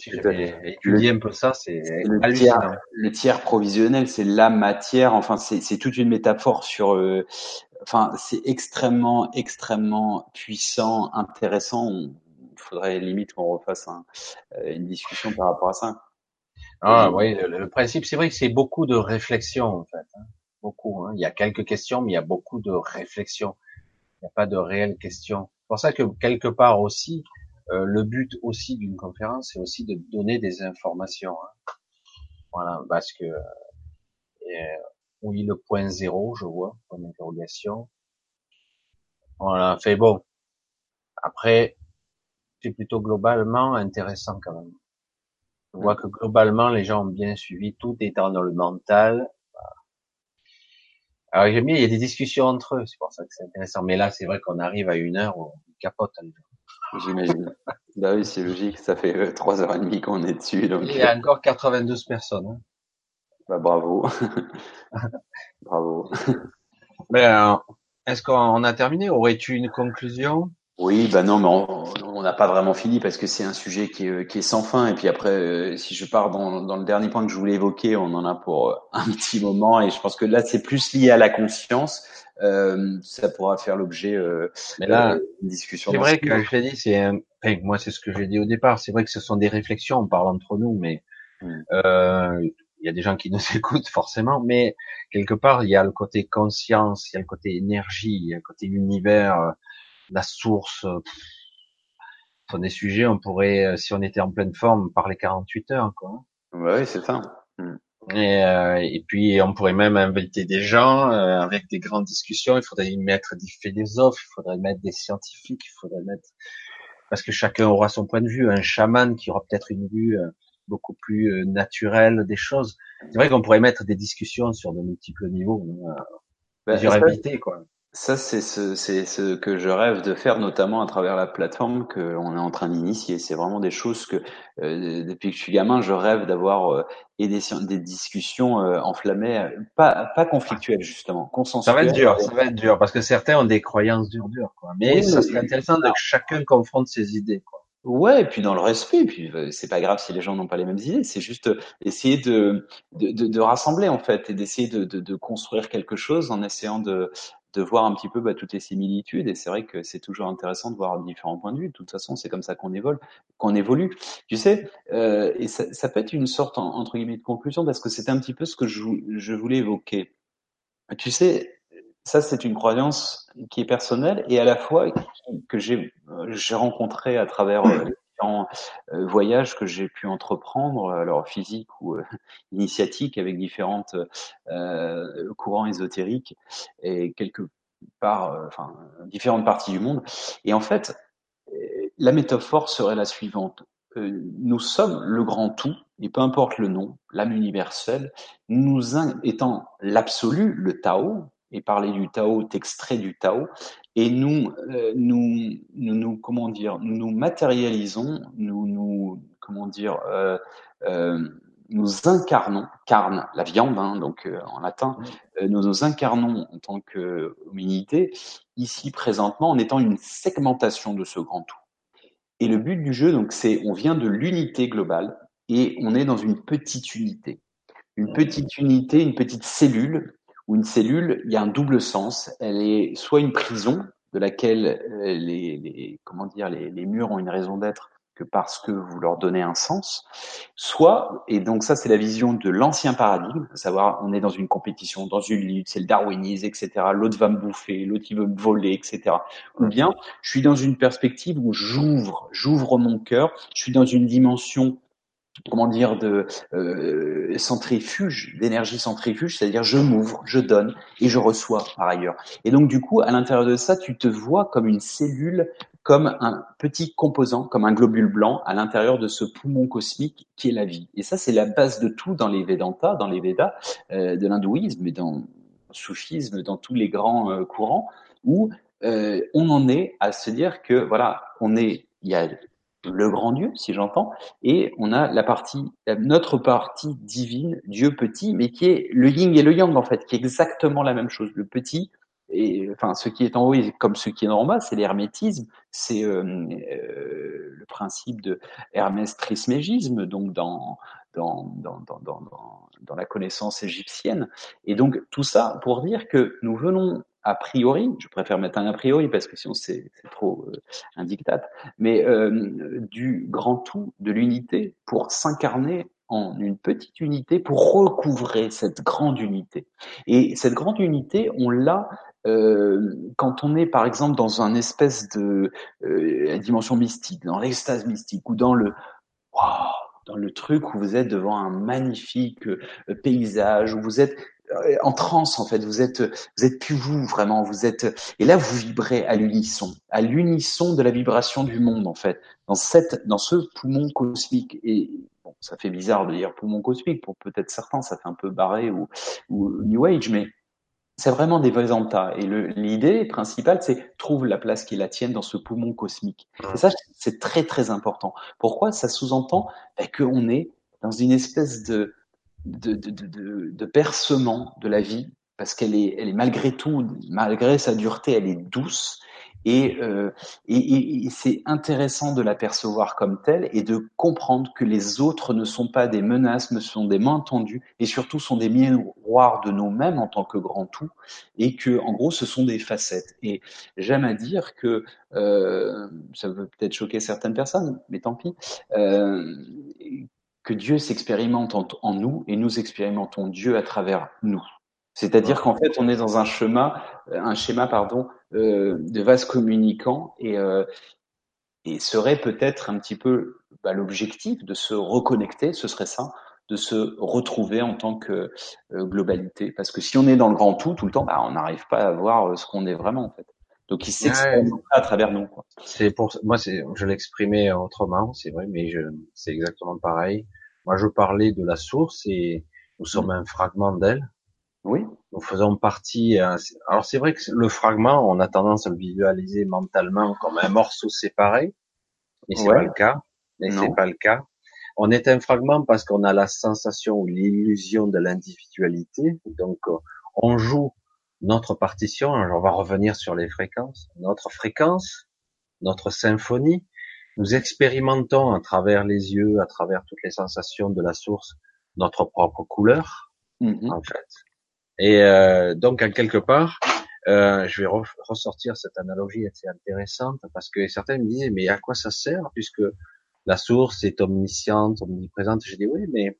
étudier un peu ça, c'est le tiers, le tiers provisionnel, c'est la matière. Enfin, c'est toute une métaphore sur. Euh, enfin, c'est extrêmement, extrêmement puissant, intéressant. Il faudrait limite qu'on refasse un, euh, une discussion par rapport à ça. Ah oui, le, le principe, c'est vrai que c'est beaucoup de réflexion en fait. Hein beaucoup. Hein. Il y a quelques questions, mais il y a beaucoup de réflexions. Il n'y a pas de réelles questions. C'est pour ça que quelque part aussi, euh, le but aussi d'une conférence, c'est aussi de donner des informations. Hein. Voilà, parce que euh, Oui, le point zéro, je vois, point d'interrogation. Voilà, fait bon. Après, c'est plutôt globalement intéressant quand même. Je vois que globalement, les gens ont bien suivi, tout étant dans le mental. Alors j'aime bien, il y a des discussions entre eux, c'est pour ça que c'est intéressant. Mais là, c'est vrai qu'on arrive à une heure où on capote. J'imagine. bah oui, c'est logique, ça fait euh, trois heures et demie qu'on est dessus. Donc... Il y a encore 92 personnes. Hein. Bah bravo. bravo. Mais alors, est-ce qu'on a terminé? Aurais-tu une conclusion? Oui, bah non, mais on n'a pas vraiment fini parce que c'est un sujet qui est, qui est, sans fin. Et puis après, euh, si je pars dans, dans, le dernier point que je voulais évoquer, on en a pour euh, un petit moment. Et je pense que là, c'est plus lié à la conscience. Euh, ça pourra faire l'objet euh, d'une discussion. C'est vrai que je l'ai dit, c'est moi c'est ce que j'ai dit au départ. C'est vrai que ce sont des réflexions, on parle entre nous, mais hmm. euh, il y a des gens qui nous écoutent forcément, mais quelque part il y a le côté conscience, il y a le côté énergie, il y a le côté univers la source. Euh, sur des sujets, on pourrait, euh, si on était en pleine forme, parler 48 heures, quoi. Oui, c'est ça. Hmm. Et, euh, et, puis on pourrait même inviter des gens avec des grandes discussions. Il faudrait y mettre des philosophes, il faudrait mettre des scientifiques, il faudrait mettre parce que chacun aura son point de vue. Un chaman qui aura peut-être une vue beaucoup plus naturelle des choses. C'est vrai qu'on pourrait mettre des discussions sur de multiples niveaux. Ben, plusieurs invités, quoi. Ça, c'est ce, c'est ce que je rêve de faire, notamment à travers la plateforme qu'on est en train d'initier. C'est vraiment des choses que, euh, depuis que je suis gamin, je rêve d'avoir euh, et des, des discussions euh, enflammées, pas, pas conflictuelles justement, consensuelles. Ça va être dur, ça va être dur, parce que certains ont des croyances dures, dures. Quoi. Mais ça serait intéressant que chacun confronte ses idées. Quoi. Ouais, et puis dans le respect, puis c'est pas grave si les gens n'ont pas les mêmes idées, c'est juste essayer de, de, de, de, rassembler en fait et d'essayer de, de, de, construire quelque chose en essayant de, de voir un petit peu bah, toutes les similitudes. Et c'est vrai que c'est toujours intéressant de voir différents points de vue. De toute façon, c'est comme ça qu'on évolue. Qu'on évolue. Tu sais, euh, et ça, ça, peut être une sorte entre guillemets de conclusion parce que c'était un petit peu ce que je, voulais évoquer. Tu sais, ça c'est une croyance qui est personnelle et à la fois que j'ai j'ai rencontré à travers euh, euh, voyages que j'ai pu entreprendre, alors physique ou euh, initiatique, avec différentes euh, courants ésotériques et quelque part, enfin différentes parties du monde. Et en fait, la métaphore serait la suivante. Nous sommes le grand tout, et peu importe le nom, l'âme universelle, nous étant l'absolu, le Tao, et parler du Tao, t'extrait du Tao, et nous, euh, nous, nous, nous, comment dire, nous nous matérialisons, nous, nous, comment dire, euh, euh, nous incarnons, carne, la viande, hein, donc euh, en latin, euh, nous nous incarnons en tant que humanité, ici présentement, en étant une segmentation de ce grand tout. Et le but du jeu, donc, c'est, on vient de l'unité globale et on est dans une petite unité. Une petite unité, une petite cellule où une cellule, il y a un double sens. Elle est soit une prison de laquelle euh, les, les comment dire les, les, murs ont une raison d'être que parce que vous leur donnez un sens, soit et donc ça c'est la vision de l'ancien paradigme, à savoir on est dans une compétition, dans une lutte, c'est le darwinisme, etc. L'autre va me bouffer, l'autre il veut me voler, etc. Ou bien je suis dans une perspective où j'ouvre, j'ouvre mon cœur, je suis dans une dimension comment dire, de euh, centrifuge, d'énergie centrifuge, c'est-à-dire je m'ouvre, je donne et je reçois par ailleurs. Et donc du coup, à l'intérieur de ça, tu te vois comme une cellule, comme un petit composant, comme un globule blanc à l'intérieur de ce poumon cosmique qui est la vie. Et ça, c'est la base de tout dans les Vedanta, dans les Védas, euh, de l'hindouisme et dans le soufisme, dans tous les grands euh, courants, où euh, on en est à se dire que voilà, on est, il y a le grand Dieu, si j'entends, et on a la partie, notre partie divine, Dieu petit, mais qui est le yin et le yang en fait, qui est exactement la même chose. Le petit, et enfin ce qui est en haut comme ce qui est en bas, c'est l'hermétisme, c'est euh, euh, le principe de Hermès Trismégisme, donc dans, dans, dans, dans, dans la connaissance égyptienne. Et donc tout ça pour dire que nous venons a priori, je préfère mettre un a priori parce que sinon c'est trop euh, un diktat, mais euh, du grand tout, de l'unité, pour s'incarner en une petite unité, pour recouvrer cette grande unité. Et cette grande unité, on l'a euh, quand on est par exemple dans un espèce de euh, dimension mystique, dans l'extase mystique ou dans le dans le truc où vous êtes devant un magnifique euh, paysage, où vous êtes en transe en fait. Vous êtes, vous êtes plus vous vraiment. Vous êtes et là vous vibrez à l'unisson, à l'unisson de la vibration du monde en fait. Dans cette, dans ce poumon cosmique et bon, ça fait bizarre de dire poumon cosmique pour peut-être certains, ça fait un peu barré ou, ou New Age, mais c'est vraiment des tas. Et l'idée principale, c'est trouve la place qui la tienne dans ce poumon cosmique. Et ça, c'est très très important. Pourquoi Ça sous-entend bah, qu'on est dans une espèce de de, de, de, de, percement de la vie, parce qu'elle est, elle est malgré tout, malgré sa dureté, elle est douce. Et, euh, et, et c'est intéressant de l'apercevoir comme telle et de comprendre que les autres ne sont pas des menaces, mais sont des mains tendues et surtout sont des miroirs de nous-mêmes en tant que grand tout et que en gros ce sont des facettes. Et j'aime à dire que euh, ça peut peut-être choquer certaines personnes, mais tant pis. Euh, Dieu s'expérimente en, nous et nous expérimentons Dieu à travers nous. C'est-à-dire qu'en fait, on est dans un schéma, un schéma pardon, euh, de vase communicant et, euh, et serait peut-être un petit peu bah, l'objectif de se reconnecter, ce serait ça, de se retrouver en tant que euh, globalité. Parce que si on est dans le grand tout tout le temps, bah, on n'arrive pas à voir ce qu'on est vraiment en fait. Donc il s'exprime à travers nous. C'est pour moi, c'est je l'exprimais autrement, c'est vrai, mais je, c'est exactement pareil. Moi, je parlais de la source et nous sommes mm. un fragment d'elle. Oui. Nous faisons partie. Euh, alors c'est vrai que le fragment, on a tendance à le visualiser mentalement comme un morceau séparé, mais c'est pas le cas. Mais c'est pas le cas. On est un fragment parce qu'on a la sensation ou l'illusion de l'individualité. Donc euh, on joue notre partition. on va revenir sur les fréquences. Notre fréquence, notre symphonie, nous expérimentons à travers les yeux, à travers toutes les sensations de la source, notre propre couleur, mm-hmm. en fait. Et euh, donc, en quelque part, euh, je vais ressortir cette analogie assez intéressante parce que certains me disaient mais à quoi ça sert puisque la source est omnisciente, omniprésente? J'ai dit oui, mais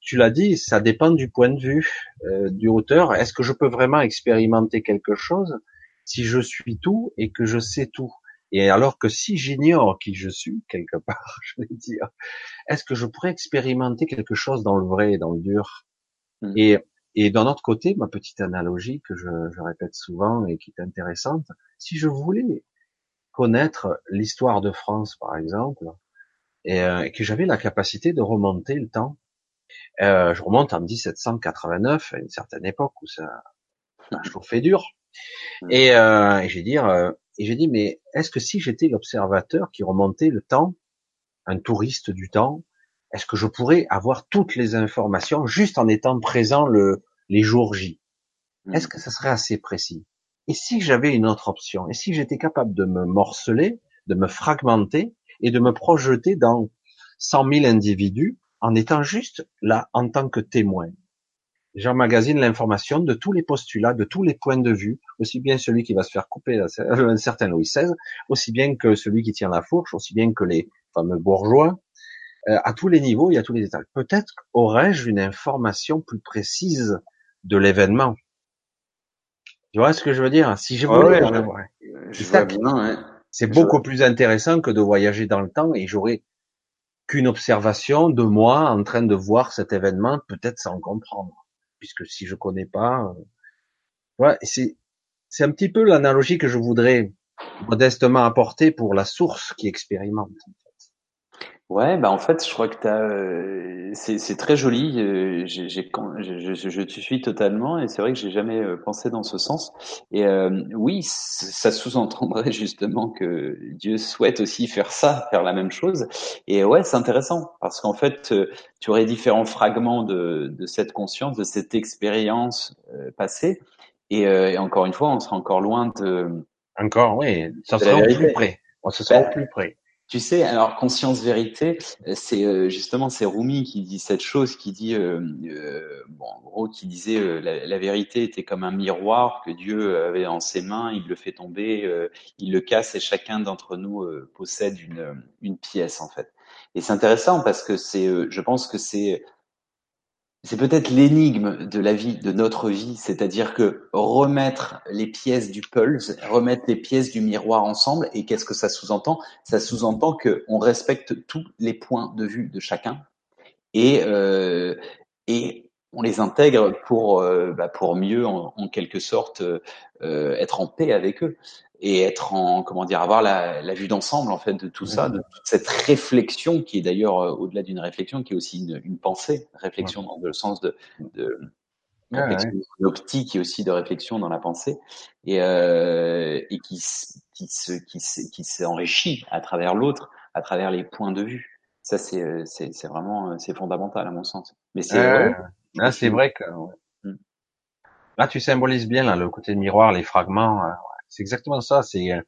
tu l'as dit, ça dépend du point de vue euh, du auteur. Est-ce que je peux vraiment expérimenter quelque chose si je suis tout et que je sais tout? Et alors que si j'ignore qui je suis, quelque part, je vais dire, est-ce que je pourrais expérimenter quelque chose dans le vrai, dans le dur? Hmm. Et et d'un autre côté, ma petite analogie que je, je, répète souvent et qui est intéressante, si je voulais connaître l'histoire de France, par exemple, et, euh, que j'avais la capacité de remonter le temps, euh, je remonte en 1789, à une certaine époque où ça, ça chauffait dur, et, euh, et j'ai dire, euh, et j'ai dit, mais est-ce que si j'étais l'observateur qui remontait le temps, un touriste du temps, est-ce que je pourrais avoir toutes les informations juste en étant présent le, les jours J? Est-ce que ça serait assez précis? Et si j'avais une autre option? Et si j'étais capable de me morceler, de me fragmenter et de me projeter dans 100 000 individus en étant juste là en tant que témoin. J'emmagasine l'information de tous les postulats, de tous les points de vue, aussi bien celui qui va se faire couper un certain Louis XVI, aussi bien que celui qui tient la fourche, aussi bien que les fameux bourgeois, euh, à tous les niveaux et à tous les états. Peut-être aurais-je une information plus précise de l'événement. Tu vois ce que je veux dire? Si je voulais, C'est beaucoup plus intéressant que de voyager dans le temps et j'aurais qu'une observation de moi en train de voir cet événement, peut-être sans comprendre puisque si je connais pas, euh... c'est c'est un petit peu l'analogie que je voudrais modestement apporter pour la source qui expérimente. Ouais, bah en fait, je crois que t'as, euh, c'est, c'est très joli. Euh, j'ai, j'ai, je, je, je, te suis totalement, et c'est vrai que j'ai jamais euh, pensé dans ce sens. Et oui, ça sous-entendrait justement que Dieu souhaite aussi faire ça, faire la même chose. Et ouais, c'est intéressant parce qu'en fait, tu aurais différents fragments de, de cette conscience, de cette expérience passée. Et, et, encore une fois, on sera encore loin de. Encore, oui, ça sera au plus près. On se sera au plus près. Tu sais, alors conscience vérité, c'est euh, justement c'est Rumi qui dit cette chose, qui dit euh, euh bon en gros qui disait euh, la, la, vérité était comme un miroir que Dieu avait en ses mains, il le fait tomber, il le casse et chacun d'entre nous possède une une pièce en fait. Et c'est intéressant parce que c'est, je pense que c'est c'est peut-être l'énigme de la vie, de notre vie, c'est-à-dire que remettre les pièces du pulse, remettre les pièces du miroir ensemble, et qu'est-ce que ça sous-entend? Ça sous-entend que on respecte tous les points de vue de chacun, et euh, et on les intègre pour bah, pour mieux en, quelque sorte être en paix avec eux et être en comment dire avoir la, la vue d'ensemble en fait de tout ça, de toute cette réflexion qui est d'ailleurs au-delà d'une réflexion, qui est aussi une, une pensée, réflexion dans le sens de, de optique est aussi de réflexion dans la pensée et, euh, et qui, qui se qui qui s'enrichit à travers l'autre, à travers les points de vue. Ça c'est c'est c'est vraiment c'est fondamental à mon sens. Mais c'est là c'est vrai que mm. là tu symbolises bien là le côté miroir, les fragments. Hein, c'est exactement ça. C'est euh,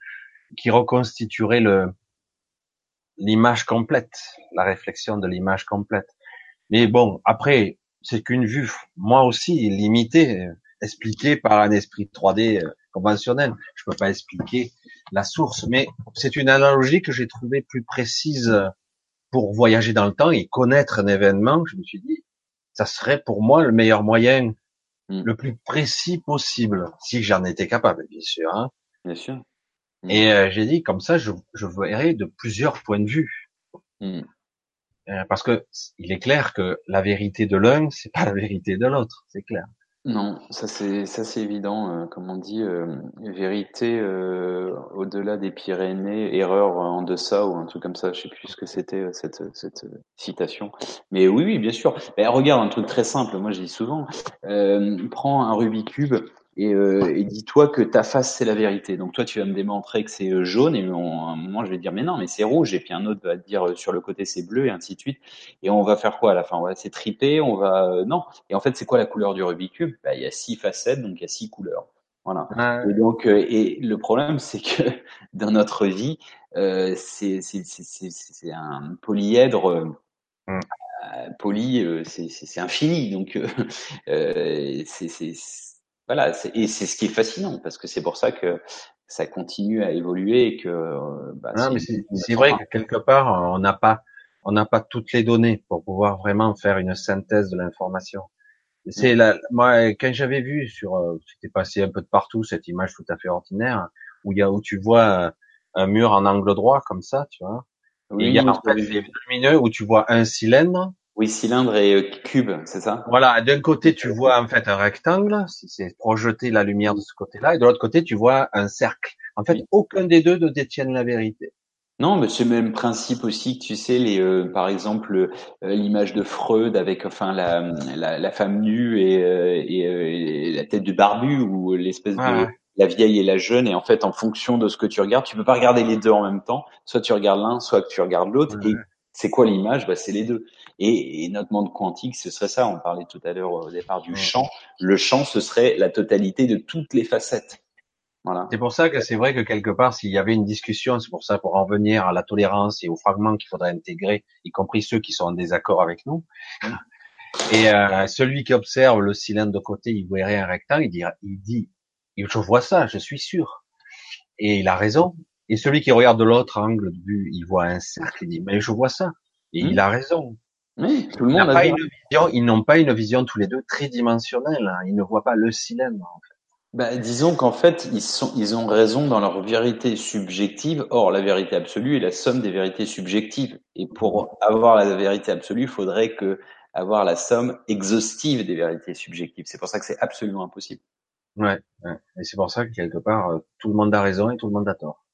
qui reconstituerait le l'image complète, la réflexion de l'image complète. Mais bon, après, c'est qu'une vue, moi aussi, limitée, euh, expliquée par un esprit 3D euh, conventionnel. Je peux pas expliquer la source, mais c'est une analogie que j'ai trouvée plus précise pour voyager dans le temps et connaître un événement. Je me suis dit, ça serait pour moi le meilleur moyen Hmm. le plus précis possible, si j'en étais capable, bien sûr. Hein. Bien sûr. Hmm. Et euh, j'ai dit comme ça, je, je verrai de plusieurs points de vue. Hmm. Euh, parce que il est clair que la vérité de l'un, c'est pas la vérité de l'autre, c'est clair. Non, ça c'est ça c'est évident. Euh, comme on dit, euh, vérité euh, au-delà des Pyrénées, erreur en deçà ou un truc comme ça. Je sais plus ce que c'était euh, cette cette citation. Mais oui, oui, bien sûr. Ben, regarde un truc très simple. Moi, je dis souvent, prends un Rubik's cube et, euh, et dis-toi que ta face c'est la vérité. Donc toi tu vas me démontrer que c'est euh, jaune et à un moment je vais dire mais non mais c'est rouge et puis un autre va te dire euh, sur le côté c'est bleu et ainsi de suite et on va faire quoi à la fin? On va c'est triper, on va non et en fait c'est quoi la couleur du Rubik's cube? Bah, il y a six facettes donc il y a six couleurs. Voilà. Et donc et le problème c'est que dans notre vie euh, c'est c'est c'est c'est un polyèdre. Mmh. poly, c'est infini, donc euh, c'est voilà, et c'est ce qui est fascinant parce que c'est pour ça que ça continue à évoluer et que. Euh, bah, non, mais c'est vrai que quelque part on n'a pas on n'a pas toutes les données pour pouvoir vraiment faire une synthèse de l'information. C'est la, moi quand j'avais vu sur, euh, c'était passé un peu de partout cette image tout à fait ordinaire où il y a où tu vois un, mur en angle droit comme ça, tu vois. Oui, il y a en fait lumineux où tu vois un cylindre oui, cylindre et euh, cube, c'est ça? Voilà, d'un côté tu vois en fait un rectangle, c'est projeter la lumière de ce côté-là, et de l'autre côté tu vois un cercle. En fait, aucun des deux ne détiennent la vérité. Non, mais c'est le même principe aussi que tu sais, les, euh, par exemple, euh, l'image de Freud avec enfin la, la, la femme nue et, et, la tête du barbu ou l'espèce de la vieille et la jeune, et en fait, en fonction de ce que tu regardes, tu peux pas regarder les deux en même temps. Soit tu regardes l'un, soit tu regardes l'autre. Et c'est quoi l'image? Bah, C'est les deux. Et, notre monde quantique, ce serait ça. On parlait tout à l'heure au départ du champ. Le champ, ce serait la totalité de toutes les facettes. Voilà. C'est pour ça que c'est vrai que quelque part, s'il y avait une discussion, c'est pour ça pour en venir à la tolérance et aux fragments qu'il faudrait intégrer, y compris ceux qui sont en désaccord avec nous. Et euh, celui qui observe le cylindre de côté, il verrait un rectangle, il dit, il dit, je vois ça, je suis sûr. Et il a raison. Et celui qui regarde de l'autre angle de vue, il voit un cercle, il dit, mais je vois ça. Et il hmm. a raison. Oui, tout le monde a une vision, ils n'ont pas une vision tous les deux tridimensionnelle. Hein. Ils ne voient pas le cylindre. En fait. Bah, disons qu'en fait, ils, sont, ils ont raison dans leur vérité subjective. Or, la vérité absolue est la somme des vérités subjectives. Et pour avoir la vérité absolue, il faudrait que avoir la somme exhaustive des vérités subjectives. C'est pour ça que c'est absolument impossible. Ouais, ouais. et c'est pour ça que quelque part, euh, tout le monde a raison et tout le monde a tort.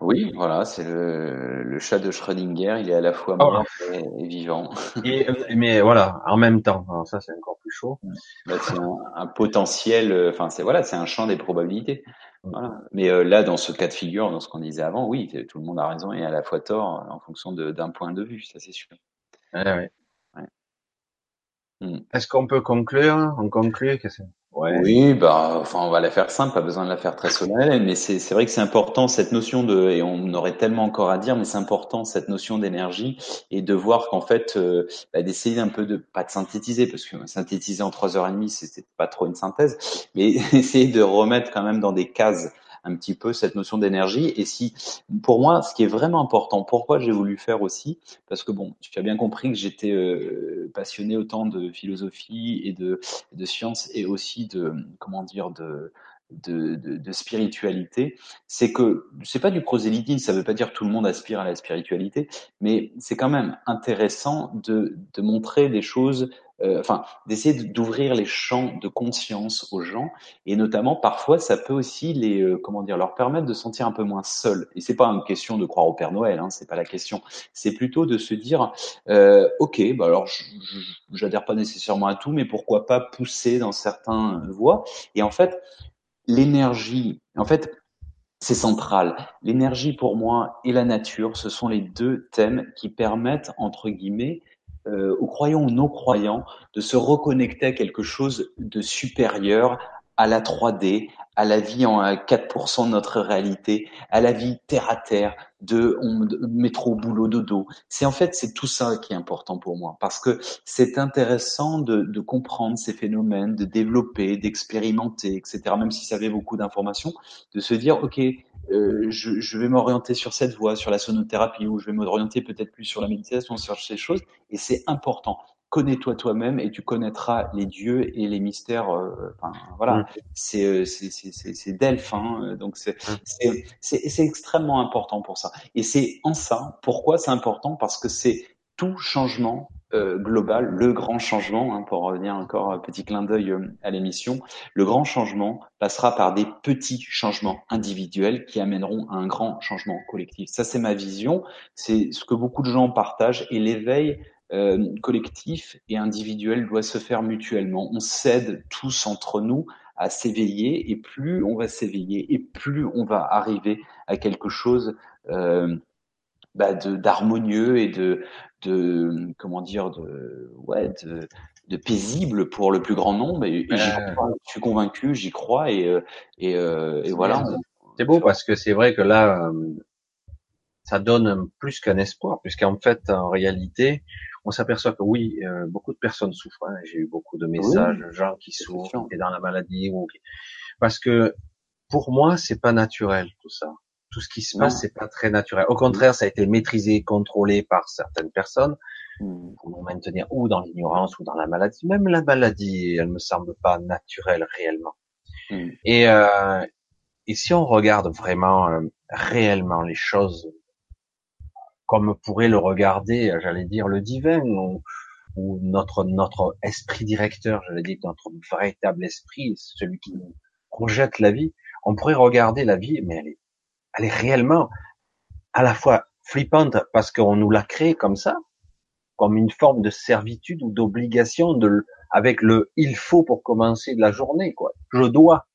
Oui, voilà, c'est le, le, chat de Schrödinger. Il est à la fois oh. mort et, vivant. Et, mais voilà, en même temps. Alors ça, c'est encore plus chaud. Bah, c'est un, potentiel. Euh, enfin, c'est voilà, c'est un champ des probabilités. Voilà. Mais euh, là, dans ce cas de figure, dans ce qu'on disait avant, oui, tout le monde a raison et à la fois tort en fonction d'un point de vue. Ça, c'est sûr. Ouais, ouais. Hmm. Est-ce qu'on peut conclure On conclut que oui, bah, enfin, on va la faire simple, pas besoin de la faire très solennelle, mais c'est, c'est vrai que c'est important cette notion de, et on aurait tellement encore à dire, mais c'est important cette notion d'énergie et de voir qu'en fait, euh, bah, d'essayer un peu de, pas de synthétiser, parce que synthétiser en trois heures et demie, c'était pas trop une synthèse, mais essayer de remettre quand même dans des cases un petit peu cette notion d'énergie. Et si, pour moi, ce qui est vraiment important, pourquoi j'ai voulu faire aussi, parce que bon, tu as bien compris que j'étais euh, passionné autant de philosophie et de, de sciences et aussi de, comment dire, de, de, de, de, spiritualité, c'est que c'est pas du prosélytisme, ça veut pas dire tout le monde aspire à la spiritualité, mais c'est quand même intéressant de, de montrer des choses euh, enfin, d'essayer d'ouvrir les champs de conscience aux gens, et notamment parfois, ça peut aussi les, euh, comment dire, leur permettre de sentir un peu moins seuls. Et c'est pas une question de croire au Père Noël, hein, c'est pas la question. C'est plutôt de se dire, euh, ok, bah alors, j'adhère pas nécessairement à tout, mais pourquoi pas pousser dans certains voies. Et en fait, l'énergie, en fait, c'est central. L'énergie pour moi et la nature, ce sont les deux thèmes qui permettent, entre guillemets, euh, aux croyants ou non croyants, de se reconnecter à quelque chose de supérieur à la 3D, à la vie en 4% de notre réalité, à la vie terre à terre, de, métro, boulot, dodo. C'est en fait c'est tout ça qui est important pour moi parce que c'est intéressant de, de, comprendre ces phénomènes, de développer, d'expérimenter, etc. Même si ça avait beaucoup d'informations, de se dire ok, euh, je, je, vais m'orienter sur cette voie, sur la sonothérapie, ou je vais m'orienter peut-être plus sur la méditation, sur ces choses. Et c'est important connais-toi toi-même et tu connaîtras les dieux et les mystères. Euh, enfin, voilà, mm. c'est euh, c'est Delphes, hein, donc mm. c'est c'est extrêmement important pour ça. Et c'est en ça, pourquoi c'est important? Parce que c'est tout changement euh, global, le grand changement, hein, pour revenir encore un petit clin d'œil euh, à l'émission, le grand changement passera par des petits changements individuels qui amèneront à un grand changement collectif. Ça, c'est ma vision, c'est ce que beaucoup de gens partagent et l'éveil euh, collectif et individuel doit se faire mutuellement. On s'aide tous entre nous à s'éveiller et plus on va s'éveiller et plus on va arriver à quelque chose euh, bah d'harmonieux et de, de comment dire de ouais de, de paisible pour le plus grand nombre et, j'y crois, je suis convaincu j'y crois et euh, et, euh, et voilà c'est beau parce que c'est vrai que là ça donne plus qu'un espoir puisqu'en fait en réalité on s'aperçoit que oui, euh, beaucoup de personnes souffrent. Hein. J'ai eu beaucoup de messages de gens qui souffrent, qui dans la maladie, ou parce que pour moi, c'est pas naturel tout ça. Tout ce qui se passe, c'est pas très naturel. Au contraire, ça a été maîtrisé, contrôlé par certaines personnes mmh. pour nous maintenir ou dans l'ignorance ou dans la maladie. Même la maladie, elle me semble pas naturelle réellement. Mmh. Et, euh, et si on regarde vraiment, euh, réellement les choses comme pourrait le regarder, j'allais dire, le divin ou, notre notre esprit directeur, j'allais dire notre véritable esprit, celui qui nous projette la vie. On pourrait regarder la vie, mais elle est, elle est réellement à la fois flippante parce qu'on nous l'a créée comme ça, comme une forme de servitude ou d'obligation de avec le il faut pour commencer de la journée quoi. Je dois.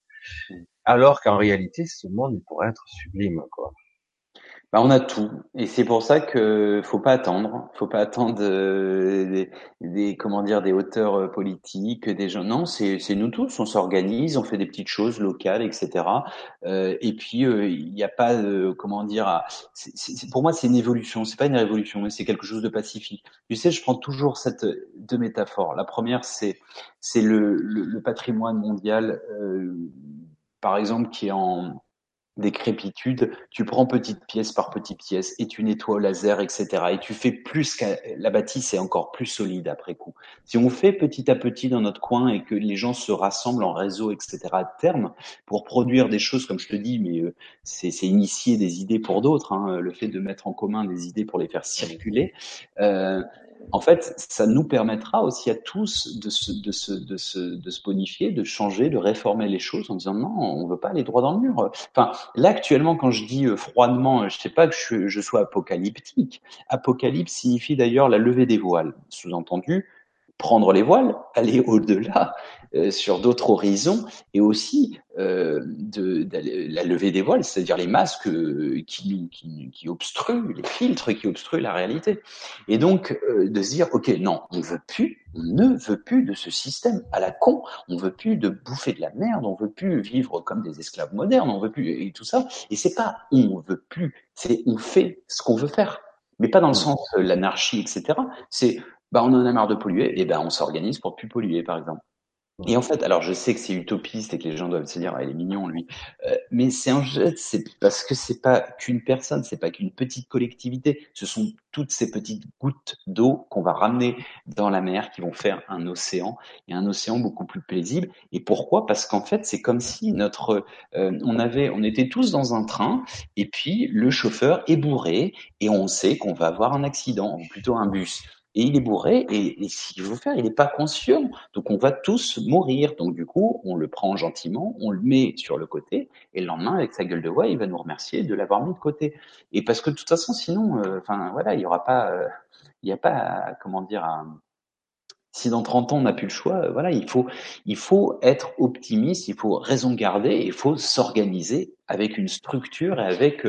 Alors qu'en réalité, ce monde pourrait être sublime quoi. Bah, on a tout, et c'est pour ça que faut pas attendre, faut pas attendre euh, des, comment dire des hauteurs euh, politiques, des gens. Non, c'est nous tous, on s'organise, on fait des petites choses locales, etc. Euh, et puis il n'y a pas comment dire. pour moi, c'est une évolution, c'est pas une révolution, mais c'est quelque chose de pacifique. Tu sais, je prends toujours cette deux métaphores. La première, c'est c'est le, le, le, patrimoine mondial, par exemple, qui est en décrépitude, tu prends petite pièce par petite pièce et tu nettoies au laser, etc. Et tu fais plus qu'à la bâtisse est encore plus solide après coup. Si on fait petit à petit dans notre coin et que les gens se rassemblent en réseau, etc. à terme pour produire des choses, comme je te dis, mais euh, c'est initier des idées pour d'autres. Hein, le fait de mettre en commun des idées pour les faire circuler. Euh, en fait, ça nous permettra aussi à tous de se, de se, de se, de se bonifier, de changer, de réformer les choses en disant non, on veut pas aller droit dans le mur. Enfin, là actuellement, quand je dis euh, froidement, je sais pas que je, je sois apocalyptique. Apocalypse signifie d'ailleurs la levée des voiles. Sous-entendu, prendre les voiles, aller au-delà euh, sur d'autres horizons, et aussi euh, de, la levée des voiles, c'est-à-dire les masques euh, qui, qui, qui, obstruent, les filtres qui obstruent la réalité. Et donc euh, de se dire, ok, non, on veut plus, on ne veut plus de ce système à la con, on veut plus de bouffer de la merde, on veut plus vivre comme des esclaves modernes, on veut plus et tout ça. Et c'est pas on veut plus, c'est on fait ce qu'on veut faire mais pas dans le mmh. sens l'anarchie, etc. C'est bah on en a marre de polluer, et ben on s'organise pour plus polluer, par exemple. Et en fait, alors je sais que c'est utopiste et que les gens doivent se dire, ah, il est mignon lui, euh, mais c'est en fait, c'est parce que c'est pas qu'une personne, c'est pas qu'une petite collectivité, ce sont toutes ces petites gouttes d'eau qu'on va ramener dans la mer qui vont faire un océan et un océan beaucoup plus paisible. Et pourquoi? Parce qu'en fait, c'est comme si notre, euh, on avait, on était tous dans un train et puis le chauffeur est bourré et on sait qu'on va avoir un accident, ou plutôt un bus. Et il est bourré et, et qu'il veut faire, il n'est pas conscient. Donc on va tous mourir. Donc du coup, on le prend gentiment, on le met sur le côté et le lendemain, avec sa gueule de bois, il va nous remercier de l'avoir mis de côté. Et parce que de toute façon, sinon, euh, voilà, il y aura pas, euh, il n'y a pas, comment dire, si dans 30 ans on n'a plus le choix, euh, voilà, il faut, être optimiste, il faut raison garder, il faut s'organiser avec une structure et avec,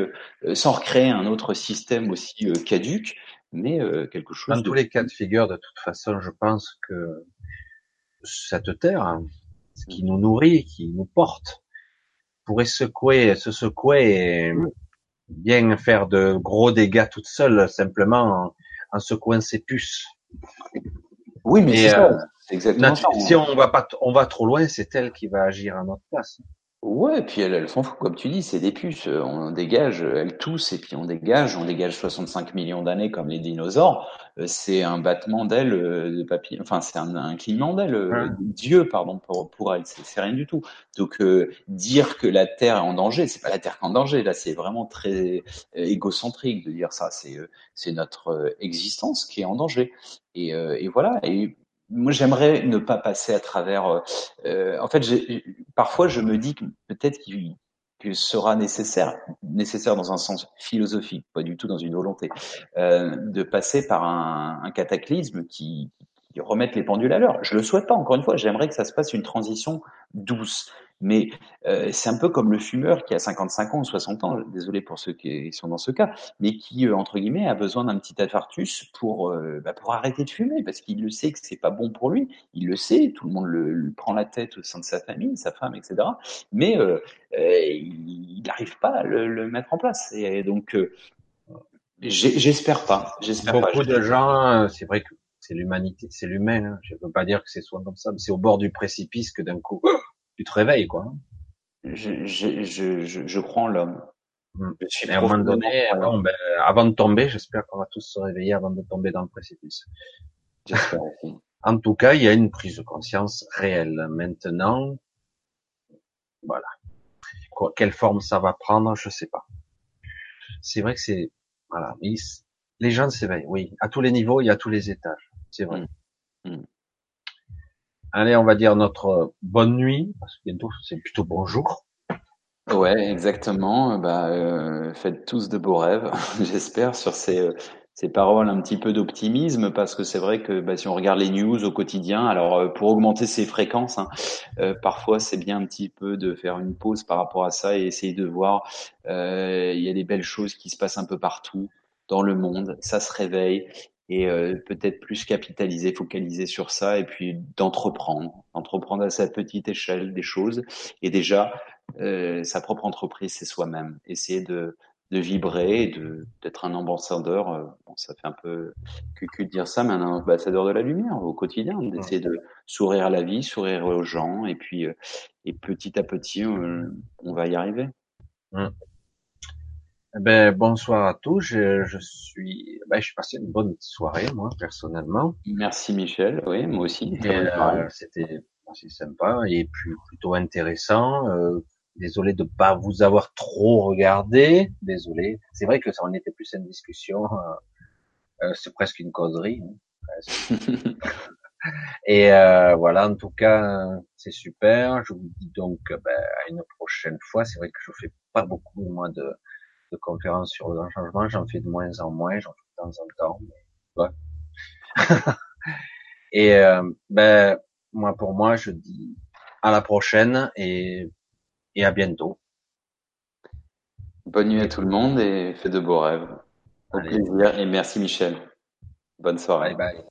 sans recréer un autre système aussi caduque, mais quelque chose. Dans tous les cas de figure, de toute façon, je pense que cette terre, hein, ce qui nous nourrit, qui nous porte, pourrait secouer, se secouer et bien faire de gros dégâts toute seule, simplement en, en secouant ses puces. Oui, mais c'est euh, exactement ça. Si on va pas, on va trop loin, c'est elle qui va agir à notre place. Ouais, et puis elle, elle s'en fout, comme tu dis, c'est des puces. On dégage, elle tousse, et puis on dégage, on dégage 65 millions d'années comme les dinosaures. Euh, c'est un battement d'ailes euh, de papier, enfin c'est un, un clignement d'ailes, Dieu, pardon, pour, pour elle, c'est rien du tout. Donc dire que la Terre est en danger, c'est pas la Terre qui est en danger, là c'est vraiment très égocentrique de dire ça. C'est c'est notre existence qui est en danger. Et, et voilà. Et moi, j'aimerais ne pas passer à travers. Euh, euh en fait, parfois, je me dis que peut-être qu'il que sera nécessaire, nécessaire dans un sens philosophique, pas du tout dans une volonté, euh, de passer par un, cataclysme qui, qui remette les pendules à l'heure. Je le souhaite pas. Encore une fois, j'aimerais que ça se passe une transition douce. Mais euh, c'est un peu comme le fumeur qui a 55 ans ou 60 ans, désolé pour ceux qui sont dans ce cas, mais qui, euh, entre guillemets, a besoin d'un petit infarctus pour, euh, bah, pour arrêter de fumer, parce qu'il le sait que c'est pas bon pour lui, il le sait, tout le monde le, lui prend la tête au sein de sa famille, sa femme, etc. Mais euh, il n'arrive pas à le, le, mettre en place. Et donc, j'espère pas. J'espère Beaucoup de gens, c'est vrai que c'est l'humanité, c'est l'humain. Hein. Je ne veux pas dire que c'est soit comme ça, mais c'est au bord du précipice que d'un coup tu te réveilles, quoi. Je, je, je, je crois en l'homme. Hmm. à un moment donné, ben, avant de tomber, j'espère qu'on va tous se réveiller avant de tomber dans le précipice. J'espère aussi. En tout cas, il y a une prise de conscience réelle. Maintenant, voilà. quelle forme ça va prendre, je sais pas. C'est vrai que c'est, voilà, les gens s'éveillent, oui, à tous les niveaux et à tous les étages, c'est vrai. Hmm. Hmm. Allez, on va dire notre bonne nuit, parce que bientôt c'est plutôt bonjour. Ouais, exactement. Bah, euh, faites tous de beaux rêves, j'espère, sur ces, euh, ces paroles un petit peu d'optimisme, parce que c'est vrai que bah, si on regarde les news au quotidien, alors euh, pour augmenter ces fréquences, hein, parfois c'est bien un petit peu de faire une pause par rapport à ça et essayer de voir. Il y a des belles choses qui se passent un peu partout dans le monde, ça se réveille et euh, peut-être plus capitaliser, focaliser sur ça et puis d'entreprendre, entreprendre à sa petite échelle des choses et déjà euh, sa propre entreprise c'est soi-même, essayer de de vibrer, de d'être un ambassadeur, euh, bon, ça fait un peu cucu de dire ça, mais un ambassadeur de la lumière au quotidien, d'essayer de sourire à la vie, sourire aux gens et puis euh, et petit à petit on va y arriver. Eh ben, bonsoir à tous. Je, je suis, ben, je suis passé une bonne soirée, moi, personnellement. Merci Michel. Oui, moi aussi. Euh, c'était assez sympa et puis plutôt intéressant. Euh, désolé de pas vous avoir trop regardé. Désolé. C'est vrai que ça en était plus une discussion. Euh, euh c'est presque une causerie. Hein, et euh, voilà, en tout cas, c'est super. Je vous dis donc ben, à une prochaine fois. C'est vrai que je fais pas beaucoup moi de de conférences sur le changement, j'en fais de moins en moins, j'en fais de temps en temps. Mais, ouais. et euh, ben moi pour moi, je dis à la prochaine et, et à bientôt. Bonne nuit à tout le monde et fais de beaux rêves. Au plaisir et merci Michel. Bonne soirée. Bye bye.